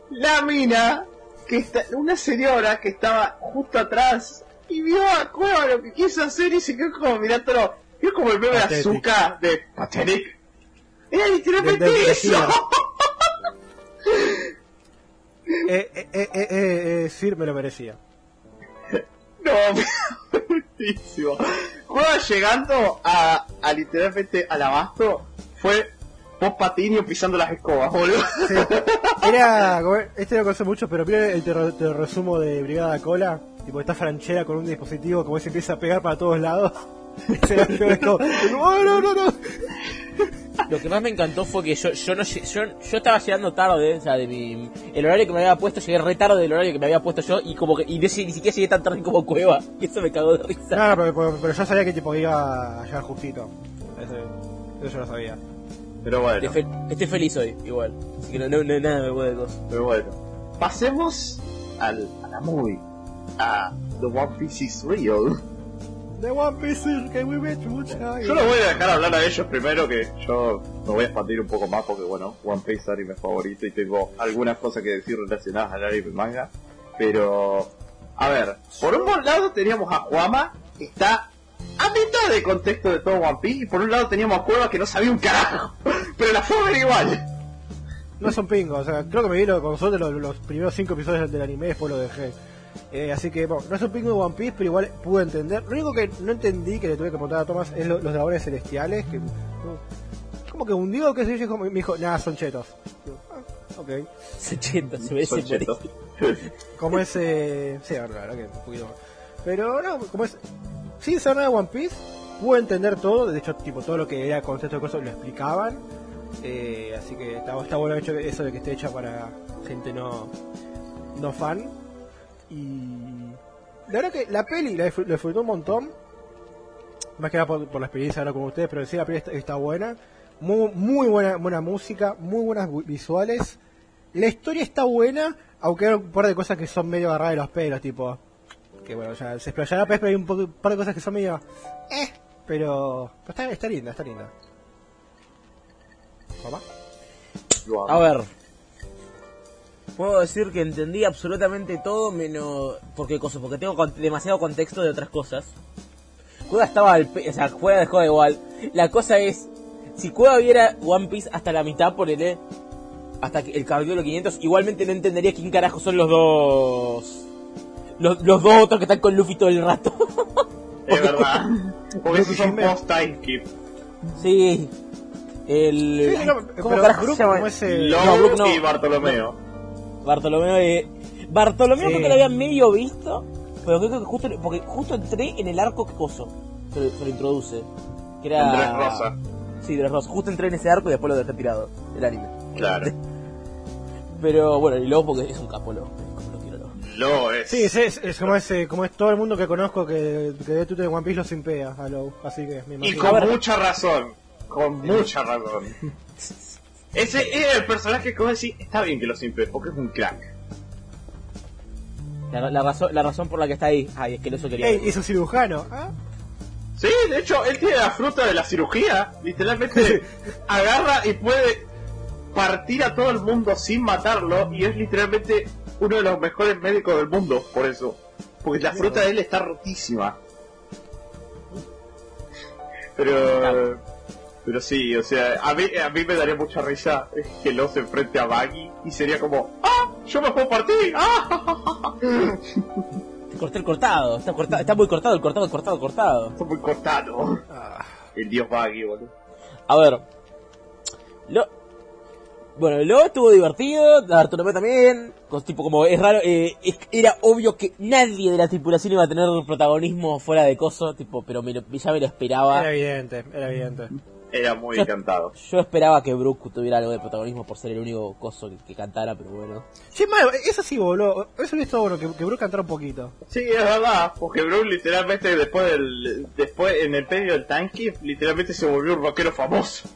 [SPEAKER 2] la mina, que está, una señora que estaba justo atrás y vio a Cueva lo que quiso hacer y se quedó como mirándolo. Vio como el meme de azúcar de Pathetic. Era literalmente eso.
[SPEAKER 1] Eh, eh, eh, eh, eh, eh, Sir me lo merecía.
[SPEAKER 2] No, buenísimo. Llegando a, literalmente al abasto fue Pop Patinio pisando las escobas, boludo.
[SPEAKER 1] Sí. Era, este lo conoce mucho, pero mira el te resumo de Brigada Cola. Tipo, está Franchera con un dispositivo, como se empieza a pegar para todos lados. No, no, no, no.
[SPEAKER 3] Lo que más me encantó fue que yo yo no lle- yo, yo estaba llegando tarde, o sea, de mi el horario que me había puesto, llegué re tarde del horario que me había puesto yo y como que y ni siquiera llegué tan tarde como cueva. Y eso me cagó de risa.
[SPEAKER 1] No, pero, pero, pero yo sabía que tipo iba a llegar justito. Ese- eso yo lo sabía.
[SPEAKER 2] Pero bueno,
[SPEAKER 3] Estoy, fe- estoy feliz hoy, igual. Así que no, no, no- nada me puede cosas.
[SPEAKER 2] pero bueno. Pasemos al, a la movie. A The One Piece is Real.
[SPEAKER 1] The One Piece que we met mucha.
[SPEAKER 2] Yo los voy a dejar hablar a ellos primero, que yo me voy a expandir un poco más porque, bueno, One Piece es anime favorito y tengo algunas cosas que decir relacionadas al anime manga. Pero, a ver, por un lado teníamos a Juama, que está a mitad de contexto de todo One Piece, y por un lado teníamos a Cueva, que no sabía un carajo, pero la fue a ver igual.
[SPEAKER 1] No es un pingo, o sea, creo que me vi lo- con nosotros los, los primeros cinco episodios del anime, después lo dejé. Eh, así que, bueno, no es un pingo de One Piece, pero igual pude entender. Lo único que no entendí, que le tuve que preguntar a Thomas, es lo- los dragones celestiales, que... no, como que hundió, que se yo, como- me dijo, nada, son chetos. Digo, ah, ok.
[SPEAKER 3] 80, se
[SPEAKER 2] Son chetos.
[SPEAKER 1] Como es, eh... Sí, la verdad que un poquito más. Pero, no, como es... Sin saber nada de One Piece, pude entender todo, de hecho, tipo, todo lo que era concepto de cosas lo explicaban. Eh, así que está, está bueno hecho eso de que esté hecha para gente no, no fan. Y la verdad que la peli la disfr- la disfruté un montón. Más que nada por, la experiencia ahora con ustedes, pero sí la peli está, buena. Muy, muy buena, buena música, muy buenas vi- visuales. La historia está buena, aunque hay un par de cosas que son medio agarradas de los pelos, tipo. Que bueno, ya se explayará, pero hay un, poco- un par de cosas que son medio. Eh, pero. está, está linda, está linda. ¿Papá?
[SPEAKER 3] A ver. Puedo decir que entendí absolutamente todo menos... ¿Por qué cosa? Porque tengo con- demasiado contexto de otras cosas. Cueva estaba al... pe- O sea, Cueva dejó igual. La cosa es... Si Cueva viera One Piece hasta la mitad, ponele... Hasta que el capítulo 500, igualmente no entendería quién carajo son los dos... Los, los dos otros que están con Luffy todo el rato.
[SPEAKER 2] Es verdad. Porque esos son
[SPEAKER 1] Jinbe.
[SPEAKER 2] post-time skip.
[SPEAKER 3] sí. El...
[SPEAKER 1] Sí, no,
[SPEAKER 3] ¿Cómo
[SPEAKER 1] pero
[SPEAKER 3] carajo
[SPEAKER 1] Brook,
[SPEAKER 3] se llama? no, Brook no.
[SPEAKER 2] y Bartolomeo.
[SPEAKER 3] Bartolomeo de... Bartolomeo
[SPEAKER 1] Sí.
[SPEAKER 3] creo que lo había medio visto, pero creo que justo, porque justo entré en el arco que coso, se lo, se lo introduce. Que era...
[SPEAKER 2] Andrés Rosa.
[SPEAKER 3] Sí, de Rosa. Justo entré en ese arco y después lo dejé tirado, el anime.
[SPEAKER 2] Claro.
[SPEAKER 3] Pero bueno, y luego porque es un capo, lo, como lo quiero. Lo.
[SPEAKER 2] Lo es.
[SPEAKER 1] Sí, es, es, es como, es, eh, como es todo el mundo que conozco que, que ve Twitter de One Piece lo simpea a Low, así que me
[SPEAKER 2] Y
[SPEAKER 1] imagino.
[SPEAKER 2] con
[SPEAKER 3] A ver.
[SPEAKER 2] mucha razón. Con mucha razón. Ese es el personaje que vos decís, está bien que lo simple, porque es un crack.
[SPEAKER 3] La, la razón, la razón por la que está ahí, ay, es que eso quería.
[SPEAKER 1] Ey, es un cirujano, ¿ah?
[SPEAKER 2] Sí, de hecho, él tiene la fruta de la cirugía. Literalmente agarra y puede partir a todo el mundo sin matarlo. Y es literalmente uno de los mejores médicos del mundo, por eso. Porque la fruta de él está rotísima. Pero, Pero sí, o sea, a mí, a mí me daría mucha risa que lo se enfrente a Baggy y sería como, ¡ah! ¡Yo me puedo partir! ¡Ah!
[SPEAKER 3] Te corté el cortado, está, corta- está muy cortado, el cortado, cortado, cortado.
[SPEAKER 2] Está muy cortado.
[SPEAKER 1] Ah,
[SPEAKER 2] El dios Baggy, boludo.
[SPEAKER 3] A ver. Lo... Bueno, luego estuvo divertido, Arturo también. con- tipo como es raro, eh, es- era obvio que nadie de la tripulación iba a tener protagonismo fuera de coso, tipo, pero me lo- ya me lo esperaba.
[SPEAKER 1] era evidente, era evidente.
[SPEAKER 2] Era muy
[SPEAKER 3] Yo-
[SPEAKER 2] encantado.
[SPEAKER 3] Yo esperaba que Brooke tuviera algo de protagonismo por ser el único coso que, que cantara, pero bueno.
[SPEAKER 1] Sí, malo, eso sí, boludo. Eso hubiera estado bueno, que, que Brook cantara un poquito.
[SPEAKER 2] Sí, es verdad, porque Bruce literalmente después del, después en el medio del tanque, literalmente se volvió un rockero famoso.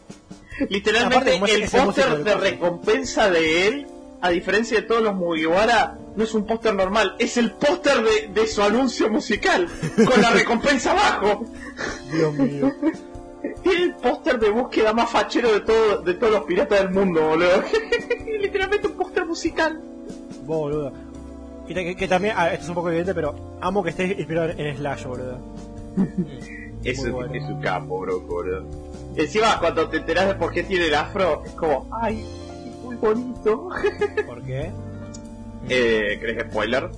[SPEAKER 2] Literalmente
[SPEAKER 1] Aparte, es-
[SPEAKER 2] el
[SPEAKER 1] es
[SPEAKER 2] póster de recompensa de él, a diferencia de todos los Mugiwara, no es un póster normal, es el póster de, de su anuncio musical, con la recompensa abajo.
[SPEAKER 1] Dios mío.
[SPEAKER 2] Tiene el póster de búsqueda más fachero de, todo, de todos los piratas del mundo, boludo. literalmente un póster musical.
[SPEAKER 1] boludo. Y que, que también, ah, esto es un poco evidente, pero amo que esté inspirado en, en Slash, boludo.
[SPEAKER 2] Es un,
[SPEAKER 1] bueno.
[SPEAKER 2] es un capo, bro, boludo. Encima, cuando te enteras de por qué tiene el afro, es como, ay, muy bonito.
[SPEAKER 1] ¿Por qué?
[SPEAKER 2] eh, ¿Crees que spoiler?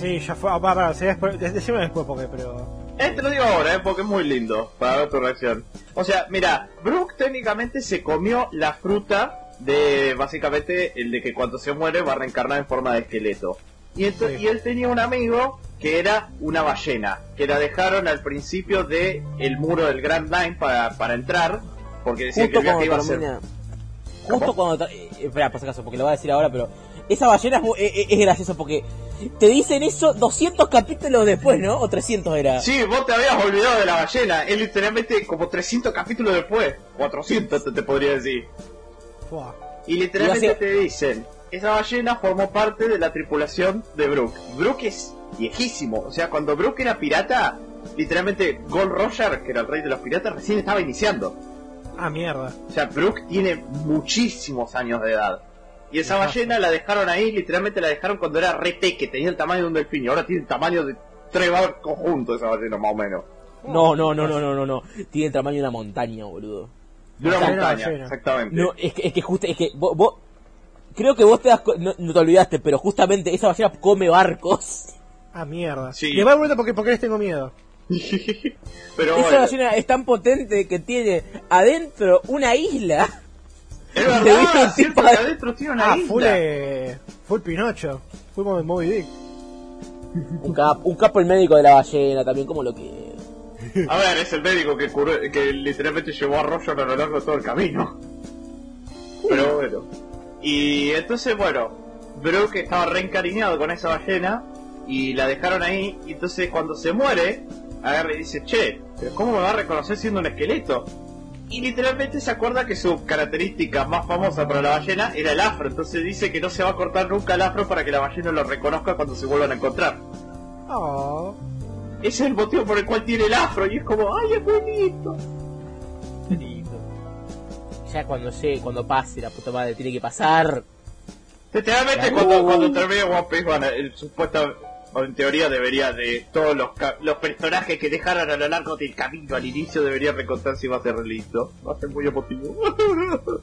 [SPEAKER 1] Sí, ya fue. Ah, para, después, de- decime después, porque, pero.
[SPEAKER 2] Eh, te lo digo ahora, eh, porque es muy lindo, para ver tu reacción. O sea, mira, Brooke técnicamente se comió la fruta de, básicamente, el de que cuando se muere va a reencarnar en forma de esqueleto. Y, ento-
[SPEAKER 1] Sí.
[SPEAKER 2] y él tenía un amigo que era una ballena, que la dejaron al principio de el muro del Grand Line para, para entrar, porque decían que
[SPEAKER 3] Justo
[SPEAKER 2] el viaje
[SPEAKER 3] cuando
[SPEAKER 2] iba a ser...
[SPEAKER 3] Justo
[SPEAKER 2] ¿Cómo?
[SPEAKER 3] cuando. eh, espera, por si acaso, porque lo voy a decir ahora, pero. Esa ballena es, eh, eh, es gracioso porque te dicen eso 200 capítulos después, ¿no? O 300 era.
[SPEAKER 2] Sí, vos te habías olvidado de la ballena, es literalmente como 300 capítulos después, 400 te, te podría decir.
[SPEAKER 1] Fua.
[SPEAKER 2] Y literalmente te dicen, esa ballena formó parte de la tripulación de Brook. Brook es viejísimo, o sea, cuando Brook era pirata, literalmente Gold Roger, que era el rey de los piratas, recién estaba iniciando.
[SPEAKER 1] Ah, mierda.
[SPEAKER 2] O sea, Brook tiene muchísimos años de edad. Y esa ballena la dejaron ahí, literalmente la dejaron cuando era re que tenía el tamaño de un delfín, y ahora tiene el tamaño de tres barcos juntos esa ballena, más o menos.
[SPEAKER 3] No, no, no, no, no, no, no. Tiene el tamaño de una montaña, boludo.
[SPEAKER 2] De una montaña, exactamente.
[SPEAKER 3] No, es que, es que justo, es que vos, vos- creo que vos te das, no, no te olvidaste, pero justamente esa ballena come barcos.
[SPEAKER 1] Ah, mierda.
[SPEAKER 2] Sí.
[SPEAKER 1] Y va un momento porque, porque les tengo miedo.
[SPEAKER 2] Pero
[SPEAKER 3] Esa
[SPEAKER 2] bueno,
[SPEAKER 3] ballena es tan potente que tiene adentro una isla.
[SPEAKER 2] Es
[SPEAKER 3] Te
[SPEAKER 2] verdad,
[SPEAKER 3] un
[SPEAKER 2] cierto
[SPEAKER 3] de-
[SPEAKER 2] adentro tiene una
[SPEAKER 1] Ah,
[SPEAKER 2] isla.
[SPEAKER 1] full, eh, full Pinocho. Full Mo- Moby Dick.
[SPEAKER 3] Un capo, un capo el médico de la ballena también, como lo que...
[SPEAKER 2] A ver, es el médico que, curó- que literalmente llevó a Roger a lo largo de todo el camino. Pero bueno. Y entonces, bueno, Brooke estaba reencariñado con esa ballena y la dejaron ahí. Y entonces, cuando se muere, agarra y dice: Che, ¿pero ¿cómo me va a reconocer siendo un esqueleto? Y literalmente se acuerda que su característica más famosa para la ballena era el afro. Entonces dice que no se va a cortar nunca el afro para que la ballena lo reconozca cuando se vuelvan a encontrar.
[SPEAKER 1] Oh.
[SPEAKER 2] Ese es el motivo por el cual tiene el afro y es como, ¡ay, es bonito!
[SPEAKER 3] Ya cuando llegue, cuando pase, la puta madre, tiene que pasar.
[SPEAKER 2] Literalmente cuando, cuando termine One Piece, bueno, el supuesto, o en teoría debería de todos los, ca- los personajes que dejaron a lo largo del camino al inicio debería recontarse y va a ser listo. Va a ser muy emotivo.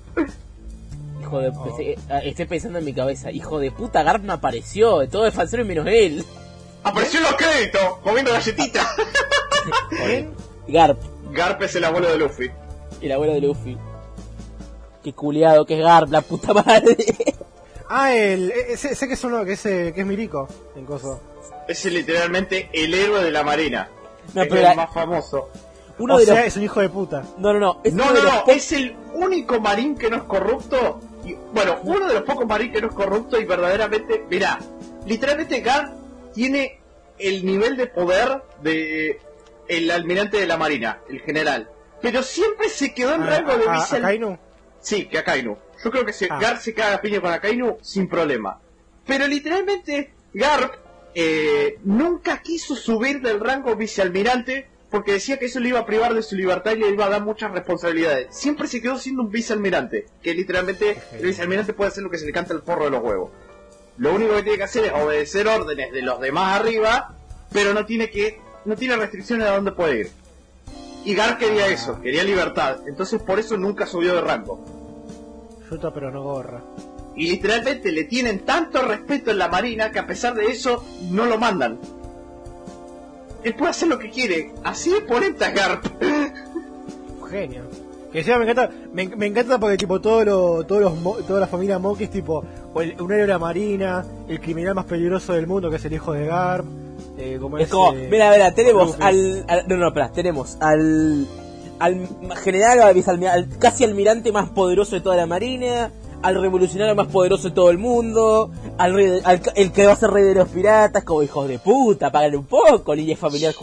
[SPEAKER 3] Hijo de...
[SPEAKER 1] Oh.
[SPEAKER 3] eh, Estoy pensando en mi cabeza, hijo de puta, Garp no apareció, todo el fansero menos él.
[SPEAKER 2] ¡Apareció en los créditos! ¡Comiendo galletita!
[SPEAKER 1] ¿Quién?
[SPEAKER 3] Garp,
[SPEAKER 2] Garp es el abuelo de Luffy.
[SPEAKER 3] el abuelo de Luffy. Qué culiado que es Garp, la puta madre.
[SPEAKER 1] Ah, el. eh, Sé, sé que es uno que es, eh, que es Milico. En coso.
[SPEAKER 2] Es literalmente el héroe de la marina.
[SPEAKER 3] No,
[SPEAKER 2] es
[SPEAKER 3] pero
[SPEAKER 2] el
[SPEAKER 3] la-
[SPEAKER 2] más famoso.
[SPEAKER 3] Uno
[SPEAKER 1] o
[SPEAKER 3] de
[SPEAKER 1] sea,
[SPEAKER 3] los...
[SPEAKER 1] es un hijo de puta.
[SPEAKER 3] No, no, no, es
[SPEAKER 2] No, no,
[SPEAKER 3] po-
[SPEAKER 2] es el único marín que no es corrupto. Y, bueno, uno de los pocos marín que no es corrupto y verdaderamente, mirá, literalmente Garp tiene el nivel de poder de el almirante de la marina, el general. Pero siempre se quedó en
[SPEAKER 1] Ah,
[SPEAKER 2] rango de
[SPEAKER 1] a- a-
[SPEAKER 2] vice...
[SPEAKER 1] a Kainu.
[SPEAKER 2] Sí, que Akainu. Yo creo que se,
[SPEAKER 1] Ah.
[SPEAKER 2] Garp se caga a piña con Akainu sin problema. Pero literalmente Garp eh, nunca quiso subir del rango vicealmirante porque decía que eso le iba a privar de su libertad y le iba a dar muchas responsabilidades. Siempre se quedó siendo un vicealmirante, que literalmente el vicealmirante puede hacer lo que se le canta el forro de los huevos. Lo único que tiene que hacer es obedecer órdenes de los demás arriba, pero no tiene que no tiene restricciones a dónde puede ir. Y Gar quería eso, quería libertad. Entonces por eso nunca subió de rango.
[SPEAKER 1] Fruta pero no gorra.
[SPEAKER 2] Y literalmente le tienen tanto respeto en la marina que a pesar de eso no lo mandan. Él puede hacer lo que quiere. Así de ponente a Garp.
[SPEAKER 1] Genio. Que encima me encanta, me, me encanta porque tipo todos los, todos los, mo- toda la familia Monkey es tipo o el- un héroe de la marina, el criminal más peligroso del mundo que es el hijo de Garp, eh, como
[SPEAKER 3] Es como,
[SPEAKER 1] ese-
[SPEAKER 3] mira, mira, tenemos al, al- No, no, espera, tenemos al. Al general, al al casi almirante más poderoso de toda la marina. Al revolucionario más poderoso de todo el mundo. Al, rey de- al el que va a ser rey de los piratas. Como hijos de puta, págale un poco, línea familiar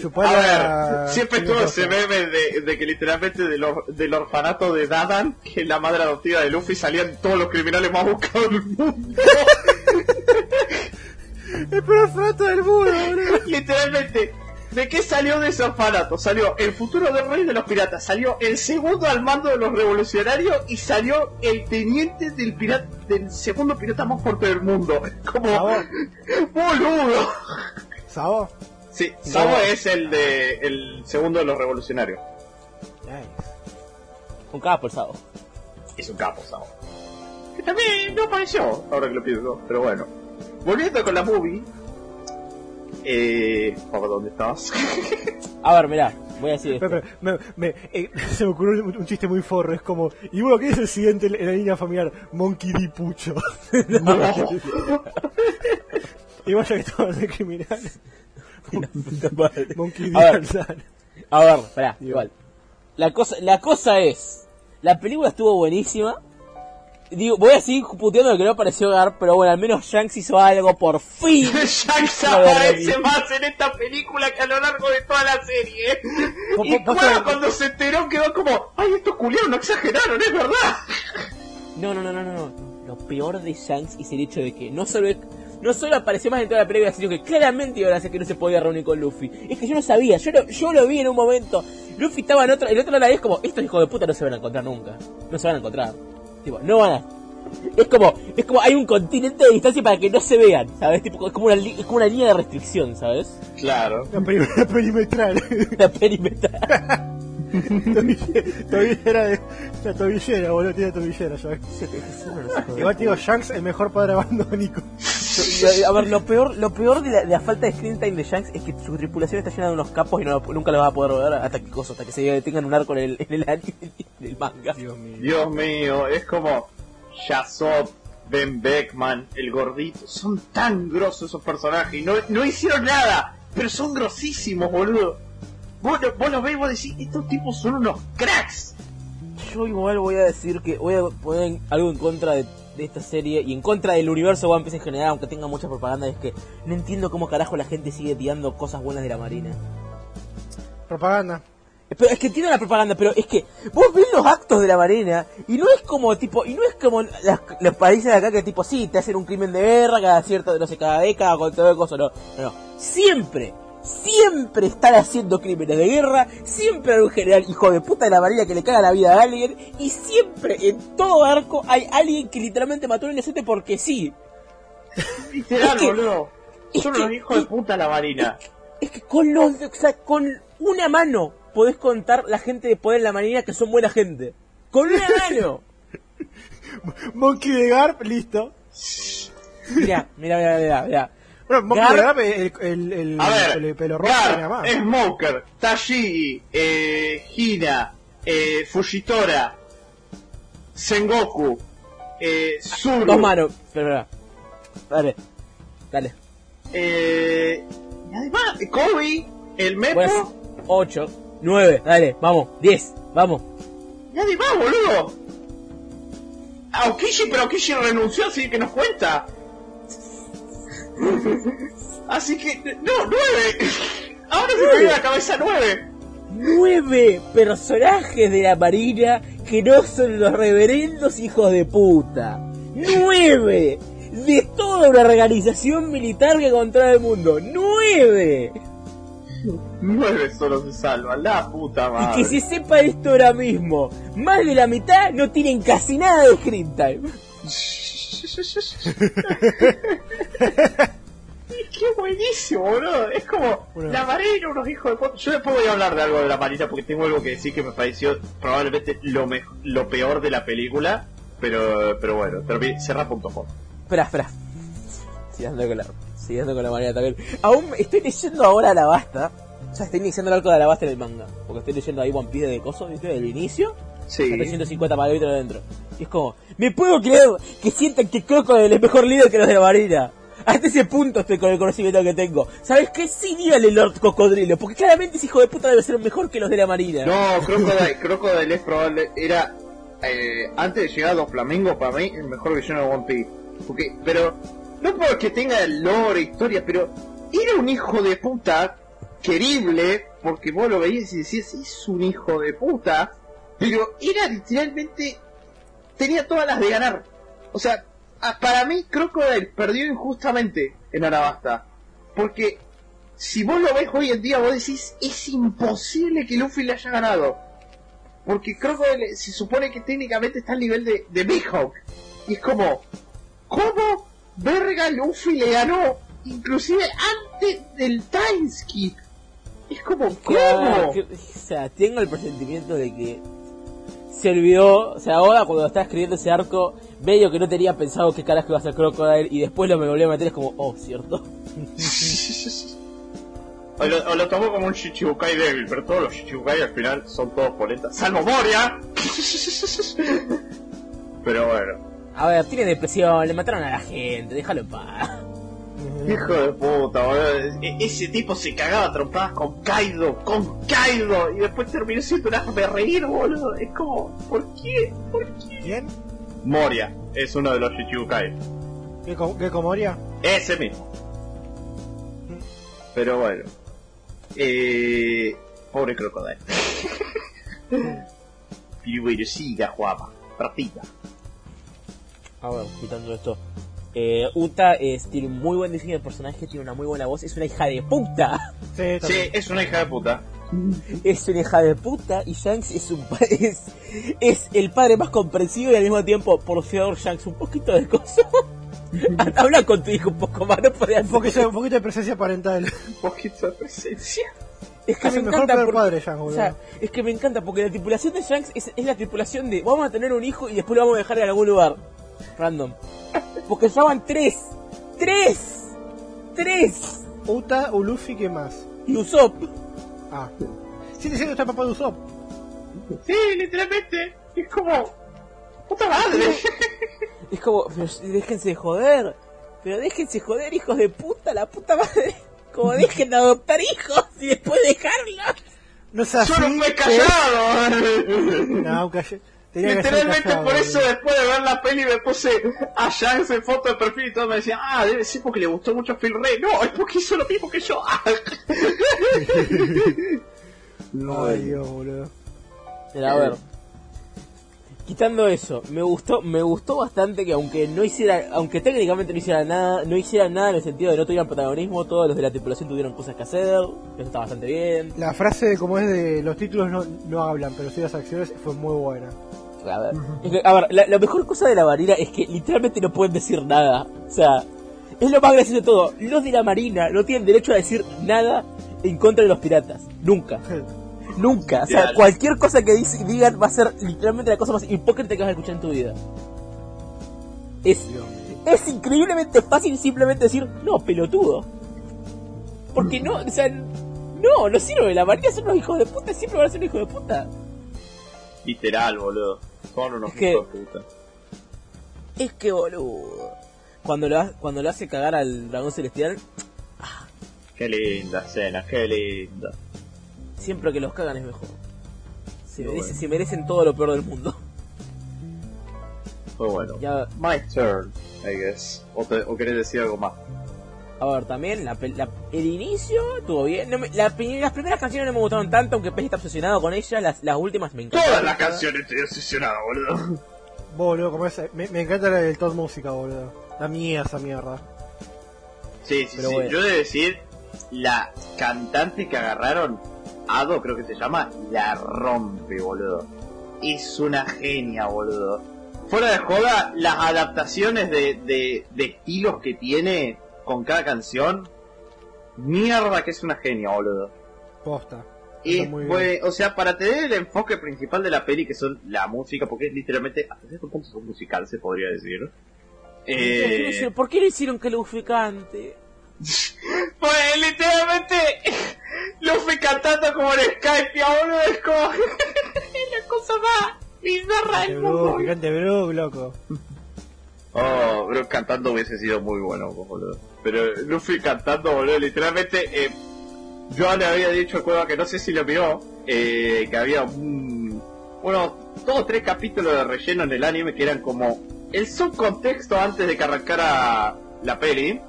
[SPEAKER 1] chupar
[SPEAKER 2] A ver, siempre estuvo ese meme de, de que literalmente del, or- del orfanato de Dadan, que es la madre adoptiva de Luffy, salían todos los criminales más buscados del mundo.
[SPEAKER 1] El orfanato del mundo,
[SPEAKER 2] literalmente. ¿De qué salió de ese orfanato? Salió el futuro del rey de los piratas, salió el segundo al mando de los revolucionarios y salió el teniente del pirata, del segundo pirata más fuerte del mundo. Como
[SPEAKER 1] Sabo,
[SPEAKER 2] boludo.
[SPEAKER 1] Sabo.
[SPEAKER 2] Sí, Sabo es el de el segundo de los revolucionarios.
[SPEAKER 1] Nice.
[SPEAKER 3] Un capo el sábado.
[SPEAKER 2] Es un capo, Sabo. Que también no apareció, ahora que lo pienso, pero bueno. Volviendo con la movie. Eh. ¿Por dónde estabas?
[SPEAKER 3] A ver, mirá, voy a decir esto.
[SPEAKER 1] Pero, pero, me, me- eh, se me ocurrió un, un chiste muy forro, es como, y bueno, ¿qué es el siguiente en la línea familiar? Monkey D. Pucho. Igual ya que estamos de criminales. Monkey D.
[SPEAKER 3] A ver. A ver, pará, igual. La cosa, la cosa es, la película estuvo buenísima. Digo, voy a seguir puteando lo que no pareció Gar, pero bueno, al menos Shanks hizo algo por fin.
[SPEAKER 2] Shanks aparece más en esta película que a lo largo de toda la serie. Y cuando se enteró quedó como, ay, estos culiados no exageraron, es verdad.
[SPEAKER 3] No, no, no, no, no, no. Lo peor de Shanks es el hecho de que no solo, no solo apareció más en toda la película, sino que claramente iban a hacer que no se podía reunir con Luffy. Es que yo no sabía, yo lo, yo lo vi en un momento. Luffy estaba en otro, el otro lado la vez como, estos hijos de puta no se van a encontrar nunca. No se van a encontrar. Tipo, no van a. Es como, es como hay un continente de distancia para que no se vean, ¿sabes? Tipo, es como una, li- es como una línea de restricción, ¿sabes?
[SPEAKER 2] Claro.
[SPEAKER 1] La, peri- la perimetral.
[SPEAKER 3] La perimetral.
[SPEAKER 1] Tobille- tobillera de. La tobillera, boludo, tiene tobillera, ¿sabes? Igual digo, Shanks, el mejor padre abandónico.
[SPEAKER 3] A ver, lo peor, lo peor de la, de la falta de screen time de Shanks es que su tripulación está llena de unos capos y no, nunca lo vas a poder ver hasta que cosa, hasta que se tengan un arco en el, en el anime, en el manga.
[SPEAKER 1] Dios mío.
[SPEAKER 2] Dios mío, es como Yasop, Ben Beckman, el gordito. Son tan grosos esos personajes y no, no hicieron nada, pero son grosísimos, boludo. Vos, vos los ves y vos decís, estos tipos son unos cracks.
[SPEAKER 3] Yo igual voy a decir que voy a poner algo en contra de, de esta serie y en contra del universo One Piece en general, aunque tenga mucha propaganda, es que no entiendo cómo carajo la gente sigue tirando cosas buenas de la marina.
[SPEAKER 1] Propaganda.
[SPEAKER 3] Pero es que tiene la propaganda, pero es que vos ves los actos de la marina y no es como tipo, y no es como las- los países de acá que tipo, sí, te hacen un crimen de guerra cada cierto, no sé, cada década con todo el coso, no, no, no. Siempre, siempre están haciendo crímenes de guerra, siempre hay un general hijo de puta de la marina que le caga la vida a alguien, y siempre en todo arco hay alguien que literalmente mató a un inocente porque sí.
[SPEAKER 2] Literal, boludo. Son unos hijos de puta la marina.
[SPEAKER 3] Es que con los, o sea, con una mano podés contar la gente de poder en la marina que son buena gente. Con una mano.
[SPEAKER 1] Monkey de Garp, listo.
[SPEAKER 3] Mira, mira, mira, mira, mira.
[SPEAKER 1] Bueno,
[SPEAKER 3] Garp,
[SPEAKER 1] el, el, el,
[SPEAKER 2] A ver,
[SPEAKER 1] el pelo rojo
[SPEAKER 2] Gar. Smoker, Tashigi, eh, Hina, eh, Fujitora, Sengoku, eh, Zuru,
[SPEAKER 3] Dos manos. Espera, espera. Dale. Dale.
[SPEAKER 2] eh, y además, Kobe, el Mepo,
[SPEAKER 3] Pues, 8, 9, dale, vamos, 10, vamos.
[SPEAKER 2] y además, boludo. Aokishi, pero Aokishi renunció, así que nos cuenta. Así que, no, nueve. Ahora se me viene a la cabeza nueve.
[SPEAKER 3] 9 personajes de la marina que no son los reverendos hijos de puta. 9 de toda una organización militar que controla el mundo. 9
[SPEAKER 2] Nueve solo se salvan, la puta
[SPEAKER 3] Y
[SPEAKER 2] madre.
[SPEAKER 3] que se sepa esto ahora mismo. Más de la mitad no tienen casi nada de screen time.
[SPEAKER 2] Qué buenísimo, boludo. Es como
[SPEAKER 1] Bueno.
[SPEAKER 2] la marina, unos hijos de puta. Yo después voy a hablar de algo de la marina porque tengo algo que decir que me pareció probablemente lo, me- lo peor de la película. Pero, pero bueno, termi- cerra.com.
[SPEAKER 3] Espera, espera. Siguiendo con la, siguiendo con la manera también. Aún estoy leyendo ahora la basta. O sea, estoy iniciando el arco de la basta en el manga. Porque estoy leyendo ahí One Piece de coso, ¿viste? Del inicio.
[SPEAKER 2] Sí.
[SPEAKER 3] Hasta 350 parámetros adentro. Y es como, me puedo creer que sientan que Crocodile es mejor líder que los de la marina. Hasta ese punto estoy con el conocimiento que tengo. ¿Sabes qué? Sí, dígale Lord Cocodrilo. Porque claramente ese hijo de puta debe ser mejor que los de la marina.
[SPEAKER 2] No, Crocodile, Crocodile es probable, era eh, antes de llegar a los Flamingos para mí el mejor villano de One Piece. Porque, pero no porque tenga el lore, historia, pero era un hijo de puta querible, porque vos lo veías y decías, es un hijo de puta, pero era literalmente, tenía todas las de ganar. O sea, a- para mí Crocodile perdió injustamente en Arabasta, porque si vos lo ves hoy en día, vos decís, es imposible que Luffy le haya ganado. Porque Crocodile se supone que técnicamente está al nivel de, de Mihawk. Y es como, ¿cómo verga Luffy le ganó? Inclusive antes del time skip. Es como, ¿cómo?
[SPEAKER 3] o sea, tengo el presentimiento de que se olvidó, o sea, ahora cuando estaba escribiendo ese arco, medio que no tenía pensado qué carajo iba a ser Crocodile y después lo me volví a meter, es como, oh, cierto.
[SPEAKER 2] O lo, o lo tomó como un Shichibukai débil, pero todos los Shichibukai al final son todos poletas. ¡Salvo Moria! pero bueno.
[SPEAKER 3] A ver, tiene depresión, le mataron a la gente, déjalo en paz.
[SPEAKER 2] Hijo de puta, boludo. E- ese tipo se cagaba trompadas con Kaido, con Kaido, y después terminó siendo un de reír, boludo. Es como, ¿por qué? ¿Por qué?
[SPEAKER 1] ¿Quién?
[SPEAKER 2] Moria es uno de los Shichibukai.
[SPEAKER 1] ¿Qué, qué Comoria?
[SPEAKER 2] Ese mismo. Pero bueno. Eh, pobre Crocodile. Pero bueno, siga, Juama. Partida.
[SPEAKER 3] A ver, quitando esto. Eh, Uta es, tiene un muy buen diseño de personaje, tiene una muy buena voz, es una hija de puta.
[SPEAKER 1] Sí,
[SPEAKER 2] es una hija de puta.
[SPEAKER 3] Es una hija de puta y Shanks es un pa- es, es el padre más comprensivo y al mismo tiempo, por favor, Shanks, un poquito de coso. Habla con tu hijo un poco más, no
[SPEAKER 1] un, poquito, un poquito de presencia parental.
[SPEAKER 2] Un poquito de presencia.
[SPEAKER 3] Es que
[SPEAKER 1] Es
[SPEAKER 3] me
[SPEAKER 1] mejor
[SPEAKER 3] encanta porque-
[SPEAKER 1] padre, Shanks,
[SPEAKER 3] o
[SPEAKER 1] boludo.
[SPEAKER 3] sea, es que me encanta porque la tripulación de Shanks es, es la tripulación de vamos a tener un hijo y después lo vamos a dejar en algún lugar. Random. Porque estaban tres. ¡Tres! ¡Tres!
[SPEAKER 1] Uta, Ulufi, ¿qué más?
[SPEAKER 3] Y Usopp.
[SPEAKER 1] Ah. Sí, diciendo que está papá de Usopp.
[SPEAKER 2] Sí, literalmente. Es como. ¡Puta madre!
[SPEAKER 3] Es como, pero déjense de joder. Pero déjense joder, hijos de puta, la puta madre. Como dejen de adoptar hijos y después dejarlos.
[SPEAKER 1] No es así.
[SPEAKER 2] ¡Yo no me he
[SPEAKER 1] que-
[SPEAKER 2] callado!
[SPEAKER 1] No, calle.
[SPEAKER 2] Literalmente por eso después de ver la peli me puse a Shanks en foto de perfil y todos me decían, ah, debe ser porque le gustó mucho a Phil Rey. No, es porque hizo lo mismo que yo.
[SPEAKER 1] Ay, Dios, boludo.
[SPEAKER 3] Pero a ver. Quitando eso, me gustó, me gustó bastante que aunque no hiciera, aunque técnicamente no hiciera nada, no hiciera nada en el sentido de no tuvieran protagonismo, todos los de la tripulación tuvieron cosas que hacer, eso está bastante bien.
[SPEAKER 1] La frase de como es de los títulos no, no hablan, pero sí las acciones fue muy buena.
[SPEAKER 3] A ver, a la, la mejor cosa de la marina es que literalmente no pueden decir nada. O sea, es lo más gracioso de todo. Los de la marina no tienen derecho a decir nada en contra de los piratas. Nunca. Nunca. O sea, cualquier cosa que dice- digan va a ser literalmente la cosa más hipócrita que vas a escuchar en tu vida. Es, es increíblemente fácil simplemente decir, no, pelotudo. Porque no, o sea, no, no sirve. La marina son unos hijos de puta, siempre van a ser unos hijos de puta.
[SPEAKER 2] Literal, boludo. Son unos
[SPEAKER 3] Es que-
[SPEAKER 2] puta.
[SPEAKER 3] Es que boludo. Cuando lo, cuando lo hace cagar al dragón celestial,
[SPEAKER 2] Qué linda escena, qué linda.
[SPEAKER 3] siempre que los cagan es mejor. Se,
[SPEAKER 2] Muy
[SPEAKER 3] merece-
[SPEAKER 2] bueno.
[SPEAKER 3] se merecen todo lo peor del mundo.
[SPEAKER 2] Fue bueno.
[SPEAKER 3] Ya,
[SPEAKER 2] My turn, I guess. ¿O, te- o querés decir algo más?
[SPEAKER 3] A ver, también la, la- el inicio estuvo bien. No me- la pri- las primeras canciones no me gustaron tanto, aunque Pez está obsesionado con ellas. Las, las últimas me encantaron.
[SPEAKER 2] Todas las canciones estoy obsesionado, boludo.
[SPEAKER 1] Boludo, como es, me, me encanta la del Todd Música, boludo. La mía esa mierda.
[SPEAKER 2] Sí, sí,
[SPEAKER 3] Pero
[SPEAKER 2] sí.
[SPEAKER 3] bueno.
[SPEAKER 2] Yo he de decir, la cantante que agarraron, Ado creo que se llama, la rompe, boludo. Es una genia, boludo. Fuera de joda, las adaptaciones de, de, de estilos que tiene con cada canción Mierda que es una genia, boludo.
[SPEAKER 1] Posta.
[SPEAKER 2] Y fue, o sea, para tener el enfoque principal de la peli, que son la música, porque es literalmente, hasta cierto punto es un musical, se podría decir. Eh,
[SPEAKER 3] ¿Por qué le hicieron caluficante?
[SPEAKER 2] pues literalmente, Luffy cantando como en Skype, es como es la cosa más bizarra del mundo.
[SPEAKER 1] picante Brook, loco.
[SPEAKER 2] Oh, bro, cantando hubiese sido muy bueno, boludo. Pero Luffy cantando, boludo, literalmente, eh, yo le había dicho a Cueva que no sé si lo vio, eh, que había un, unos dos o tres capítulos de relleno en el anime que eran como el subcontexto antes de que arrancara la peli,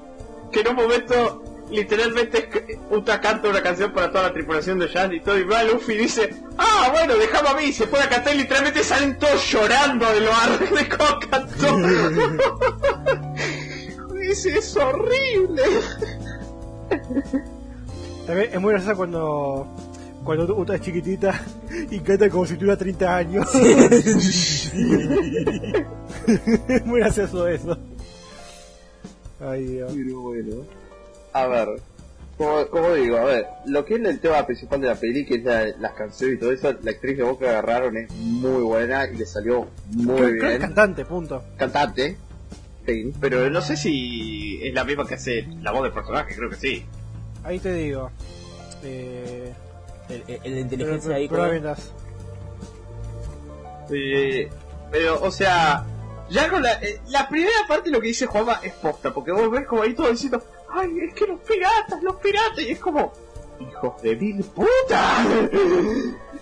[SPEAKER 2] que en un momento literalmente Uta canta una canción para toda la tripulación de Jazz y todo, y va Luffy y dice, ah, bueno, déjame a mí, se puede cantar y literalmente salen todos llorando de lo arde de cómo cantó. Dice, es horrible.
[SPEAKER 1] También es muy gracioso cuando. Cuando Uta es chiquitita y canta como si tuviera 30 años. es muy gracioso eso. Ay, Dios.
[SPEAKER 2] Pero bueno. A ver, como, como digo, a ver, lo que es el tema principal de la peli, que es la- las canciones y todo eso, la actriz de voz que agarraron es muy buena y le salió muy bien.
[SPEAKER 1] cantante, punto.
[SPEAKER 2] Cantante, pero no sé si es la misma que hace la voz del personaje, creo que sí.
[SPEAKER 1] Ahí te digo. Eh,
[SPEAKER 3] El, el- el de inteligencia ahí.
[SPEAKER 1] pero.
[SPEAKER 2] Eh, pero, o sea, ya con la, eh, la primera parte lo que dice Juanma es posta, porque vos ves como ahí todo diciendo, ay, es que los piratas, los piratas, y es como, hijos de mil puta.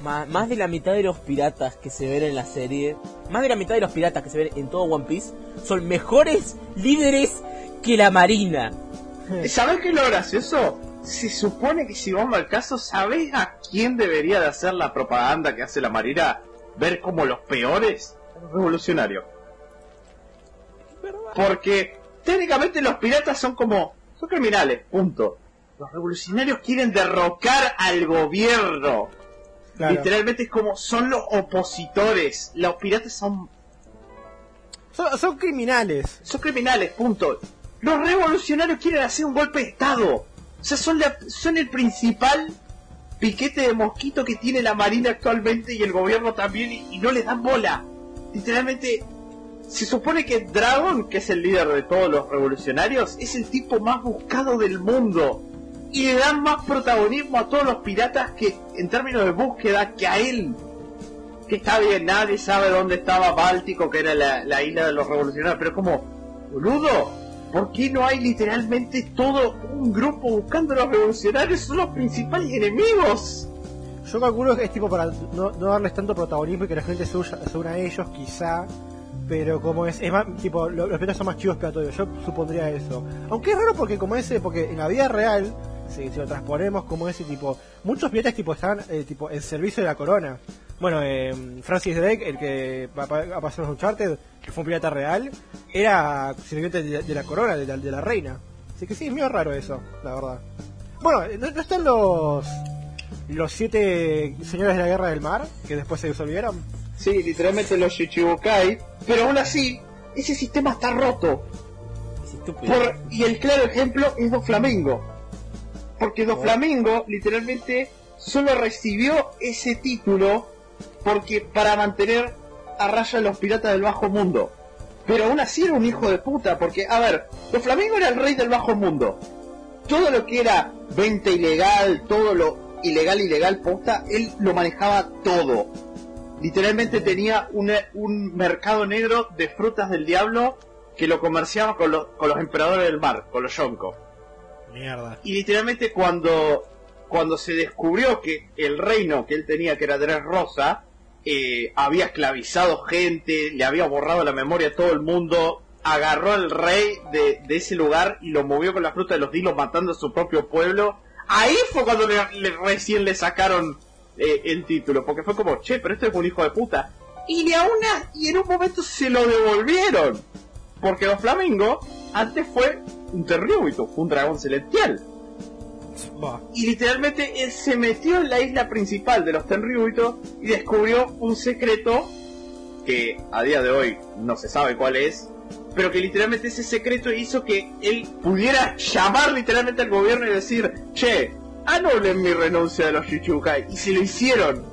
[SPEAKER 3] Más de la mitad de los piratas que se ven en la serie, más de la mitad de los piratas que se ven en todo One Piece, son mejores líderes que la marina.
[SPEAKER 2] ¿Sabes qué es lo gracioso? Se supone que si vamos al caso, ¿sabés a quién debería de hacer la propaganda que hace la Marina? Ver como los peores revolucionarios. Porque técnicamente los piratas son como... son criminales, punto. Los revolucionarios quieren derrocar al gobierno.
[SPEAKER 1] Claro.
[SPEAKER 2] Literalmente es como son los opositores. Los piratas son
[SPEAKER 1] Son, son criminales.
[SPEAKER 2] son criminales, punto. Los revolucionarios quieren hacer un golpe de Estado. O sea, son, la- son el principal piquete de mosquito que tiene la Marina actualmente y el gobierno también y, y no les dan bola. Literalmente, se supone que Dragon, que es el líder de todos los revolucionarios, es el tipo más buscado del mundo. Y le dan más protagonismo a todos los piratas que, en términos de búsqueda, que a él. Que está bien, nadie sabe dónde estaba Báltico, que era la, la isla de los revolucionarios, pero como, boludo, ¿por qué no hay literalmente todo un grupo buscando a los revolucionarios? Son los principales enemigos.
[SPEAKER 1] Yo calculo que es tipo para no, no darles tanto protagonismo y que la gente se, uya- se una a ellos, quizá. Pero como es, es más, tipo, lo- los piratas son más chivos expiatorios, yo supondría eso. Aunque es raro porque como ese, porque en la vida real, si, si lo transponemos como ese tipo, muchos piratas tipo estaban eh, tipo en servicio de la corona. Bueno, eh, Francis Drake, el que va va a pasar en Uncharted, que fue un pirata real, era sirviente de, de la corona, de la, de la reina. Así que sí, es medio raro eso, la verdad. Bueno, ¿no, no están los los siete señores de la guerra del mar que después se disolvieron?
[SPEAKER 2] Sí, literalmente los Shichibukai, pero aún así, ese sistema está roto.
[SPEAKER 3] Es.
[SPEAKER 2] Por- y el claro ejemplo es Doflamingo. Porque Doflamingo literalmente solo recibió ese título porque para mantener a raya a los piratas del bajo mundo. Pero aún así era un hijo de puta, porque, a ver, Doflamingo era el rey del bajo mundo. Todo lo que era venta ilegal, todo lo ilegal, ilegal, posta, él lo manejaba todo. Literalmente tenía una- un mercado negro de frutas del diablo que lo comerciaba con, los- con los emperadores del mar, con los Yonko. Y literalmente cuando, cuando se descubrió que el reino que él tenía, que era Dressrosa, eh, había esclavizado gente, le había borrado la memoria a todo el mundo, agarró al rey de, ese lugar y lo movió con la fruta de los dilos matando a su propio pueblo. Ahí fue cuando le- le- recién le sacaron eh, el título, porque fue como, che, pero este es un hijo de puta. Y aún a- y en un momento se lo devolvieron. Porque los Flamingo antes fue un terríbuito, un dragón celestial.
[SPEAKER 1] Bah.
[SPEAKER 2] Y literalmente él se metió en la isla principal de los Tenryubito y descubrió un secreto que a día de hoy no se sabe cuál es, pero que literalmente ese secreto hizo que él pudiera llamar literalmente al gobierno y decir, che, anulen mi renuncia de los Shichibukai. Y se lo hicieron.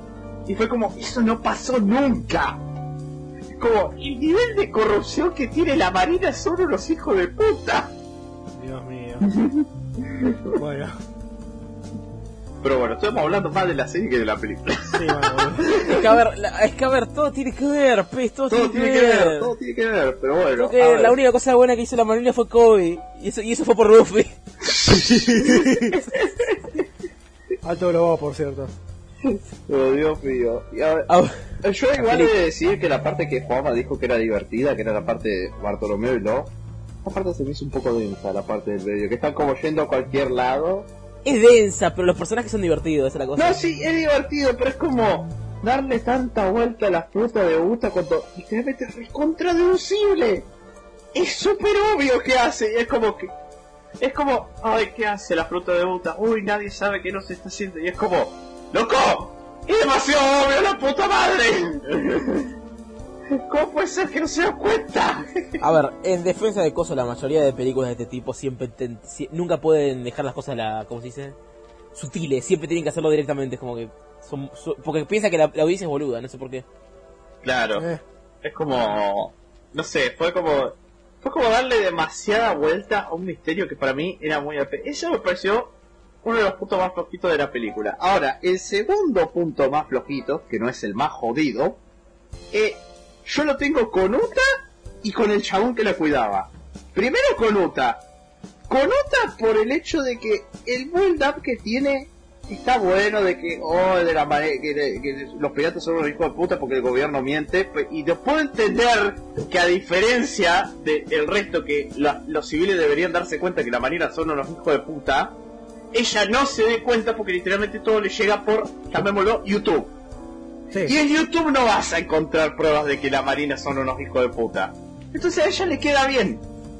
[SPEAKER 2] Y fue como, eso no pasó nunca. Como, el nivel de corrupción que tiene la Marina son unos hijos de puta.
[SPEAKER 1] Dios mío. bueno,
[SPEAKER 2] Pero bueno, estamos hablando más de la serie que de la película.
[SPEAKER 1] sí, bueno, bueno.
[SPEAKER 3] Es que a ver, la- es que a ver, todo tiene que ver, pez, todo,
[SPEAKER 2] todo tiene que ver, todo tiene que ver, pero bueno.
[SPEAKER 3] Creo que
[SPEAKER 2] a ver.
[SPEAKER 3] la única cosa buena que hizo la Marina fue Kobe. Y eso, y eso fue por Luffy.
[SPEAKER 1] Alto globado, por cierto.
[SPEAKER 2] Oh, Dios mío. Y Yo igual he de decir que la parte que Juanma dijo que era divertida, que era la parte de Bartolomeo y Lo, esa parte se me hizo un poco densa, la parte del medio, que están como yendo a cualquier lado.
[SPEAKER 3] es densa, pero los personajes son divertidos, esa es la cosa.
[SPEAKER 2] No, sí, es divertido, pero es como darle tanta vuelta a la fruta de Uta cuando literalmente es recontradeducible. Es súper obvio que hace, y es como que... Es como, ay, ¿qué hace la fruta de Uta? Uy, nadie sabe qué no se está haciendo, y es como, ¡Loco! ¡Es demasiado obvio la puta madre! ¿Cómo puede ser que no se da cuenta?
[SPEAKER 3] A ver, en defensa de cosas, la mayoría de películas de este tipo siempre ten- si- nunca pueden dejar las cosas, la, ¿cómo se dice? Sutiles, siempre tienen que hacerlo directamente, es como que son, su- porque piensa que la, la audiencia es boluda, no sé por qué.
[SPEAKER 2] Claro.
[SPEAKER 1] Eh,
[SPEAKER 2] Es como. No sé, fue como. Fue como darle demasiada vuelta a un misterio que para mí era muy. Eso me pareció uno de los puntos más flojitos de la película. Ahora, el segundo punto más flojito, que no es el más jodido, eh, yo lo tengo con Uta y con el chabón que la cuidaba. Primero con Uta. Con Uta por el hecho de que el build-up que tiene está bueno de que, oh, de la que, que los piratas son unos hijos de puta porque el gobierno miente, pe- y yo puedo entender que a diferencia del resto que la- los civiles deberían darse cuenta que la marina son unos hijos de puta, ella no se dé cuenta porque literalmente todo le llega por, llamémoslo, YouTube. Y en YouTube no vas a encontrar pruebas de que la marina son unos hijos de puta. Entonces a ella le queda bien,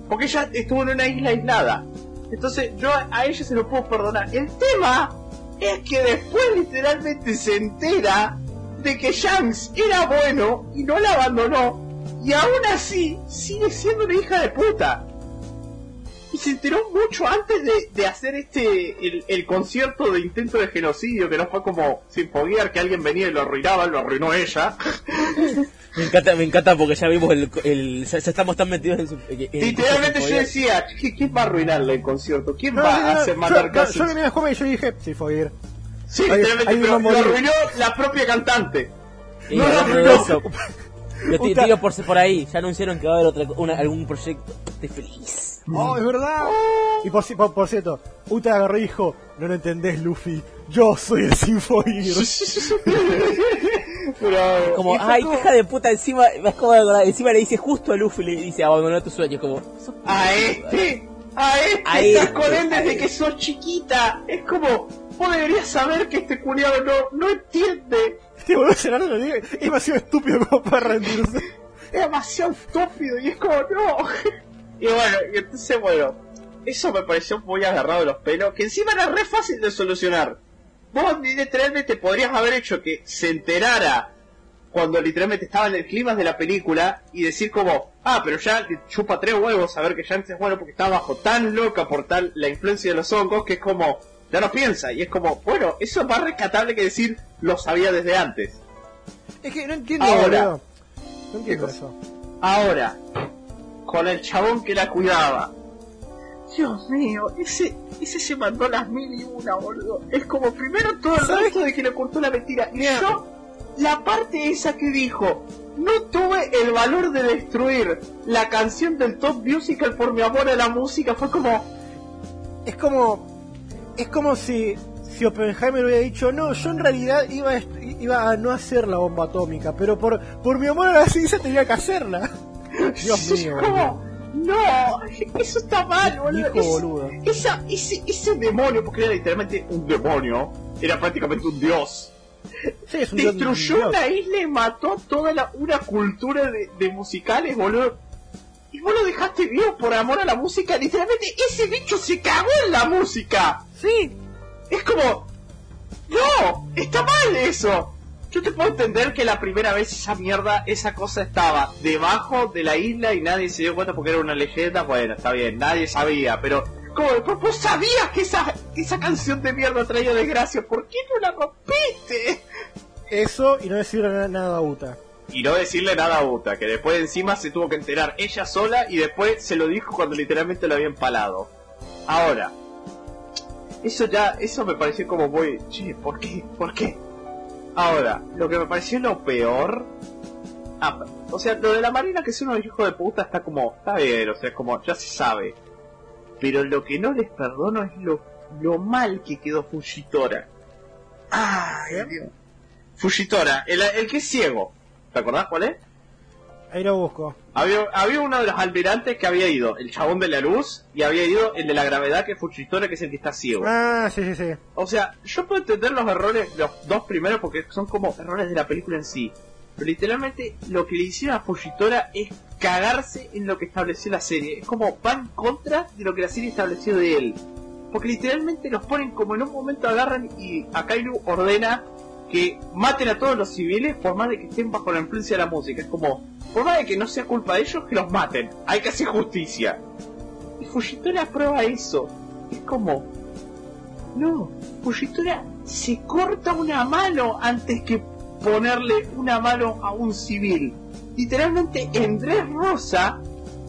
[SPEAKER 2] porque ella estuvo en una isla aislada. Entonces yo a a ella se lo puedo perdonar. El tema es que después literalmente se entera de que Shanks era bueno y no la abandonó. Y aún así sigue siendo una hija de puta. Y se enteró mucho antes de, de hacer este el, el concierto de intento de genocidio, que no fue como sin foguear que alguien venía y lo arruinaba, lo arruinó ella.
[SPEAKER 3] Me encanta, me encanta porque ya vimos el, el ya, ya estamos tan metidos en su... en- en-
[SPEAKER 2] Literalmente
[SPEAKER 3] en-
[SPEAKER 2] yo decía, "¿Qui- ¿quién va a arruinarle el concierto? ¿Quién
[SPEAKER 1] No,
[SPEAKER 2] va
[SPEAKER 1] no,
[SPEAKER 2] a hacer
[SPEAKER 1] yo,
[SPEAKER 2] matar
[SPEAKER 1] no,
[SPEAKER 2] casos?
[SPEAKER 1] yo venía a comer y yo dije, sí, fue ir.
[SPEAKER 2] Sí,
[SPEAKER 1] Ahí-
[SPEAKER 2] literalmente,
[SPEAKER 1] ahí
[SPEAKER 2] pero lo arruinó la propia cantante.
[SPEAKER 3] Y
[SPEAKER 2] No,
[SPEAKER 3] Lo
[SPEAKER 1] Puta.
[SPEAKER 3] tiro por, por ahí, ya anunciaron que va a haber otra, una- algún proyecto. Estoy feliz.
[SPEAKER 1] Oh, es verdad. Y por, ci- por, por cierto, Uta agarró y dijo, no lo entendés, Luffy. Yo soy el Sinfoir.
[SPEAKER 2] pero,
[SPEAKER 3] Como, ay,
[SPEAKER 1] como-
[SPEAKER 3] hija de puta, encima, es como, encima le dice justo a Luffy, le dice, abandonó tu sueño, como, sos-
[SPEAKER 2] a este, a este
[SPEAKER 3] A
[SPEAKER 2] estás
[SPEAKER 3] este,
[SPEAKER 2] con él
[SPEAKER 3] a
[SPEAKER 2] desde
[SPEAKER 3] este.
[SPEAKER 2] que sos chiquita. Es como, vos deberías saber que este culiado no, no entiende.
[SPEAKER 1] Este boludo Gerardo lo diga, es demasiado estúpido como para rendirse.
[SPEAKER 2] Es demasiado estúpido y es como, no. Y bueno, y entonces, bueno, eso me pareció muy agarrado de los pelos, que encima era re fácil de solucionar. Vos literalmente podrías haber hecho que se enterara cuando literalmente estaba en el clima de la película y decir como, ah, pero ya te chupa tres huevos saber que Shanks es bueno porque está bajo tan loca por tal la influencia de los hongos que es como, ya no piensa y es como, bueno, eso es más rescatable que decir lo sabía desde antes.
[SPEAKER 1] Es que no entiendo,
[SPEAKER 2] Ahora.
[SPEAKER 1] boludo. No entiendo eso.
[SPEAKER 2] Ahora, con el chabón que la cuidaba. Dios mío, ese, ese se mandó las mil y una, boludo. Es como primero todo el resto de que le cortó la mentira. Y yo, la parte esa que dijo, no tuve el valor de destruir la canción del Top Musical por mi amor a la música, fue como,
[SPEAKER 1] Es como. Es como si. Si Oppenheimer hubiera dicho, no, yo en realidad iba a, iba a no hacer la bomba atómica, pero por, por mi amor a la ciencia tenía que hacerla. Dios
[SPEAKER 2] es
[SPEAKER 1] mío,
[SPEAKER 2] como, no, eso está mal, boludo.
[SPEAKER 1] Hijo
[SPEAKER 2] Es-
[SPEAKER 1] boludo.
[SPEAKER 2] esa, ese, ese demonio, porque era literalmente un demonio, era prácticamente un dios.
[SPEAKER 1] Sí, es un
[SPEAKER 2] destruyó
[SPEAKER 1] dios.
[SPEAKER 2] una isla y mató toda la, una cultura de, de musicales, boludo. Y vos lo dejaste vivo por amor a la música. Literalmente, ese bicho se cagó en la música.
[SPEAKER 1] Sí,
[SPEAKER 2] Es como, no, está mal eso. Yo te puedo entender que la primera vez esa mierda, esa cosa estaba debajo de la isla y nadie se dio cuenta porque era una leyenda. Bueno, está bien, nadie sabía, pero como después vos sabías que esa, que esa canción de mierda traía desgracia, ¿por qué no la rompiste?
[SPEAKER 1] Eso y no decirle nada, a Uta.
[SPEAKER 2] Y no decirle nada a Uta, que después encima se tuvo que enterar ella sola y después se lo dijo cuando literalmente lo había empalado. Ahora, eso ya, eso me pareció como muy, che, ¿por qué? ¿Por qué? Ahora, lo que me pareció lo peor, ah, o sea, lo de la marina que es uno hijo de puta está como, está bien, o sea, es como, ya se sabe. Pero lo que no les perdono es lo, lo mal que quedó Fujitora. Ay,
[SPEAKER 1] ¿Qué?
[SPEAKER 2] Dios. Fujitora, el, el que es ciego. ¿Te acordás cuál es?
[SPEAKER 1] Ahí lo busco.
[SPEAKER 2] Había, había uno de los almirantes que había ido, el chabón de la luz, y había ido el de la gravedad, que es Fujitora, que es el que está ciego.
[SPEAKER 1] Ah, sí, sí, sí.
[SPEAKER 2] O sea, yo puedo entender los errores, los dos primeros, porque son como errores de la película en sí. Pero literalmente lo que le hicieron a Fujitora es cagarse en lo que estableció la serie. Es como va en contra de lo que la serie estableció de él. Porque literalmente los ponen como en un momento agarran y Akairu ordena que maten a todos los civiles por más de que estén bajo la influencia de la música. Es como, por más de que no sea culpa de ellos, que los maten. Hay que hacer justicia. Y Fujitora aprueba eso. Es como, no, Fujitora se corta una mano antes que ponerle una mano a un civil. Literalmente en Dress Rosa,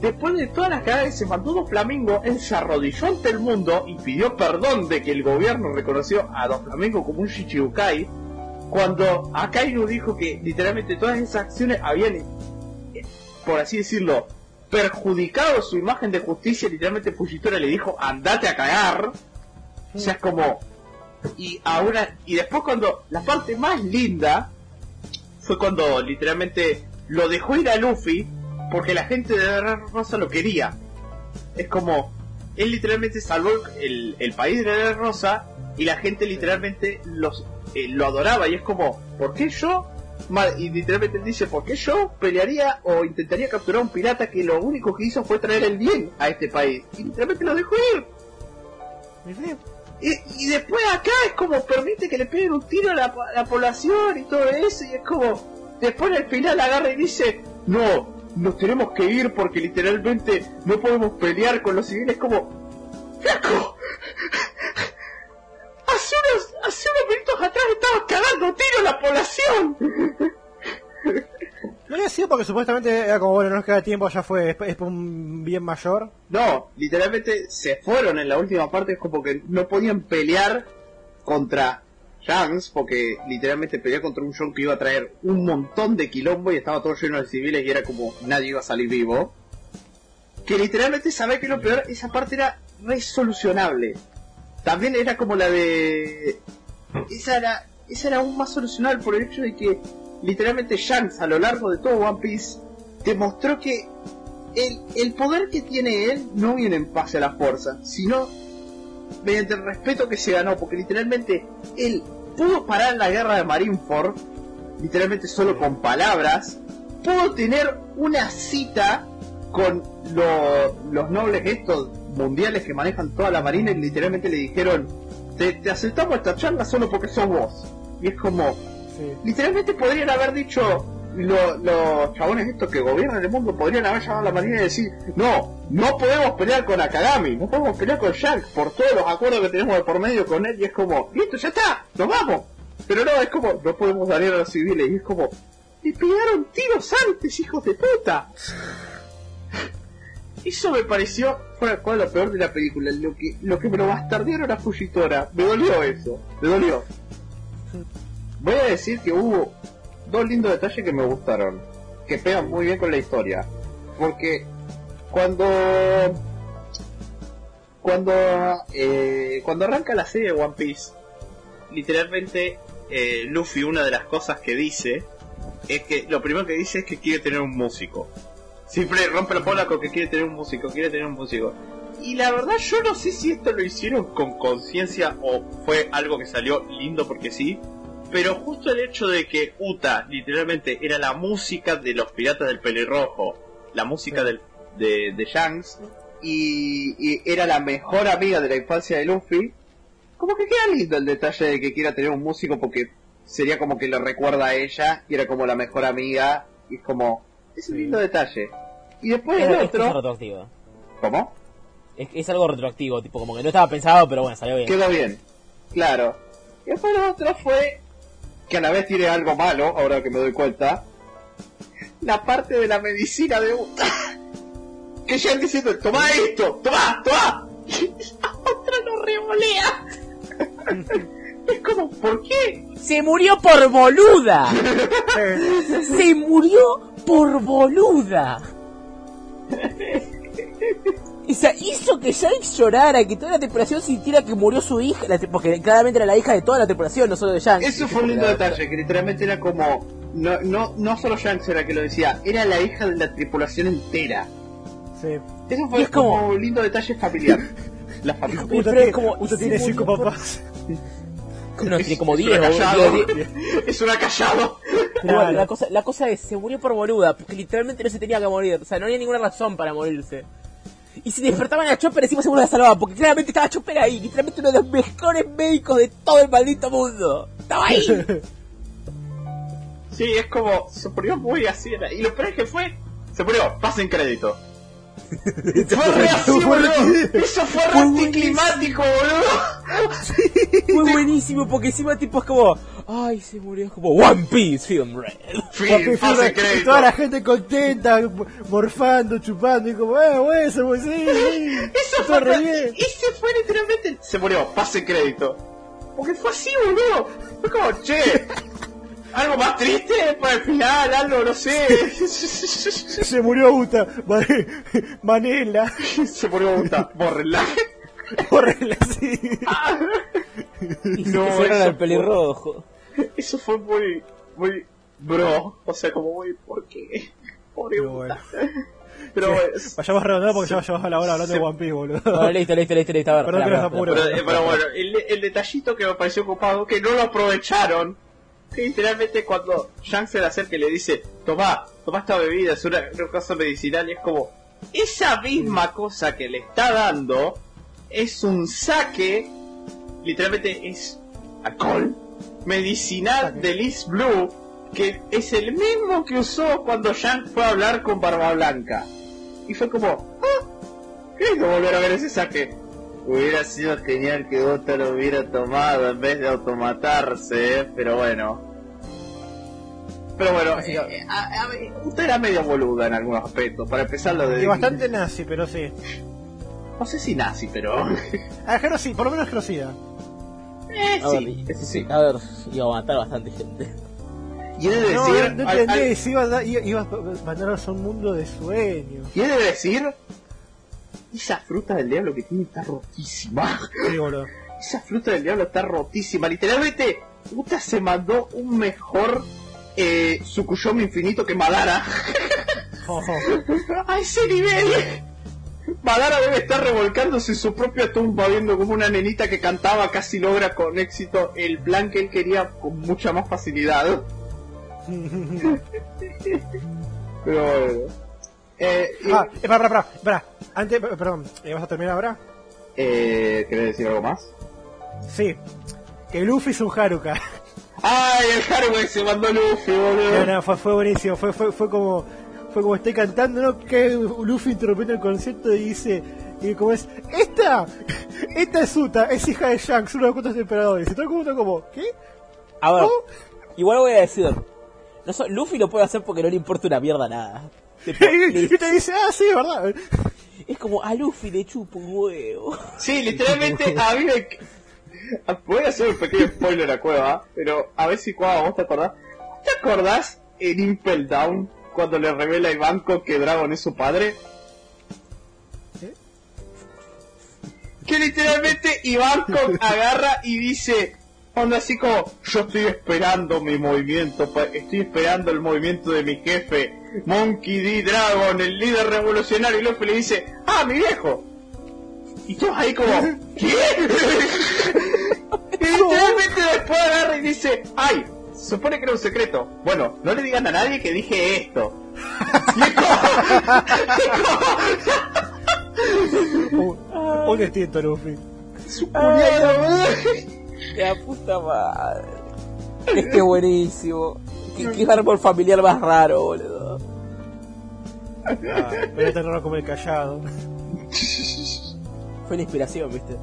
[SPEAKER 2] después de todas las cagadas que se mandó Dos Flamingo, él se arrodilló ante el mundo y pidió perdón de que el gobierno reconoció a Dos Flamingo como un Shichibukai, cuando Akainu dijo que literalmente todas esas acciones habían, por así decirlo, perjudicado su imagen de justicia, literalmente Fujitora le dijo, andate a cagar. O sea, es como... Y ahora... Y después cuando... La parte más linda fue cuando literalmente lo dejó ir a Luffy porque la gente de Dress Rosa lo quería. Es como... Él literalmente salvó el, el país de Dress Rosa y la gente literalmente los, eh, lo adoraba y es como, ¿por qué yo? Y literalmente dice, ¿por qué yo pelearía o intentaría capturar a un pirata que lo único que hizo fue traer el bien a este país? Y literalmente lo dejó ir.
[SPEAKER 1] Y
[SPEAKER 2] después acá es como permite que le peguen un tiro a la, a la población y todo eso, y es como, después al final agarra y dice, no, nos tenemos que ir porque literalmente no podemos pelear con los civiles, como, ¡Flaco! Hace unos, hace unos minutos atrás estabas cagando tiro a la población.
[SPEAKER 1] No había sido porque supuestamente era como, bueno, no nos queda tiempo, ya fue, es, es por un bien mayor.
[SPEAKER 2] No, literalmente se fueron en la última parte, es como que no podían pelear contra Jans, porque literalmente pelear contra un John que iba a traer un montón de quilombo y estaba todo lleno de civiles y era como nadie iba a salir vivo. Que literalmente sabe que lo peor, esa parte era resolucionable. También era como la de... Esa era, esa era aún más solucionable por el hecho de que literalmente Shanks a lo largo de todo One Piece demostró que el, el poder que tiene él no viene en base a la fuerza, sino mediante el respeto que se ganó, porque literalmente él pudo parar la guerra de Marineford, literalmente solo con palabras, pudo tener una cita con lo- los nobles estos mundiales que manejan toda la marina y literalmente le dijeron, te, te aceptamos esta charla solo porque sos vos. Y es como,
[SPEAKER 1] Sí.
[SPEAKER 2] literalmente podrían haber dicho lo- los chabones estos que gobiernan el mundo podrían haber llamado a la marina y decir no, no podemos pelear con Akagami, no podemos pelear con Shanks por todos los acuerdos que tenemos de por medio con él y es como, listo, ya está, nos vamos. Pero no, es como, no podemos dañar a los civiles y es como, le pegaron tiros antes, hijos de puta. Eso me pareció, fue, fue lo peor de la película, lo que, lo que me lo bastardearon a Fujitora, me dolió eso, me dolió. Voy a decir que hubo dos lindos detalles que me gustaron, que pegan muy bien con la historia. Porque cuando cuando eh, cuando arranca la serie de One Piece, literalmente eh, Luffy una de las cosas que dice es que lo primero que dice es que quiere tener un músico. Siempre rompe la bola con que quiere tener un músico, quiere tener un músico. Y la verdad yo no sé si esto lo hicieron con conciencia o fue algo que salió lindo porque sí, pero justo el hecho de que Uta literalmente era la música de los piratas del pelirrojo, la música del, de, de Shanks, y, y era la mejor amiga de la infancia de Luffy, como que queda lindo el detalle de que quiera tener un músico porque sería como que le recuerda a ella y era como la mejor amiga y es como es un lindo detalle. Y después
[SPEAKER 3] Es,
[SPEAKER 2] el
[SPEAKER 3] es
[SPEAKER 2] otro. ¿cómo?
[SPEAKER 3] Es, es algo retroactivo, tipo, como que no estaba pensado, pero bueno, salió bien.
[SPEAKER 2] Quedó bien. Claro. Y después lo otro fue que a la vez tiene algo malo, ahora que me doy cuenta. La parte de la medicina de. Que ya diciendo, toma esto, toma, toma. Y la otra lo revolea. es como, ¿por qué?
[SPEAKER 3] ¡Se murió por boluda! ¡Se murió por boluda! O sea, hizo que Shanks llorara, que toda la tripulación sintiera que murió su hija, la porque claramente era la hija de toda la tripulación, no solo de Shanks.
[SPEAKER 2] Eso fue un lindo detalle, que literalmente era como, no, no, no solo Shanks era que lo decía, era la hija de la tripulación entera.
[SPEAKER 1] sí.
[SPEAKER 2] Eso fue
[SPEAKER 3] es como-
[SPEAKER 2] como un lindo detalle familiar. La familia.
[SPEAKER 3] Es
[SPEAKER 1] tiene,
[SPEAKER 3] y
[SPEAKER 1] tiene cinco
[SPEAKER 3] por-
[SPEAKER 1] papás.
[SPEAKER 3] No, tiene como
[SPEAKER 2] Es
[SPEAKER 3] 10
[SPEAKER 2] una
[SPEAKER 3] o
[SPEAKER 2] callado.
[SPEAKER 3] 10, 10.
[SPEAKER 2] Es una callado.
[SPEAKER 3] Pero bueno, la cosa, la cosa es, se murió por boluda, porque literalmente no se tenía que morir, o sea, no había ninguna razón para morirse. Y si despertaban a Chopper encima seguro la salvaba, porque claramente estaba Chopper ahí, literalmente uno de los mejores médicos de todo el maldito mundo. Estaba ahí.
[SPEAKER 2] Sí, es como, se murió muy así. Y lo peor es que fue, se murió, pasen crédito. Fue así, boludo. Eso fue re anticlimático, boludo.
[SPEAKER 3] Fue buenísimo, porque encima tipo es como, ay, se murió, es como One Piece Film Red.
[SPEAKER 2] Pasen
[SPEAKER 1] fue- y
[SPEAKER 2] crédito.
[SPEAKER 1] toda la gente contenta, morfando, chupando, y como, eh, bueno, eso, pues sí, sí,
[SPEAKER 2] Eso fue,
[SPEAKER 1] re bien.
[SPEAKER 2] ese fue literalmente, se murió, pasen crédito. Porque fue así, boludo. Fue como, che, algo más triste para el final, algo, no sé.
[SPEAKER 1] Se murió Uta, Mane- Manela,
[SPEAKER 2] se murió Uta, bórrenla.
[SPEAKER 1] Borrela, sí.
[SPEAKER 3] Y se
[SPEAKER 2] No,
[SPEAKER 3] pusieron
[SPEAKER 2] eso
[SPEAKER 3] al pelirrojo.
[SPEAKER 2] Eso fue muy, muy bro. O sea, como muy, ¿por qué? Pobre
[SPEAKER 1] Pero
[SPEAKER 2] Uta.
[SPEAKER 1] bueno.
[SPEAKER 2] Pero, es-
[SPEAKER 1] Vayamos redondeando porque ya llevamos la hora hablando de One Piece, boludo.
[SPEAKER 3] Bueno, listo, listo, listo, listo, a ver.
[SPEAKER 1] Perdón
[SPEAKER 3] espera,
[SPEAKER 1] que nos
[SPEAKER 3] espera,
[SPEAKER 1] apure.
[SPEAKER 2] pero, eh, pero bueno, el, el detallito que me pareció ocupado, que no lo aprovecharon. Literalmente cuando Shanks se le acerca y le dice, toma, toma esta bebida, es una, una cosa medicinal, y es como, esa misma cosa que le está dando es un saque, literalmente es alcohol, medicinal de Liz Blue, que es el mismo que usó cuando Shanks fue a hablar con Barba Blanca. Y fue como, ah, qué lindo volver a ver ese saque. Hubiera sido genial que Ota lo hubiera tomado en vez de automatarse, ¿eh? pero bueno. Pero bueno, eh,
[SPEAKER 1] que-
[SPEAKER 2] a- a ver, usted era medio boluda en algunos aspectos. Para empezar, lo de.
[SPEAKER 1] Y bastante nazi, pero sí.
[SPEAKER 2] No sé si nazi, pero.
[SPEAKER 1] Ah, genocida, por lo menos genocida.
[SPEAKER 2] eh,
[SPEAKER 3] A ver,
[SPEAKER 2] sí, eso sí.
[SPEAKER 3] a ver, iba a matar bastante gente.
[SPEAKER 2] Y he de
[SPEAKER 1] No,
[SPEAKER 2] decir.
[SPEAKER 1] no
[SPEAKER 2] al-
[SPEAKER 1] entendí,
[SPEAKER 2] al-
[SPEAKER 1] si iba a, dar- iba, iba a mandarnos a un mundo de sueños.
[SPEAKER 2] y he de decir. Esa fruta del diablo que tiene está rotísima.
[SPEAKER 1] Sí, boludo.
[SPEAKER 2] Esa fruta del diablo está rotísima. Literalmente, Uta se mandó un mejor eh, Tsukuyomi infinito que Madara. A ese nivel. Madara debe estar revolcándose en su propia tumba viendo como una nenita que cantaba casi logra con éxito el plan que él quería con mucha más facilidad. Pero bueno. Eh, y-
[SPEAKER 1] ah, espera, espera, espera, espera. Antes, eh, perdón, ¿eh, ¿vas a terminar ahora?
[SPEAKER 2] eh, ¿Querés decir algo más?
[SPEAKER 1] Sí. Que Luffy es un Haruka.
[SPEAKER 2] ¡Ay, el Haruka se mandó Luffy, boludo!
[SPEAKER 1] No, no, fue, fue buenísimo. Fue, fue, fue como. Fue como estoy cantando, ¿no? Que Luffy interrumpiendo el concierto y dice. Y como es. ¡Esta! Esta es Uta, es hija de Shanks, uno de los cuantos emperadores. Y todo el mundo como. ¿Qué?
[SPEAKER 3] A ver,
[SPEAKER 1] ¿Oh?
[SPEAKER 3] igual voy a decir, no Luffy lo puede hacer porque no le importa una mierda nada.
[SPEAKER 1] Y te dice, ah, sí, verdad.
[SPEAKER 3] es como a Luffy le chupa un huevo.
[SPEAKER 2] Sí, literalmente a mí me... Voy a hacer un pequeño spoiler a Cueva, pero a ver si Cueva vos te acordás. ¿Te acordás en Impel Down cuando le revela a Ivanko que Dragon es su padre?
[SPEAKER 1] ¿Qué?
[SPEAKER 2] Que literalmente Ivanko agarra y dice, onda así como, yo estoy esperando mi movimiento, estoy esperando el movimiento de mi jefe, Monkey D. Dragon, el líder revolucionario, y Luffy le dice, ah, mi viejo. Y todos ahí como, ¿qué? y literalmente después agarra y dice, ay, se supone que era un secreto. Bueno, no le digan a nadie que dije esto. Y es como-
[SPEAKER 1] Un, un Luffy.
[SPEAKER 2] Su culiado.
[SPEAKER 3] La puta madre. Es que buenísimo. ¿Qué, qué árbol familiar más raro, boludo?
[SPEAKER 1] Ah, pero tan raro como el callado.
[SPEAKER 3] Fue una inspiración, viste.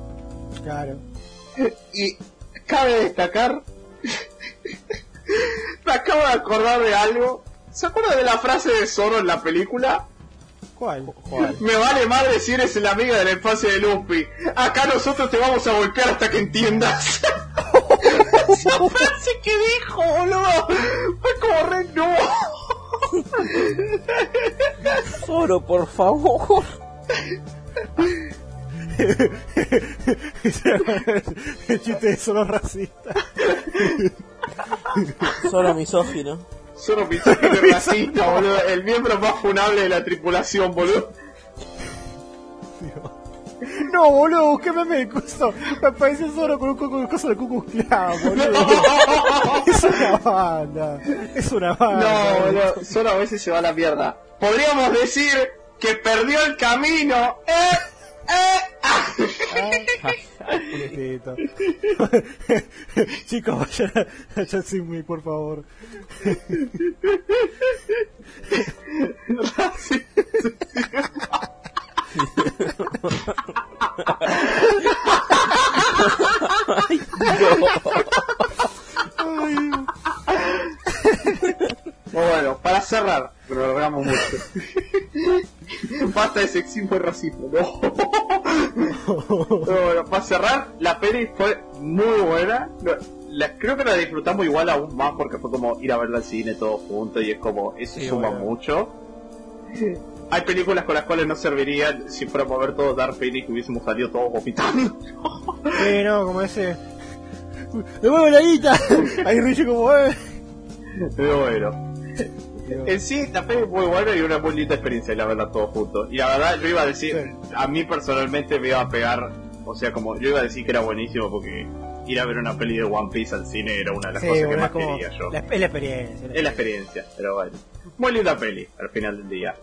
[SPEAKER 1] Claro.
[SPEAKER 2] Y cabe destacar. Me acabo de acordar de algo. ¿Se acuerdan de la frase de Zoro en la película?
[SPEAKER 1] ¿Cuál?
[SPEAKER 2] Me vale madre si eres la amiga de la infancia de Luffy. Acá nosotros te vamos a golpear hasta que entiendas. Esa frase que dijo, boludo. Fue como re no.
[SPEAKER 3] Zoro, por favor.
[SPEAKER 1] el chiste de solo racista.
[SPEAKER 3] Zoro misógino.
[SPEAKER 2] Zoro misógino racista, boludo. El miembro más funable de la tripulación, boludo.
[SPEAKER 1] No, boludo, de coso. Me parece solo con un co- con el coso de Cucu Clan, boludo. Es una banda. Es una banda.
[SPEAKER 2] No, boludo. Zoro a veces se va a la mierda. Podríamos decir que perdió el camino. ¡Eh! ¡Eh! ¡Ah!
[SPEAKER 1] Puletito. Chicos, vayan a, a por favor. Ay, Dios.
[SPEAKER 2] Bueno, para cerrar, pero lo logramos mucho. Basta de sexismo y racismo, no. Pero bueno, para cerrar, la peli fue muy buena. No, la- creo que la disfrutamos igual aún más porque fue como ir a verla al cine todos juntos y es como, eso
[SPEAKER 1] Sí,
[SPEAKER 2] suma
[SPEAKER 1] bueno.
[SPEAKER 2] mucho. Hay películas con las cuales no servirían si fuéramos a ver todos Dark Phoenix que hubiésemos salido todos vomitando.
[SPEAKER 1] Sí, no, como ese. ¡Devuelve la guita! Ahí Richie como, eh.
[SPEAKER 2] Pero bueno. En sí, la peli es muy buena y una muy linda experiencia la verla todos juntos. Y la verdad, yo iba a decir, a mí personalmente me iba a pegar, o sea, como yo iba a decir que era buenísimo porque ir a ver una peli de One Piece al cine era una de las
[SPEAKER 1] Sí,
[SPEAKER 2] cosas que más quería yo.
[SPEAKER 1] La, es la experiencia.
[SPEAKER 2] Es la experiencia, pero bueno. Muy linda peli al final del día.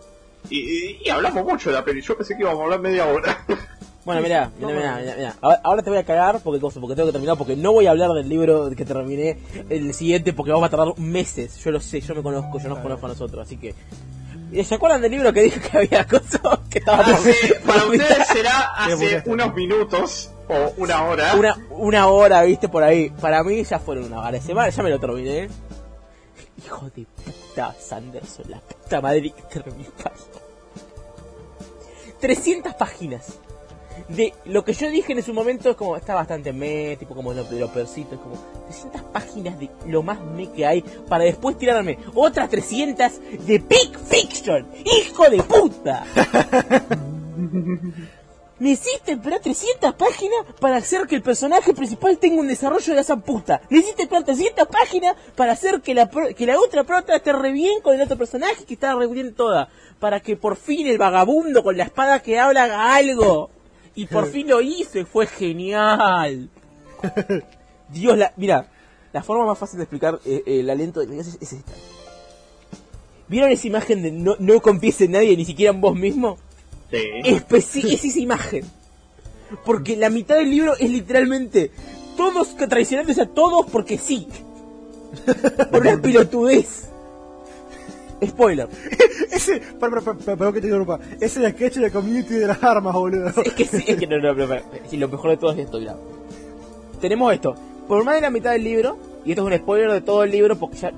[SPEAKER 2] Y, hablamos mucho de la peli, yo pensé que íbamos a hablar media hora.
[SPEAKER 3] Bueno, mira, mira, mira, mira, mira. Ahora, ahora te voy a cagar porque porque tengo que terminar, porque no voy a hablar del libro que terminé el siguiente porque vamos a tardar meses. Yo lo sé, yo me conozco, yo nos conozco a nosotros, así que. ¿Y ¿Se acuerdan del libro que dije que había cosas que estaba por-
[SPEAKER 2] Hace- para ustedes será hace unos minutos o una hora.
[SPEAKER 3] una, una hora, viste, por ahí. Para mí ya fueron una hora. Semana, ya me lo terminé. Hijo de puta, Sanderson, la puta madre que te remil parió. 300 páginas. De lo que yo dije en su momento es como, está bastante me, tipo como lo, lo peorcito, es como 300 páginas de lo más me que hay para después tirarme otras 300 de Big Fiction. ¡Hijo de puta! Me hiciste esperar 300 páginas para hacer que el personaje principal tenga un desarrollo de esa puta. Me hiciste esperar 300 páginas para hacer que la, pro- que la otra prota esté re bien con el otro personaje que está re bien toda. Para que por fin el vagabundo con la espada que habla haga algo. Y por fin lo y fue genial. Dios, la, mira, la forma más fácil de explicar eh, eh, el aliento de Dios es, es esta. ¿Vieron esa imagen de no, no confíes en nadie, ni siquiera en vos mismo? Es esa imagen. Porque la mitad del libro es literalmente todos que traicionándose a todos porque sí. Por una pilotudez. Spoiler.
[SPEAKER 1] Ese. Para, para, para, perdón que te interrumpa. Ese es el sketch de la community de las armas, boludo.
[SPEAKER 3] Es que sí, es que no, no, no, no, sí, lo mejor de todo es esto, mira. Tenemos esto. Por más de la mitad del libro, y esto es un spoiler de todo el libro, porque ya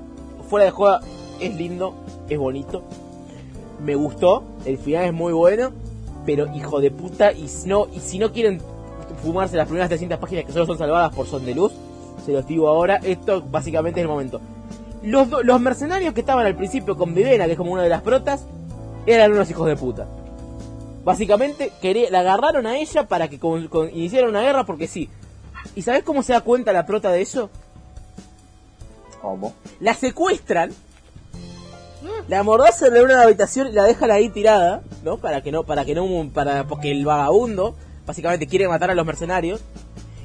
[SPEAKER 3] fuera de joda es lindo, es bonito. Me gustó, el final es muy bueno, pero hijo de puta, y si no, y si no quieren fumarse las primeras 300 páginas que solo son salvadas por Son de Luz, se los digo ahora, esto básicamente es el momento. Los, do- los mercenarios que estaban al principio con Vivena, que es como una de las protas, eran unos hijos de puta. Básicamente quería- la agarraron a ella para que con- con- iniciara una guerra porque sí. ¿Y sabes cómo se da cuenta la prota de eso?
[SPEAKER 2] ¿Cómo?
[SPEAKER 3] La secuestran, la amordazan en una habitación y la dejan ahí tirada, ¿no? Para que no, para que no, para, porque el vagabundo básicamente quiere matar a los mercenarios.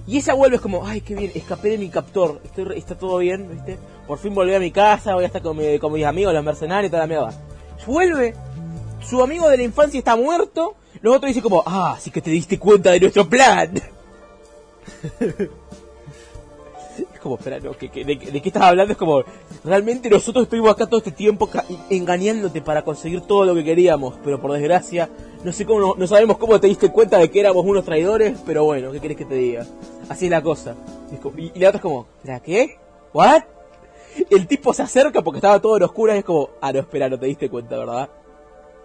[SPEAKER 3] Y ella vuelve es como, ay, qué bien, escapé de mi captor, estoy, está todo bien, ¿viste? Por fin volví a mi casa, voy a estar con, mi- con mis amigos, los mercenarios toda la mierda. Vuelve, su amigo de la infancia está muerto, los otros dicen como, ah, así que te diste cuenta de nuestro plan. Como, espera, no, ¿qué- qué- de, qué estás hablando? Es como, realmente nosotros estuvimos acá todo este tiempo engañándote para conseguir todo lo que queríamos, pero por desgracia, no sé cómo, no, no sabemos cómo te diste cuenta de que éramos unos traidores, pero bueno, ¿qué querés que te diga? Así es la cosa. Y, la otra es como, ¿la qué? ¿What? El tipo se acerca porque estaba todo en oscuras y es como, ah, no, espera, no te diste cuenta, ¿verdad?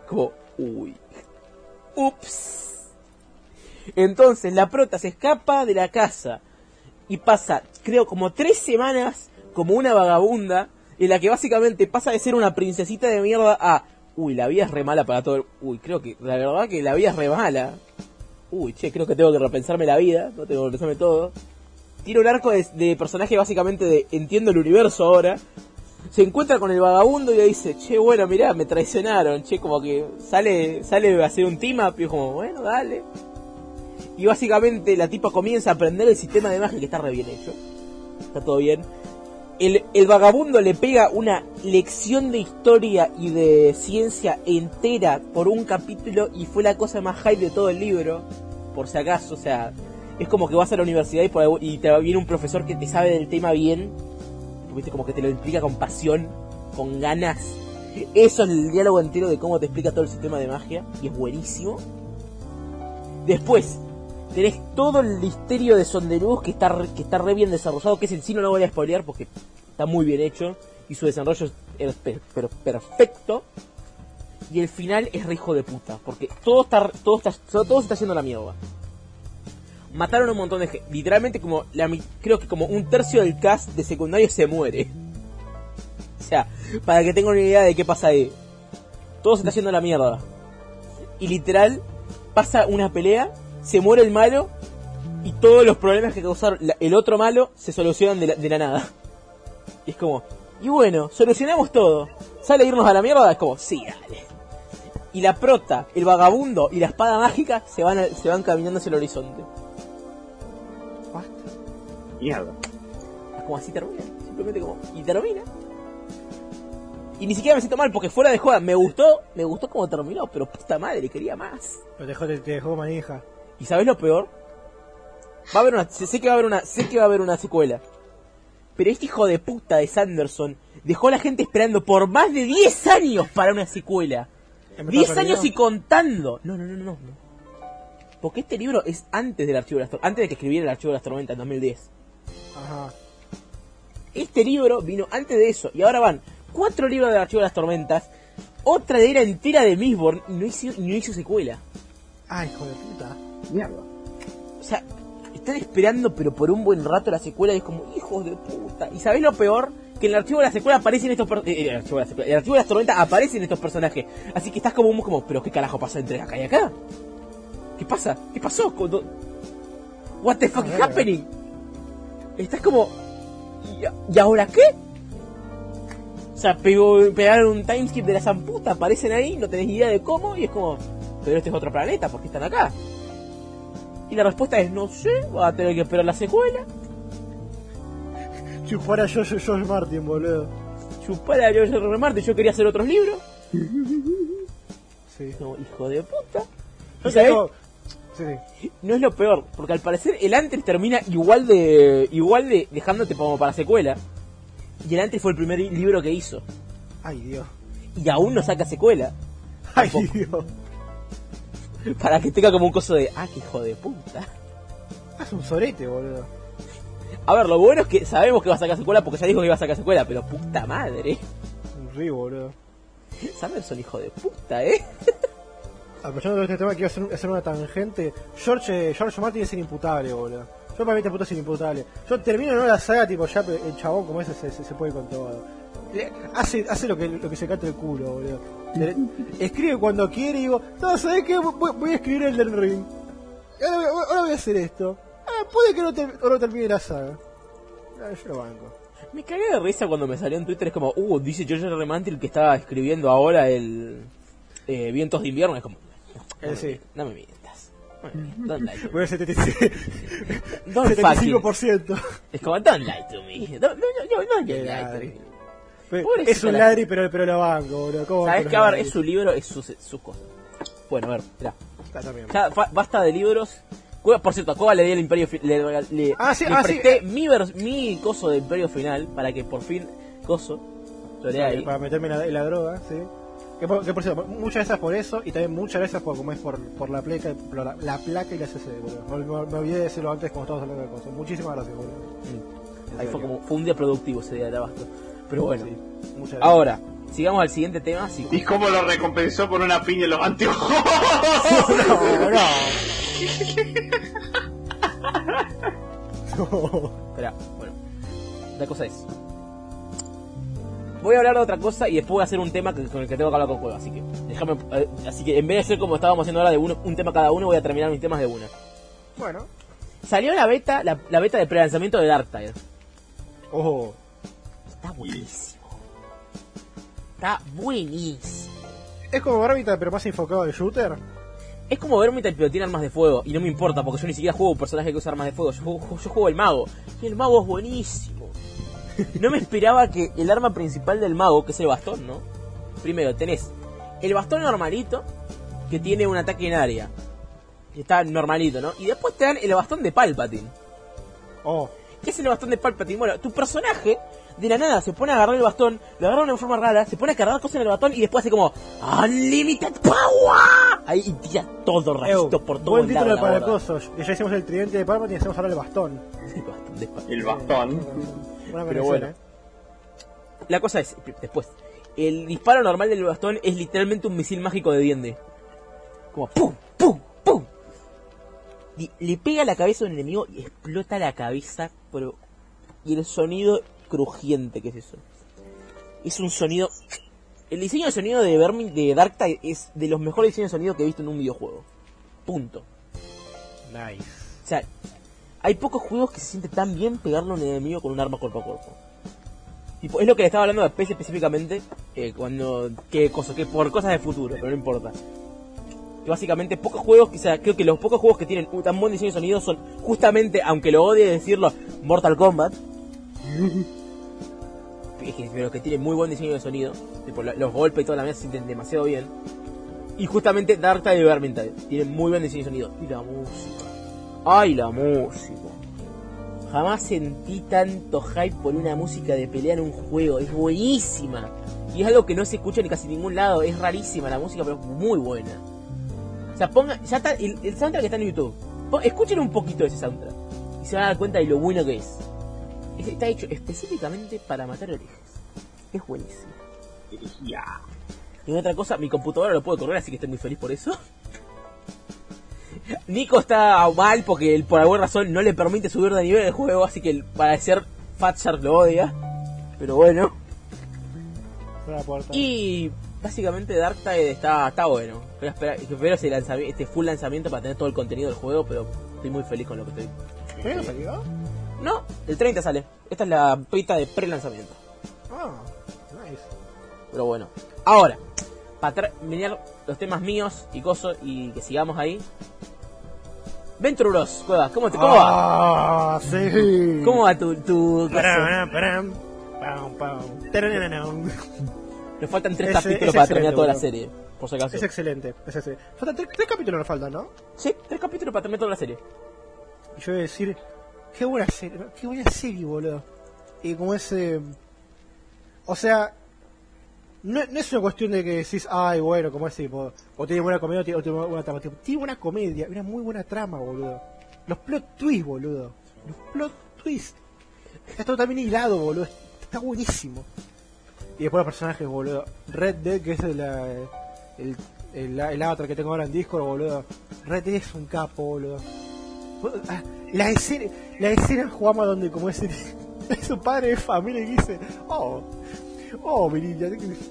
[SPEAKER 3] Como, uy. Ups. Entonces la prota se escapa de la casa y pasa, creo, como tres semanas como una vagabunda en la que básicamente pasa de ser una princesita de mierda a, uy, la vida es re mala para todo. el- Uy, creo que, la verdad que la vida es re mala. Uy, che, creo que tengo que repensarme la vida, no tengo que repensarme todo. Tiene un arco de, personaje básicamente de entiendo el universo ahora. Se encuentra con el vagabundo y le dice, che, bueno, mirá, me traicionaron, che, como que sale, sale a hacer un team up y como, bueno, dale. Y básicamente la tipa comienza a aprender el sistema de magia que está re bien hecho. Está todo bien. El, el vagabundo le pega una lección de historia y de ciencia entera por un capítulo y fue la cosa más hype de todo el libro. Por si acaso, o sea, es como que vas a la universidad y, y te viene un profesor que te sabe del tema bien. Viste, como que te lo explica con pasión, con ganas. Eso es el diálogo entero de cómo te explica todo el sistema de magia y es buenísimo. Después, tenés todo el misterio de Sonderuz que está, re- que está re bien desarrollado, que es en sí no lo voy a spoilear porque está muy bien hecho y su desarrollo es per- pero perfecto. Y el final es re hijo de puta, porque todo está, todo está, todo se está haciendo la mierda. Mataron un montón de gente, literalmente como creo que como un tercio del cast de secundario se muere. O sea, para que tengan una idea de qué pasa ahí. Todo se está haciendo la mierda. Y literal, pasa una pelea, se muere el malo y todos los problemas que causaron la- el otro malo se solucionan de la, de la nada. Y es como, y bueno, solucionamos todo. ¿Sale irnos a la mierda? Es como, sí, dale. Y la prota, el vagabundo y la espada mágica se van, a- se van caminando hacia el horizonte.
[SPEAKER 2] Mierda.
[SPEAKER 3] Es como así termina. Simplemente como, y termina. Y ni siquiera me siento mal porque fuera de joda, me gustó, me gustó como terminó, pero puta madre, quería más.
[SPEAKER 1] Pero te dejó, te, te dejó manija.
[SPEAKER 3] ¿Y sabes lo peor? Va a haber una, sé que va a haber una, sé que va a haber una secuela. Pero este hijo de puta de Sanderson dejó a la gente esperando por más de 10 años para una secuela.
[SPEAKER 1] ¿Me
[SPEAKER 3] 10
[SPEAKER 1] estás
[SPEAKER 3] años y contando. No, no, no, no, no. Porque este libro es antes del archivo de las antes de que escribiera el archivo de las tormentas en 2010.
[SPEAKER 1] Ajá.
[SPEAKER 3] Este libro vino antes de eso. Y ahora van cuatro libros del archivo de las tormentas. Otra de era entera de Mistborn y no hizo, y no hizo secuela.
[SPEAKER 1] Ay, hijo de puta.
[SPEAKER 2] Mierda.
[SPEAKER 3] O sea, están esperando, pero por un buen rato la secuela y es como, hijos de puta. ¿Y sabés lo peor? Que en el archivo de la secuela aparecen estos per- eh, el, archivo de la secuela- el archivo de las tormentas aparecen estos personajes. Así que estás como, como, pero ¿qué carajo pasa entre acá y acá? ¿Qué pasa? ¿Qué pasó? Cuando- What the fuck is
[SPEAKER 1] verga.
[SPEAKER 3] happening? Estás como, ¿y, y ahora qué? O sea, pegó, pegaron un timeskip de la zamputa, aparecen ahí, no tenés idea de cómo, y es como, pero este es otro planeta, ¿por qué están acá? Y la respuesta es, no sé, va a tener que esperar la secuela.
[SPEAKER 1] Chupar a George, George Martin, boludo.
[SPEAKER 3] Chupar a George. Martin, yo quería hacer otros libros.
[SPEAKER 1] Sí.
[SPEAKER 3] No, hijo de puta.
[SPEAKER 1] Yo
[SPEAKER 3] ¿Y sabés?
[SPEAKER 1] tengo- Sí, sí.
[SPEAKER 3] No es lo peor, porque al parecer el antes termina igual de igual de dejándote como para secuela. Y el antes fue el primer libro que hizo.
[SPEAKER 1] Ay, Dios.
[SPEAKER 3] Y aún no saca secuela.
[SPEAKER 1] Ay. Dios.
[SPEAKER 3] Para que tenga como un coso de, ah, qué hijo de puta.
[SPEAKER 1] Es un sorete, boludo.
[SPEAKER 3] A ver, lo bueno es que sabemos que va a sacar secuela porque ya dijo que iba a sacar secuela, pero puta madre.
[SPEAKER 1] Río, boludo.
[SPEAKER 3] Sanderson, hijo de puta, eh.
[SPEAKER 1] Aprovechando este tema a hacer, hacer una tangente, George, eh, George Martin es inimputable, boludo. Yo para mí este puto es inimputable. Yo termino ¿no? la saga, tipo, ya el chabón como ese se, se, se puede con todo. Hace, hace lo que, lo que se canta el culo, boludo. Escribe cuando quiere y digo, no, ¿sabes qué? Voy, voy a escribir el del ring. Ahora, voy- ahora voy a hacer esto. Ah, puede que no, no termine la saga. Ah, yo lo banco.
[SPEAKER 3] Me cagué de risa cuando me salió en Twitter, es como, uh, dice George R. Martin que estaba escribiendo ahora el eh, Vientos de Invierno, es como, no,
[SPEAKER 1] Eh,
[SPEAKER 3] me,
[SPEAKER 1] sí.
[SPEAKER 3] mientas, no me. No Don't lie to me.
[SPEAKER 1] Voy a 75%.
[SPEAKER 3] Don't fucking-
[SPEAKER 1] 75%.
[SPEAKER 3] Es como, don't lie to me. Don't,
[SPEAKER 1] ladri.
[SPEAKER 3] me. Pobrecita
[SPEAKER 1] Es un
[SPEAKER 3] la-
[SPEAKER 1] ladri, pero, pero lo banco, boludo. ¿Cómo
[SPEAKER 3] ¿Sabes
[SPEAKER 1] los
[SPEAKER 3] A ver, es su libro, es sus, sus cosas. Bueno, a ver, mirá. Ya fa- basta de libros. Cueva, por cierto, a Cueva le di el Imperio fi- le, le,
[SPEAKER 1] Ah, sí,
[SPEAKER 3] le
[SPEAKER 1] ah, sí.
[SPEAKER 3] presté mi, vers- mi coso de Imperio Final para que por fin coso lo lea ahí.
[SPEAKER 1] Para meterme en la, en la droga, sí. Que por, que por cierto, muchas gracias por eso y también muchas gracias por como es por, por la placa, por la, la placa y la CC, boludo. Me, me- me olvidé de decirlo antes cuando estábamos hablando de cosas. Muchísimas gracias, boludo.
[SPEAKER 3] Mm. Ahí fue como fue un día productivo ese día de abasto. Pero bueno,
[SPEAKER 1] Sí, muchas gracias.
[SPEAKER 3] ahora sigamos al siguiente tema. Sí.
[SPEAKER 2] ¿Y cómo lo recompensó con una piña en los anteojos?
[SPEAKER 1] no, no. No.
[SPEAKER 3] Espera, bueno. La cosa es. Voy a hablar de otra cosa y después voy a hacer un tema que- con el que tengo que hablar con Cueva. Así que, déjame. eh, así que en vez de ser como estábamos haciendo ahora de uno- un tema cada uno, voy a terminar mis temas de una.
[SPEAKER 1] Bueno.
[SPEAKER 3] Salió la beta, la, la beta de prelanzamiento de Darktide.
[SPEAKER 1] Ojo.
[SPEAKER 3] Está buenísimo. Está buenísimo.
[SPEAKER 1] Es como Barbita, pero más enfocado al shooter.
[SPEAKER 3] Es como Vermintide pero tiene armas de fuego. Y no me importa porque yo ni siquiera juego un personaje que usa armas de fuego. Yo juego, yo juego el mago. Y el mago es buenísimo. No me esperaba que el arma principal del mago, que es el bastón, ¿no? Primero tenés el bastón normalito, que tiene un ataque en área. Que está normalito, ¿no? Y después te dan el bastón de Palpatine.
[SPEAKER 1] Oh.
[SPEAKER 3] ¿Qué es el bastón de Palpatine? Bueno, tu personaje de la nada se pone a agarrar el bastón, lo agarra de una forma rara, se pone a cargar cosas en el bastón y después hace como Unlimited Power. Ahí y tira todo rayitos
[SPEAKER 1] Ew,
[SPEAKER 3] por todo
[SPEAKER 1] buen
[SPEAKER 3] el
[SPEAKER 1] título para el coso. Ya hicimos el tridente de Palpatine y hacemos ahora el bastón.
[SPEAKER 3] El bastón de.
[SPEAKER 2] El bastón.
[SPEAKER 1] Buena
[SPEAKER 3] Pero bueno.
[SPEAKER 1] eh.
[SPEAKER 3] La cosa es, después, el disparo normal del bastón es literalmente un misil mágico de diente. Como pum, pum, pum. Y le pega a la cabeza a un enemigo y explota la cabeza, pero... Y el sonido crujiente que es eso. Es un sonido... El diseño de sonido de Vermin, de Darktide es de los mejores diseños de sonido que he visto en un videojuego. Punto.
[SPEAKER 1] Nice.
[SPEAKER 3] O sea, hay pocos juegos que se siente tan bien pegarle a un enemigo con un arma cuerpo a cuerpo. Tipo, es lo que le estaba hablando de PC específicamente, eh, cuando, que, cosa, que por cosas de futuro, pero no importa. Que básicamente pocos juegos, o sea, creo que los pocos juegos que tienen un tan buen diseño de sonido son justamente, aunque lo odie decirlo, Mortal Kombat. Que- pero que tienen muy buen diseño de sonido. Los golpes y toda la mesa se sienten demasiado bien. Y justamente Darktide y Vermintide tienen muy buen diseño de sonido. Y la música. ¡Ay, la música! Jamás sentí tanto hype por una música de pelea en un juego. Es buenísima. Y es algo que no se escucha en casi ningún lado. Es rarísima la música, pero es muy buena. O sea, ponga, ya está, el, soundtrack está en YouTube. Escuchen un poquito de ese soundtrack. Y se van a dar cuenta de lo bueno que es. Es- Está hecho específicamente para matar orejas. Es buenísimo.
[SPEAKER 2] Ya.
[SPEAKER 3] Y otra cosa, mi computadora lo puede correr, así que estoy muy feliz por eso. Nico está mal porque él, por alguna razón no le permite subir de nivel el juego, así que el- para ser Fat Shark lo odia. Pero bueno. Y básicamente Darktide está, está bueno. Voy a esperar, espero ese lanzami- este full lanzamiento para tener todo el contenido del juego, pero estoy muy feliz con lo que estoy.
[SPEAKER 1] ¿Qué salió?
[SPEAKER 3] No, el 30 sale. Esta es la beta de pre-lanzamiento.
[SPEAKER 1] Ah, nice.
[SPEAKER 3] Pero bueno. Ahora, para terminar los temas míos y cosas y que sigamos ahí. Venture Bros, Cueva, ¿cómo, te, cómo va?
[SPEAKER 1] Ah, sí.
[SPEAKER 3] ¿Cómo va tu, tu?
[SPEAKER 1] Param, param, pam.
[SPEAKER 3] Nos faltan tres capítulos
[SPEAKER 1] es
[SPEAKER 3] para terminar toda la serie, por si acaso.
[SPEAKER 1] Es excelente, es excelente. Faltan tres, tres capítulos nos faltan, ¿no?
[SPEAKER 3] Sí, tres capítulos para terminar toda la serie.
[SPEAKER 1] Y yo voy a decir, qué buena serie, qué buena serie, boludo. Y como ese... O sea, no, es una cuestión de que decís, ay, bueno, como es tipo, o tiene buena comedia o tiene, buena trama. Tiene buena comedia, una muy buena trama, boludo. Los plot twists, boludo. Los plot twists. Está todo también hilado, boludo. Está buenísimo. Y después los personajes, boludo. Red Dead, que es el, eh, el, el, el avatar que tengo ahora en Discord, boludo. Red Dead es un capo, boludo. La escena, la escena jugamos donde como es, es un padre de familia y dice, oh, oh, mi niña,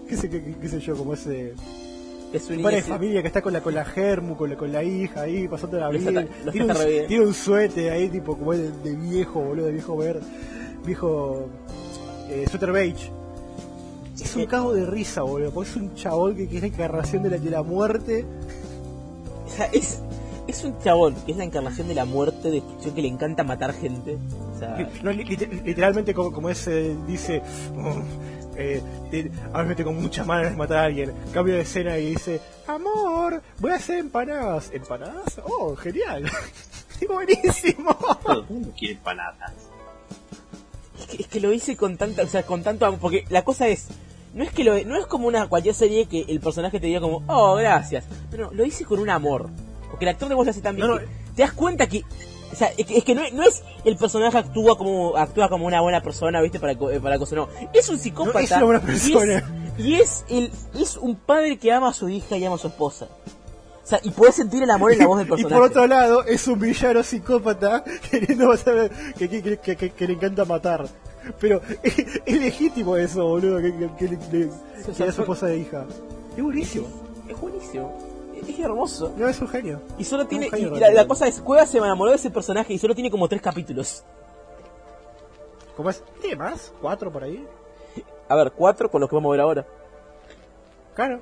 [SPEAKER 1] qué, sé, qué, qué- qué sé yo, como ese
[SPEAKER 3] Es un
[SPEAKER 1] padre de familia que está con la con la germu, con la, con la hija ahí, pasando la vida. Tiene, un- tiene un suéter ahí, tipo como de, de viejo, boludo, de viejo ver, viejo eh, suéter beige. Es un cago de risa, boludo, porque es un chabón que, la encarnación de la, de la muerte.
[SPEAKER 3] O sea, es, es un chabón que es la encarnación de la muerte, destrucción, que le encanta matar gente. O sea,
[SPEAKER 1] No, li- lit- literalmente como, como ese dice, "Oh, eh, eh, ahora me tengo muchas manos de matar a alguien. Cambio de escena y dice, amor, voy a hacer empanadas. ¿Empanadas? Oh, genial. Es buenísimo.
[SPEAKER 2] Todo el mundo quiere empanadas.
[SPEAKER 3] Es que, es que lo hice con tanta, o sea, con tanto amor, porque la cosa es, no es que lo, no es como una cualquier serie que el personaje te diga como, oh, gracias. No, lo hice con un amor. Porque el actor de voz hace tan bien
[SPEAKER 1] No, no.
[SPEAKER 3] que te das cuenta que, o sea, es que, es que no, es- no es el personaje actúa como, actúa como una buena persona, viste, para, eh, para cosa, no. Es un psicópata.
[SPEAKER 1] Es una buena
[SPEAKER 3] y es-
[SPEAKER 1] persona.
[SPEAKER 3] Y es, el, es un padre que ama a su hija y ama a su esposa. O sea, y puedes sentir el amor en la voz del
[SPEAKER 1] Y
[SPEAKER 3] personaje.
[SPEAKER 1] por otro lado, es un villano psicópata queriendo matar, que, que, le encanta matar. Pero es, es legítimo eso, boludo, que, que le- le-
[SPEAKER 3] o
[SPEAKER 1] que
[SPEAKER 3] sea,
[SPEAKER 1] su esposa de hija. Es buenísimo.
[SPEAKER 3] Es buenísimo. Es, hermoso.
[SPEAKER 1] No, es un genio.
[SPEAKER 3] Y solo tiene. Y la, cosa es, Cueva se enamoró de ese personaje y solo tiene como tres capítulos.
[SPEAKER 1] ¿Cómo es? ¿Tiene más? ¿Cuatro por ahí?
[SPEAKER 3] A ver, cuatro con los que vamos a ver ahora.
[SPEAKER 1] Claro.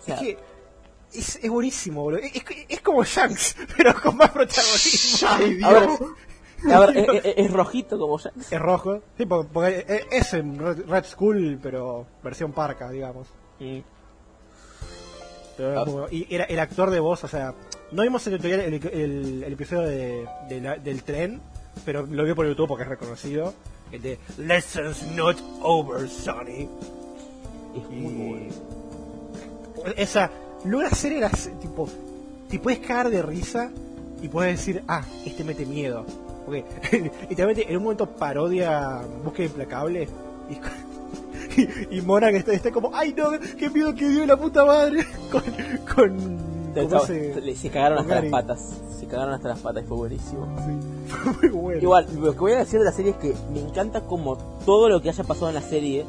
[SPEAKER 3] O sea,
[SPEAKER 1] es que es, es buenísimo, boludo. Es, como Shanks, pero con más protagonismo.
[SPEAKER 2] ¡Ay,
[SPEAKER 3] A ver,
[SPEAKER 2] Dios!
[SPEAKER 3] a ver, es, es- es rojito como ya.
[SPEAKER 1] Es rojo. Sí, porque, es- en Red, Skull, pero versión parca, digamos.
[SPEAKER 3] Mm.
[SPEAKER 1] Y era el actor de voz, o sea, no vimos el, tutorial- el, el- el episodio de, de la- del tren, pero lo vi por YouTube porque es reconocido. El de Lessons Not Over, Sonny.
[SPEAKER 3] Es muy bueno.
[SPEAKER 1] esa logra hacer el tipo te puedes cagar de risa y puedes decir ah este mete miedo porque literalmente en un momento parodia búsqueda implacable y, y, y que está, está como ay no qué miedo que dio la puta madre con con
[SPEAKER 3] Chao,
[SPEAKER 1] ¿cómo
[SPEAKER 3] chao.
[SPEAKER 1] se-
[SPEAKER 3] Le- Se cagaron hasta las patas. Se cagaron hasta las patas y fue buenísimo.
[SPEAKER 1] sí, fue muy bueno
[SPEAKER 3] Igual, lo que voy a decir de la serie es que me encanta como todo lo que haya pasado en la serie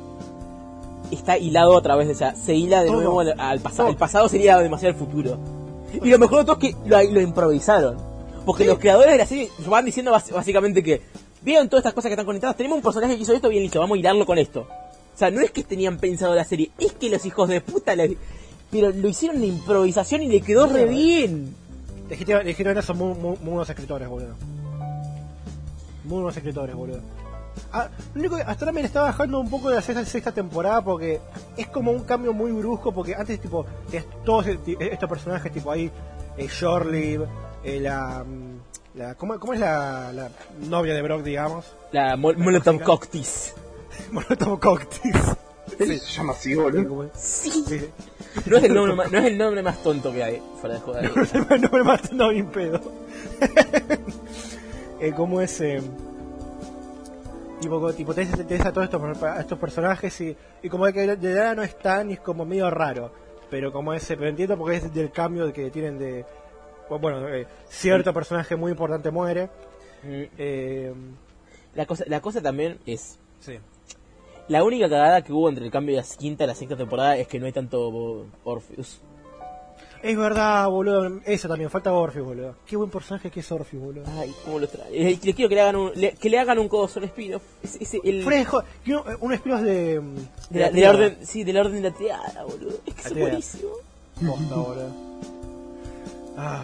[SPEAKER 3] está hilado a través de esa. Se hila de
[SPEAKER 1] Todo.
[SPEAKER 3] nuevo al, al pasado. El pasado sería demasiado el futuro. Y lo mejor de todo es que lo, lo improvisaron. Porque los creadores de la serie van diciendo básicamente que vieron todas estas cosas que están conectadas. Tenemos un personaje que hizo esto, bien listo, vamos a hilarlo con esto. O sea, no es que tenían pensado la serie, es que los hijos de puta le- Pero lo hicieron de improvisación y le quedó re bien.
[SPEAKER 1] Legítimamente son muy, muy, muy buenos escritores boludo. Muy buenos escritores boludo. Ah, lo único que hasta ahora me le está bajando un poco de la sexta, sexta temporada porque es como un cambio muy brusco porque antes tipo todos estos personajes tipo ahí eh, eh, la, mm, la ¿cómo, cómo es la, la novia de Brock digamos
[SPEAKER 3] La Mol- Molotov
[SPEAKER 1] música. Molotov Cocktails
[SPEAKER 2] Se llama así, boludo.
[SPEAKER 1] Como-
[SPEAKER 3] Sí.
[SPEAKER 1] sí.
[SPEAKER 3] No es, el nombre más, no es el nombre más tonto que hay, fuera de joder.
[SPEAKER 1] no me mato, no, ni en pedo. eh, como es. eh, tipo, tipo tenés, tenés a todos estos, a estos personajes y, y como que de verdad no están y es como medio raro. Pero como ese, pero entiendo porque es del cambio que tienen de. Bueno, eh, cierto personaje muy importante muere.
[SPEAKER 3] Mm,
[SPEAKER 1] Eh,
[SPEAKER 3] La cosa, la cosa también es.
[SPEAKER 1] sí.
[SPEAKER 3] La única cagada que hubo entre el cambio de la quinta a la sexta temporada es que no hay tanto Orpheus.
[SPEAKER 1] Es verdad, boludo. Eso también, falta Orpheus, boludo. Qué buen personaje que es Orpheus, boludo.
[SPEAKER 3] Ay, cómo lo trae. Eh, Le quiero que le hagan un, le- que le hagan un coso, un spin-off. El,
[SPEAKER 1] quiero, eh, un spin-off de. mm,
[SPEAKER 3] de, la, de la
[SPEAKER 1] tía.
[SPEAKER 3] orden, sí, de la orden de la triada, boludo. Es que es buenísimo.
[SPEAKER 1] Posta, boludo. Ah.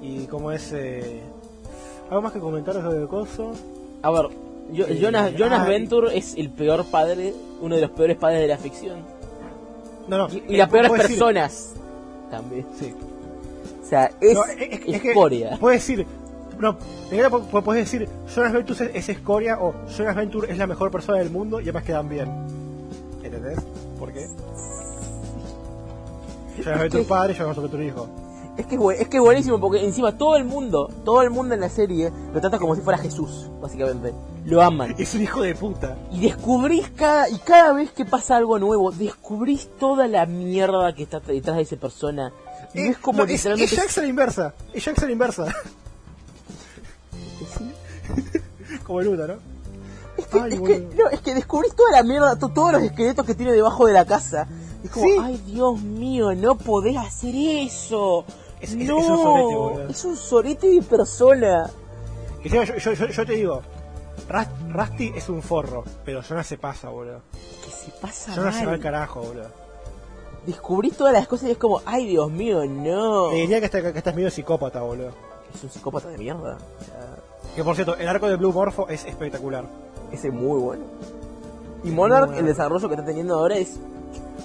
[SPEAKER 1] Y como es. Eh... ¿Algo más que comentar sobre el coso?
[SPEAKER 3] A ver, yo-
[SPEAKER 1] Eh,
[SPEAKER 3] Jonas, Jonas
[SPEAKER 1] ay.
[SPEAKER 3] Venture es el peor padre, uno de los peores padres de la ficción.
[SPEAKER 1] No, no.
[SPEAKER 3] Y, y las
[SPEAKER 1] eh,
[SPEAKER 3] peores
[SPEAKER 1] decir-
[SPEAKER 3] personas también.
[SPEAKER 1] Sí.
[SPEAKER 3] O sea, es,
[SPEAKER 1] No, es, es-
[SPEAKER 3] escoria.
[SPEAKER 1] Puedes decir. No, puedes decir Jonas Venture es, es escoria o Jonas Venture es la mejor persona del mundo y además quedan bien. ¿Entendés? ¿Por qué? Jonas Venture padre, Jonas Venture hijo.
[SPEAKER 3] Es que, es que es buenísimo porque encima todo el mundo, todo el mundo en la serie lo trata como si fuera Jesús, básicamente. Lo aman.
[SPEAKER 1] Es un hijo de puta.
[SPEAKER 3] Y descubrís cada, y cada vez que pasa algo nuevo, descubrís toda la mierda que está detrás de esa persona. Y
[SPEAKER 1] Eh,
[SPEAKER 3] es como
[SPEAKER 1] no, es,
[SPEAKER 3] literalmente.
[SPEAKER 1] es la inversa. Es la inversa. como Luta, ¿no?
[SPEAKER 3] Es que,
[SPEAKER 1] Ay,
[SPEAKER 3] es, que,
[SPEAKER 1] boludo.
[SPEAKER 3] no, es que descubrís toda la mierda, to- todos los esqueletos que tiene debajo de la casa. Es como,
[SPEAKER 1] Sí.
[SPEAKER 3] ay Dios mío, no podés hacer eso.
[SPEAKER 1] Es- es-
[SPEAKER 3] no,
[SPEAKER 1] es un sorete, boludo.
[SPEAKER 3] es un sorete de persona.
[SPEAKER 1] Yo, yo, yo, yo te digo, Rusty es un forro, pero Jonas se pasa, boludo.
[SPEAKER 3] Que se pasa
[SPEAKER 1] Jonas se va al
[SPEAKER 3] mal.
[SPEAKER 1] carajo, boludo.
[SPEAKER 3] Descubrís todas las cosas y es como, ay Dios mío, no.
[SPEAKER 1] Te diría que, está- que estás medio psicópata, boludo.
[SPEAKER 3] Es un psicópata de mierda. O sea,
[SPEAKER 1] Que por cierto, el arco de Blue Morpho es espectacular.
[SPEAKER 3] ese es muy bueno. Y Monarch, el desarrollo que está teniendo ahora es.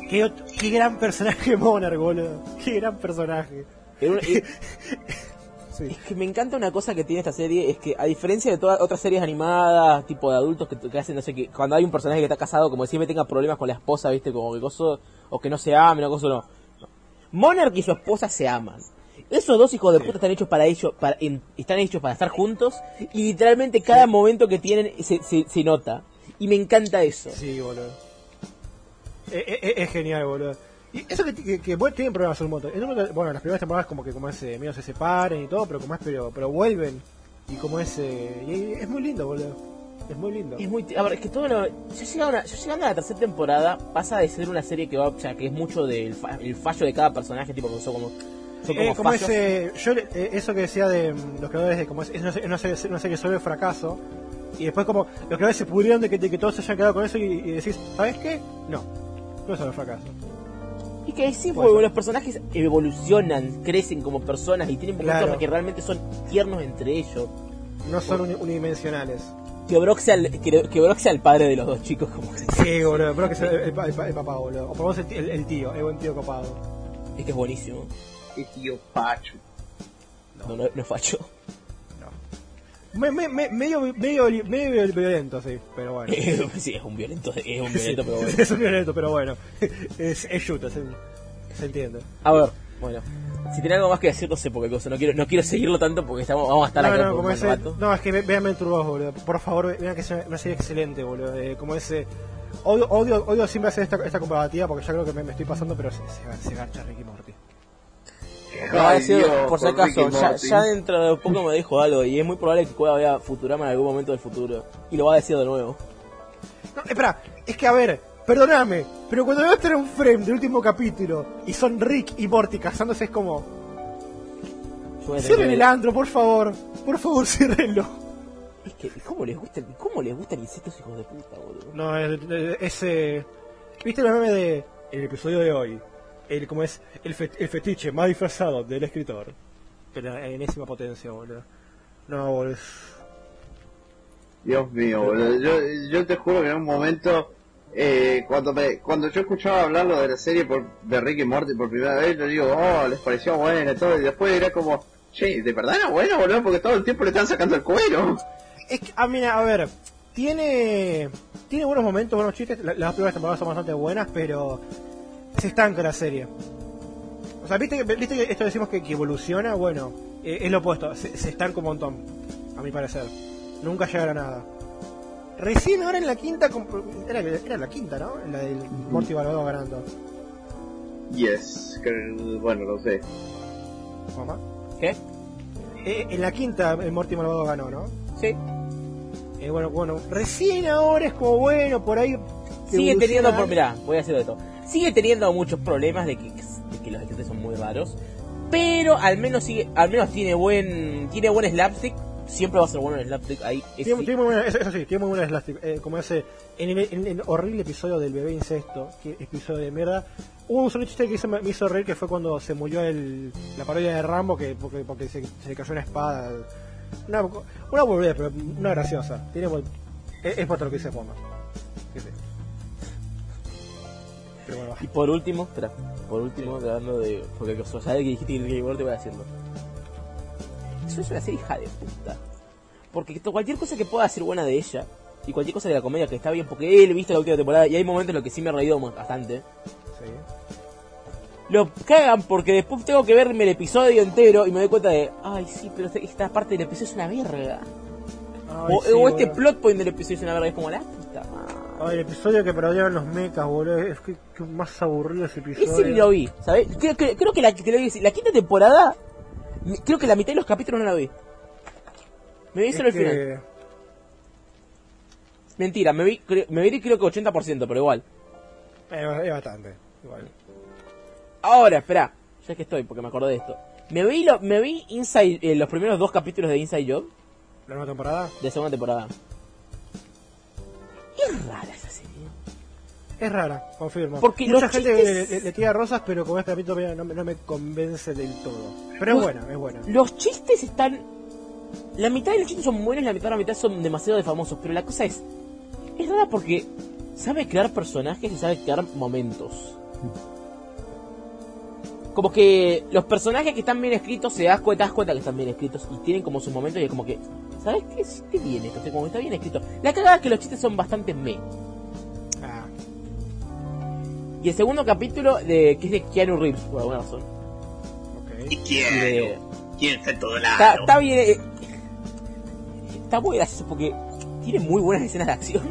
[SPEAKER 1] Qué, qué gran personaje Monarch, boludo. Qué gran personaje.
[SPEAKER 3] Era un-
[SPEAKER 1] sí.
[SPEAKER 3] Es que me encanta una cosa que tiene esta serie, es que a diferencia de todas otras series animadas, tipo de adultos que, que hacen, no sé, que cuando hay un personaje que está casado, como siempre tenga problemas con la esposa, viste, como que coso, o que no se amen, o cosa no. no. Monarch y su esposa se aman. Esos dos hijos de puta están hechos para ellos, para, en- están hechos para estar juntos, y literalmente cada momento que tienen se, se, se nota. Y me encanta eso.
[SPEAKER 1] Sí, boludo. Es, es- es genial, boludo. Y eso que, que, que bueno, tienen problemas un montón. Bueno, las primeras temporadas como que como es eh, medio se separen y todo, pero como es pero, pero vuelven. Y como es eh, y- es muy lindo, boludo. Es muy lindo.
[SPEAKER 3] Es muy, a ver, es que todo lo, yo llegando, a, yo llegando a la tercera temporada pasa de ser una serie que va, o sea, que es mucho del fa- el fallo de cada personaje, tipo, que son como, son como
[SPEAKER 1] Eh, como
[SPEAKER 3] fallos.
[SPEAKER 1] ese, yo, eh, eso que decía de mm, los creadores de como es, es una, una serie, una serie sobre el fracaso y después como los creadores se pudrieron de que, de que todos se hayan quedado con eso y, y decís ¿sabes qué? no no es sobre el fracaso
[SPEAKER 3] Y que sí, porque los personajes evolucionan, crecen como personas y tienen momentos
[SPEAKER 1] Claro.
[SPEAKER 3] que realmente son tiernos entre ellos.
[SPEAKER 1] no son uni- unidimensionales
[SPEAKER 3] Que Brock sea el, que, que Brock sea el padre de los dos chicos, como que
[SPEAKER 1] sí boludo que sea el, el el pa- el papá boludo o por lo menos el, el- el tío el buen tío copado
[SPEAKER 3] es que es buenísimo.
[SPEAKER 2] Qué tío Pacho.
[SPEAKER 3] No, no, no es facho.
[SPEAKER 1] Me- me- me- medio, medio, medio violento sí pero bueno
[SPEAKER 3] sí, es un violento, es un violento, pero bueno.
[SPEAKER 1] es un violento pero bueno es, es shoot se, se entiende
[SPEAKER 3] A ver, bueno. Si tiene algo más que decir, no sé por qué cosa. No quiero, no quiero seguirlo tanto porque estamos, vamos a estar
[SPEAKER 1] no,
[SPEAKER 3] acá
[SPEAKER 1] no, como ese,
[SPEAKER 3] rato.
[SPEAKER 1] no, es que ve- vean Turbo, boludo. Por favor, vean que es una, una serie excelente, boludo. Eh, como ese. Odio, odio, odio siempre hacer esta, esta comparativa porque ya creo que me, me estoy pasando, pero se, se, se garcha Ricky Morty.
[SPEAKER 3] No, va a
[SPEAKER 2] Ay,
[SPEAKER 3] decir,
[SPEAKER 2] Dios,
[SPEAKER 3] por si acaso, ya, dentro de poco me dijo algo y es muy probable que pueda ver Futurama en algún momento del futuro. Y lo va a decir de nuevo.
[SPEAKER 1] No, espera, es que a ver, perdóname, pero cuando veo tener un frame del último capítulo y son Rick y Morty casándose es como. Cierren
[SPEAKER 3] que-
[SPEAKER 1] el antro, por favor. Por favor, ciérrenlo.
[SPEAKER 3] Es que, ¿cómo les gusta, cómo les gustan insectos hijos de puta, boludo?
[SPEAKER 1] No, es- es- ese. ¿Viste el meme de. El episodio de hoy? El, como es el, fe- el fetiche más disfrazado del escritor. Pero en enésima potencia, boludo. No, boludo.
[SPEAKER 2] Dios mío, boludo. Yo, yo te juro que en un momento, eh, cuando me, cuando yo escuchaba hablarlo de la serie por, de Rick y Morty por primera vez, yo digo, oh, les pareció buena y todo, y después era como, che, ¿de verdad era bueno, boludo? Porque todo el tiempo le están sacando el cuero.
[SPEAKER 1] Es que, ah, mira, a ver. Tiene. Tiene buenos momentos, buenos chistes. La- Las primeras temporadas son bastante buenas, pero. Se estanca la serie. O sea, ¿viste, que- ¿viste que esto decimos que, que evoluciona? Bueno, eh, es lo opuesto. Se, se estanca un montón. A mi parecer. Nunca llegará a nada. Recién ahora en la quinta. Era, era la quinta, ¿no? La del Morty Balbado ganando.
[SPEAKER 2] Yes, que, bueno, lo sé.
[SPEAKER 1] Mamá.
[SPEAKER 3] ¿Qué?
[SPEAKER 1] Eh, en la quinta el Morty Malvado ganó, ¿no?
[SPEAKER 3] Sí.
[SPEAKER 1] Eh, bueno, bueno, recién ahora es como bueno, por ahí.
[SPEAKER 3] Sigue
[SPEAKER 1] evoluciona
[SPEAKER 3] teniendo, por, mirá, voy a de todo. Sigue teniendo muchos problemas de que, de que los escritores son muy raros. Pero al menos sigue, al menos tiene buen, tiene buen slapstick. Siempre va a ser bueno el slapstick ahí. es-
[SPEAKER 1] Tiene, tiene muy buena, eso, eso sí, tiene muy buena slapstick. Eh, como ese, en el, en el horrible episodio del bebé incesto, que episodio de mierda, hubo un solo chiste que hizo- me hizo reír que fue cuando se murió el, la parodia de Rambo, que porque, porque se, se le cayó una espada. Una, una boludez, pero una graciosa. Tiene buen- es, es para lo que dice Poma. Sí, sí. Bueno,
[SPEAKER 3] Y por último, espera, por último, hablando de. Porque o sea, que dijiste que Game Boy te voy a decirlo. Eso es una serie hija de puta. Porque cualquier cosa que pueda ser buena de ella, y cualquier cosa de la comedia que está bien, porque él viste la última temporada, y hay momentos en los que sí me he reído bastante.
[SPEAKER 1] sí.
[SPEAKER 3] Lo cagan porque después tengo que verme el episodio entero y me doy cuenta de, ay, sí, pero esta parte del episodio es una verga.
[SPEAKER 1] Ay,
[SPEAKER 3] o
[SPEAKER 1] sí,
[SPEAKER 3] o este plot point del episodio es una verga, es como la.
[SPEAKER 1] Ay, el episodio que parodiaban los mechas, boludo. Es que, que más aburrido ese episodio.
[SPEAKER 3] Ese lo vi, ¿sabes? Creo, creo, creo que la, quinta temporada, creo que la mitad de los capítulos no la vi. Me vi
[SPEAKER 1] Es
[SPEAKER 3] solo el final. Mentira, me vi, cre- me vi creo que 80%, pero igual.
[SPEAKER 1] eh, es bastante. Igual.
[SPEAKER 3] Ahora, espera, ya que estoy, porque me acordé de esto. Me vi, lo, me vi Inside, eh, los primeros dos capítulos de Inside Job
[SPEAKER 1] La nueva temporada
[SPEAKER 3] de segunda temporada. Es rara esa serie.
[SPEAKER 1] es rara, confirmo.
[SPEAKER 3] Porque
[SPEAKER 1] Mucha
[SPEAKER 3] los
[SPEAKER 1] gente
[SPEAKER 3] chistes-
[SPEAKER 1] le, tira rosas, pero como este capítulo no, me- no me convence del todo. Pero es buena, es buena.
[SPEAKER 3] Los chistes están. La mitad de los chistes son buenos, la mitad de la mitad son demasiado de famosos. Pero la cosa es. Es rara porque sabe crear personajes y sabe crear momentos. Como que los personajes que están bien escritos se das cuenta, te das cuenta que están bien escritos y tienen como sus momentos y es como que, ¿sabes qué? Sí, qué bien esto, como que está bien escrito. La cagada es que los chistes son bastante me.
[SPEAKER 1] Ah,
[SPEAKER 3] Y el segundo capítulo de que es de Keanu Reeves por alguna razón.
[SPEAKER 1] ok.
[SPEAKER 2] ¿Y quién?
[SPEAKER 3] de-
[SPEAKER 2] ¿Quién está en todo
[SPEAKER 3] está,
[SPEAKER 2] lado?
[SPEAKER 3] está bien, eh, está muy gracioso porque tiene muy buenas escenas de acción.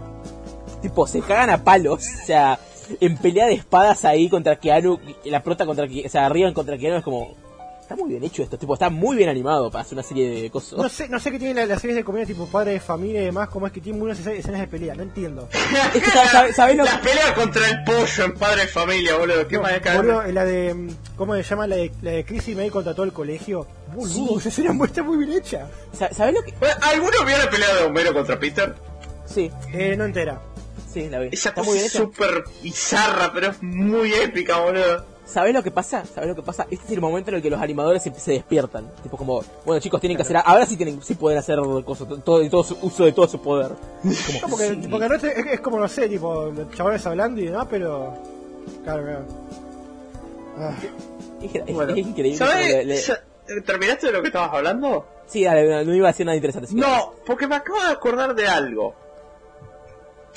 [SPEAKER 3] tipo, se cagan a palos, o sea, en pelea de espadas ahí contra Keanu, la prota contra Ke- o sea, arriba contra Keanu es como está muy bien hecho esto, tipo, está muy bien animado para hacer una serie de cosas.
[SPEAKER 1] No sé, no sé qué tienen las, las series de comedia tipo padre de familia y demás, como es que tienen muy buenas escenas de pelea, no entiendo.
[SPEAKER 3] Es que, ¿sabes, sabes lo
[SPEAKER 2] La
[SPEAKER 3] que-
[SPEAKER 2] pelea contra el pollo en Padre de Familia, boludo. ¿Qué
[SPEAKER 1] No,
[SPEAKER 2] más
[SPEAKER 1] boludo, la de. mm, ¿Cómo se llama? La de, la de Chris y May contra todo el colegio. Boludo, esa escena mu- está muy bien hecha.
[SPEAKER 3] sa- ¿Sabes lo que?
[SPEAKER 2] ¿Alguno vio la pelea de Homero contra Peter?
[SPEAKER 3] Sí,
[SPEAKER 1] Eh, no entera.
[SPEAKER 3] Sí, la vi.
[SPEAKER 2] Esa
[SPEAKER 3] Está
[SPEAKER 2] cosa
[SPEAKER 3] muy bien
[SPEAKER 2] es súper bizarra, pero es muy épica, boludo.
[SPEAKER 3] ¿Sabes lo que pasa? ¿Sabes lo que pasa? Este es el momento en el que los animadores se, se despiertan. Tipo como, bueno chicos, tienen que hacer... Ahora sí tienen, sí pueden hacer cosas, todo, todo su- uso de todo su poder. Como,
[SPEAKER 1] No, porque,
[SPEAKER 3] sí.
[SPEAKER 1] porque el resto es, es como, no sé, tipo, chavales hablando y demás, pero. Claro, claro. Ah,
[SPEAKER 3] Es, es-
[SPEAKER 2] Bueno.
[SPEAKER 3] es increíble.
[SPEAKER 2] ¿Sabes?
[SPEAKER 3] como le- le-
[SPEAKER 2] ¿Terminaste de lo que estabas hablando?
[SPEAKER 3] Sí, dale, no iba a decir nada interesante.
[SPEAKER 2] No, porque me acabo de acordar de algo.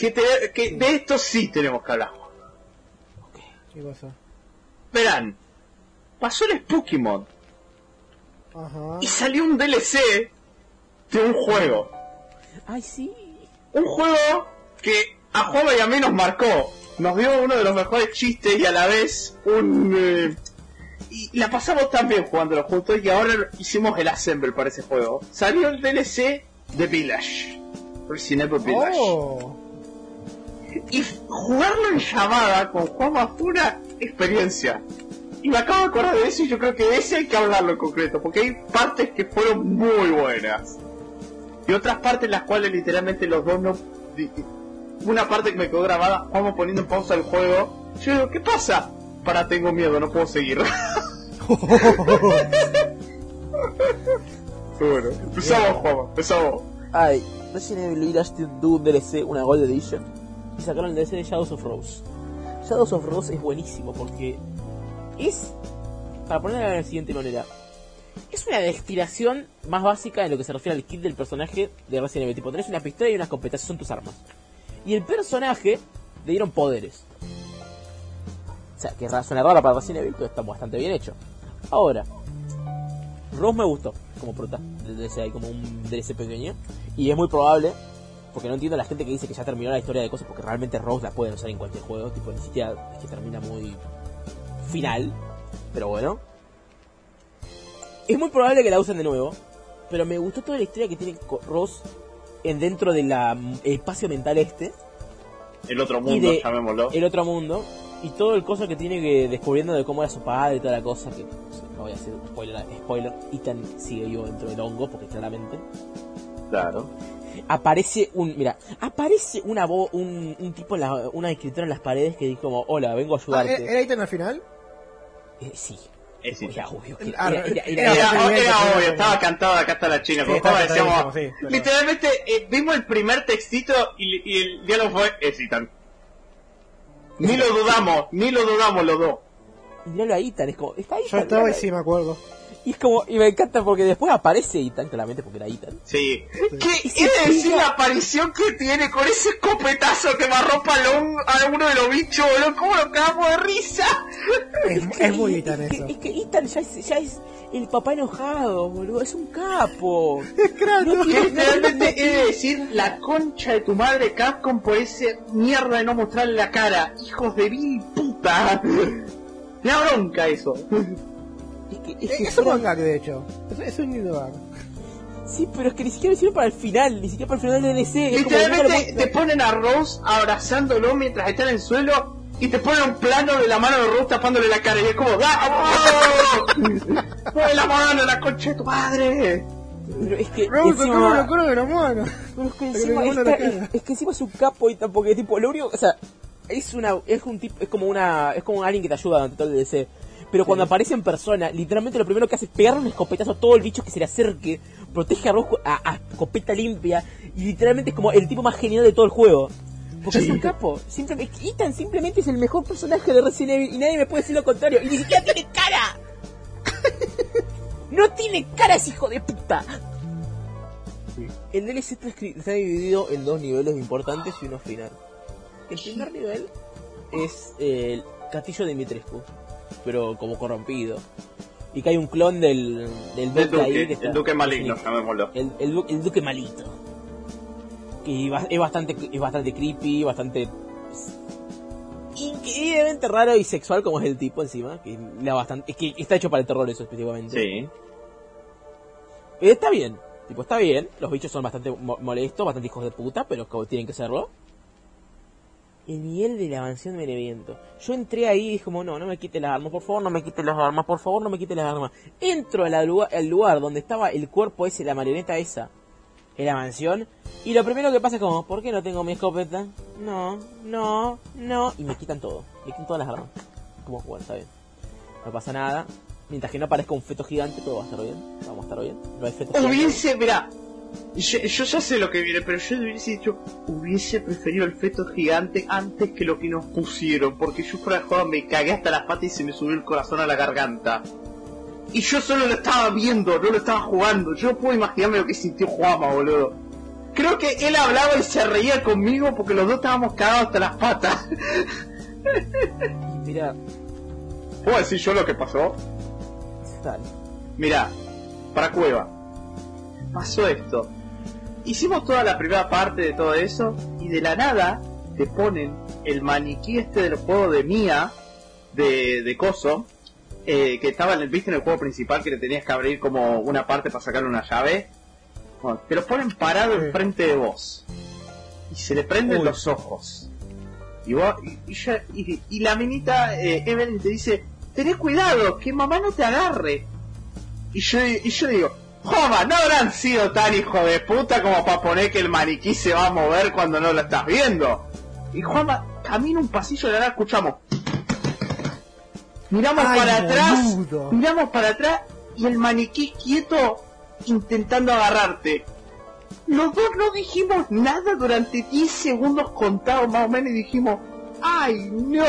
[SPEAKER 2] Que, te- que de esto sí tenemos que hablar.
[SPEAKER 1] qué cosa.
[SPEAKER 2] Verán, pasó el Pokémon
[SPEAKER 1] Ajá.
[SPEAKER 2] y salió un DLC de un juego.
[SPEAKER 3] Ay, sí.
[SPEAKER 2] Un juego que a Juanma y a mí nos marcó. Nos dio uno de los mejores chistes y a la vez un... eh, y la pasamos tan bien jugándolo juntos y ahora hicimos el assemble para ese juego. Salió el DLC de Village. Resident Evil Village.
[SPEAKER 1] Oh.
[SPEAKER 2] Y jugarlo en llamada con Juanma fue una experiencia. Y me acabo de acordar de eso y yo creo que de ese hay que hablarlo en concreto, porque hay partes que fueron muy buenas. Y otras partes en las cuales literalmente los dos no... Una parte que me quedó grabada, Juanma poniendo en pausa el juego. Yo digo, ¿qué pasa? Para, tengo miedo, no puedo seguir. bueno, empezamos Juanma, empezamos.
[SPEAKER 3] Ay, Resident Evil tiene un DLC, una Gold Edition. Y sacaron el DLC de Shadows of Rose. Shadows of Rose es buenísimo porque es, para ponerlo de la siguiente manera, es una destilación más básica en lo que se refiere al kit del personaje de Resident Evil. Tipo, tenés una pistola y unas competencias, son tus armas. Y el personaje le dieron poderes. O sea, que suena raro para Resident Evil, pero está bastante bien hecho. Ahora, Rose me gustó como prota del DLC, como un DLC pequeño. Y es muy probable, porque no entiendo a la gente que dice que ya terminó la historia de cosas, porque realmente Rose la pueden usar en cualquier juego, tipo, ni siquiera es que termina muy final, pero bueno. Es muy probable que la usen de nuevo, pero me gustó toda la historia que tiene Rose en dentro del espacio mental este,
[SPEAKER 2] El otro mundo,
[SPEAKER 3] de-
[SPEAKER 2] llamémoslo.
[SPEAKER 3] el otro mundo, y todo el coso que tiene que descubriendo de cómo era su padre y toda la cosa, que no voy a hacer spoiler, spoiler, Ethan sigue vivo dentro del hongo, porque claramente
[SPEAKER 2] Claro.
[SPEAKER 3] Aparece un mira aparece una vo- un, un tipo en la- una escritora en las paredes que dice como hola vengo a
[SPEAKER 1] Ah,
[SPEAKER 3] ayudarte
[SPEAKER 1] ¿Era Ethan al final?
[SPEAKER 3] Eh, sí
[SPEAKER 2] Es
[SPEAKER 3] era obvio que
[SPEAKER 1] Ah,
[SPEAKER 3] era, era- era-
[SPEAKER 1] era-
[SPEAKER 2] Era,
[SPEAKER 1] era-
[SPEAKER 2] era
[SPEAKER 1] era-
[SPEAKER 2] obvio, estaba cantado acá está la china.
[SPEAKER 1] Sí,
[SPEAKER 2] Como decíamos,
[SPEAKER 1] cantadísimo, sí, pero-
[SPEAKER 2] literalmente eh, vimos el primer textito y, y el diálogo fue Ethan. Ni lo dudamos, ni lo dudamos los dos.
[SPEAKER 3] y míralo a Ethan es como está
[SPEAKER 1] Yo
[SPEAKER 3] Ethan
[SPEAKER 1] estaba y sí
[SPEAKER 3] ahí.
[SPEAKER 1] me acuerdo.
[SPEAKER 3] y es como y me encanta porque después aparece Ethan claramente porque era Ethan
[SPEAKER 2] Sí. ¿Qué
[SPEAKER 3] Ese
[SPEAKER 2] es la aparición que tiene con ese escopetazo que amarró palón a uno de los bichos, boludo? ¿Cómo lo cagamos de risa?
[SPEAKER 1] Es, es muy
[SPEAKER 3] es,
[SPEAKER 1] Ethan
[SPEAKER 3] que,
[SPEAKER 1] eso.
[SPEAKER 3] es que Ethan ya es, ya es el papá enojado boludo es un capo
[SPEAKER 1] Es Kratos.
[SPEAKER 3] No
[SPEAKER 2] Que literalmente he de decir la concha de tu madre Capcom por ese mierda de no mostrarle la cara. Hijos de mil puta. Me da bronca eso.
[SPEAKER 3] Es que, es que
[SPEAKER 1] es un
[SPEAKER 3] fuera-
[SPEAKER 1] gag de hecho. Es, es un lindo gag.
[SPEAKER 3] Sí, pero es que ni siquiera lo hicieron para el final, ni siquiera para el final del DLC.
[SPEAKER 2] Literalmente te ponen a Rose abrazándolo mientras está en el suelo y te ponen un plano de la mano de Rose tapándole la cara y es como ¡Ah! ¡Mueve la mano, la concha de tu madre!
[SPEAKER 3] Pero es que
[SPEAKER 1] Raúl,
[SPEAKER 3] encima,
[SPEAKER 1] ¿cómo lo de la mano?
[SPEAKER 3] pero es que encima
[SPEAKER 1] cara.
[SPEAKER 3] es, es que encima es un capo y tampoco tipo lo único, o sea, es una es un tipo es como una es como alguien que te ayuda durante todo el DLC. Pero cuando aparece en persona, literalmente lo primero que hace es pegarle un escopetazo a todo el bicho que se le acerque, protege a Rosco a, a escopeta limpia y literalmente es como el tipo más genial de todo el juego. Porque es un capo. Simplemente, Ethan simplemente es el mejor personaje de Resident Evil y nadie me puede decir lo contrario. Y ni siquiera tiene cara. no tiene cara ese hijo de puta. El DLC está, dividido en dos niveles importantes y uno final. El primer nivel es el castillo de Dimitrescu, pero como corrompido. Y que hay un clon del, del duque ahí
[SPEAKER 2] duque,
[SPEAKER 3] que está-
[SPEAKER 2] el duque maligno, llamémoslo.
[SPEAKER 3] el, el, du- el duque malito. Que es bastante, es bastante creepy, bastante increíblemente raro y sexual como es el tipo encima. Que, le da bastante, es que está hecho para el terror eso específicamente.
[SPEAKER 2] Sí.
[SPEAKER 3] Está bien, tipo, está bien. Los bichos son bastante mo- molestos, bastante hijos de puta, pero como tienen que serlo. El nivel de la mansión Beneviento. Yo entré ahí y dije como, no, no me quite las armas, por favor, no me quite las armas, por favor, no me quite las armas. Entro al lugar, al lugar donde estaba el cuerpo ese, la marioneta esa, en la mansión, y lo primero que pasa es como, ¿por qué no tengo mi escopeta? No, no, no, y me quitan todo, me quitan todas las armas. Como, bueno, está bien. No pasa nada. Mientras que no aparezca un feto gigante, todo va a estar bien. Vamos a estar bien. No hay gigantes.
[SPEAKER 2] Hubiese, mira, yo, yo ya sé lo que viene, pero yo hubiese dicho, hubiese preferido el feto gigante antes que lo que nos pusieron, porque yo fuera de me cagué hasta las patas y se me subió el corazón a la garganta. Y yo solo lo estaba viendo, no lo estaba jugando. Yo no puedo imaginarme lo que sintió Juama, boludo. Creo que él hablaba y se reía conmigo porque los dos estábamos cagados hasta las patas.
[SPEAKER 3] Mira,
[SPEAKER 2] ¿Puedo decir yo lo que pasó?
[SPEAKER 3] tal.
[SPEAKER 2] Mira, para Cueva. Pasó esto. Hicimos toda la primera parte de todo eso y de la nada te ponen el maniquí este del juego de Mía, de, de Coso, eh, que estaba en el, viste en el juego principal que le tenías que abrir como una parte para sacarle una llave. Bueno, te lo ponen parado
[SPEAKER 1] Sí.
[SPEAKER 2] enfrente de vos. Y se le prenden
[SPEAKER 1] Uy.
[SPEAKER 2] los ojos. Y, vos, y, y ya- y- y la minita eh, Evelyn te dice, tenés cuidado, que mamá no te agarre. Y yo, y yo digo, Joma, no habrán sido tan hijo de puta como para poner que el maniquí se va a mover cuando no lo estás viendo. Y Juanma camina un pasillo y ahora escuchamos. Miramos
[SPEAKER 1] Ay,
[SPEAKER 2] para atrás, miramos para atrás y el maniquí quieto intentando agarrarte. Los dos no dijimos nada durante 10 segundos contados más o menos y dijimos, ¡ay no!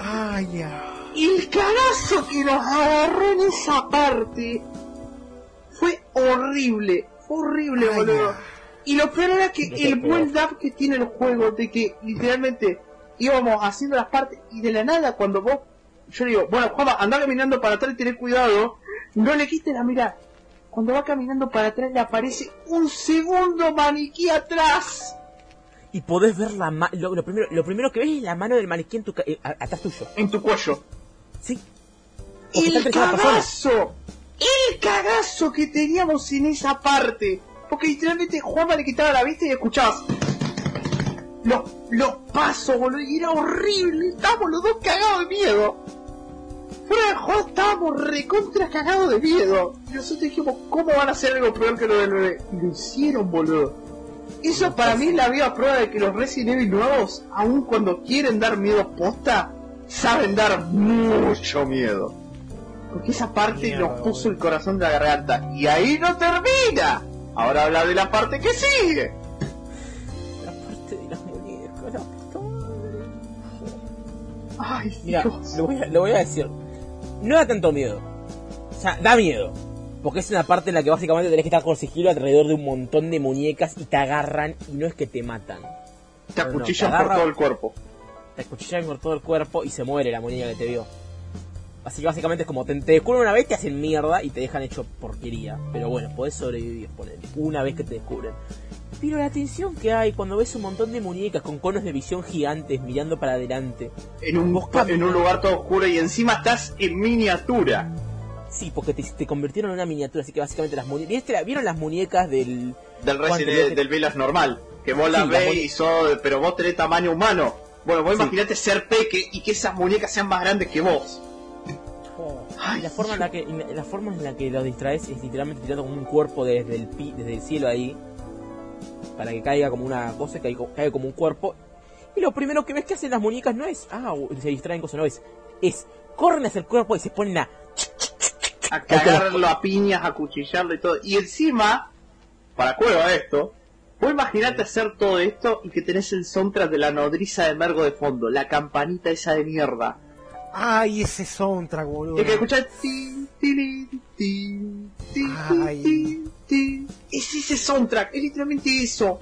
[SPEAKER 1] Ay, ya.
[SPEAKER 2] Y el cagazo que nos agarró en esa parte fue horrible, fue horrible,
[SPEAKER 1] Ay,
[SPEAKER 2] boludo. Y lo peor era que el buen up que tiene el juego, de que literalmente íbamos haciendo las partes y de la nada cuando vos, yo digo, bueno, Juanma, anda caminando para atrás y tenés cuidado, no le quites la mirada. Cuando va caminando para atrás le aparece un segundo maniquí atrás.
[SPEAKER 3] Y podés ver la mano. Lo, lo primero, lo primero que ves es la mano del maniquí en tu ca- eh, atrás tuyo.
[SPEAKER 2] En tu cuello.
[SPEAKER 3] Sí.
[SPEAKER 2] El cagazo, el cagazo que teníamos en esa parte. Porque literalmente Juanma le quitaba la vista y escuchabas los, los pasos, boludo, y era horrible. Estábamos los dos cagados de miedo. Fuera de juego estábamos recontra cagados de miedo. Y nosotros dijimos, ¿cómo van a hacer algo peor que lo del bebé? Y lo hicieron, boludo. Eso para mí es la viva prueba de que los Resident Evil nuevos, aun cuando quieren dar miedo posta, saben dar mucho miedo. Porque esa parte
[SPEAKER 1] Mierda,
[SPEAKER 2] nos puso
[SPEAKER 1] boludo.
[SPEAKER 2] el corazón de la garganta. Y ahí no termina. Ahora habla de la parte que sigue.
[SPEAKER 3] La parte de las muñecas, la puta madre.
[SPEAKER 2] Ay,
[SPEAKER 3] Mira,
[SPEAKER 2] Dios.
[SPEAKER 3] lo voy, a, lo voy a decir. No da tanto miedo. O sea, da miedo. Porque es una parte en la que básicamente tenés que estar con sigilo alrededor de un montón de muñecas y te agarran y no es que te matan.
[SPEAKER 2] Te
[SPEAKER 3] no, no,
[SPEAKER 2] acuchillan por todo el cuerpo.
[SPEAKER 3] Te cuchillan por todo el cuerpo y se muere la muñeca que te vio. Así que básicamente es como te, te descubren una vez, te hacen mierda y te dejan hecho porquería. Pero bueno, podés sobrevivir, una vez que te descubren. Pero la tensión que hay cuando ves un montón de muñecas con conos de visión gigantes mirando para adelante.
[SPEAKER 2] En un, en un lugar todo oscuro y encima estás en miniatura.
[SPEAKER 3] Sí, porque te, te convirtieron en una miniatura, así que básicamente las muñecas... ¿Vieron las muñecas del...
[SPEAKER 2] Del. Resident del Village normal. Que vos las
[SPEAKER 3] Sí,
[SPEAKER 2] ves
[SPEAKER 3] muñe-
[SPEAKER 2] y sos, pero vos tenés tamaño humano. Bueno, vos
[SPEAKER 3] Sí.
[SPEAKER 2] imaginate ser peque y que esas muñecas sean más grandes que vos. Ay,
[SPEAKER 3] y la forma en la que la- forma en la que los distraes es literalmente tirando como un cuerpo desde el pi- desde el cielo ahí para que caiga como una cosa que caiga como un cuerpo y lo primero que ves que hacen las muñecas no es ah se distraen cosas no es es corren hacia el cuerpo y se ponen a
[SPEAKER 2] A cagarlo a piñas, a cuchillarlo y todo. Y encima, para cueva esto, Vos imaginate hacer todo esto y que tenés el soundtrack de la nodriza de Mergo de fondo, la campanita esa de mierda.
[SPEAKER 1] Ay, ese soundtrack, boludo.
[SPEAKER 2] Y que escuchar tin, tin, tin, tin,
[SPEAKER 1] Ay.
[SPEAKER 2] tin, tin. Es ese soundtrack, es literalmente eso.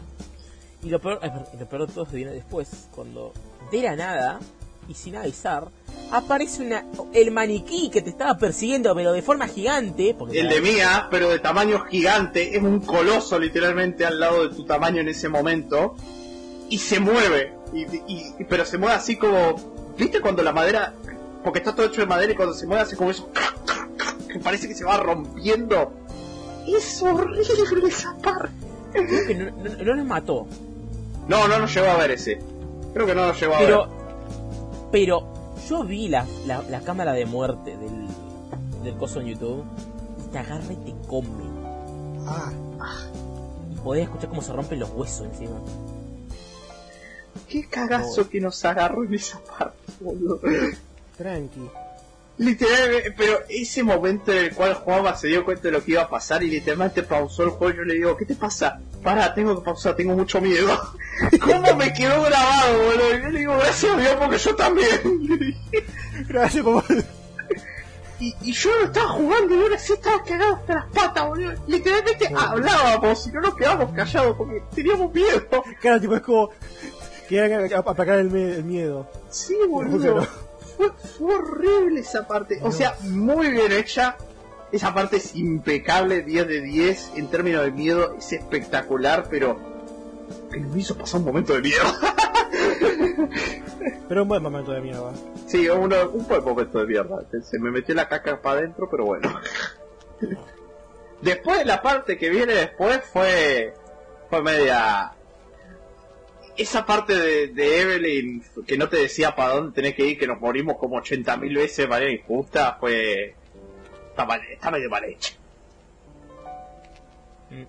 [SPEAKER 3] Y lo peor, y lo peor de todo se viene después, cuando de la nada, y sin avisar, aparece una el maniquí que te estaba persiguiendo, pero de forma gigante. Porque
[SPEAKER 2] El de Mía, pero de tamaño gigante, es un coloso literalmente al lado de tu tamaño en ese momento. Y se mueve. Y- pero se mueve así como. ¿Viste cuando la madera.? Porque está todo hecho de madera y cuando se mueve hace como eso. Que parece que se va rompiendo. Es horrible esa parte.
[SPEAKER 3] creo que no, no- no nos mató.
[SPEAKER 2] No, no nos llegó a ver ese. Creo que no nos llegó a
[SPEAKER 3] Pero,
[SPEAKER 2] ver.
[SPEAKER 3] pero yo vi la, la, la cámara de muerte del, del coso en YouTube y te agarra y te come.
[SPEAKER 1] Ah,
[SPEAKER 3] Y podés escuchar cómo se rompen los huesos encima.
[SPEAKER 2] Qué cagazo que nos agarró en esa parte, boludo.
[SPEAKER 1] Tranqui.
[SPEAKER 2] Literalmente, pero ese momento en el cual Juanma se dio cuenta de lo que iba a pasar y literalmente pausó el juego, yo le digo, ¿qué te pasa? Para, tengo que pausar, tengo mucho miedo. ¿Cómo me quedó grabado, boludo? Y yo le digo, gracias a Dios porque yo también.
[SPEAKER 1] Gracias por...
[SPEAKER 2] y, y yo no estaba jugando y ahora sí estaba cagado hasta las patas, boludo. Literalmente hablábamos y no nos quedábamos callados porque teníamos miedo.
[SPEAKER 1] Claro, tipo, es como... Querían aplacar el, el miedo.
[SPEAKER 2] Sí, boludo. Fue, fue horrible esa parte. O sea, muy bien hecha. Esa parte es impecable, 10 de 10. En términos de miedo, es espectacular, pero. Pero me hizo pasar un momento de miedo.
[SPEAKER 1] Pero un buen momento de mierda.
[SPEAKER 2] sí, uno- un buen momento de mierda. Se me metió la caca para adentro, pero bueno. Después, la parte que viene después fue. Fue media. Esa parte de, de Evelyn que no te decía para dónde tenés que ir, que nos morimos como 80.000 veces de manera injusta, fue. Está, mal, está medio mal hecha.
[SPEAKER 3] Mm.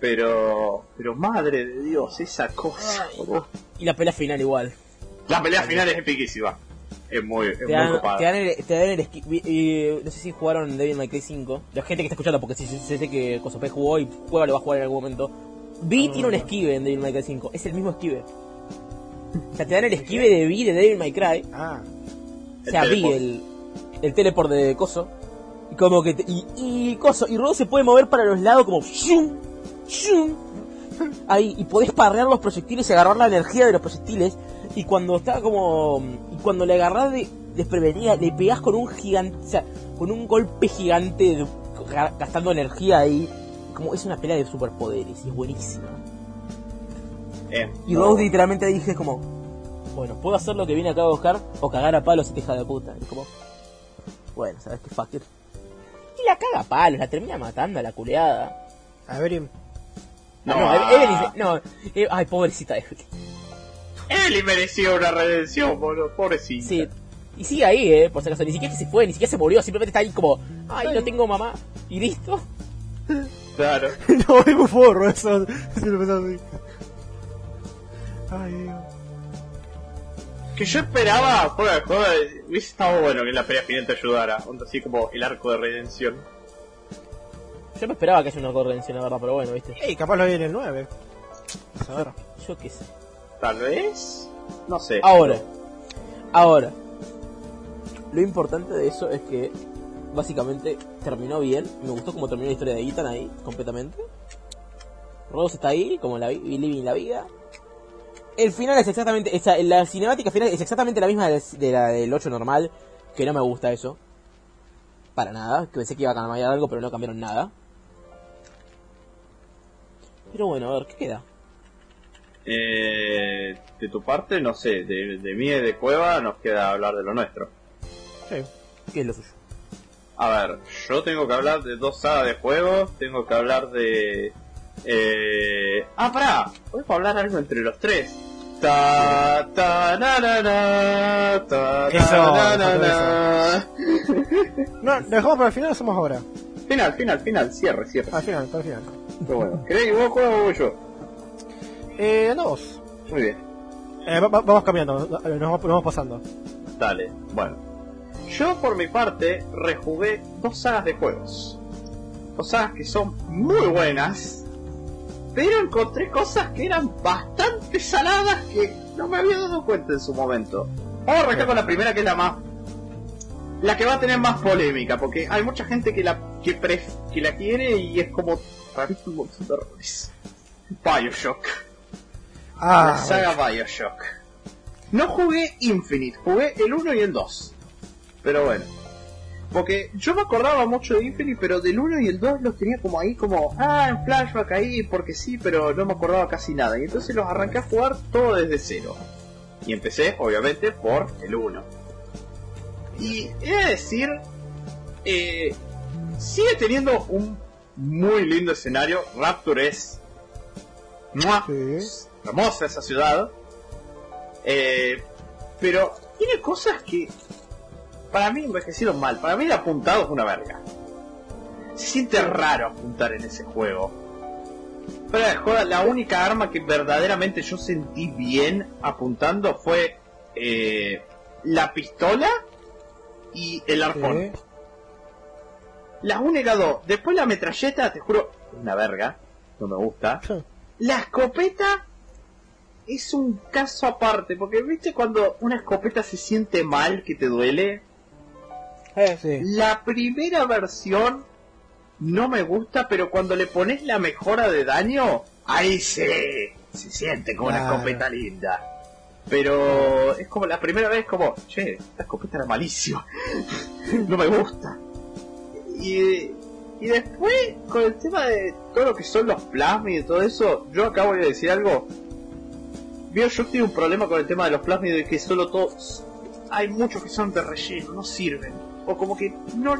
[SPEAKER 2] Pero. Pero madre de Dios, esa cosa.
[SPEAKER 3] Ay. Y la pelea final igual.
[SPEAKER 2] La pelea final es epiquísima. Es muy, es
[SPEAKER 3] Te
[SPEAKER 2] muy
[SPEAKER 3] dan,
[SPEAKER 2] copada.
[SPEAKER 3] te dan el, te dan el y- no sé si jugaron Devil May Cry 5. La gente que está escuchando, porque sí, sí, sí sé que Cosopé jugó y juega lo va a jugar en algún momento. Vi tiene un esquive en Devil May Cry 5. Es el mismo esquive. O sea, te dan el esquive de Vi de Devil May Cry.
[SPEAKER 1] Ah,
[SPEAKER 3] O sea, Vi el, el teleport de Coso. Y como que. te- y, y Coso. Y Rodo se puede mover para los lados como. ¡shum! ¡shum! Ahí, y podés parrear los proyectiles y agarrar la energía de los proyectiles. Y cuando está como. Y cuando le agarrás de desprevenida, le pegás con un gigante. O sea, con un golpe gigante, gastando energía ahí. Como es una pelea de superpoderes y es buenísima.
[SPEAKER 2] Eh,
[SPEAKER 3] Y
[SPEAKER 2] no.
[SPEAKER 3] Rose literalmente dije como, bueno, puedo hacer lo que vine acá a buscar o cagar a palos esta hija de puta. Y como, bueno, ¿sabes qué? Fuck it. Y la caga a palos, la termina matando a la culeada.
[SPEAKER 1] a ver,
[SPEAKER 2] No,
[SPEAKER 3] No, no,
[SPEAKER 2] ah.
[SPEAKER 3] Evelyn, no, eh, ay, pobrecita Evelyn.
[SPEAKER 2] Evelyn mereció una redención, boludo. Pobrecita.
[SPEAKER 3] Sí, y sigue ahí, eh, por si acaso, ni siquiera se fue, ni siquiera se murió, simplemente está ahí como, ay, no tengo mamá, y listo.
[SPEAKER 2] Claro.
[SPEAKER 1] no, es muy forro eso. Si lo pensás así. Ay, Dios.
[SPEAKER 2] Que yo esperaba, fuera de joda, hubiese estado bueno que en la pelea final te ayudara. Onda así como el arco de redención.
[SPEAKER 3] Yo me esperaba que haya una corredención, la verdad, pero bueno, viste.
[SPEAKER 1] Ey, capaz lo vi en el 9. A ver.
[SPEAKER 3] Yo qué sé.
[SPEAKER 2] Tal vez. No sé.
[SPEAKER 3] Ahora, ahora, lo importante de eso es que básicamente terminó bien. Me gustó como terminó la historia de Ethan ahí, completamente. Rose está ahí, como la vi- living la vida. El final es exactamente, esa, la cinemática final es exactamente la misma de, de la del 8 normal, que no me gusta eso. Para nada, que pensé que iba a cambiar algo, pero no cambiaron nada. Pero bueno, a ver, ¿qué queda?
[SPEAKER 2] Eh, de tu parte, no sé. De, de mí y de Cueva nos queda hablar de lo nuestro.
[SPEAKER 1] Sí.
[SPEAKER 3] ¿Qué es lo suyo?
[SPEAKER 2] A ver, yo tengo que hablar de dos sagas de juegos. Tengo que hablar de. Eh... Ah, pará. Podemos hablar algo entre los tres. Ta, ta, na, na, na, ta, ta,
[SPEAKER 1] Eso,
[SPEAKER 2] na, na, na.
[SPEAKER 1] No, lo dejamos para el final, hacemos ahora.
[SPEAKER 2] Final, final, final. Cierre, cierre.
[SPEAKER 1] Al final, para el final.
[SPEAKER 2] Pero bueno. ¿Querés que vos juegues o voy yo?
[SPEAKER 1] Eh, anda vos.
[SPEAKER 2] Muy bien.
[SPEAKER 1] Eh, va- va- vamos cambiando, nos nos vamos pasando.
[SPEAKER 2] Dale, bueno. Yo por mi parte rejugué dos sagas de juegos. Dos sagas que son muy buenas. pero encontré cosas que eran bastante saladas que no me había dado cuenta en su momento. Vamos a arrancar con la primera que es la más la que va a tener más polémica, porque hay mucha gente que la que, pref- que la quiere y es como un montón de errores. Bioshock. la
[SPEAKER 1] Ah,
[SPEAKER 2] saga Bioshock. No jugué Infinite, jugué el 1 y el 2. Pero bueno. Porque yo me acordaba mucho de Infinite, pero del 1 y el 2 los tenía como ahí, como, ah, en flashback ahí, porque sí, pero no me acordaba casi nada. Y entonces los arranqué a jugar todo desde cero. Y empecé, obviamente, por el 1. Y he de decir, eh, sigue teniendo un muy lindo escenario. Rapture es ¡mua!
[SPEAKER 1] sí.
[SPEAKER 2] hermosa esa ciudad. Eh, pero tiene cosas que para mí envejecieron mal. Para mí el apuntado es una verga. Se siente raro apuntar en ese juego. Pero de joda, la única arma que verdaderamente yo sentí bien apuntando fue eh, la pistola y el arpón.
[SPEAKER 1] Sí.
[SPEAKER 2] Las únicas dos. Después la metralleta, te juro, es una verga. No me gusta. La escopeta es un caso aparte, porque viste cuando una escopeta se siente mal, que te duele.
[SPEAKER 3] Eh,
[SPEAKER 1] Sí.
[SPEAKER 2] La primera versión no me gusta, pero cuando le pones la mejora de daño, ahí se, se siente como una escopeta linda. Pero es como la primera vez como, che, esta escopeta era malísima. no me gusta. Y, y después, con el tema de todo lo que son los plasmids y todo eso, yo acá voy a decir algo. Bioshock tiene un problema con el tema de los plasmids de que solo todos... Hay muchos que son de relleno, no sirven. O como que no,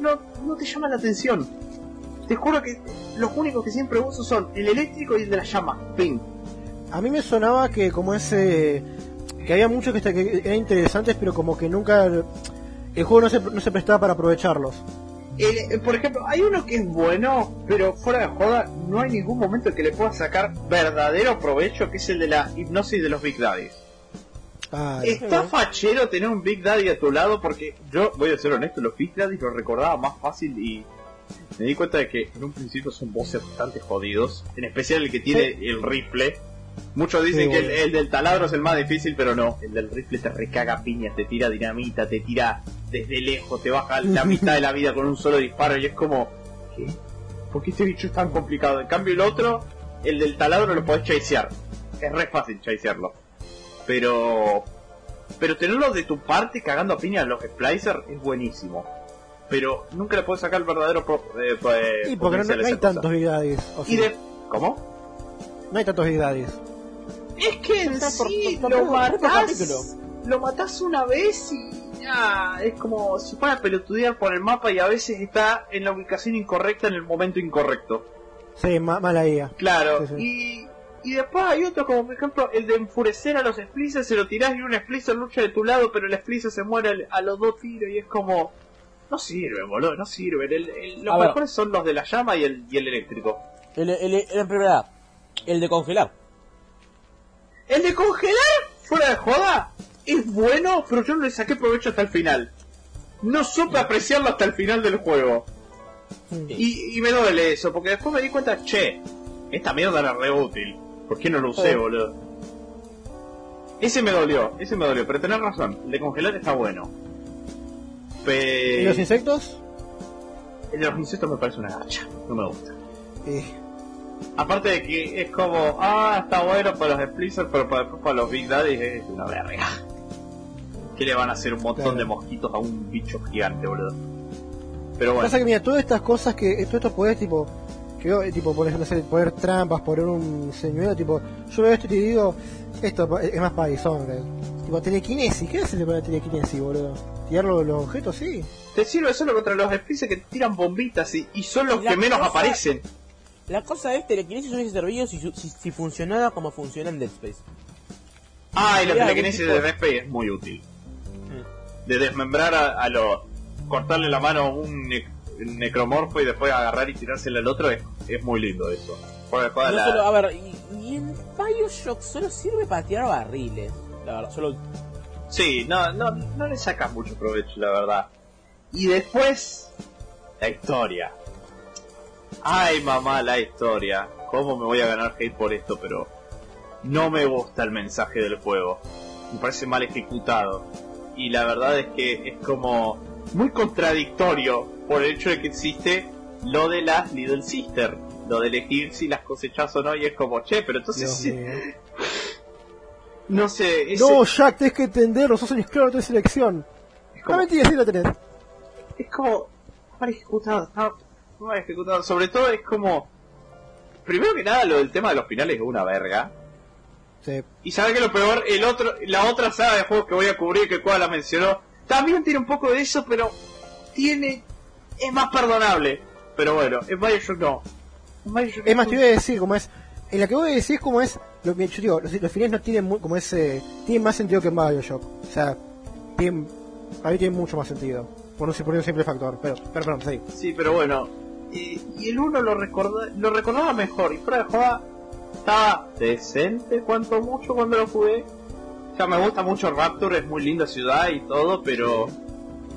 [SPEAKER 2] no, no te llama la atención. Te juro que los únicos que siempre uso son el eléctrico y el de la llama. Ping.
[SPEAKER 1] A mí me sonaba que como ese... Que había muchos que, que eran interesantes, pero como que nunca... El juego no se, no se prestaba para aprovecharlos.
[SPEAKER 2] El- eh, por ejemplo, hay uno que es bueno, pero fuera de joda, no hay ningún momento en que le pueda sacar verdadero provecho, que es el de la hipnosis de los Big Daddies. Está fachero tener un Big Daddy a tu lado porque yo, voy a ser honesto, los Big Daddies los recordaba más fácil y me di cuenta de que en un principio son voces bastante jodidos, en especial el que tiene el rifle. Muchos dicen
[SPEAKER 1] Sí,
[SPEAKER 2] que el del taladro es el más difícil, pero no, el del rifle te recaga piñas, te tira dinamita, te tira desde lejos, te baja la mitad de la vida con un solo disparo y es como, ¿qué? ¿Por qué este bicho es tan complicado? En cambio el otro, el del taladro lo podés chasear. Es re fácil chasearlo. Pero pero tenerlo de tu parte cagando a piña a los splicers es buenísimo. Pero nunca le puedes sacar el verdadero pro, eh, eh,
[SPEAKER 1] y porque no, no hay tantos Big Daddies. o
[SPEAKER 2] Y de... ¿Cómo?
[SPEAKER 1] No hay tantos Big Daddies.
[SPEAKER 2] Es que en
[SPEAKER 3] por-
[SPEAKER 2] sí
[SPEAKER 3] por-
[SPEAKER 2] lo
[SPEAKER 3] capítulo.
[SPEAKER 2] matás, lo matás una vez y ya, es como si fuera a pelotudear por el mapa y a veces está en la ubicación incorrecta en el momento incorrecto.
[SPEAKER 1] Sí, ma- mala idea.
[SPEAKER 2] Claro,
[SPEAKER 1] Sí,
[SPEAKER 2] y, y después hay otro como por ejemplo el de enfurecer a los splicers, se lo tirás y un splicer lucha de tu lado, pero el splicer se muere a los dos tiros y es como... No sirve, boludo, no sirve. El, el- los
[SPEAKER 3] A ver.
[SPEAKER 2] mejores son los de la llama y el, y el eléctrico.
[SPEAKER 3] El, el, el- en primera, el de congelar.
[SPEAKER 2] El de congelar, fuera de joda, es bueno, pero yo no le saqué provecho hasta el final. No supe apreciarlo hasta el final del juego. Y, y me duele eso, porque después me di cuenta, che, esta mierda era re útil. ¿Por qué no lo usé,
[SPEAKER 3] Sí.
[SPEAKER 2] boludo? Ese me dolió, ese me dolió, pero tenés razón, el de congelar está bueno. Pero...
[SPEAKER 1] ¿Y los insectos?
[SPEAKER 2] el de los insectos me parece una gacha, no me gusta.
[SPEAKER 1] Eh,
[SPEAKER 2] Aparte de que es como, ah, está bueno para los Splicer, pero para, para los Big Daddy es una verga. ¿Qué le van a hacer un montón
[SPEAKER 1] Claro.
[SPEAKER 2] de mosquitos a un bicho gigante, boludo? Pero bueno,
[SPEAKER 1] Pasa que mira, todas estas cosas que, todos estos poderes tipo, que veo, eh, tipo, por ejemplo, no sé, poner trampas, poner un señuelo, tipo, yo veo esto y te digo, esto es más para Dishonored. Tipo, telequinesis, ¿qué hace para telequinesis, boludo? ¿Tirar los, los objetos? Sí.
[SPEAKER 2] te sirve solo contra los Splicer que tiran bombitas y, y son los
[SPEAKER 3] La
[SPEAKER 2] que menos
[SPEAKER 3] cosa-
[SPEAKER 2] aparecen.
[SPEAKER 3] La cosa es, telequinesis hubiese servido si, si, si funcionaba como funciona en Dead Space.
[SPEAKER 2] Ah, y la telequinesis de
[SPEAKER 3] tipo-
[SPEAKER 2] DP es muy útil. De desmembrar a, a los... cortarle la mano a un necromorfo y después agarrar y tirársela al otro es, es muy lindo eso.
[SPEAKER 3] No
[SPEAKER 2] la-
[SPEAKER 3] solo, a ver, y, y en Bioshock solo sirve para tirar barriles. La verdad, solo
[SPEAKER 2] Sí, no, no, no le sacas mucho provecho, la verdad. Y después, la historia. Ay, mamá, la historia. ¿Cómo me voy a ganar hate por esto? Pero no me gusta el mensaje del juego. Me parece mal ejecutado. Y la verdad es que es como muy contradictorio por el hecho de que existe lo de las Little Sister. Lo de elegir si las cosechas o no. Y es como, che, pero entonces... Sí- no sé, ese-
[SPEAKER 1] No, Jack, tenés que entenderlo, sos un esclavo de tu selección.
[SPEAKER 2] es
[SPEAKER 1] No
[SPEAKER 2] como,
[SPEAKER 1] mentira, sí la tenés.
[SPEAKER 2] es como mal ejecutado, está mal ejecutado. Sobre todo es como, primero que nada lo del tema de los finales es una verga.
[SPEAKER 1] Sí.
[SPEAKER 2] Y sabe que lo peor, el otro, la otra saga de juegos que voy a cubrir, que Cuadra la mencionó, también tiene un poco de eso, pero tiene, es más perdonable. Pero bueno, en Bioshock no. En Bioshock
[SPEAKER 1] Es más, te iba a decir, como es. En la que voy a decir, como es. Lo, yo digo, los, los finales no tienen mu- como ese. Tienen más sentido que en Bioshock. O sea, tienen. A mí tienen mucho más sentido. Por un, por un simple factor. Pero, pero, perdón, sí.
[SPEAKER 2] Sí, pero bueno. Y, y el uno lo, recorda, lo recordaba mejor. Y fuera de joda, estaba decente cuanto mucho cuando lo jugué. Ya me gusta mucho Rapture, es muy linda ciudad y todo, pero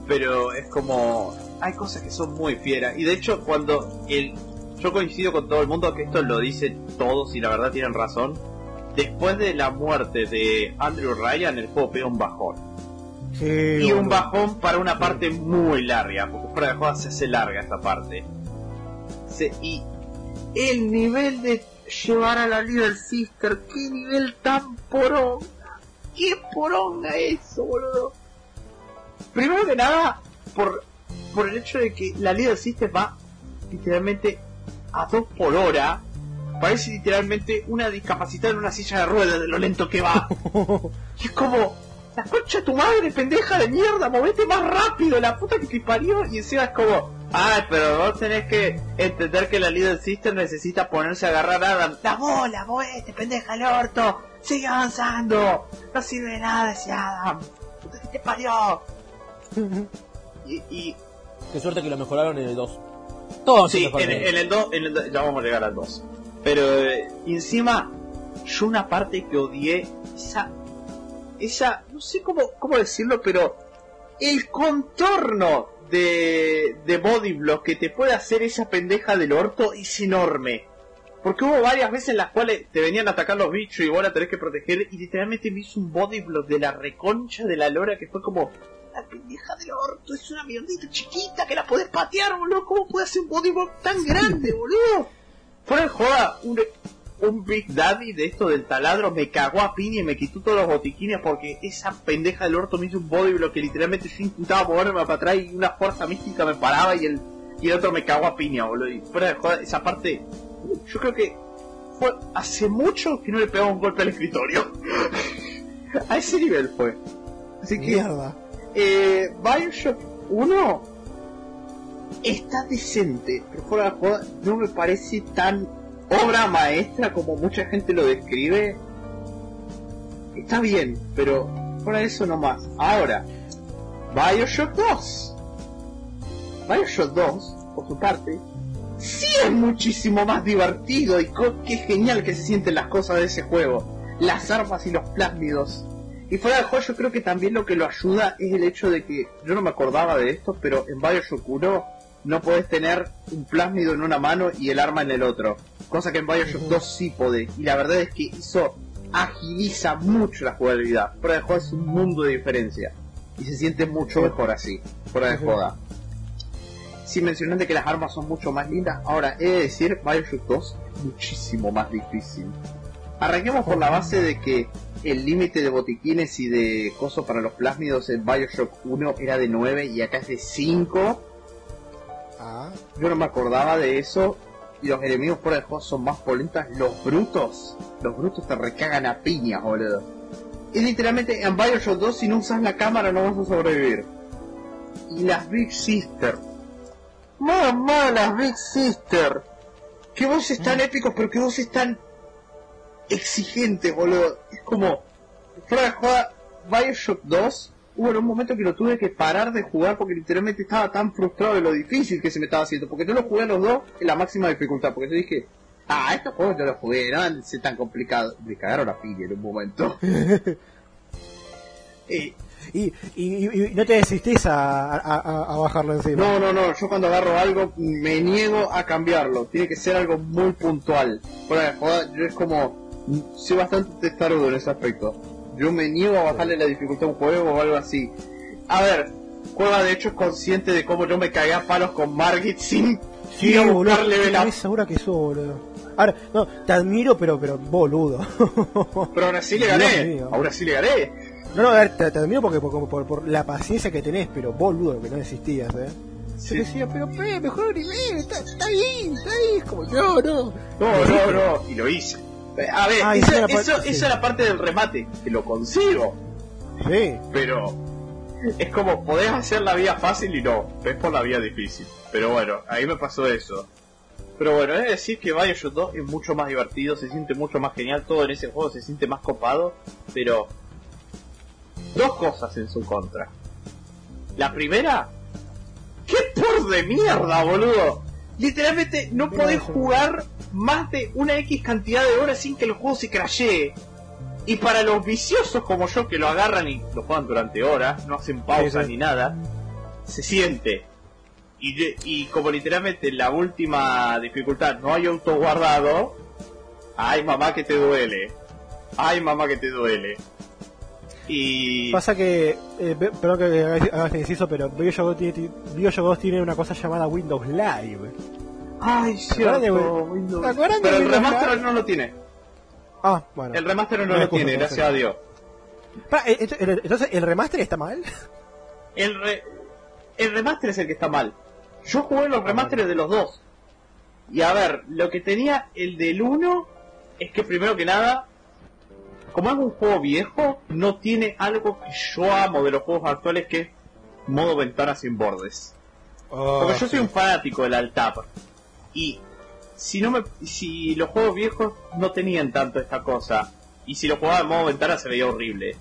[SPEAKER 2] pero es como hay cosas que son muy fieras y de hecho cuando el yo coincido con todo el mundo que esto lo dicen todos y la verdad tienen razón. Después de la muerte de Andrew Ryan, el juego pega un bajón.
[SPEAKER 1] Sí,
[SPEAKER 2] Y un bajón para una parte muy larga, porque fuera de joda se hace larga esta parte. Se- y el nivel de llevar a la Little Sister, qué nivel tan poronga, qué poronga eso, boludo. Primero que nada, por, por el hecho de que la Little Sister va literalmente a dos por hora, parece literalmente una discapacitada en una silla de ruedas de lo lento que va. Y es como, la concha de tu madre, pendeja de mierda, movete más rápido, la puta que te parió. Y encima es como, ay, pero vos tenés que entender que la Little Sister necesita ponerse a agarrar a Adam. La bola, movete, pendeja el orto, sigue avanzando, no sirve de nada ese Adam, puta que te parió. Y, y
[SPEAKER 3] Qué suerte que lo mejoraron en el 2. Todos
[SPEAKER 2] Sí, en, en el 2, en el do- ya vamos a llegar al 2. Pero eh, encima, yo una parte que odié, esa, esa, no sé cómo, cómo decirlo, pero el contorno de, de body block que te puede hacer esa pendeja del orto es enorme. Porque hubo varias veces en las cuales te venían a atacar los bichos y vos la tenés que proteger y literalmente me hizo un body block de la reconcha de la lora que fue como, la pendeja del orto es una mierdita chiquita que la podés patear, boludo. ¿Cómo puede hacer un bodyboard tan grande, boludo? Fuera de joda, un, un Big Daddy de esto del taladro me cagó a piña y me quitó todos los botiquines porque esa pendeja del orto me hizo un bodyblock que literalmente yo intentaba moverme para atrás y una fuerza mística me paraba y el, y el otro me cagó a piña, boludo. Y fuera de joda, esa parte, yo creo que fue hace mucho que no le pegaba un golpe al escritorio. a ese nivel fue. Así que
[SPEAKER 1] Mierda.
[SPEAKER 2] Eh, Bioshock 1 está decente, pero fuera de joda no me parece tan obra maestra como mucha gente lo describe. Está bien, pero fuera de eso no más. Ahora, Bioshock 2. Bioshock 2, por su parte, sí es muchísimo más divertido y qué genial que se sienten las cosas de ese juego. Las armas y los plásmidos. Y fuera de juego yo creo que también lo que lo ayuda es el hecho de que yo no me acordaba de esto, pero en Bioshock 1 no podés tener un plásmido en una mano y el arma en el otro. Cosa que en Bioshock 2 sí podés. Y la verdad es que eso agiliza mucho la jugabilidad. Fuera de juego es un mundo de diferencia. Y se siente mucho mejor así. Fuera de
[SPEAKER 1] Ujú.
[SPEAKER 2] joda. Si mencionaste que las armas son mucho más lindas, ahora he de decir Bioshock 2 es muchísimo más difícil. Arranquemos por la base de que el límite de botiquines y de coso para los plásmidos en Bioshock 1 era de 9 y acá es de 5.
[SPEAKER 1] Ah,
[SPEAKER 2] Yo no me acordaba de eso. Y los enemigos fuera de juego son más polentas. Los brutos, los brutos te recagan a piñas, boludo. Y literalmente en Bioshock 2 si no usas la cámara no vas a sobrevivir. Y las Big Sister. Mamá, las Big Sister. Que voces tan épicos, pero que voces tan exigentes, boludo. Como, fuera de joda, Bioshock 2, hubo en un momento que lo tuve que parar de jugar porque literalmente estaba tan frustrado de lo difícil que se me estaba haciendo. Porque yo lo jugué a los dos en la máxima dificultad. Porque yo dije, ah, estos juegos yo los jugué, no van a ser tan complicados. Me cagaron a piña en un momento. Eh,
[SPEAKER 1] Y, y, y no te desistís a, a, bajarlo encima.
[SPEAKER 2] No, no, no, yo cuando agarro algo me niego a cambiarlo, tiene que ser algo muy puntual. Joda, yo es como, soy bastante testarudo en ese aspecto. Yo me niego a bajarle la dificultad a un juego o algo así. A ver, Cueva de hecho es consciente de cómo yo me cagué a palos con Margit sin
[SPEAKER 1] Sí,
[SPEAKER 2] ir a
[SPEAKER 1] boludo.
[SPEAKER 2] buscar level
[SPEAKER 1] Estoy
[SPEAKER 2] up.
[SPEAKER 1] segura que sos, boludo. Ahora, no, te admiro, pero, pero, boludo.
[SPEAKER 2] Pero aún así le gané, ahora sí le gané.
[SPEAKER 1] No, no, a ver, te, te admiro porque por, por, por la paciencia que tenés, pero boludo, que no desistías, eh.
[SPEAKER 2] Sí.
[SPEAKER 1] Yo decía, pero, pe, mejor está, está bien, está bien. Como, no, no.
[SPEAKER 2] No, no, no, y lo hice. A ver,
[SPEAKER 1] Ah,
[SPEAKER 2] eso,
[SPEAKER 1] parte- sí.
[SPEAKER 2] esa es la parte del remate, que lo consigo.
[SPEAKER 1] Sí.
[SPEAKER 2] pero es como podés hacer la vía fácil y no, ves por la vía difícil. Pero bueno, ahí me pasó eso. Pero bueno, es decir que Bioshock 2 es mucho más divertido, se siente mucho más genial, todo en ese juego se siente más copado, pero dos cosas en su contra. La primera, ¡qué por de mierda, boludo! Literalmente no podés jugar más de una X cantidad de horas sin que el juego se crashee. Y para los viciosos como yo que lo agarran y lo juegan durante horas, no hacen pausa
[SPEAKER 1] Sí, sí.
[SPEAKER 2] ni nada, se siente. Y, de- y como literalmente en la última dificultad no hay auto guardado, ay mamá que te duele, ay mamá que te duele. Y
[SPEAKER 1] Pasa que, eh, perdón que hagas este inciso, pero Bioshock 2 tiene, Bioshock 2 tiene una cosa llamada Windows Live.
[SPEAKER 2] ay
[SPEAKER 1] ¿Te acuerdas de
[SPEAKER 2] cierto,
[SPEAKER 1] Win-
[SPEAKER 2] Windows.
[SPEAKER 1] ¿te de
[SPEAKER 2] pero el
[SPEAKER 1] Windows
[SPEAKER 2] remaster
[SPEAKER 1] Live?
[SPEAKER 2] no lo tiene.
[SPEAKER 1] Ah, bueno.
[SPEAKER 2] El remaster no,
[SPEAKER 1] No
[SPEAKER 2] lo tiene,
[SPEAKER 1] no
[SPEAKER 2] gracias a Dios.
[SPEAKER 1] Pa, eh, el- entonces, ¿el remaster está mal?
[SPEAKER 2] El, re- el remaster es el que está mal. Yo jugué los remasteres de los dos. Y a ver, lo que tenía el del 1 es que primero que nada, como es un juego viejo, no tiene algo que yo amo de los juegos actuales que es modo ventana sin bordes. Porque yo soy un fanático del Altap. Y si no me si los juegos viejos no tenían tanto esta cosa. Y si lo jugaba en modo ventana se veía horrible.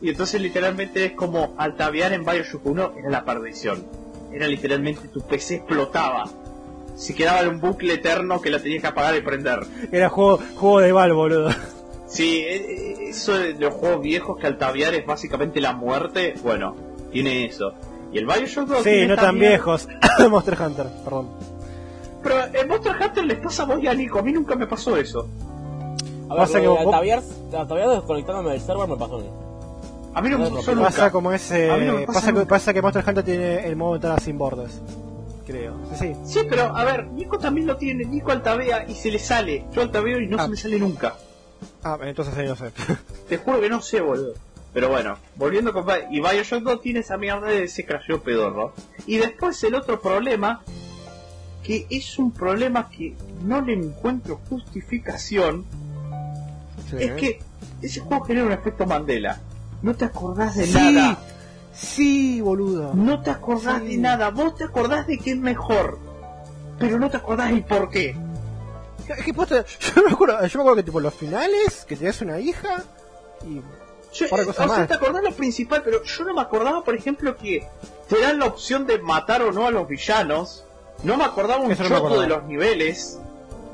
[SPEAKER 2] Y entonces literalmente es como altavear en Bioshock 1 era la perdición. Era literalmente tu PC explotaba. Se quedaba en un bucle eterno que la tenías que apagar y prender.
[SPEAKER 1] Era juego, juego de Val, boludo.
[SPEAKER 2] Sí, eh, eh, eso de los juegos viejos que altavear es básicamente la muerte. Bueno, tiene eso. Y el Bioshock 2
[SPEAKER 1] Sí,
[SPEAKER 2] tiene
[SPEAKER 1] no tan viejos. Monster Hunter, perdón.
[SPEAKER 2] Pero en Monster Hunter les pasa a vos y a Nico. A mí nunca me pasó eso.
[SPEAKER 3] A
[SPEAKER 1] Pasa
[SPEAKER 3] ver,
[SPEAKER 1] que vos-
[SPEAKER 3] de Altaviar, Altaviar desconectándome del server me pasó a mí.
[SPEAKER 2] A mí no me pasó nunca.
[SPEAKER 1] Pasa como ese.
[SPEAKER 2] A mí no me pasa
[SPEAKER 1] pasa, que,
[SPEAKER 2] nunca.
[SPEAKER 1] pasa que Monster Hunter tiene el modo ventana sin bordes. Creo. Sí, sí.
[SPEAKER 2] Sí, pero a ver, Nico también lo tiene. Nico altavea y se le sale. Yo altaveo y no
[SPEAKER 1] Ah.
[SPEAKER 2] se me sale nunca.
[SPEAKER 1] Ah, entonces ahí no sé.
[SPEAKER 2] Te juro que no sé, boludo. Pero bueno, volviendo con y Bioshock 2 tiene esa mierda de ese crasheo pedorro. Y después el otro problema, que es un problema que no le encuentro justificación,
[SPEAKER 1] Sí.
[SPEAKER 2] es que ese juego genera un efecto Mandela. No te acordás de
[SPEAKER 1] Sí,
[SPEAKER 2] nada.
[SPEAKER 1] sí, boludo.
[SPEAKER 2] No te acordás
[SPEAKER 1] Sí.
[SPEAKER 2] de nada. Vos te acordás de que es mejor. Pero no te acordás el por qué.
[SPEAKER 1] Es que posta, yo me acuerdo, yo me acuerdo que tipo los finales, que tenías una hija y
[SPEAKER 2] Yo, eh, o sea,
[SPEAKER 1] más.
[SPEAKER 2] te acordás lo principal, pero yo no me acordaba, por ejemplo, que te dan la opción de matar o no a los villanos. No me acordaba un
[SPEAKER 1] Eso no me
[SPEAKER 2] choto
[SPEAKER 1] acordaba.
[SPEAKER 2] de los niveles.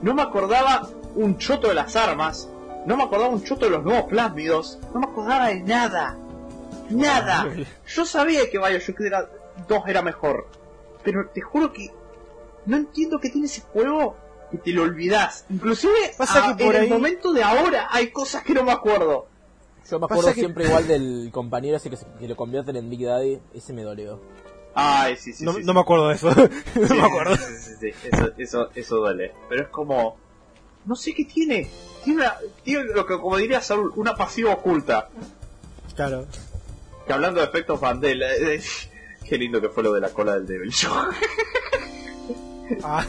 [SPEAKER 2] No me acordaba un choto de las armas. No me acordaba un choto de los nuevos plásmidos. No me acordaba de nada. Nada. Yo sabía que Bioshock era, 2 era mejor. Pero te juro que no entiendo qué tiene ese juego que te lo olvidás. Inclusive
[SPEAKER 1] Pasa
[SPEAKER 2] a-
[SPEAKER 1] que por
[SPEAKER 2] en
[SPEAKER 1] ahí-
[SPEAKER 2] el momento de ahora hay cosas que no me acuerdo.
[SPEAKER 3] Yo me
[SPEAKER 1] Pasa
[SPEAKER 3] acuerdo
[SPEAKER 1] que-
[SPEAKER 3] siempre igual del compañero ese que, se- que lo convierten en Big Daddy. Ese me dolió.
[SPEAKER 2] Ay, sí, sí,
[SPEAKER 1] no,
[SPEAKER 2] sí,
[SPEAKER 1] no me acuerdo de eso. no
[SPEAKER 2] Sí,
[SPEAKER 1] me acuerdo.
[SPEAKER 2] sí, sí, sí, Eso, eso, eso duele. Pero es como. No sé qué tiene. Tiene, una, tiene lo que, como diría Saúl, una pasiva oculta.
[SPEAKER 1] Claro.
[SPEAKER 2] Que hablando de efectos Mandela. eh, qué lindo que fue lo de la cola del Devil Show.
[SPEAKER 1] Ah.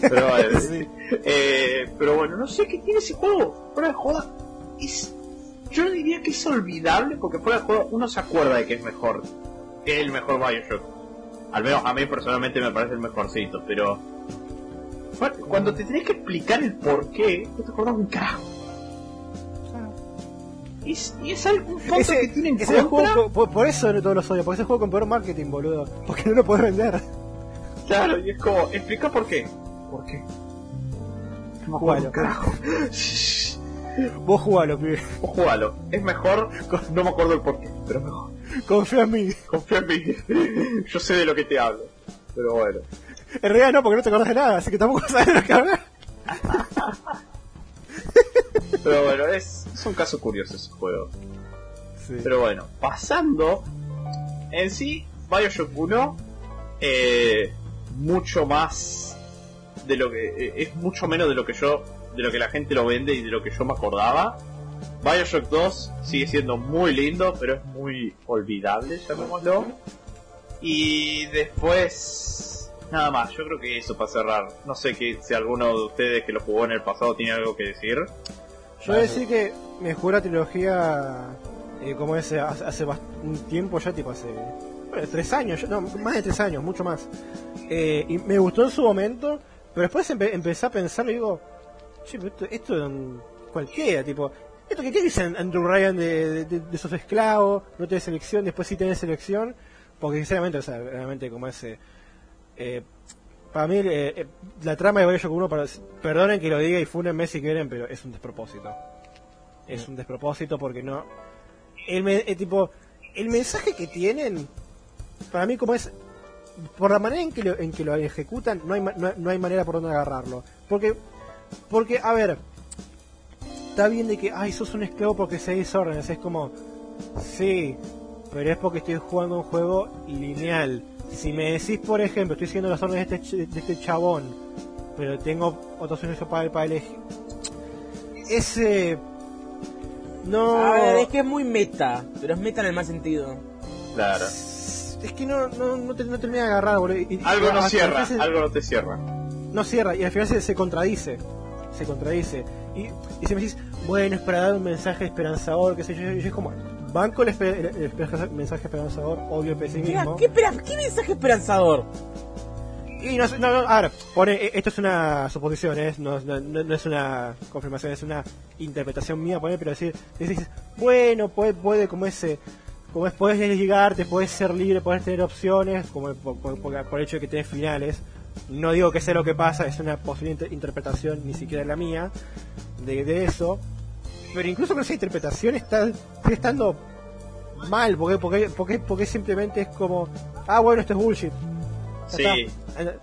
[SPEAKER 2] Pero, bueno,
[SPEAKER 1] Sí.
[SPEAKER 2] eh, pero bueno, no sé qué tiene ese juego. Fuera de joda. Es, yo diría que es olvidable porque fuera de juego uno se acuerda de que es mejor. Es el mejor Bioshock. Al menos a mí personalmente me parece el mejorcito, pero... Cuando te tenés que explicar el por qué, no te acordás un carajo. Es, y es algo un punto
[SPEAKER 1] Ese,
[SPEAKER 2] que tienen
[SPEAKER 1] ese
[SPEAKER 2] contra.
[SPEAKER 1] juego, por, por eso no todos los odio, porque ese juego con peor marketing, boludo. Porque no lo podés vender.
[SPEAKER 2] Claro, y es como, explica por qué. ¿Por qué? Un carajo.
[SPEAKER 1] Vos jugalo, pibe.
[SPEAKER 2] Vos jugalo. Es mejor, no me acuerdo el porqué, pero es mejor.
[SPEAKER 1] Confía en mí.
[SPEAKER 2] Confía en mí. Yo sé de lo que te hablo. Pero bueno.
[SPEAKER 1] En realidad no, porque no te acordás de nada, así que tampoco sabes de lo que hablas.
[SPEAKER 2] Pero bueno, es, es un caso curioso ese juego.
[SPEAKER 1] Sí.
[SPEAKER 2] Pero bueno, pasando en sí, Bioshock 1 eh, mucho más de lo que eh, es mucho menos de lo que yo de lo que la gente lo vende y de lo que yo me acordaba. Bioshock 2 sigue siendo muy lindo, pero es muy olvidable, llamémoslo. Y después nada más, yo creo que eso para cerrar. No sé que si alguno de ustedes que lo jugó en el pasado tiene algo que decir.
[SPEAKER 1] Yo voy a decir que me jugué la trilogía eh, como ese hace, hace un tiempo ya, tipo hace bueno, tres años, no, más de tres años, mucho más. Eh, y me gustó en su momento, pero después empe- empecé a pensar y digo, che, pero esto, esto cualquiera, tipo, esto que qué dice Andrew Ryan de, de, de- esos esclavos, no tenés selección, después sí tenés selección, porque sinceramente, o sea, realmente como ese... Eh, para mí, eh, eh, la trama de Bioshock 1, para- perdonen que lo diga y funenme si quieren, pero es un despropósito. Es un despropósito porque no. El, me- eh, tipo, el mensaje que tienen, para mí, como es. Por la manera en que lo, en que lo ejecutan, no hay, ma- no, no hay manera por donde agarrarlo. Porque, porque, a ver, está bien de que, ay, sos un esclavo porque seguís órdenes. Es como, sí, pero es porque estoy jugando un juego lineal. Si me decís, por ejemplo, estoy siguiendo las órdenes de este, ch- de este chabón, pero tengo otros servicios para, para elegir. Ese. No.
[SPEAKER 3] A ver, es que es muy meta, pero es meta en el mal sentido.
[SPEAKER 2] Claro.
[SPEAKER 1] Es que no, no, no, te- no termina de agarrar, boludo. Y-
[SPEAKER 2] Algo no cierra,
[SPEAKER 1] se-
[SPEAKER 2] algo no te cierra.
[SPEAKER 1] No cierra, y al final se, se contradice. Se contradice. Y, y si me decís, bueno, es para dar un mensaje esperanzador, qué sé yo, y yo es como, banco el, el- mensaje esperanzador, odio el
[SPEAKER 3] ¿Qué,
[SPEAKER 1] pesimismo.
[SPEAKER 3] qué, espera- qué mensaje esperanzador?
[SPEAKER 1] Y no, sé- no, no, ahora, pone, eh, esto es una suposición, ¿eh? no, no, no- no es una confirmación, es una interpretación mía, pone, pero decir, dices, bueno, puede, puede como ese, como es, puedes desligarte, puedes ser libre, puedes tener opciones, como por, por- por- por el hecho de que tenés finales. No digo que sea lo que pasa, es una posible inter- interpretación, ni siquiera la mía, de, de eso. Pero incluso con esa interpretación está sigue estando mal, porque, porque, porque, porque simplemente es como, ah, bueno, esto es bullshit.
[SPEAKER 2] Sí,
[SPEAKER 1] está.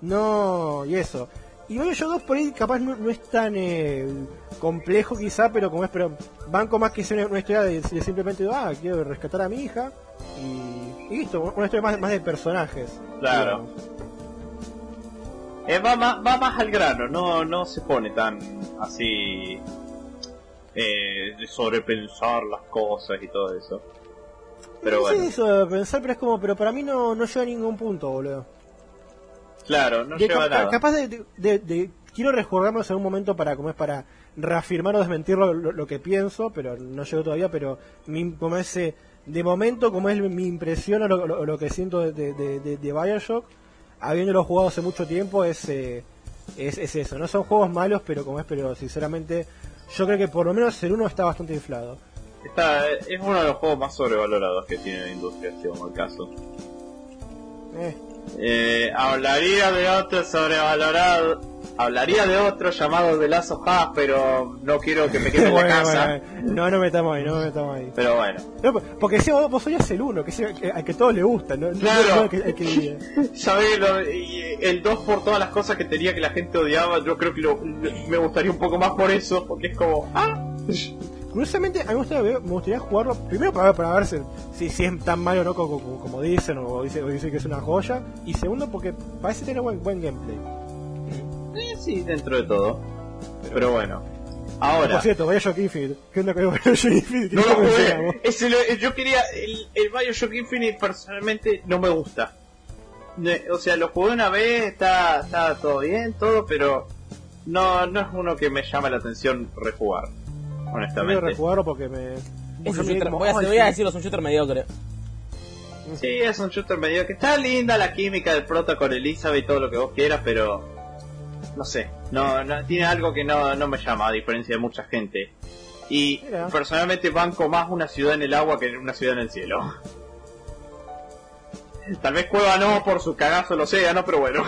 [SPEAKER 1] No, y eso. Y Bioshock 2 por ahí capaz no, no es tan eh, complejo quizá, pero como es, pero banco más que una, una historia de, de simplemente, ah, quiero rescatar a mi hija y, y listo, una historia más, más de personajes.
[SPEAKER 2] Claro. Eh, va, más, va más al grano, no, no se pone tan así eh, de sobrepensar las cosas y todo eso. Pero
[SPEAKER 1] no
[SPEAKER 2] bueno,
[SPEAKER 1] eso de pensar, pero es como, pero para mí no, no llega a ningún punto, boludo.
[SPEAKER 2] claro, no
[SPEAKER 1] De
[SPEAKER 2] lleva
[SPEAKER 1] cap-
[SPEAKER 2] nada.
[SPEAKER 1] Capaz de, de- de- quiero rejugarnos en un momento para como es para reafirmar o desmentir lo, lo- lo que pienso, pero no llego todavía, pero mi, como ese de momento como es mi impresión o lo, que siento de, de, de, de- Bioshock, habiéndolo jugado hace mucho tiempo es, eh, es es eso, no son juegos malos, pero como es, pero sinceramente yo creo que por lo menos el uno está bastante inflado.
[SPEAKER 2] Está, es uno de los juegos más sobrevalorados que tiene la industria, si vamos al caso.
[SPEAKER 1] Eh,
[SPEAKER 2] Eh, hablaría de otro sobrevalorado. Hablaría de otro llamado Last of Us, pero no quiero que me quede en la casa.
[SPEAKER 1] bueno, no, no metamos ahí, no me metamos ahí.
[SPEAKER 2] Pero bueno,
[SPEAKER 1] No, porque si vos, vos odias el uno, que, sea- que- al que todos le gusta, ¿no?
[SPEAKER 2] Claro.
[SPEAKER 1] no que, que
[SPEAKER 2] ya lo- el 2 por todas las cosas que tenía que la gente odiaba, yo creo que lo- me gustaría un poco más por eso, porque es como, ah,
[SPEAKER 1] Curiosamente, a mí me gustaría, me gustaría jugarlo primero para ver, para ver si, si, si es tan malo o no como, como- como dicen o dicen, o dicen que es una joya. Y segundo, porque parece tener buen, buen gameplay.
[SPEAKER 2] Eh, sí, dentro de todo. Pero bueno,
[SPEAKER 1] Ah,
[SPEAKER 2] ahora,
[SPEAKER 1] por cierto, Bioshock Infinite. ¿Qué onda con Bioshock Infinite?
[SPEAKER 2] no
[SPEAKER 1] ¿Qué
[SPEAKER 2] lo jugué. Ese lo- yo quería, el, el Bioshock Infinite personalmente no me gusta. O sea, lo jugué una vez, está, está todo bien, todo, pero no, no es uno que me llama la atención rejugar, honestamente.
[SPEAKER 1] rejugarlo porque me.
[SPEAKER 3] Es
[SPEAKER 1] porque
[SPEAKER 3] un
[SPEAKER 1] me-
[SPEAKER 3] shooter,
[SPEAKER 1] como,
[SPEAKER 3] voy a, voy a
[SPEAKER 1] sí.
[SPEAKER 3] decirlo, es un shooter mediocre.
[SPEAKER 2] Sí, es un shooter medio que está linda la química del prota con Elizabeth y todo lo que vos quieras, pero no sé, no, no tiene algo que no, no me llama, a diferencia de mucha gente. Y
[SPEAKER 1] Mira.
[SPEAKER 2] personalmente banco más una ciudad en el agua que una ciudad en el cielo. Tal vez Cueva no por su cagazo lo sea, ¿no? Pero bueno.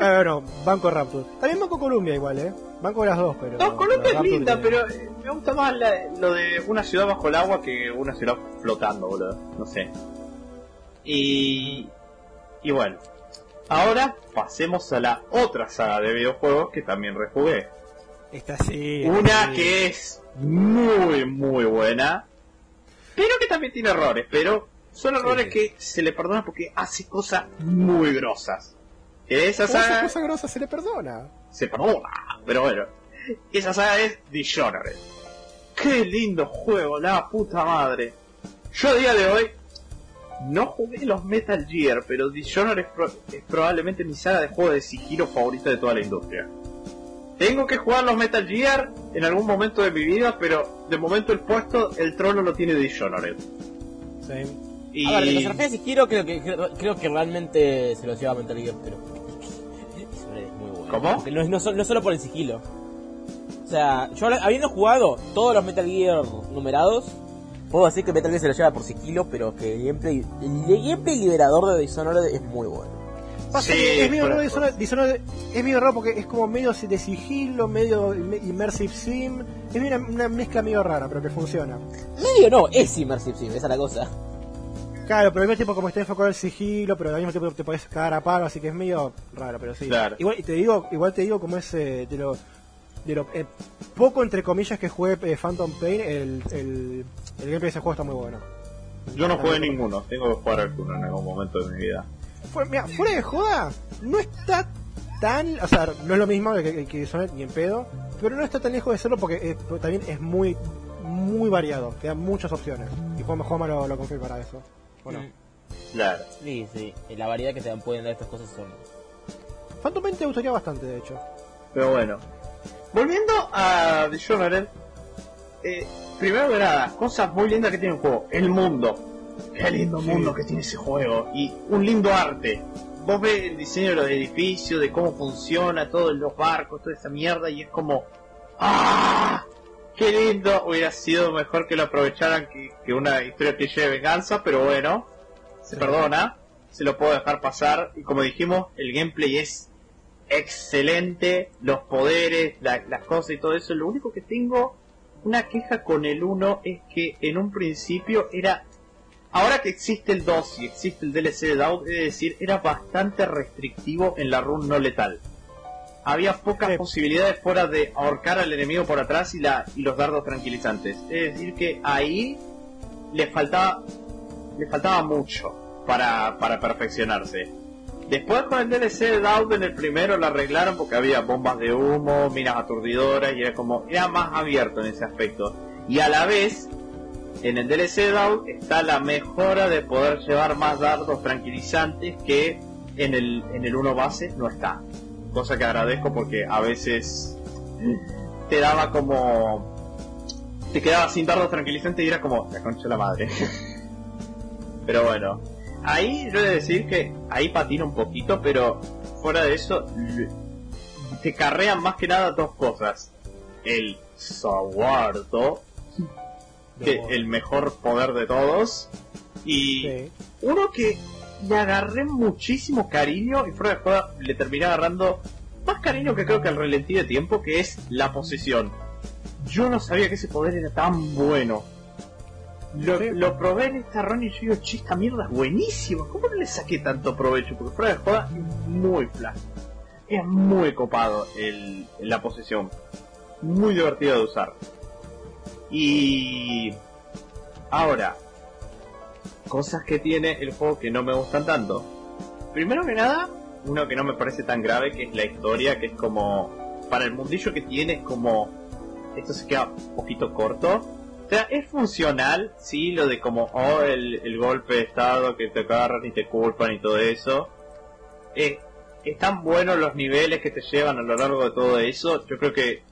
[SPEAKER 1] Ah, bueno, Banco Rapture. También Banco Columbia igual, ¿eh? Banco de las dos, pero...
[SPEAKER 2] No, Colombia es linda, pero eh, me gusta más la- lo de una ciudad bajo el agua que una ciudad flotando, boludo. No sé. Y. Y bueno. Ahora pasemos a la otra saga de videojuegos que también rejugué.
[SPEAKER 1] Esta sí.
[SPEAKER 2] Una
[SPEAKER 1] sí.
[SPEAKER 2] que es muy, muy buena. Pero que también tiene errores. Pero son errores
[SPEAKER 1] sí.
[SPEAKER 2] que se le perdonan porque hace cosas muy grosas. Esa saga
[SPEAKER 1] cosa grosa se le perdona.
[SPEAKER 2] se perdona. Pero bueno. Esa saga es Dishonored. Qué lindo juego, la puta madre. Yo a día de hoy no jugué los Metal Gear, pero Dishonored es, pro- es probablemente mi saga de juego de sigilo favorita de toda la industria. Tengo que jugar los Metal Gear en algún momento de mi vida, pero de momento el puesto, el trono lo tiene Dishonored.
[SPEAKER 1] Sí.
[SPEAKER 2] Y...
[SPEAKER 3] A ver, de los RPGs de Hero creo que, creo, creo que realmente se lo lleva Metal Gear, pero... Dishonored es muy bueno.
[SPEAKER 2] ¿Cómo?
[SPEAKER 3] No solo por el sigilo. O sea, yo habiendo jugado todos los Metal Gear numerados, puedo decir que Metal Gear se lo lleva por sigilo, pero que el gameplay, el gameplay liberador de Dishonored es muy bueno.
[SPEAKER 1] Pasa
[SPEAKER 2] Sí,
[SPEAKER 1] que es medio raro. Dishonored- Dishonored- es medio raro porque es como medio de sigilo, medio im- immersive sim. Es una, una mezcla medio rara, pero que funciona.
[SPEAKER 3] Medio no, es Immersive Sim, esa es la cosa.
[SPEAKER 1] Claro, pero al mismo tiempo como está enfocado el sigilo, pero al mismo tiempo te podés cagar a palo, así que es medio raro, pero sí.
[SPEAKER 2] Claro.
[SPEAKER 1] Igual y te digo, igual te digo como es eh, de lo de lo eh, poco entre comillas que jugué eh, Phantom Pain, el, el, el gameplay de ese juego está muy bueno.
[SPEAKER 2] Yo no jugué ninguno, tengo que jugar alguno en algún momento de mi vida.
[SPEAKER 1] Fue- mira, fuera de joda, no está tan, o sea, no es lo mismo que, que, que Dishonored, ni en pedo, pero no está tan lejos de serlo porque eh, también es muy muy variado, te da muchas opciones. Y Juan Juanma lo, lo para eso. Bueno,
[SPEAKER 3] Mm.
[SPEAKER 2] Claro.
[SPEAKER 3] Sí, sí, la variedad que te dan- pueden dar estas cosas son...
[SPEAKER 1] Phantom Pain te gustaría bastante, de hecho.
[SPEAKER 2] Pero bueno. Volviendo a Dishonored, eh, primero que nada, cosas muy lindas que tiene el juego. El mundo. Qué lindo
[SPEAKER 1] Sí.
[SPEAKER 2] mundo que tiene ese juego. Y un lindo arte. Vos ves el diseño de los edificios, de cómo funciona, todos los barcos, toda esa mierda, y es como... ¡Ah! ¡Qué lindo! Hubiera sido mejor que lo aprovecharan que, que una historia que de venganza, pero bueno, se
[SPEAKER 1] Sí.
[SPEAKER 2] perdona, se lo puedo dejar pasar. Y como dijimos, el gameplay es excelente, los poderes, la- las cosas y todo eso. Lo único que tengo una queja con el 1 es que en un principio era... Ahora que existe el 2 y existe el DLC de Doubt, es decir, era bastante restrictivo en la run no letal. Había pocas
[SPEAKER 1] Sí.
[SPEAKER 2] posibilidades fuera de ahorcar al enemigo por atrás y, la, y los dardos tranquilizantes. Es decir, que ahí le faltaba, le faltaba mucho para, para perfeccionarse. Después con el DLC de en el primero lo arreglaron porque había bombas de humo, minas aturdidoras y era como, era más abierto en ese aspecto. Y a la vez, en el DLC de está la mejora de poder llevar más dardos tranquilizantes que en el, en el 1 base no está. Cosa que agradezco porque a veces te daba como... Te quedabas sin dardos tranquilizantes y era como, la concha de la madre. Pero bueno, ahí yo he de decir que ahí patina un poquito, pero fuera de eso, te carrean más que nada dos cosas. El Saguardo, que el mejor poder de todos, y
[SPEAKER 1] Sí.
[SPEAKER 2] uno que le agarré muchísimo cariño y fuera de joda le terminé agarrando más cariño que creo que al relentí de tiempo, que es la posesión. Yo no sabía que ese poder era tan bueno. Lo,
[SPEAKER 1] Sí.
[SPEAKER 2] lo probé en esta run y yo digo, che, esta mierda es buenísima. ¿Cómo no le saqué tanto provecho? Porque fuera de joda es muy flash. Es muy copado el, la posesión. Muy divertido de usar. Y ahora, cosas que tiene el juego que no me gustan tanto. Primero que nada, uno que no me parece tan grave, que es la historia, que es como, para el mundillo que tiene, es como, esto se queda un poquito corto. O sea, es funcional, sí, lo de como, oh, el, el golpe de estado que te agarran y te culpan y todo eso. Eh, están buenos los niveles que te llevan a lo largo de todo eso. Yo creo que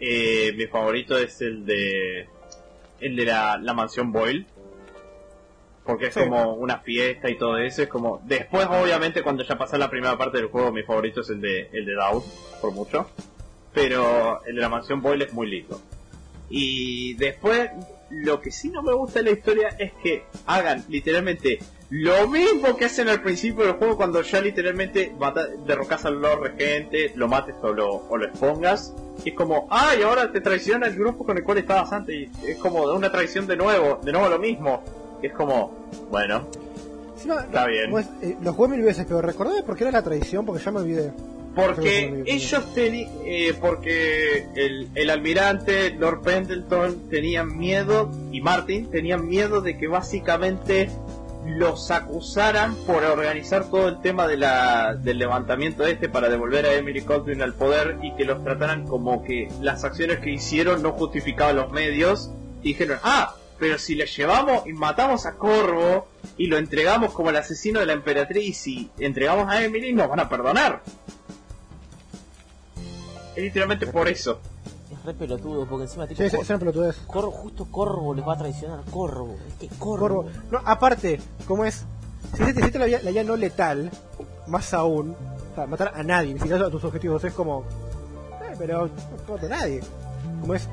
[SPEAKER 2] eh, mi favorito es el de el de la, la mansión Boyle porque es
[SPEAKER 1] Sí.
[SPEAKER 2] como una fiesta y todo eso es como después obviamente cuando ya pasa la primera parte del juego mi favorito es el de el de Daud por mucho pero el de la mansión Boyle es muy lindo Y después, lo que sí no me gusta de la historia es que hagan literalmente lo mismo que hacen al principio del juego cuando ya literalmente derrocas al Lord Regente, lo mates o lo, o lo expongas. Y es como, ay, ahora te traiciona el grupo con el cual estabas antes. Y es como una traición de nuevo, de nuevo lo mismo. Y es como, bueno,
[SPEAKER 1] Sí, no,
[SPEAKER 2] Está
[SPEAKER 1] no,
[SPEAKER 2] bien.
[SPEAKER 1] pues, eh, lo jugué mil veces, pero recordé por qué era la tradición, porque ya me olvidé.
[SPEAKER 2] Porque ellos tenían, porque el, el almirante, Lord Pendleton, tenían miedo, y Martin, tenían miedo de que básicamente los acusaran por organizar todo el tema de la, del levantamiento este para devolver a Emily Caldwell al poder y que los trataran como que las acciones que hicieron no justificaban los medios. Y dijeron, ah, pero si le llevamos y matamos a Corvo y lo entregamos como el asesino de la emperatriz y entregamos a Emily, nos van a perdonar. Es literalmente por eso.
[SPEAKER 3] Es re pelotudo, porque encima tipo,
[SPEAKER 1] Sí, es una pelotudez.
[SPEAKER 3] Corvo, justo Corvo les va a traicionar. Corvo, es que Corvo.
[SPEAKER 1] Corvo. No, aparte, como es, si hiciste la vía, la vía no letal, más aún, o sea, matar a nadie, ni siquiera a tus objetivos, es como, eh, pero no mata a nadie. Como es,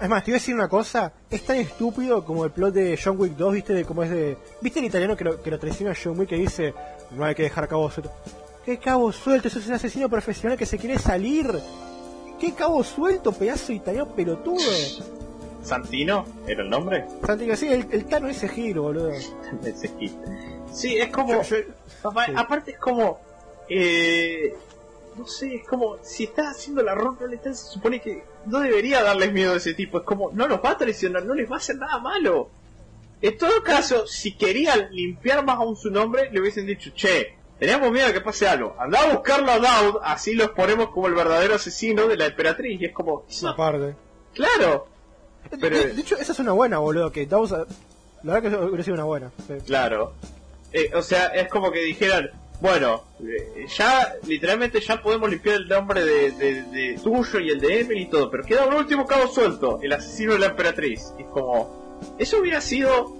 [SPEAKER 1] es más, te iba a decir una cosa, es tan estúpido como el plot de John Wick 2, viste, de cómo es de, viste el italiano que lo, que lo traiciona a John Wick que dice, no hay que dejar cabo suelto. ¿Qué cabo suelto? Eso es un asesino profesional que se quiere salir. ¿Qué cabo suelto, pedazo italiano pelotudo?
[SPEAKER 2] ¿Santino era el nombre?
[SPEAKER 1] Santi, sí, el, el Tano ese giro, boludo.
[SPEAKER 2] Ese hit. Sí, es como.
[SPEAKER 1] Yo- yo-
[SPEAKER 2] Apa-
[SPEAKER 1] sí.
[SPEAKER 2] Aparte es como. Eh, no sé, es como. Si estás haciendo la ronda se supone que no debería darles miedo a ese tipo. Es como. No los va a traicionar, no les va a hacer nada malo. En todo caso, si querían limpiar más aún su nombre, le hubiesen dicho, che, teníamos miedo de que pase algo. Anda a buscarlo a Daud, así lo exponemos como el verdadero asesino de la emperatriz. Y es como. no,
[SPEAKER 1] Aparte.
[SPEAKER 2] claro, Pero-
[SPEAKER 1] de, de hecho, esa es una buena, boludo. Que Dawes, la verdad que eso hubiera sido una buena. sí.
[SPEAKER 2] Claro. Eh, o sea, es como que dijeran, bueno, eh, ya literalmente ya podemos limpiar el nombre de, de- de tuyo y el de Emily y todo, pero queda un último cabo suelto, el asesino de la emperatriz. Y es como, eso hubiera sido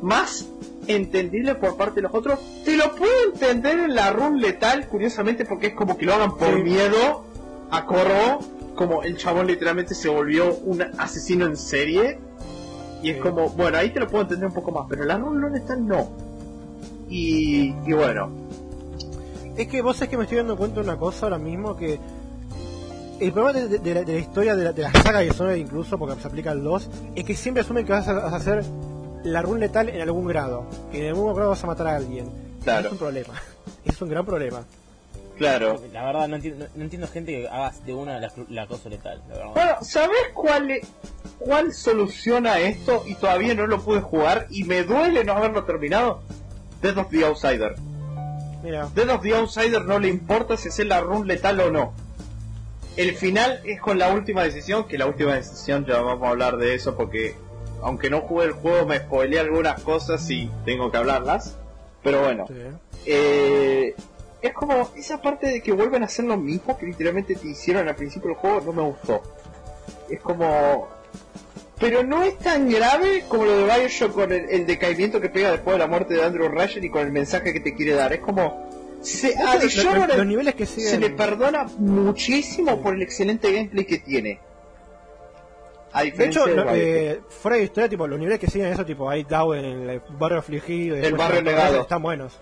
[SPEAKER 2] más entendible por parte de los otros. Te lo puedo entender en la run letal, curiosamente, porque es como que lo hagan por
[SPEAKER 1] Sí.
[SPEAKER 2] miedo a Corro, como el chabón literalmente se volvió un asesino en serie. Y es
[SPEAKER 1] Sí.
[SPEAKER 2] como, bueno, ahí te lo puedo entender un poco más, pero la run letal no. Y, y bueno,
[SPEAKER 1] Es que vos es que me estoy dando cuenta de una cosa ahora mismo que el problema de, de- de la, de la historia de la, de la saga de Dishonored incluso, porque se aplica al 2, es que siempre asumen que vas a, vas a hacer la run letal en algún grado. Que en algún grado vas a matar a alguien.
[SPEAKER 2] Claro.
[SPEAKER 1] Es un problema. Es un gran problema.
[SPEAKER 2] claro.
[SPEAKER 3] La verdad, no entiendo, no, entiendo gente que hagas de una la, la cosa letal. La verdad.
[SPEAKER 2] Bueno, ¿sabes cuál, e- cuál soluciona esto? Y todavía no lo pude jugar y me duele no haberlo terminado. Death of the Outsider.
[SPEAKER 1] Mira,
[SPEAKER 2] Death of the Outsider no le importa si es la run letal o no. El final es con la última decisión, que la última decisión ya vamos a hablar de eso porque aunque no jugué el juego me spoileé algunas cosas y tengo que hablarlas. Pero bueno,
[SPEAKER 1] sí.
[SPEAKER 2] eh, es como esa parte de que vuelven a hacer lo mismo que literalmente te hicieron al principio del juego, no me gustó. Es como... Pero no es tan grave como lo de Bioshock con el, el decaimiento que pega después de la muerte de Andrew Ryan y con el mensaje que te quiere dar. Es como... Se, a
[SPEAKER 1] Los- niveles que
[SPEAKER 2] se le perdona muchísimo por el excelente gameplay que tiene.
[SPEAKER 1] De hecho,
[SPEAKER 2] de
[SPEAKER 1] eh, fuera de historia, tipo, los niveles que siguen eso, tipo, hay Dow en el barrio afligido. después
[SPEAKER 2] barrio negado.
[SPEAKER 1] Están buenos.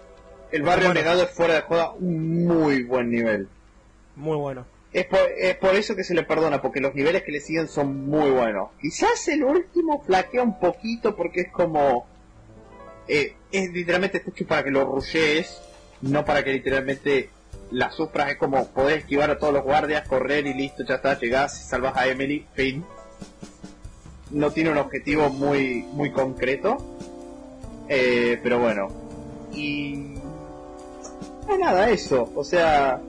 [SPEAKER 2] el barrio
[SPEAKER 1] bueno.
[SPEAKER 2] negado es fuera de joda un muy buen nivel.
[SPEAKER 1] Muy buenos.
[SPEAKER 2] Es por, es por eso que se le perdona, porque los niveles que le siguen son muy buenos. Quizás el último flaquea un poquito porque es como... eh, es literalmente hecho para que lo rushees, no para que literalmente la sufras. Es como poder esquivar a todos los guardias, correr y listo, ya está, llegás, salvas a Emily, fin. No tiene un objetivo muy, muy concreto. Eh, pero bueno. Y... No, nada, eso. O sea,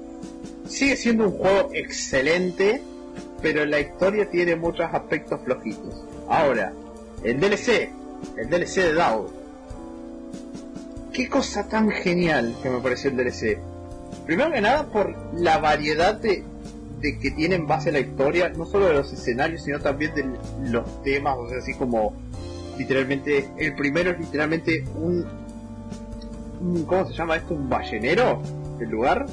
[SPEAKER 2] sigue siendo un juego excelente, pero la historia tiene muchos aspectos flojitos. Ahora, el DLC, el DLC de DAO. Qué cosa tan genial que me pareció el DLC. Primero que nada por la variedad de, de que tiene en base a la historia, no solo de los escenarios, sino también de los temas, o sea, así como literalmente, el primero es literalmente un, un ¿cómo se llama esto? ¿Un ballenero? ¿El lugar?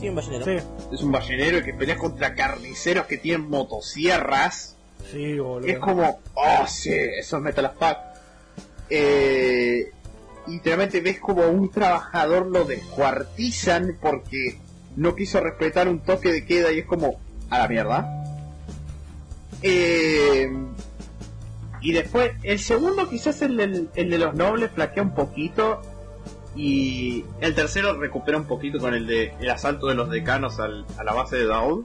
[SPEAKER 3] Sí, un ballenero.
[SPEAKER 1] Sí.
[SPEAKER 2] es un ballenero que pelea contra carniceros que tienen motosierras
[SPEAKER 1] Sí, boludo.
[SPEAKER 2] Es como, oh sí, eso es Metal Pack. Eh, literalmente ves como un trabajador lo descuartizan porque no quiso respetar un toque de queda y es como, a la mierda. Eh, y después, el segundo quizás el, del- el de los nobles flaquea un poquito. Y el tercero recupera un poquito con el de el asalto de los decanos al- a la base de Daud.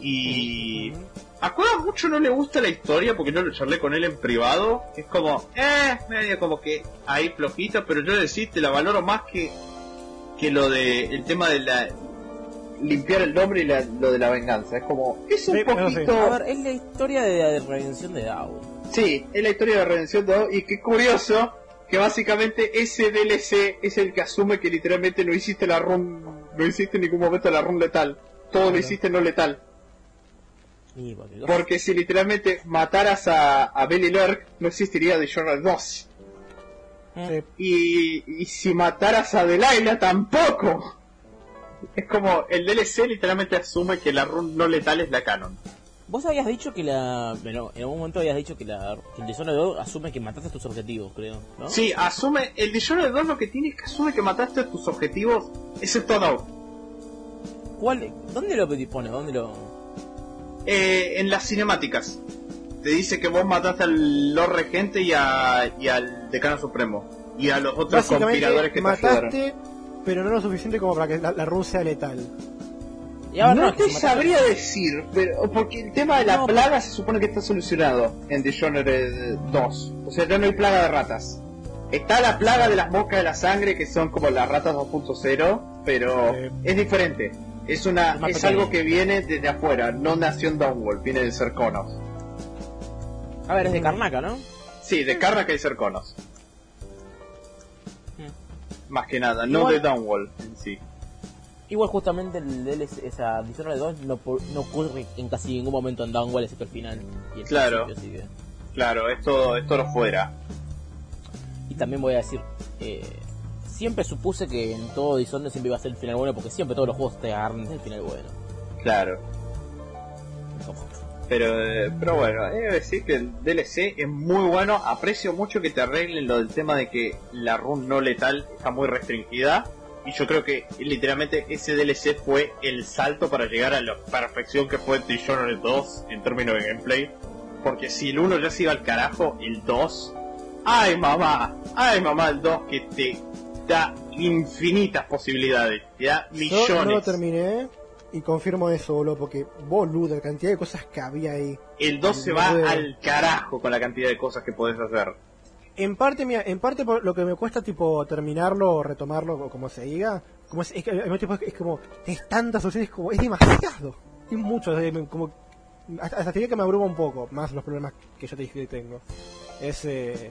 [SPEAKER 2] Y a Cueva mucho no le gusta la historia porque no lo charlé con él en privado. Es como, eh, medio como que ahí flojita, pero yo decís, te la valoro más que, que lo de el tema de la limpiar el nombre y la- lo de la venganza. Es como, es un
[SPEAKER 1] Sí, pero sí.
[SPEAKER 2] poquito.
[SPEAKER 3] A ver, es la historia de la redención de Daud.
[SPEAKER 2] Sí, es la historia de redención de Daud y qué curioso que básicamente ese DLC es el que asume que literalmente no hiciste la run, no hiciste en ningún momento la run letal. Todo lo hiciste no letal.
[SPEAKER 3] Porque
[SPEAKER 2] si literalmente mataras a, a Belly Lurk, no existiría The Journal 2.
[SPEAKER 1] Sí.
[SPEAKER 2] Y, y si mataras a Delilah, tampoco. Es como, el DLC literalmente asume que la run no letal es la canon.
[SPEAKER 3] Vos habías dicho que la. Bueno, en algún momento habías dicho que, la, que el Dishonored 2 asume que mataste tus objetivos, creo, ¿no?
[SPEAKER 2] Sí, asume, el Journal 2 lo que tiene es que asume que mataste a tus objetivos, excepto Daud.
[SPEAKER 3] ¿Cuál, ¿Dónde lo dispone? ¿Dónde lo.?
[SPEAKER 2] Eh, en las cinemáticas. Te dice que vos mataste al Lord Regente y, a, y al Decano Supremo. Y a los otros conspiradores que te ayudaron.
[SPEAKER 1] mataste, pero no lo suficiente como para que la, la run sea letal.
[SPEAKER 3] Y ahora
[SPEAKER 2] no te sabría decir, pero porque el tema de la
[SPEAKER 3] No,
[SPEAKER 2] plaga se supone que está solucionado en Dishonored 2. O sea, ya no hay plaga de ratas. Está la plaga de las moscas de la sangre, que son como las ratas 2.0, pero es diferente. Es una
[SPEAKER 3] Es pequeño.
[SPEAKER 2] algo que viene desde afuera, no nació en Downwall, viene de Cerconos.
[SPEAKER 3] A ver, es de Karnaka, ¿no?
[SPEAKER 2] Sí, de Karnak y Cerconos. Más que nada, no
[SPEAKER 3] Igual-
[SPEAKER 2] de Downwall en sí.
[SPEAKER 3] Igual justamente el DLC, esa Dishonored 2 no, no ocurre en casi ningún momento en Downwell excepto el final. Y el
[SPEAKER 2] Claro.
[SPEAKER 3] principio, así
[SPEAKER 2] Claro, esto, esto no fuera.
[SPEAKER 3] que- Y también voy a decir, eh, siempre supuse que en todo Dishonored siempre iba a ser el final bueno porque siempre todos los juegos te agarran el final bueno.
[SPEAKER 2] Claro. Pero, eh, pero bueno, he de decir que el DLC es muy bueno. Aprecio mucho que te arreglen lo del tema de que la run no letal está muy restringida. Y yo creo que literalmente ese DLC fue el salto para llegar a la perfección que fue Dishonored 2 en términos de gameplay. Porque si el 1 ya se iba al carajo, el 2. ¡Ay mamá! ¡Ay mamá! El 2 que te da infinitas posibilidades. Te da millones.
[SPEAKER 1] Yo no lo terminé y confirmo eso, boludo, porque boludo, la cantidad de cosas que había ahí.
[SPEAKER 2] El 2 se va al carajo con la cantidad de cosas que podés hacer.
[SPEAKER 1] En parte, mira, en parte por lo que me cuesta tipo terminarlo o retomarlo o como se diga, como es, es tiempo es, como es tantas opciones como es demasiado. Es mucho, es como hasta, hasta diría que me abruma un poco, más los problemas que yo te dije que tengo. Es eh,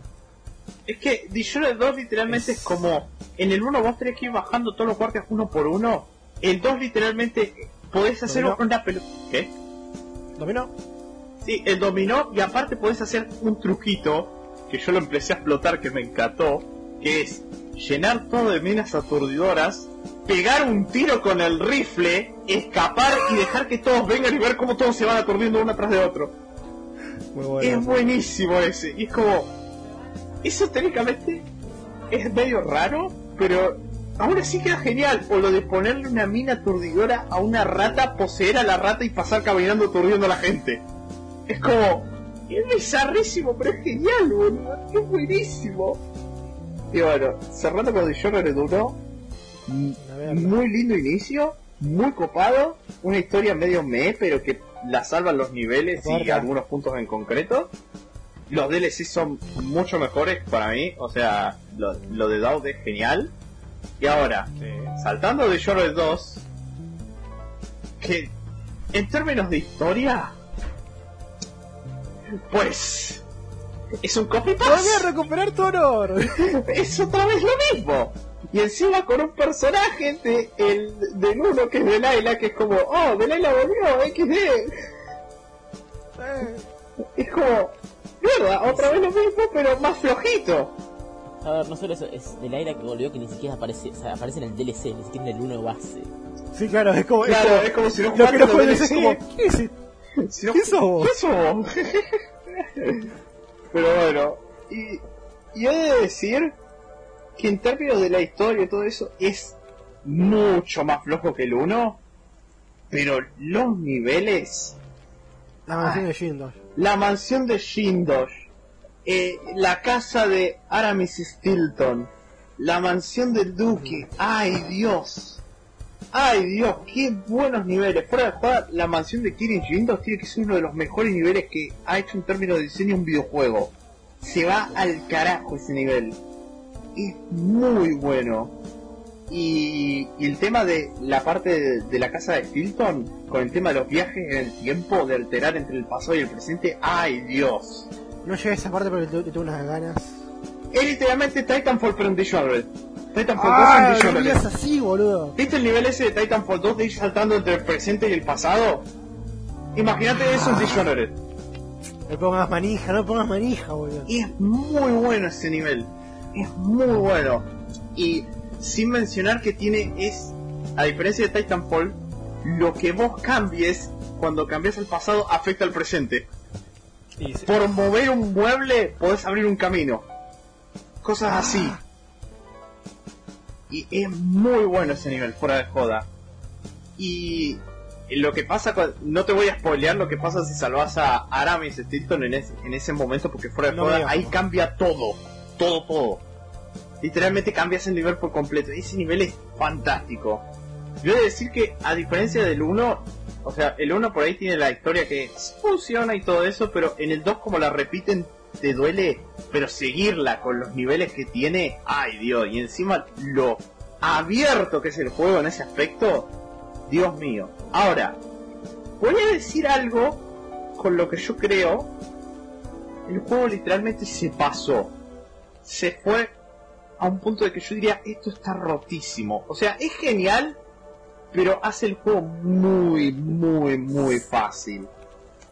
[SPEAKER 2] Es que Dishonored 2 literalmente es...
[SPEAKER 1] Es-
[SPEAKER 2] como... En el 1 vos tenés que ir bajando todos los guardias uno por uno. El 2 literalmente podés hacer
[SPEAKER 1] Dominó.
[SPEAKER 2] una pelota... ¿Qué?
[SPEAKER 1] dominó.
[SPEAKER 2] Sí, el dominó y aparte podés hacer un truquito que yo lo empecé a explotar que me encantó, que es llenar todo de minas aturdidoras, pegar un tiro con el rifle, escapar y dejar que todos vengan y ver cómo todos se van aturdiendo uno tras de otro.
[SPEAKER 1] Muy bueno.
[SPEAKER 2] Es buenísimo ese. Y es como. Eso técnicamente es medio raro, pero aún así queda genial. O lo de ponerle una mina aturdidora a una rata, poseer a la rata y pasar caminando aturdiendo a la gente. Es como. Es bizarrísimo, pero es genial, boludo. Es buenísimo. Y bueno, cerrando con 1,
[SPEAKER 1] A ver,
[SPEAKER 2] muy lindo inicio, muy copado, una historia medio me, pero que la salvan los niveles y algunos puntos en concreto. Los DLC son mucho mejores para mí, o sea, lo, lo de Daud es genial. Y ahora, saltando de Shore 2, que en términos de historia, pues es un copy
[SPEAKER 1] ¡Volví a recuperar tu honor!
[SPEAKER 2] es otra vez lo mismo. Y encima con un personaje de, el, del uno que es Delilah, que es como, oh, Delilah volvió, XD.
[SPEAKER 1] Eh,
[SPEAKER 2] Es como, mierda, otra vez lo mismo, pero más flojito.
[SPEAKER 3] A ver, no solo eso, es del aire que volvió que ni siquiera aparece, o sea, aparece en el DLC, ni siquiera en el 1 base.
[SPEAKER 1] sí, claro, es como.
[SPEAKER 2] Claro,
[SPEAKER 1] es
[SPEAKER 2] es como si no
[SPEAKER 1] como lo que no
[SPEAKER 2] jugaste
[SPEAKER 1] fue
[SPEAKER 2] los
[SPEAKER 1] es
[SPEAKER 2] DLC.
[SPEAKER 1] como. ¿Qué es?
[SPEAKER 2] Si no-
[SPEAKER 1] ¿Qué sos vos?
[SPEAKER 2] ¿Qué sos vos? Pero bueno, y, y he de decir que en términos de la historia y todo eso es mucho más flojo que el 1, pero los niveles,
[SPEAKER 1] La mansión de Shindos.
[SPEAKER 2] la mansión de Shindosh, eh, la casa de Aramis Stilton, la mansión del Duque, ay Dios, ay Dios, qué buenos niveles. Fuera de joda, la mansión de Kirin Shindosh tiene que ser uno de los mejores niveles que ha hecho en términos de diseño un videojuego. Se va al carajo ese nivel. Es muy bueno. Y, y el tema de la parte de, de la casa de Stilton, con el tema de los viajes en el tiempo, de alterar entre el pasado y el presente, ay Dios.
[SPEAKER 1] No llegué a esa parte le tengo unas ganas.
[SPEAKER 2] Es literalmente Titanfall pero en Dishonored. Titanfall 2
[SPEAKER 1] ¡Ah!
[SPEAKER 2] en
[SPEAKER 1] No
[SPEAKER 2] Dishonored.
[SPEAKER 1] digas así, boludo.
[SPEAKER 2] ¿Viste el nivel ese de Titanfall 2 de ir saltando entre el presente y el pasado? Imagínate eso en Dishonored.
[SPEAKER 1] No pongas manija, no pongas manija, boludo.
[SPEAKER 2] Y es muy bueno ese nivel. Es muy bueno. Y sin mencionar que tiene es, a diferencia de Titanfall, lo que vos cambies cuando cambias el pasado afecta al presente. Por mover un mueble podés abrir un camino. Cosas así. Y es muy bueno ese nivel, fuera de joda. Y lo que pasa, con- no te voy a spoilear lo que pasa si salvas a Aramis Stilton en ese, en ese momento, porque fuera de
[SPEAKER 1] No
[SPEAKER 2] joda, ahí cambia todo. Todo, todo. Literalmente cambias el nivel por completo. Ese nivel es fantástico. Yo he de decir que, a diferencia del 1, o sea, el 1 por ahí tiene la historia que funciona y todo eso, pero en el 2 como la repiten, te duele, pero seguirla con los niveles que tiene, ay Dios, y encima lo abierto que es el juego en ese aspecto, Dios mío. Ahora, voy a decir algo con lo que yo creo, el juego literalmente se pasó, se fue a un punto de que yo diría, esto está rotísimo. O sea, es genial, pero hace el juego muy, muy, muy fácil.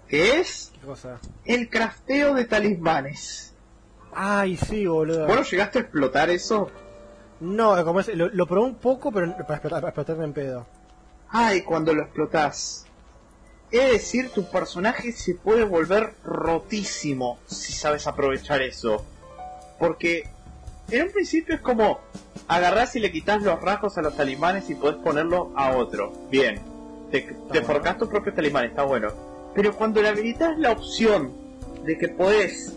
[SPEAKER 2] Que es
[SPEAKER 1] ¿Qué cosa?
[SPEAKER 2] el crafteo de talismanes.
[SPEAKER 1] Ay, sí, boludo.
[SPEAKER 2] ¿Vos no llegaste a explotar eso?
[SPEAKER 1] No, como es, lo, lo probé un poco, pero para explotar, para explotarme en pedo.
[SPEAKER 2] Ay, cuando lo explotás. Es decir, tu personaje se puede volver rotísimo si sabes aprovechar eso. Porque en un principio es como agarrás y le quitas los rasgos a los talismanes y podés ponerlo a otro. Bien, te, te
[SPEAKER 1] bueno.
[SPEAKER 2] forjás tu propio talismán, está bueno. Pero cuando le habilitas la opción de que podés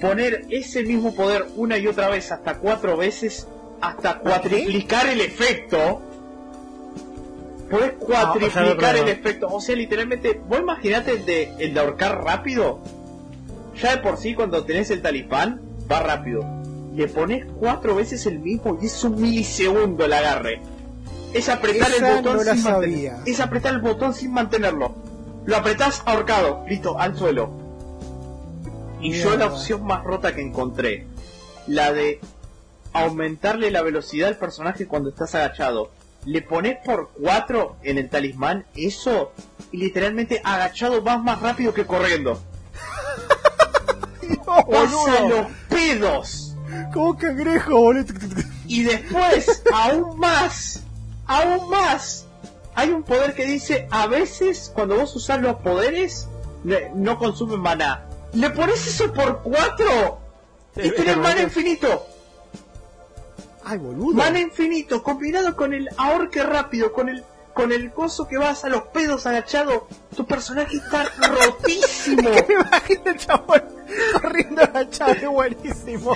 [SPEAKER 2] poner ese mismo poder una y otra vez hasta cuatro veces, hasta cuatriplicar el efecto, podés cuatriplicar
[SPEAKER 1] no.
[SPEAKER 2] el efecto. O sea, literalmente, vos imaginate el de, el de ahorcar rápido. Ya de por sí, cuando tenés el talismán, va rápido. Le pones cuatro veces el mismo y es un milisegundo el agarre. Es apretar
[SPEAKER 1] Esa
[SPEAKER 2] el botón
[SPEAKER 1] no
[SPEAKER 2] sin mantener-
[SPEAKER 1] sabía.
[SPEAKER 2] Es apretar el botón sin mantenerlo. Lo apretás ahorcado, listo, al suelo. Y yo la opción más rota que encontré, la de aumentarle la velocidad al personaje cuando estás agachado. Le pones por 4 en el talismán eso y literalmente agachado vas más rápido que corriendo.
[SPEAKER 1] ¡No,
[SPEAKER 2] ¡Pasa
[SPEAKER 1] boludo!
[SPEAKER 2] los pedos!
[SPEAKER 1] Como cangrejo, boludo.
[SPEAKER 2] Y después, aún más, aún más, hay un poder que dice, a veces cuando vos usás los poderes, no consumen maná. Le pones eso por 4 y tenés
[SPEAKER 1] verdad.
[SPEAKER 2] infinito.
[SPEAKER 1] Ay, boludo.
[SPEAKER 2] Mana infinito, combinado con el ahorque rápido, con el con el coso que vas a los pedos agachado, tu personaje está rotísimo.
[SPEAKER 1] Me imagino el chabón corriendo agachado, es buenísimo.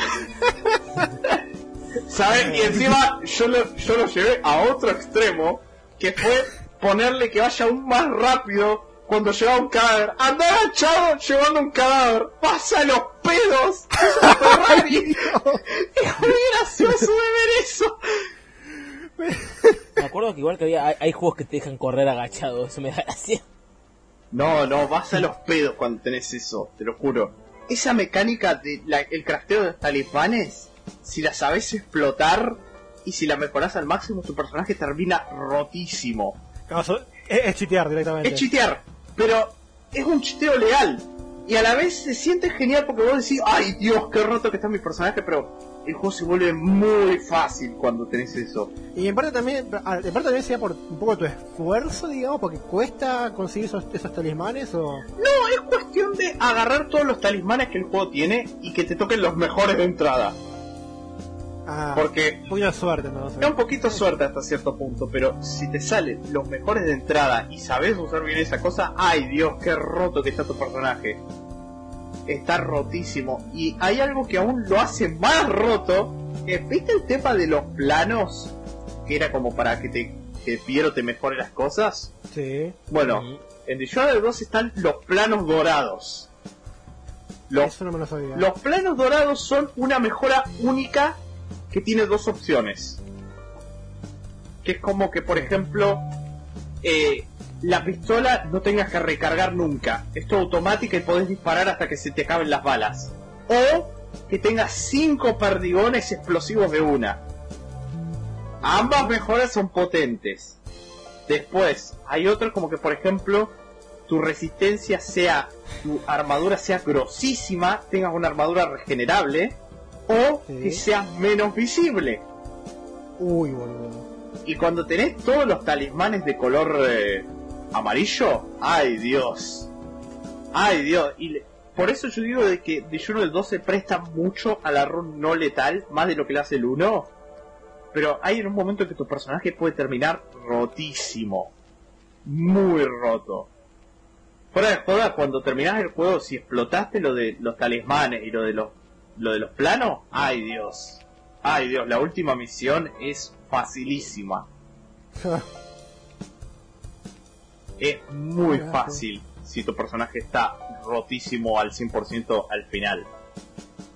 [SPEAKER 2] ¿Sabes? Y encima yo lo, yo lo llevé a otro extremo, que fue ponerle que vaya aún más rápido cuando lleva un cadáver. Anda agachado llevando un cadáver. Pasa los pedos. Ferrari. Es muy gracioso de ver eso.
[SPEAKER 3] Me acuerdo que igual que había, hay, hay juegos que te dejan correr agachado, eso me da gracia.
[SPEAKER 2] No, no, vas a los pedos cuando tenés eso, te lo juro. Esa mecánica de la- el crafteo de los talismanes, si la sabes explotar y si la mejoras al máximo, tu personaje termina rotísimo.
[SPEAKER 1] No, es, es chitear directamente.
[SPEAKER 2] Es chitear, pero es un chiteo legal. Y a la vez se siente genial porque vos decís, ay Dios, qué roto que está mi personaje, pero el juego se vuelve muy fácil cuando tenés eso.
[SPEAKER 1] Y en parte también, en parte también sería por un poco tu esfuerzo, digamos, porque cuesta conseguir esos, esos talismanes o...
[SPEAKER 2] No, es cuestión de agarrar todos los talismanes que el juego tiene y que te toquen los mejores de entrada.
[SPEAKER 1] Ah,
[SPEAKER 2] Porque
[SPEAKER 1] un poquito de suerte, ¿no?
[SPEAKER 2] es un poquito suerte hasta cierto punto, pero si te salen los mejores de entrada y sabes usar bien esa cosa, ay Dios, qué roto que está tu personaje. Está rotísimo. Y hay algo que aún lo hace más roto. ¿Viste el tema de los planos? Que era como para que te que Piero te mejore las cosas.
[SPEAKER 1] Sí.
[SPEAKER 2] Bueno,
[SPEAKER 3] Sí.
[SPEAKER 2] en Dishonored 2 están los planos dorados. Los
[SPEAKER 1] Eso no me lo sabía.
[SPEAKER 2] los planos dorados son una mejora única que tiene dos opciones. Que es como que, por ejemplo, eh, la pistola no tengas que recargar nunca. Es todo automática y podés disparar hasta que se te acaben las balas. O que tengas cinco perdigones explosivos de una. Ambas mejoras son potentes. Después, hay otros como que, por ejemplo, tu resistencia sea, tu armadura sea grosísima, tengas una armadura regenerable, o
[SPEAKER 1] Sí.
[SPEAKER 2] que seas menos visible.
[SPEAKER 1] Uy, boludo.
[SPEAKER 2] Y cuando tenés todos los talismanes de color eh, amarillo, ay Dios, ay Dios, y le- por eso yo digo de que Dishonored 2 se presta mucho a la run no letal, más de lo que le hace el 1, pero hay en un momento en que tu personaje puede terminar rotísimo, muy roto. Fuera de joda, cuando terminás el juego, si explotaste lo de los talismanes y lo de los, lo de los planos, ay Dios, ay Dios, la última misión es facilísima. Es muy fácil si tu personaje está rotísimo al 100% al final.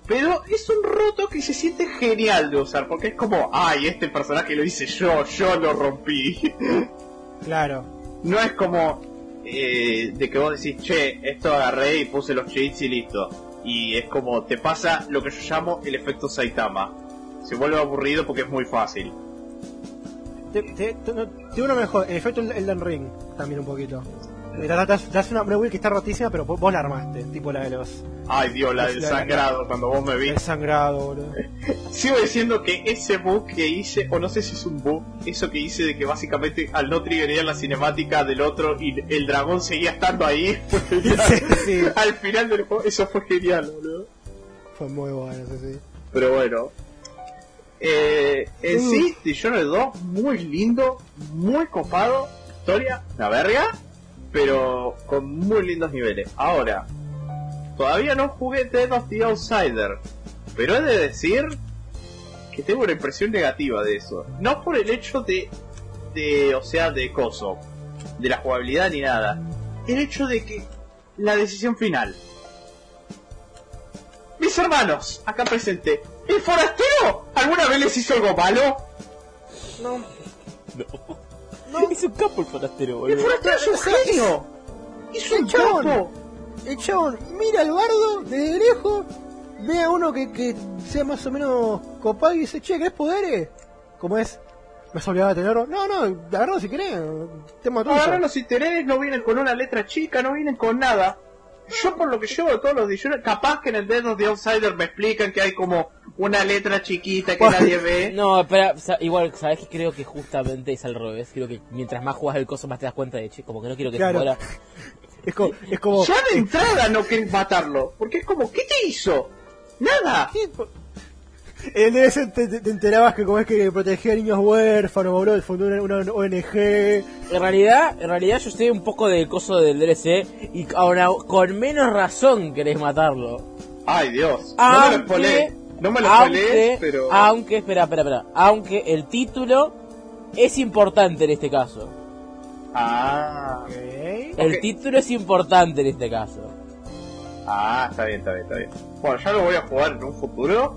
[SPEAKER 2] Pero es un roto que se siente genial de usar, porque es como, ay, este personaje lo hice yo, yo lo rompí.
[SPEAKER 1] claro.
[SPEAKER 2] no es como eh, de que vos decís, che, esto agarré y puse los cheats y listo. Y es como, te pasa lo que yo llamo el efecto Saitama. Se vuelve aburrido porque es muy fácil.
[SPEAKER 1] Te, te, te- no, te uno mejor, el efecto Elden Ring también un poquito. Te, te hace una, build que está rotísima, pero vos, la armaste, tipo la de los.
[SPEAKER 2] Ay Dios, la del sangrado cuando vos me
[SPEAKER 1] El
[SPEAKER 2] viste.
[SPEAKER 1] sangrado, boludo.
[SPEAKER 2] Sigo diciendo que ese bug que hice, o no sé si es un bug, eso que hice de que básicamente al no triggerear la cinemática del otro y el dragón seguía estando ahí,
[SPEAKER 1] sí.
[SPEAKER 2] Al final del juego, eso fue genial, boludo.
[SPEAKER 1] Fue muy bueno, sí, sí.
[SPEAKER 2] Pero bueno. Eh, en
[SPEAKER 1] Mm.
[SPEAKER 2] sí, Dishonored 2, muy lindo, muy copado. Historia, una verga, pero con muy lindos niveles. Ahora, todavía no jugué Dead of the Outsider, pero he de decir que tengo una impresión negativa de eso. No por el hecho de, de o sea, de coso, de la jugabilidad ni nada. El hecho de que la decisión final. Mis hermanos, acá presente. ¿El forastero alguna vez les hizo algo malo?
[SPEAKER 1] No,
[SPEAKER 3] No. Es un capo el forastero,
[SPEAKER 2] El
[SPEAKER 3] boludo.
[SPEAKER 2] forastero es un genio. Es un
[SPEAKER 1] chabón.
[SPEAKER 2] capo.
[SPEAKER 1] el chabón mira al bardo desde lejos, ve a uno que, que sea más o menos copado y dice, che, ¿querés poderes? ¿Cómo es? ¿Me has obligado a tenerlo? No, no, agarralo si querés, tema tuyo.
[SPEAKER 2] Ahora los intereses no vienen con una letra chica, no vienen con nada. Yo por lo que llevo de todos los Dishonored, capaz que en el Dead of the Outsider me explican que hay como una letra chiquita que nadie ve.
[SPEAKER 3] No, pero igual, ¿sabes que Creo que justamente es al revés. Creo que mientras más juegas el coso, más te das cuenta de, che, como que no quiero que
[SPEAKER 1] Claro.
[SPEAKER 3] se muera.
[SPEAKER 1] Es como, es como
[SPEAKER 2] Ya de entrada no querés matarlo, porque es como, ¿qué te hizo? Nada.
[SPEAKER 1] ¿qué? En el DLC te, te- te enterabas que como es que protegía a niños huérfanos, boludo, fundó una, una ONG.
[SPEAKER 3] En realidad, en realidad yo sé un poco del coso del DLC y ahora con menos razón querés matarlo.
[SPEAKER 2] Ay Dios, no me lo spoilé. No me lo
[SPEAKER 3] aunque,
[SPEAKER 2] spoilé, pero...
[SPEAKER 3] aunque, espera, espera, espera, aunque el título es importante en este caso.
[SPEAKER 2] Ah,
[SPEAKER 1] Ok.
[SPEAKER 3] El título es importante en este caso.
[SPEAKER 2] ah, está bien, está bien, está bien. Bueno, ya lo voy a jugar en un futuro,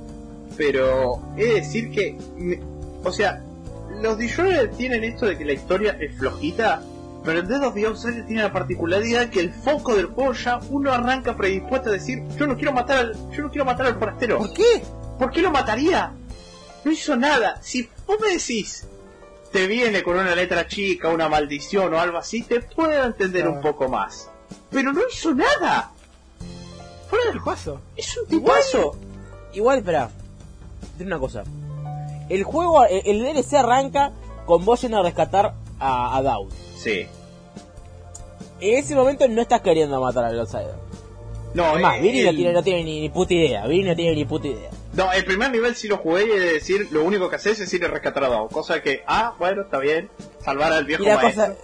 [SPEAKER 2] pero he de decir que, me- o sea, los Dishonored tienen esto de que la historia es flojita, pero el Dead of the Outsider tiene la particularidad que el foco del juego ya uno arranca predispuesto a decir, yo no quiero matar al, yo no quiero matar al forastero.
[SPEAKER 1] ¿Por qué?
[SPEAKER 2] ¿Por qué lo mataría? No hizo nada. Si vos me decís, te viene con una letra chica, una maldición o algo así, te puedo entender un poco más. Pero no hizo nada. Fuera del.
[SPEAKER 1] Paso.
[SPEAKER 2] Es un tipazo.
[SPEAKER 3] Igual, espera. Tiene una cosa. El juego, el, el DLC arranca con vos yendo a rescatar a, a Daud.
[SPEAKER 2] Sí.
[SPEAKER 3] En ese momento no estás queriendo matar al Outsider.
[SPEAKER 2] No,
[SPEAKER 3] Es más,
[SPEAKER 2] eh,
[SPEAKER 3] Billy no
[SPEAKER 2] el-
[SPEAKER 3] tiene, no tiene ni, ni puta idea. Billy no tiene ni puta idea.
[SPEAKER 2] No, el primer nivel sí lo jugué y es decir, lo único que haces es ir a rescatar a Dao. Cosa que, ah, bueno, está bien, salvar al viejo
[SPEAKER 3] Y la
[SPEAKER 2] maestro.
[SPEAKER 3] cosa,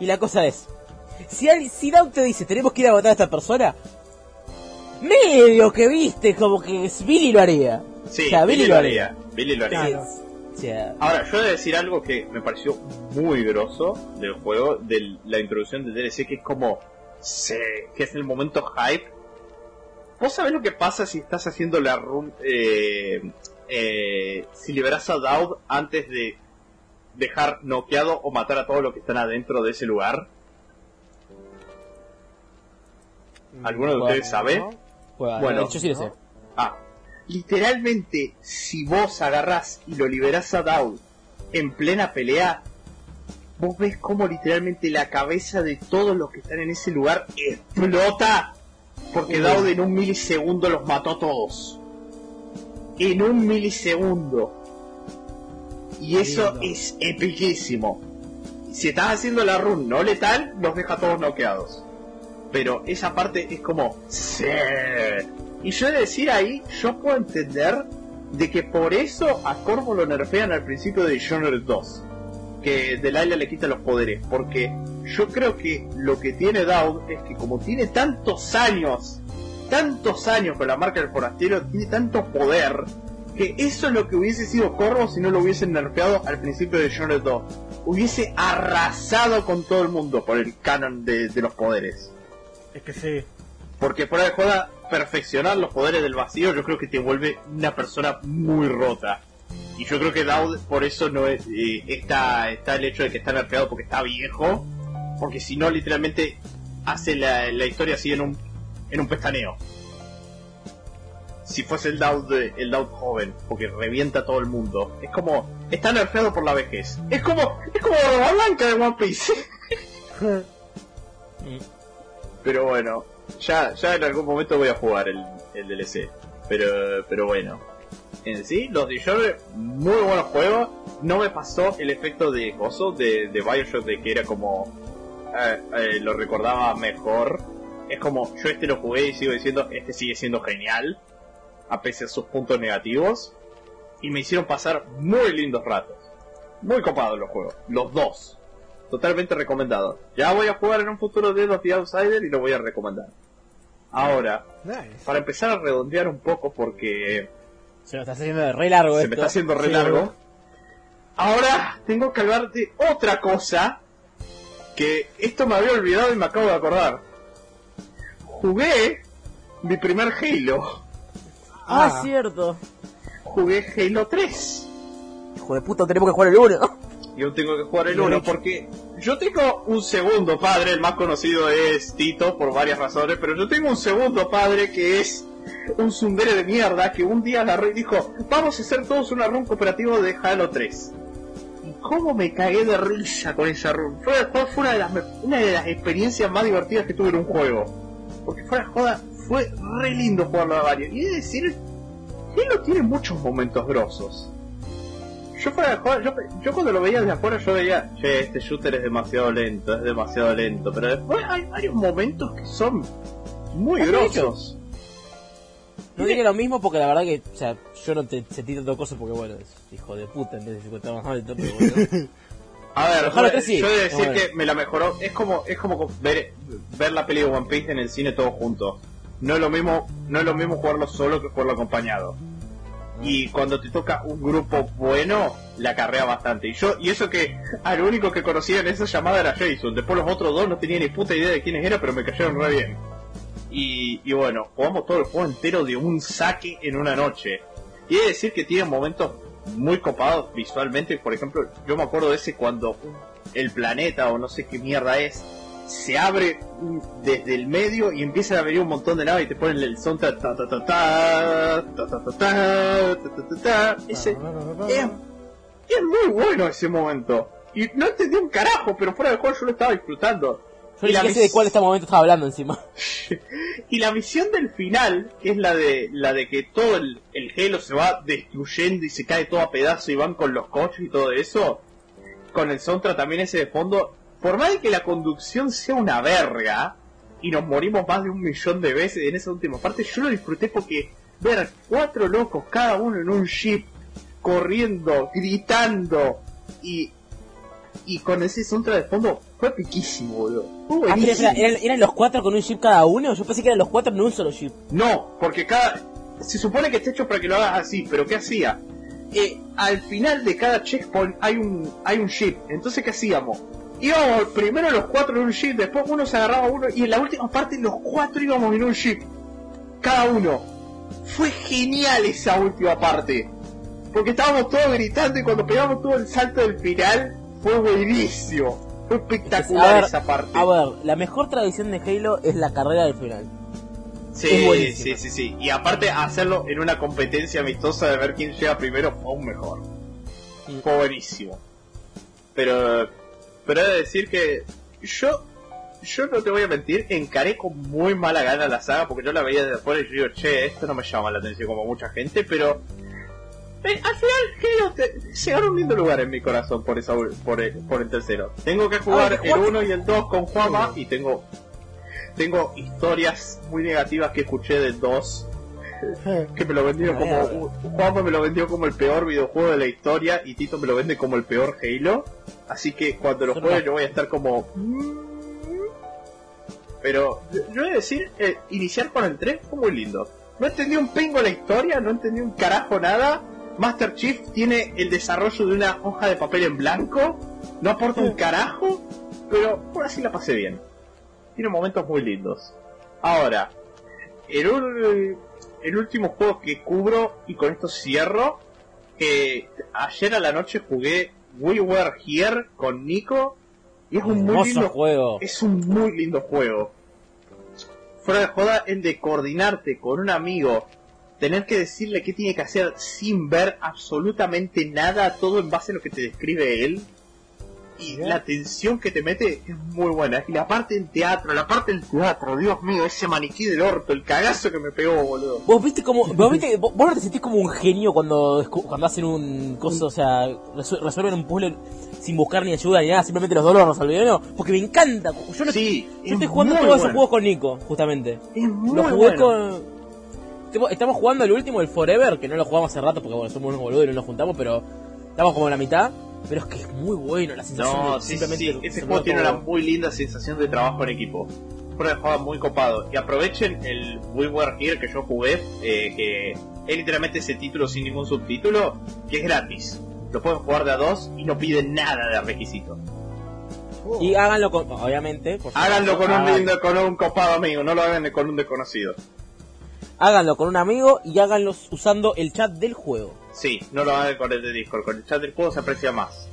[SPEAKER 3] y la cosa es, si, al- si Daud te dice, tenemos que ir a matar a esta persona, medio que viste como que Billy lo haría.
[SPEAKER 2] Sí,
[SPEAKER 3] o sea,
[SPEAKER 2] Billy, lo haría. Billy lo haría.
[SPEAKER 1] Claro.
[SPEAKER 3] O sea,
[SPEAKER 2] Ahora, yo he de decir algo que me pareció muy grosso del juego, de la introducción del DLC, que es como, sí, que es el momento hype. ¿Vos sabés lo que pasa si estás haciendo la run, eh, eh, si liberas a Daud antes de dejar noqueado o matar a todos los que están adentro de ese lugar? ¿Alguno de ustedes sabe?
[SPEAKER 3] bueno,
[SPEAKER 2] Bueno,
[SPEAKER 3] yo sí lo sé.
[SPEAKER 2] Ah, literalmente, si vos agarrás y lo liberás a Daud en plena pelea, vos ves como literalmente la cabeza de todos los que están en ese lugar explota. Porque. Daud en un milisegundo los mató a todos. En un milisegundo. Y eso
[SPEAKER 1] Lindo.
[SPEAKER 2] es epiquísimo. Si estás haciendo la run no letal, los deja todos noqueados. Pero esa parte es como... "Sí". Y yo he de decir ahí, yo puedo entender de que por eso a Corvo lo nerfean al principio de Dishonored 2. Que Delilah le quita los poderes. Porque yo creo que lo que tiene Daud es que como tiene tantos años, tantos años con la marca del forastero, tiene tanto poder, que eso es lo que hubiese sido Corvo si no lo hubiesen nerfeado al principio de Dishonored 2. Hubiese arrasado con todo el mundo por el canon de los poderes.
[SPEAKER 1] Es que sí.
[SPEAKER 2] Porque fuera de joda, perfeccionar los poderes del vacío yo creo que te vuelve una persona muy rota. Y yo creo que Daud por eso no es, eh, está, está el hecho de que está nerfeado porque está viejo. Porque si no, literalmente hace la, la historia así en un, en un pestaneo. Si fuese el Daud, el Daud joven, porque revienta a todo el mundo. Es como, está nerfeado por la vejez. Es como, es como la blanca de One Piece. Pero bueno, ya, ya en algún momento voy a jugar el, el DLC. Pero, pero bueno. En sí, los Dishonored, muy buenos juegos. No me pasó el efecto de gozo de, de Bioshock de que era como... eh, eh, lo recordaba mejor. Es como, yo este lo jugué y sigo diciendo, este sigue siendo genial. A pesar de sus puntos negativos. Y me hicieron pasar muy lindos ratos. Muy copados los juegos. Los dos. Totalmente recomendado. Ya voy a jugar en un futuro de los The Outsider y lo voy a recomendar. Ahora,
[SPEAKER 1] Nice.
[SPEAKER 2] para empezar a redondear un poco porque
[SPEAKER 3] Se me está haciendo de re largo
[SPEAKER 2] se
[SPEAKER 3] esto.
[SPEAKER 2] me está haciendo re
[SPEAKER 1] Sí,
[SPEAKER 2] largo. Ahora tengo que hablar de otra cosa que esto me había olvidado y me acabo de acordar. Jugué mi primer Halo.
[SPEAKER 3] Ah,
[SPEAKER 1] Ah.
[SPEAKER 3] cierto.
[SPEAKER 2] Jugué Halo 3.
[SPEAKER 3] Hijo de puta, tenemos que jugar el 1.
[SPEAKER 2] Yo tengo que jugar el
[SPEAKER 1] Bien
[SPEAKER 2] 1
[SPEAKER 1] hecho.
[SPEAKER 2] porque yo tengo un segundo padre, el más conocido es Tito por varias razones, pero yo tengo un segundo padre que es un zumbere de mierda que un día agarró y dijo, vamos a hacer todos una run cooperativo de Halo 3. Y cómo me cagué de risa con esa run. Fue, fue- una, de las, una de las experiencias más divertidas que tuve en un juego. Porque fuera joda, fue re lindo jugarlo a varios. Y es decir, Halo tiene muchos momentos grosos. Yo fuera de joda, yo, yo cuando lo veía desde afuera yo veía, che, este shooter es demasiado lento, es demasiado lento, pero después hay varios momentos que son muy
[SPEAKER 3] ¿Has
[SPEAKER 2] grosos.
[SPEAKER 3] No diría lo mismo porque la verdad que, o sea, yo no te sentí tanto cosa porque, bueno, es hijo de puta en vez de 50 más alto, pero bueno.
[SPEAKER 2] A ver, yo,
[SPEAKER 3] que sí.
[SPEAKER 2] yo de decir que me la mejoró, es como, es como ver, ver la peli de One Piece en el cine todos juntos. No es lo mismo, no es lo mismo jugarlo solo que jugarlo acompañado. Y cuando te toca un grupo bueno, la carrea bastante. Y yo, y eso que al único que conocía en esa llamada era Jason. Después los otros dos no tenía ni puta idea de quiénes eran, pero me cayeron re bien. Y, y bueno, jugamos todo el juego entero de un saque en una noche. Y he de decir que tiene momentos muy copados visualmente. Por ejemplo, yo me acuerdo de ese cuando el planeta o no sé qué mierda es se abre mm, desde el medio y empiezan a venir un montón de naves y te ponen el soundtrack ta ta ta ta ta ta ta ta ta ta ta ta ta. Ese es, muy bueno ese momento. Y no entendí un carajo, pero fuera de juego yo lo estaba disfrutando.
[SPEAKER 3] Yo
[SPEAKER 2] Y la
[SPEAKER 3] de cuál este momento estaba hablando encima.
[SPEAKER 2] Y la misión del final, que es la de la de que todo el, el Halo se va destruyendo y se cae todo a pedazos y van con los coches y todo eso, con el soundtrack también ese de fondo, por más de que la conducción sea una verga, y nos morimos más de un millón de veces en esa última parte, yo lo disfruté porque ver cuatro locos, cada uno en un jeep, corriendo, gritando, y, y con ese soundtrack de fondo, fue piquísimo, boludo. Fue
[SPEAKER 3] Ah, pero
[SPEAKER 2] buenísimo.
[SPEAKER 3] espera, ¿eran, eran los cuatro con un jeep cada uno? Yo pensé que eran los cuatro en un solo jeep.
[SPEAKER 2] No, porque cada. Se supone que está hecho para que lo hagas así, pero ¿qué hacía? Eh, al final de cada checkpoint hay un hay un jeep. Entonces, ¿qué hacíamos? Íbamos primero los cuatro en un jeep, después uno se agarraba a uno y en la última parte los cuatro íbamos en un jeep. Cada uno. Fue genial esa última parte. Porque estábamos todos gritando y cuando pegamos todo el salto del final fue buenísimo. Fue espectacular
[SPEAKER 3] ver,
[SPEAKER 2] esa parte.
[SPEAKER 3] A ver, la mejor tradición de Halo es la carrera del final.
[SPEAKER 2] Sí, sí, sí, sí. Y aparte hacerlo en una competencia amistosa de ver quién llega primero aún mejor. Fue buenísimo. Pero, pero he de decir que yo, yo no te voy a mentir, encaré con muy mala gana la saga porque yo la veía desde afuera y yo digo, che, esto no me llama la atención como mucha gente, pero eh, al final Halo se ganó un lindo lugar en mi corazón por esa, por el, por el tercero. Tengo que jugar el
[SPEAKER 3] ¿jugaste?
[SPEAKER 2] 1 y el 2 con Juama y tengo tengo historias muy negativas que escuché del 2
[SPEAKER 1] Eh,
[SPEAKER 2] que me lo vendió como Juanma me lo vendió como el peor videojuego de la historia y Tito me lo vende como el peor Halo. Así que cuando lo juegue yo voy a estar como pero yo voy a decir eh, iniciar con el 3 fue muy lindo. No entendí un pingo la historia no entendí un carajo nada. Master Chief tiene el desarrollo de una hoja de papel en blanco no aporta un carajo pero por así la pasé bien. Tiene momentos muy lindos. Ahora el, ul- el último juego que cubro y con esto cierro que ayer a la noche jugué We Were Here con Nico y es un muy lindo
[SPEAKER 3] juego.
[SPEAKER 2] es un muy lindo juego fuera de joda el de coordinarte con un amigo tener que decirle qué tiene que hacer sin ver absolutamente nada todo en base a lo que te describe él y
[SPEAKER 1] Bien.
[SPEAKER 2] la tensión que te mete es muy buena y la parte del teatro la parte del teatro Dios mío ese maniquí del orto el cagazo que me pegó boludo
[SPEAKER 3] Vos viste como, vos viste, vos no te sentís como un genio cuando, cuando hacen un coso, o sea, resu- resuelven un puzzle sin buscar ni ayuda ni nada, simplemente los dos lo resolvieron, ¿no? porque me encanta, yo, no,
[SPEAKER 2] sí
[SPEAKER 3] yo estoy jugando todos esos juegos con Nico, justamente.
[SPEAKER 2] es muy
[SPEAKER 3] jugué
[SPEAKER 2] bueno.
[SPEAKER 3] con... Estamos- Estamos jugando el último, el Forever, que no lo jugamos hace rato porque bueno, somos unos boludos y no nos juntamos, pero estamos como en la mitad. Pero es que es muy bueno la sensación
[SPEAKER 2] No,
[SPEAKER 3] de
[SPEAKER 2] sí,
[SPEAKER 3] simplemente
[SPEAKER 2] sí. Ese
[SPEAKER 3] resolver
[SPEAKER 2] juego tiene
[SPEAKER 3] todo.
[SPEAKER 2] una muy linda sensación de trabajo en equipo. De juego muy copado. Y aprovechen el We Were Here que yo jugué, eh, que es literalmente ese título sin ningún subtítulo, que es gratis. Lo pueden jugar de a dos y no piden nada de requisito.
[SPEAKER 1] oh,
[SPEAKER 3] Y háganlo con, obviamente, por
[SPEAKER 2] Háganlo con un, lindo, con un copado amigo, no lo hagan con un desconocido.
[SPEAKER 3] háganlo con un amigo y háganlo usando el chat del juego.
[SPEAKER 2] Sí, no lo hagan con el de Discord, con el chat del juego se aprecia más.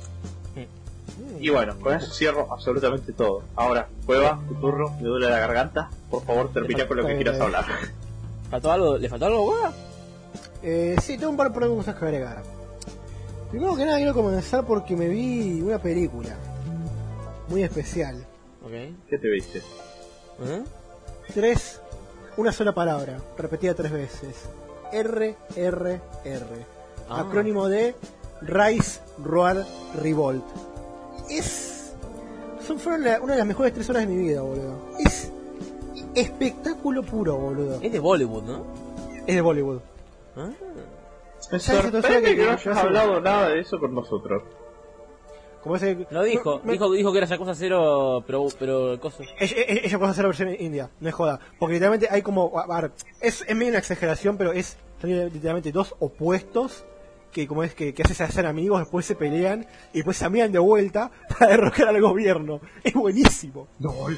[SPEAKER 2] Y bueno, con eso cierro absolutamente todo. Ahora, Cueva, tu turno, me duele la garganta. Por favor, termina con lo que quieras hablar.
[SPEAKER 3] ¿Faltó algo? ¿Le faltó algo, Guada?
[SPEAKER 1] Eh, sí, tengo un par de preguntas que agregar. Primero que nada quiero comenzar porque me vi una película muy especial.
[SPEAKER 2] ¿Qué te viste?
[SPEAKER 3] ¿Eh?
[SPEAKER 1] Tres, una sola palabra, repetida tres veces. R, R, R.
[SPEAKER 3] Ah.
[SPEAKER 1] Acrónimo de Rise, Roar, Revolt. Es... Son, fueron la- una de las mejores tres horas de mi vida, boludo. Es espectáculo puro, boludo.
[SPEAKER 3] Es de Bollywood, ¿no?
[SPEAKER 1] Es de Bollywood.
[SPEAKER 3] Ah.
[SPEAKER 2] Me
[SPEAKER 1] ¿Sabes
[SPEAKER 2] sorprende
[SPEAKER 1] entonces
[SPEAKER 2] que
[SPEAKER 1] que-
[SPEAKER 2] no hayas hablado nada de eso con nosotros.
[SPEAKER 1] Como ese...
[SPEAKER 3] Lo dijo,
[SPEAKER 1] Me-
[SPEAKER 3] dijo, dijo que era Yakuza cero, pero, pero
[SPEAKER 1] ella- ella puede hacer la versión india, no es joda. Porque literalmente hay como. A ver, es, es medio una exageración, pero es son literalmente dos opuestos que, como es que, que haces a ser amigos, después se pelean y después se amigan de vuelta para derrocar al gobierno. Es buenísimo.
[SPEAKER 2] No,
[SPEAKER 1] O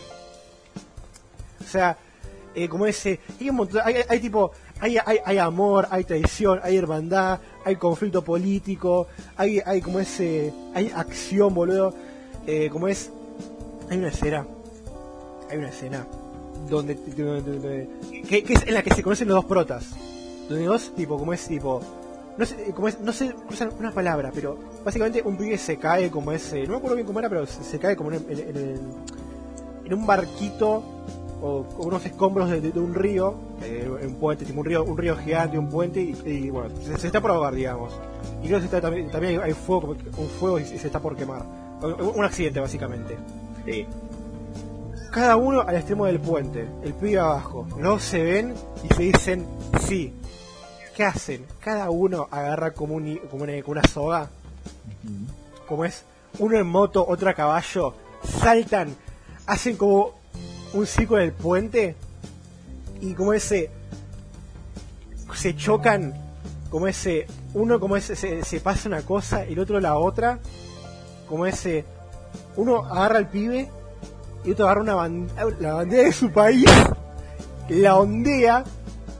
[SPEAKER 1] sea, eh, como ese. Hay un montón. Hay, hay tipo. Hay, hay, hay amor, hay traición, hay hermandad, hay conflicto político, hay, hay como ese. Hay acción, boludo. Eh, como es. Hay una escena. Hay una escena. Donde. donde- donde- que, que es en la que se conocen los dos protas. Donde dos, tipo, como es tipo. No sé, como es, no sé usan una palabra, pero básicamente un pibe se cae como ese. No me acuerdo bien cómo era, pero se, se cae como en en en en un barquito o unos escombros de, de- de un río, eh, un puente, tipo un río, un río gigante, un puente, y, y, bueno, se, se está por ahogar, digamos. Y creo que está- también, también hay, fuego, un fuego y, se se está por quemar. Un, accidente, básicamente.
[SPEAKER 2] Sí.
[SPEAKER 1] Cada uno al extremo del puente, el pibe abajo. Luego se ven y se dicen sí. ¿Qué hacen? Cada uno agarra como, un, como una, como una soga, como es uno en moto, otro a caballo, saltan, hacen como un círculo en el puente y como ese se chocan, como ese uno como ese se, se pasa una cosa y el otro la otra, como ese uno agarra al pibe y otro agarra una la bandera de su país, la ondea,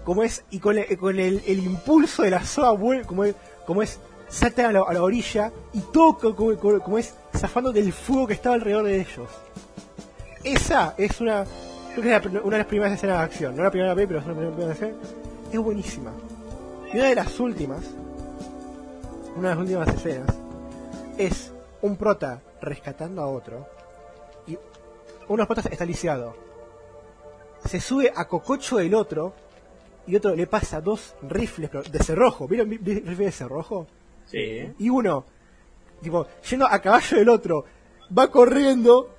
[SPEAKER 1] como es, y con, el, impulso de la soga como es, como es saltan a la, orilla y todo co- como, es zafando del fuego que estaba alrededor de ellos. Esa es una, creo que es una de las primeras escenas de acción, no la primera vez, pero es una de las primeras escenas. Es buenísima. Y una de las últimas, una de las últimas escenas, es un prota rescatando a otro y uno de los protas está lisiado. Se sube a cococho del otro y otro le pasa dos rifles pero de cerrojo. ¿Vieron vi- vi- rifles de cerrojo?
[SPEAKER 3] Sí.
[SPEAKER 1] Y uno, tipo, yendo a caballo del otro, va corriendo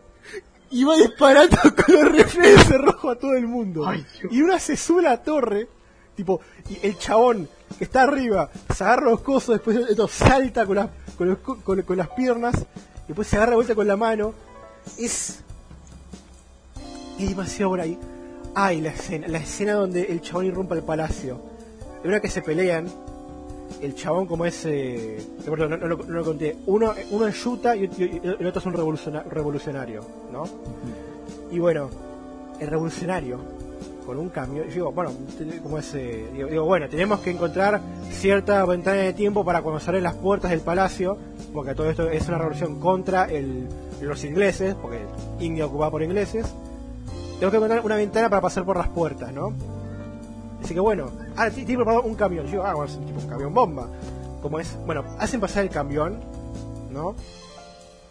[SPEAKER 1] y va disparando con los rifles de cerrojo a todo el mundo.
[SPEAKER 2] Ay,
[SPEAKER 1] y uno se sube a la torre, tipo, y el chabón que está arriba se agarra los cosos, después el otro salta con, las con, los co- con- con las piernas, y después se agarra de vuelta con la mano. Es. Es demasiado por ahí. Ay, la escena, la escena donde el chabón irrumpe al palacio. De una que se pelean, el chabón como es eh, no, no lo- no lo conté. Uno uno es Yuta y, el otro es un revoluciona- revolucionario no y bueno el revolucionario con un cambio digo bueno como es eh, digo, digo, bueno tenemos que encontrar cierta ventana de tiempo para cuando salen las puertas del palacio porque todo esto es una revolución contra el- los ingleses porque India ocupada por ingleses tengo que encontrar una ventana para pasar por las puertas no Así que bueno, ahora ti- tiene preparado un camión. Yo, ah, bueno, es tipo un camión bomba. Como es, bueno, hacen pasar el camión, ¿no?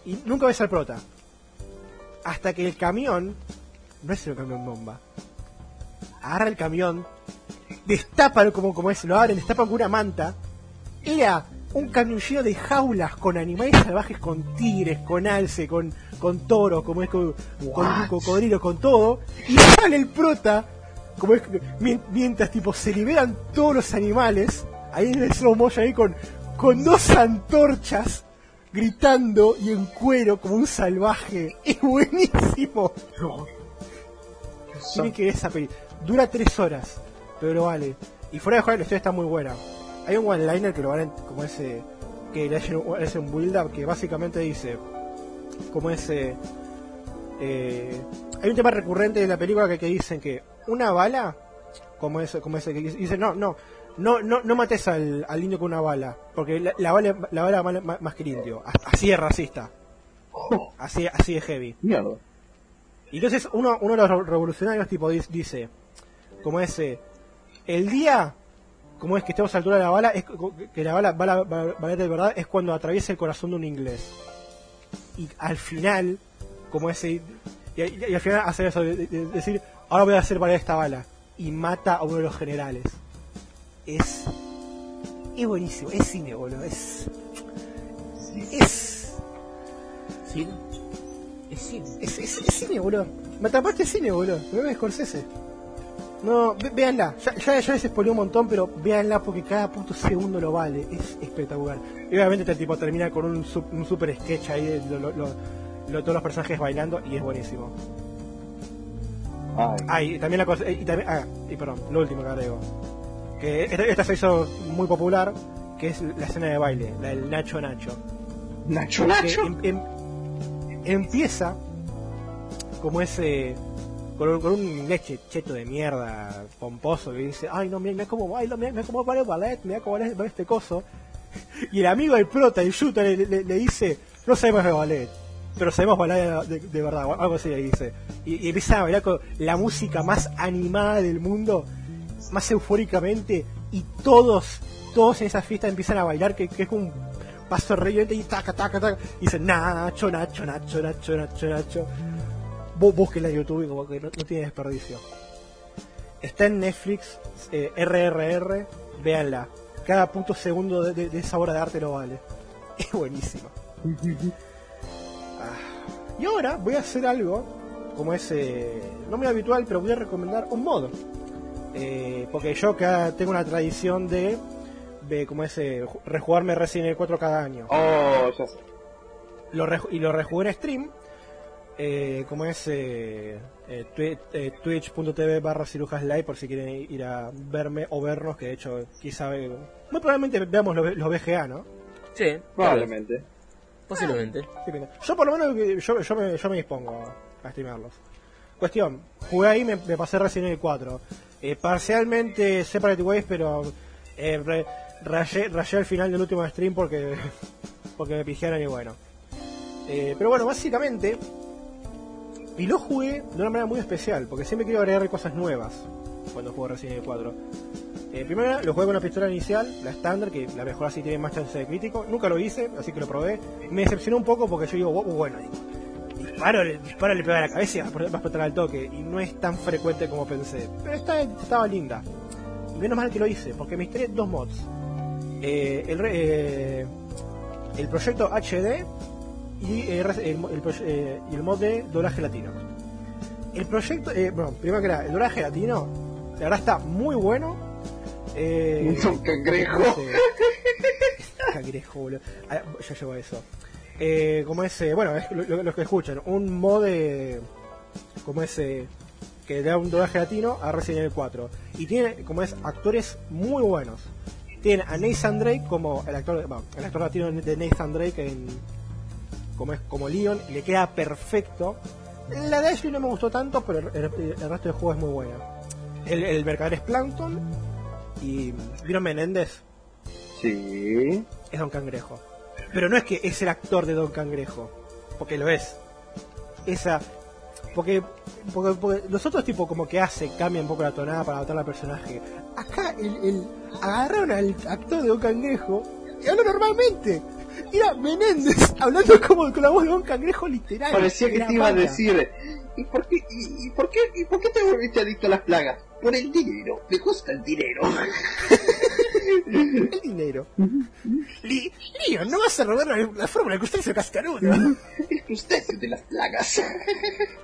[SPEAKER 1] Y nunca ves al prota. Hasta que el camión no es un camión bomba. Agarra el camión, destapa como, como es, lo abren, destapan con una manta. Era un camión lleno de jaulas con animales salvajes, con tigres, con alce, con, con toros, como es con, con cocodrilos, con todo. Y sale el prota, como es mientras tipo se liberan todos los animales, ahí en el slow motion ahí con, con dos antorchas gritando y en cuero como un salvaje. Es buenísimo. Tienen que ver esa peli. Dura tres horas, pero lo vale. Y fuera de juego la historia está muy buena. Hay un one-liner que lo van a- como ese que le hacen un- hace un build-up que básicamente dice como ese eh, hay un tema recurrente de la película que, que dicen que una bala como ese como ese que dice dice, no no no no no mates al, al indio con una bala porque la, la bala la bala más, más que el indio así es racista así así es heavy
[SPEAKER 2] mierda.
[SPEAKER 1] y entonces uno, uno de los revolucionarios tipo dice, como ese, el día, como es que estemos a la altura de la bala, es que la bala va a va- valer de verdad, es cuando atraviesa el corazón de un inglés. Y al final, como ese, y, y- y al final hace eso, de, de- de decir, ahora voy a hacer valer esta bala. Y mata a uno de los generales. Es, es buenísimo, es cine, boludo, es, es,
[SPEAKER 3] Sí. Es cine.
[SPEAKER 1] Es, es, es cine, boludo. Me atrapaste cine, boludo. Me ves Scorsese. No, véanla. Ya, ya, ya les spoilé un montón, pero véanla porque cada puto segundo lo vale. Es espectacular. Y obviamente este tipo termina con un, un super sketch ahí de lo- lo- lo- lo- todos los personajes bailando y es buenísimo.
[SPEAKER 2] Ay,
[SPEAKER 1] Ah, y también la cosa. Y también, ah, y perdón, lo último que agrego. Que esta, esta se hizo muy popular, que es la escena de baile, la del Nacho Nacho.
[SPEAKER 2] Nacho Nacho.
[SPEAKER 1] em- em- empieza como ese con un, con un cheto de mierda pomposo que dice ay no mira, mira cómo bailo mira, mira cómo baila el ballet mira cómo baila baila este coso y el amigo del prota el shooter le, le- le dice no sabemos de ballet pero sabemos bailar de, de verdad o algo así le dice. Y, y empieza a bailar con la música más animada del mundo más eufóricamente y todos todos en esa fiesta empiezan a bailar que, que es un paso re violento y taca taca taca y dicen Nacho Nacho Nacho Nacho Nacho Nacho bú- búsquenla en YouTube y como que no, no tiene desperdicio. Está en Netflix, eh, RRR, véanla. Cada puto segundo de, de- de esa obra de arte lo vale. Es buenísima. Ah, Y ahora voy a hacer algo, como es eh, no muy habitual, pero voy a recomendar un mod. Eh, porque yo acá tengo una tradición de, de como es, eh, ju- rejugarme Resident Evil 4 cada año.
[SPEAKER 2] Oh, ya sé.
[SPEAKER 1] Lo y lo rejugué en stream, eh, como es eh, eh, eh, twitch.tv barra cirujas live por si quieren ir a verme o vernos, que de hecho quizá muy probablemente veamos los, los BGA, ¿no?
[SPEAKER 3] Sí,
[SPEAKER 2] Probablemente.
[SPEAKER 3] Posiblemente.
[SPEAKER 1] Pena. Yo por lo menos yo, yo, me, yo me dispongo a streamarlos. Cuestión, jugué ahí, me, me pasé Resident Evil 4. Eh, parcialmente Separate Ways, pero eh, re- rayé, rayé al final del último stream porque, porque me pijaron y bueno. Eh, pero bueno, básicamente, y lo jugué de una manera muy especial, porque siempre quiero agregar cosas nuevas cuando juego Resident Evil 4. Eh, primero lo jugué con la pistola inicial, la estándar, que la mejor así tiene más chance de crítico. Nunca lo hice, así que lo probé. Me decepcionó un poco porque yo digo, "Oh, bueno, digo, disparo, le- disparo le pega a la cabeza y va a explotar- al toque. Y no es tan frecuente como pensé. Pero está, estaba linda. Menos mal que lo hice, porque me instalé dos mods. Eh, el, eh, el proyecto HD y eh, el, el proye- eh, y el mod de doblaje latino. El proyecto, eh, bueno, primero que nada, el doblaje latino, la verdad está muy bueno. Eh,
[SPEAKER 2] Un cangrejo.
[SPEAKER 1] cangrejo, boludo. Ah, ya llegó a eso. Eh, como ese, bueno, es lo, lo- los que escuchan, un mod de, como ese que da un doblaje latino a Resident Evil 4 y tiene como es actores muy buenos. Tiene a Nathan Drake como el actor, bueno, el actor latino de Nathan Drake en como es como Leon, le queda perfecto. La de Ashley no me gustó tanto, pero el, el- el resto del juego es muy buena. El, el mercader es Plankton y ¿vieron Menéndez?
[SPEAKER 2] Sí.
[SPEAKER 1] es Don Cangrejo. Pero no es que es el actor de Don Cangrejo, porque lo es. Esa. Porque, porque, porque los otros tipo como que hace, cambia un poco la tonada para adaptar al personaje. Acá el, el agarraron al actor de Don Cangrejo y habló normalmente. Era Menéndez hablando como con la voz de Don Cangrejo literal.
[SPEAKER 2] Parecía que te iba a decir. ¿Y por qué, y, y por qué, y por qué te volviste adicto a las plagas? Por el dinero. Me gusta el dinero.
[SPEAKER 1] El dinero. Li- Leon, no vas a robar la, la fórmula que usted hizo cascarudo.
[SPEAKER 2] el crustáceo de las plagas.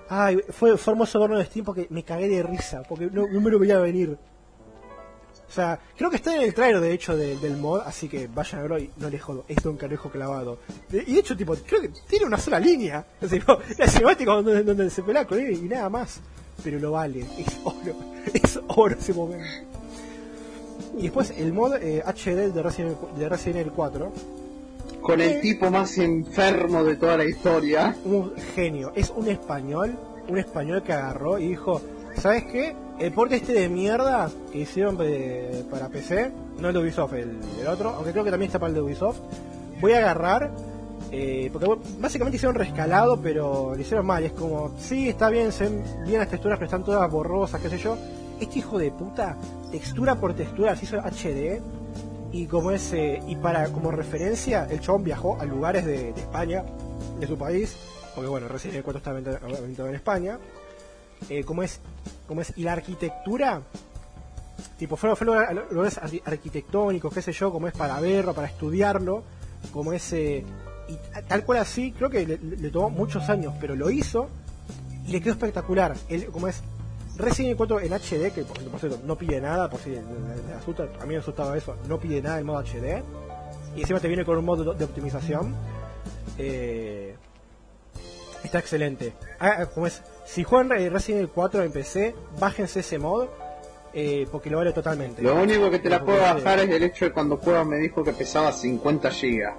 [SPEAKER 1] Ay, fue, fue hermoso verlo en Steam porque me cagué de risa, porque no, no me lo veía venir. O sea, creo que está en el trailer de hecho de- del mod, así que vayan a verlo y no les jodo, es Don Cangrejo clavado. Y de hecho, tipo, creo que tiene una sola línea. Es tipo, la cinemática donde, donde se pelea con él y nada más. Pero lo vale, es oro, es oro ese momento. Y después el mod eh, HD de Resident, de Resident Evil 4,
[SPEAKER 2] Con el tipo más enfermo de toda la historia.
[SPEAKER 1] un genio, es un español, un español que agarró y dijo, ¿sabes qué? El porte este de mierda que hicieron para PC, no el de Ubisoft, el, el otro, aunque creo que también está para el de Ubisoft, voy a agarrar, eh, porque básicamente hicieron rescalado, pero lo hicieron mal, es como, sí, está bien, se ven bien las texturas, pero están todas borrosas, qué sé yo. Este hijo de puta, textura por textura, las hizo HD, y como es eh, y para como referencia el chabón viajó a lugares de, España de su país porque bueno Resident Evil 4 está en España eh, como es como es y la arquitectura tipo fue, fue lugar- lugares arqui- arquitectónicos qué sé yo como es para verlo para estudiarlo como ese y tal cual así creo que le, tomó muchos años pero lo hizo y le quedó espectacular el, como es Resident Evil 4 en HD, que por, cierto no pide nada, por si a mí me asustaba eso, no pide nada en modo HD. Y encima te viene con un modo de optimización. Eh, está excelente. Ah, ah, como es, si juegan Re- Resident Evil 4 en PC, bájense ese mod, eh, porque lo vale totalmente.
[SPEAKER 2] Lo único que te la puedo bajar es el hecho de cuando Cueva me dijo que pesaba 50 gigas.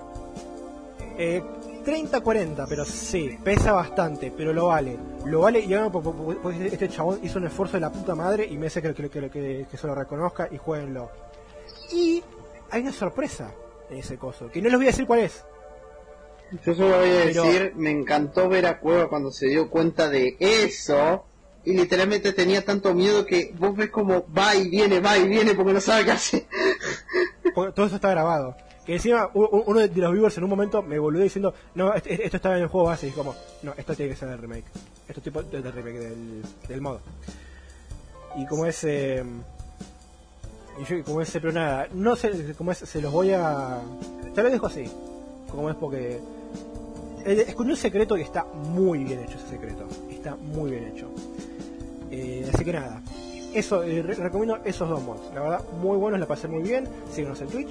[SPEAKER 1] Eh, 30-40, pero sí, pesa bastante, pero lo vale. Lo vale y ahora, porque- este chabón hizo un esfuerzo de la puta madre y me hace que, que, que, que- que se lo reconozca y jueguenlo. Y hay una sorpresa en ese coso, que no les voy a decir cuál es.
[SPEAKER 2] Yo solo voy a
[SPEAKER 1] Pero-
[SPEAKER 2] decir, me encantó ver a Cueva cuando se dio cuenta de eso. Y literalmente tenía tanto miedo que vos ves como va y viene, va y viene porque no sabe qué hacer.
[SPEAKER 1] Porque todo eso está grabado. Que encima uno de los viewers en un momento me volvió diciendo, no, est- est- esto estaba en el juego base. Y como, no, esto tiene que ser el remake. Esto es tipo de, de remake del, del modo. Y como es... eh, y yo, como es, pero nada, no sé, como es, se los voy a... Te lo dejo así. Como es porque... eh, Escondí un secreto y está muy bien hecho ese secreto. Está muy bien hecho. Eh, así que nada. Eso, eh, re- recomiendo esos dos mods. La verdad, muy buenos, la pasé muy bien. Síguenos en Twitch.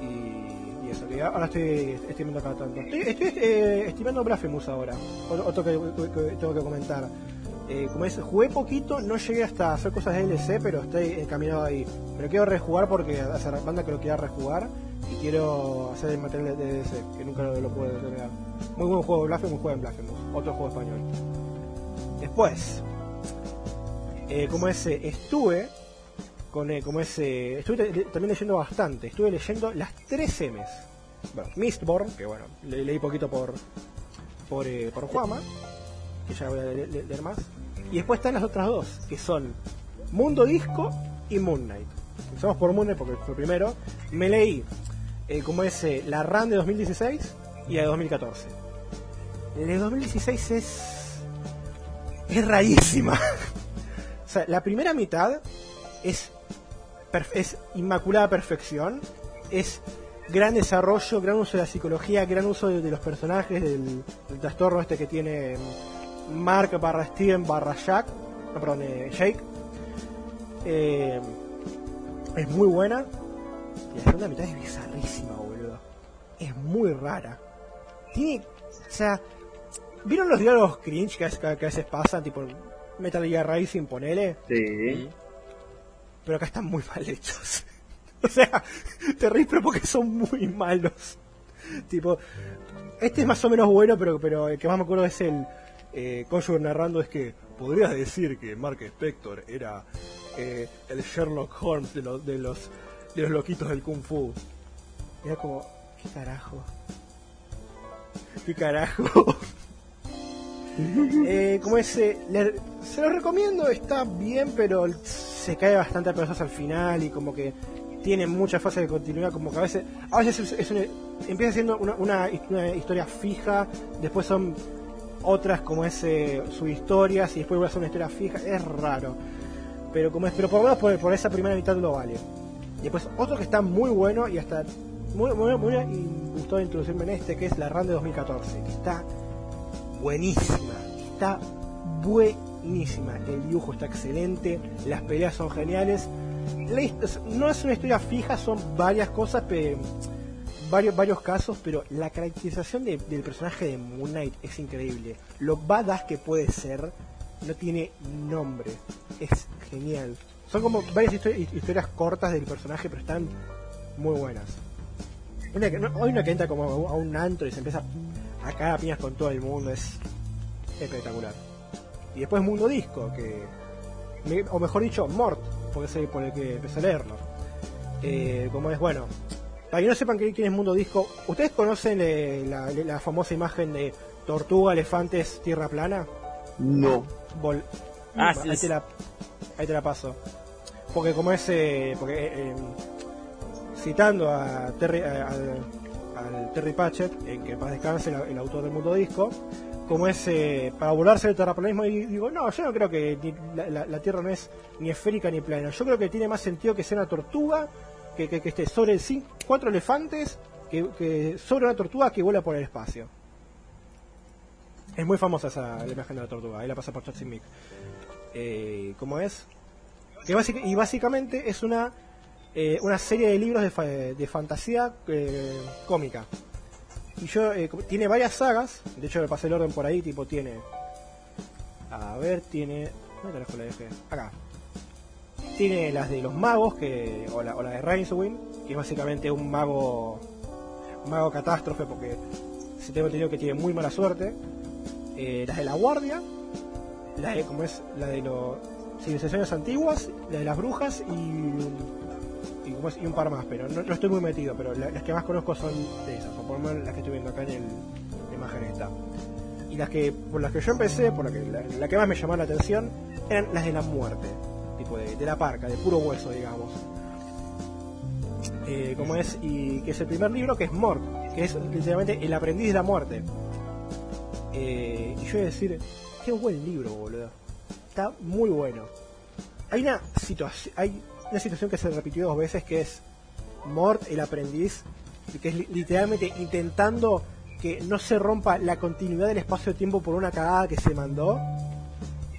[SPEAKER 1] Y, eso. que ahora estoy estimando acá tanto. Estoy, estoy eh, estimando Blasphemous ahora. Otro, que, que- que tengo que comentar. Como es, jugué poquito, no llegué hasta hacer cosas de DLC, pero estoy encaminado ahí. Pero quiero rejugar porque hace banda que lo quiera rejugar. Y quiero hacer el material de DLC, que nunca lo, lo pude. Muy buen juego Blasphemous, juega en Blasphemous. Otro juego español. Después, eh, como ese estuve con eh, como ese estuve te- también leyendo bastante estuve leyendo las tres M's bueno Mistborn que bueno le- leí poquito por por eh, por Juama que ya voy a le- le- leer más y después están las otras dos que son Mundo Disco y Moon Knight empezamos por Moon Knight porque fue primero me leí eh, como ese la RAN de 2016 y la de 2014 la de 2016 es es rarísima O sea, la primera mitad es, es inmaculada perfección, es gran desarrollo, gran uso de la psicología, gran uso de, los personajes, del, trastorno este que tiene Mark barra Steven barra Jack, no, perdón, eh, Jake. Eh, es muy buena. Y la segunda mitad es bizarrísima, boludo. Es muy rara. Tiene, o sea, ¿vieron los diálogos cringe que, a- que a veces pasan? Tipo, Metal Gear Rising, ponele.
[SPEAKER 2] Sí.
[SPEAKER 1] Pero acá están muy mal hechos. o sea, te reís pero porque son muy malos. tipo, este es más o menos bueno, pero, pero el que más me acuerdo es el eh, Conjure narrando es que podrías decir que Mark Spector era eh, el Sherlock Holmes de los, de los de los loquitos del Kung Fu. Era como, ¿qué carajo? ¿Qué carajo? Eh, como ese, le- se lo recomiendo, está bien, pero se cae bastante a pedazos al final y como que tiene muchas fases de continuidad, como que a veces, a veces es, es una- empieza siendo una, una, una historia fija, después son otras como ese subhistorias y después vuelve a ser una historia fija, es raro. Pero como es, pero por lo menos por, por esa primera mitad lo vale. Y después otro que está muy bueno y hasta muy, muy, muy y gustó introducirme en este, que es la RAN de 2014, que está buenísima, está buenísima, el dibujo está excelente, las peleas son geniales, La no es una historia fija, son varias cosas, varios, varios casos, pero la caracterización de- del personaje de Moon Knight es increíble, lo badass que puede ser no tiene nombre, es genial, son como varias histo- historias cortas del personaje, pero están muy buenas. Una que, no, hay una que entra como a un antro y se empieza a piñas con todo el mundo, es espectacular. Y después Mundo Disco, que. me- o mejor dicho, Mort, porque es el por el que empecé a leerlo. Eh, como es, bueno. Para que no sepan quién es Mundo Disco, ¿ustedes conocen eh, la, la famosa imagen de tortuga, elefantes, tierra plana?
[SPEAKER 2] No.
[SPEAKER 1] Vol-
[SPEAKER 3] Ah,
[SPEAKER 1] ahí,
[SPEAKER 3] sí,
[SPEAKER 1] te la, ahí te la paso. Porque como es, eh, porque eh, eh, citando a Terry, a- al, Terry Patchett, que paz descanse el, autor del mundo disco, como es eh, para burlarse del terraplanismo y digo, no, yo no creo que ni- la, Tierra no es ni esférica ni plana. Yo creo que tiene más sentido que sea una tortuga, que, que, esté sobre cin- cuatro elefantes, que, sobre una tortuga que vuela por el espacio. Es muy famosa esa la imagen de la tortuga, ahí la pasa por. Eh, ¿Cómo es? Y básicamente es una eh, una serie de libros de, fa- de fantasía eh, cómica. Y yo, eh, tiene varias sagas, de hecho le pasé el orden por ahí, tipo tiene... A ver, tiene... ¿Dónde carajo la dejé? Acá. Tiene las de los magos, que o, la, o la de Rainswind, que es básicamente un mago... Mago catástrofe, porque si tengo entendido que tiene muy mala suerte. Las de la guardia, la de, como es la de los civilizaciones antiguas, la de las brujas y, y, un par más, pero no, no estoy muy metido, pero la- las que más conozco son de esas, o por lo menos las que estoy viendo acá en el, la imagen esta. Y las que, por las que yo empecé, por la que, la que más me llamó la atención, eran las de la muerte, tipo de, de la parca, de puro hueso, digamos. eh, como es, y que es el primer libro, que es Mort, que es literalmente El aprendiz de la muerte. Eh, y yo voy a decir, qué buen libro, boludo. Está muy bueno. Hay una situación, hay una situación que se repitió dos veces que es Mort, el aprendiz, que es li- literalmente intentando que no se rompa la continuidad del espacio-tiempo por una cagada que se mandó.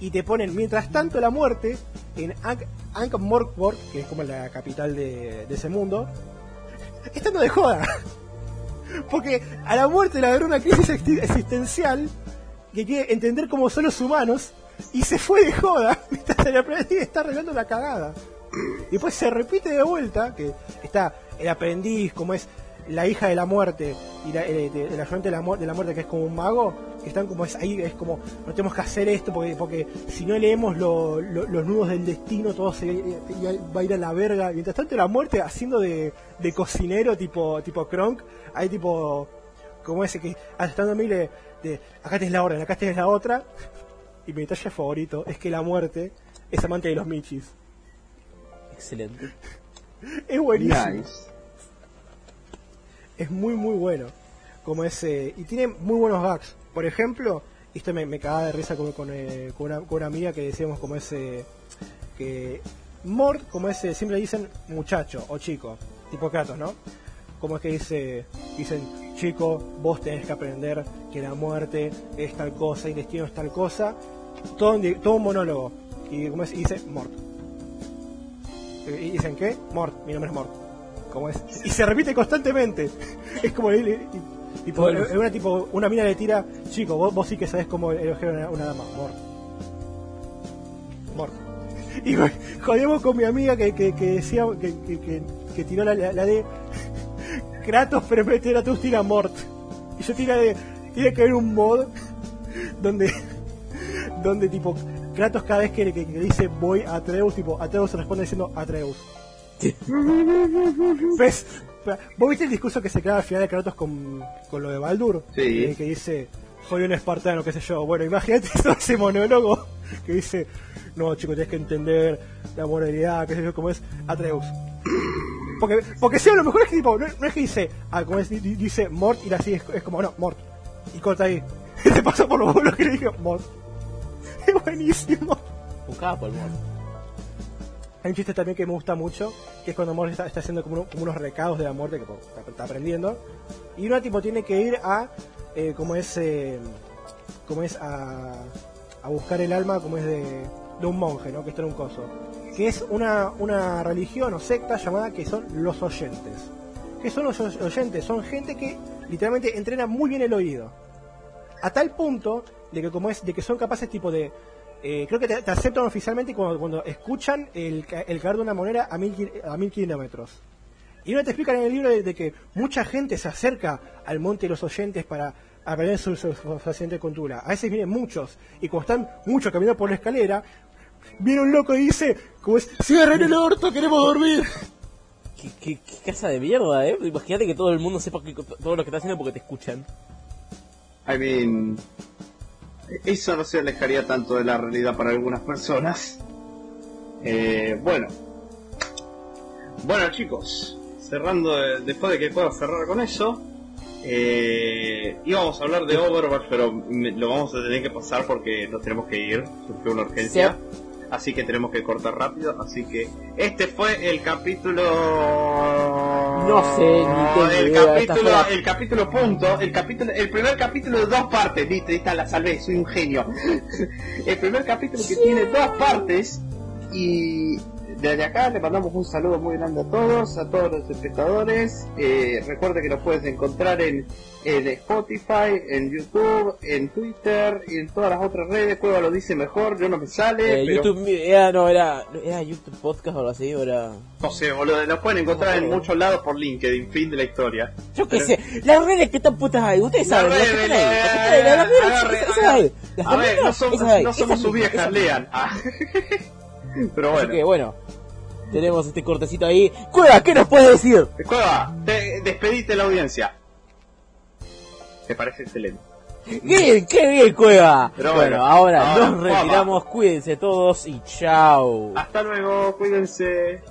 [SPEAKER 1] Y te ponen, mientras tanto, la muerte en Ankh- Ankh-Morpork, que es como la capital de, ese mundo, estando de joda. Porque a la muerte le agarró una crisis exi- existencial que quiere entender cómo son los humanos y se fue de joda mientras el aprendiz está arreglando la cagada. Y después se repite de vuelta que está el aprendiz, como es la hija de la muerte y la, eh, el ayudante de la, de la muerte que es como un mago, que están como es ahí, es como no tenemos que hacer esto porque, porque si no leemos lo- lo- los nudos del destino todo se y- y va a ir a la verga. Mientras tanto la muerte haciendo de, de cocinero tipo tipo Kronk, hay tipo como ese que estando mil de, de acá tenés la orden, acá tenés la otra. Y mi detalle favorito es que la muerte es amante de los Michis.
[SPEAKER 3] Excelente.
[SPEAKER 1] Es buenísimo.
[SPEAKER 2] Nice.
[SPEAKER 1] es muy muy bueno como ese y tiene muy buenos gags por ejemplo esto me, me cagaba de risa con, con, eh, con una, con una amiga que decíamos como ese que Mort como ese siempre dicen muchacho o chico tipo Kratos no como es que dice dicen chico vos tenés que aprender que la muerte es tal cosa y el destino es tal cosa todo un, di- todo un monólogo. Y como es y dice Mort y dicen qué Mort mi nombre es Mort como es y se repite constantemente. Es como y- tipo,
[SPEAKER 3] Bueno.
[SPEAKER 1] una tipo una mina le tira chico vos, vos sí que sabés cómo elogiar a una, una dama mort. Mort. Y güey, jodíamos con mi amiga que, que, que decía que, que, que, que tiró la, la, la de Kratos pero en vez de Kratos tira mort. Y yo tira de tiene que haber un mod donde donde tipo Kratos cada vez que, que, que dice voy a Atreus tipo Atreus responde diciendo Atreus ¿Ves? ¿Vos viste el discurso que se crea al final de Kratos con, con lo de Baldur?
[SPEAKER 2] Sí.
[SPEAKER 1] Eh, que dice, soy un espartano, qué sé yo. Bueno, imagínate todo ese monólogo que dice, no, chicos, tienes que entender la moralidad, qué sé yo, cómo es Atreus. Porque, porque sí, a lo mejor es que tipo, no, no es que dice, ah, como es, di- di- dice Mort y así es, es como, no, Mort. Y corta ahí. Se pasa por los bolos que le dije, Mort. Es buenísimo.
[SPEAKER 3] Buscaba por el mundo.
[SPEAKER 1] Hay un chiste también que me gusta mucho, que es cuando Morty está, está haciendo como, uno- como unos recados de la muerte que está, está aprendiendo. Y uno tipo tiene que ir a, eh, como es, eh, como es a, a buscar el alma, como es de, de un monje, ¿no? Que está en un coso. Que es una, una religión o secta llamada que son los oyentes. ¿Qué son los oy- oyentes? Son gente que literalmente entrena muy bien el oído. A tal punto de que como es, de que son capaces tipo de eh, creo que te, te aceptan oficialmente cuando, cuando escuchan el, el caer de una moneda a mil, a mil kilómetros. Y no te explican en el libro de, de que mucha gente se acerca al monte de los oyentes para aprender su, su, su faciente cultura. A veces vienen muchos, y cuando están muchos caminando por la escalera, viene un loco y dice, como es, cierren el orto, queremos dormir.
[SPEAKER 3] ¿Qué, qué, qué casa de mierda, eh. Imagínate que todo el mundo sepa que, todo lo que estás haciendo porque te escuchan.
[SPEAKER 2] I mean, eso no se alejaría tanto de la realidad para algunas personas. Eh, bueno, bueno chicos, cerrando eh, después de que pueda cerrar con eso, eh, íbamos a hablar de Overwatch, pero lo vamos a tener que pasar porque nos tenemos que ir, surgió una urgencia. Así que tenemos que cortar rápido. Así que este fue el capítulo.
[SPEAKER 3] No sé, ni tengo
[SPEAKER 2] el
[SPEAKER 3] idea, esta
[SPEAKER 2] capítulo,
[SPEAKER 3] la-
[SPEAKER 2] el capítulo punto, el capítulo, el primer capítulo de dos partes. Listo, está, la salvé, soy un genio. el primer capítulo que tiene dos partes y desde acá le mandamos un saludo muy grande a todos, a todos los espectadores. Eh, recuerda que nos puedes encontrar en, en Spotify, en YouTube, en Twitter y en todas las otras redes. Cueva lo dice mejor, yo no me sale.
[SPEAKER 3] Eh,
[SPEAKER 2] pero-
[SPEAKER 3] YouTube, era, no, era, era YouTube Podcast o algo así, o era...
[SPEAKER 2] No sé, boludo, nos pueden encontrar
[SPEAKER 3] No,
[SPEAKER 2] en muchos lados por LinkedIn, fin de la historia.
[SPEAKER 3] Yo qué
[SPEAKER 2] Pero-
[SPEAKER 3] sé, las redes que están putas ahí, ustedes saben, las las las- las redes, las.
[SPEAKER 2] Ah. Pero
[SPEAKER 3] Así
[SPEAKER 2] bueno.
[SPEAKER 3] que bueno, tenemos este cortecito ahí. Cueva, ¿qué nos puedes decir?
[SPEAKER 2] Cueva, te, despedite de la audiencia. ¿Te parece excelente?
[SPEAKER 3] Bien, qué bien, Cueva.
[SPEAKER 2] Pero
[SPEAKER 3] bueno,
[SPEAKER 2] bueno,
[SPEAKER 3] ahora,
[SPEAKER 2] ahora,
[SPEAKER 3] nos retiramos, cuídense todos y chao.
[SPEAKER 2] Hasta luego, cuídense.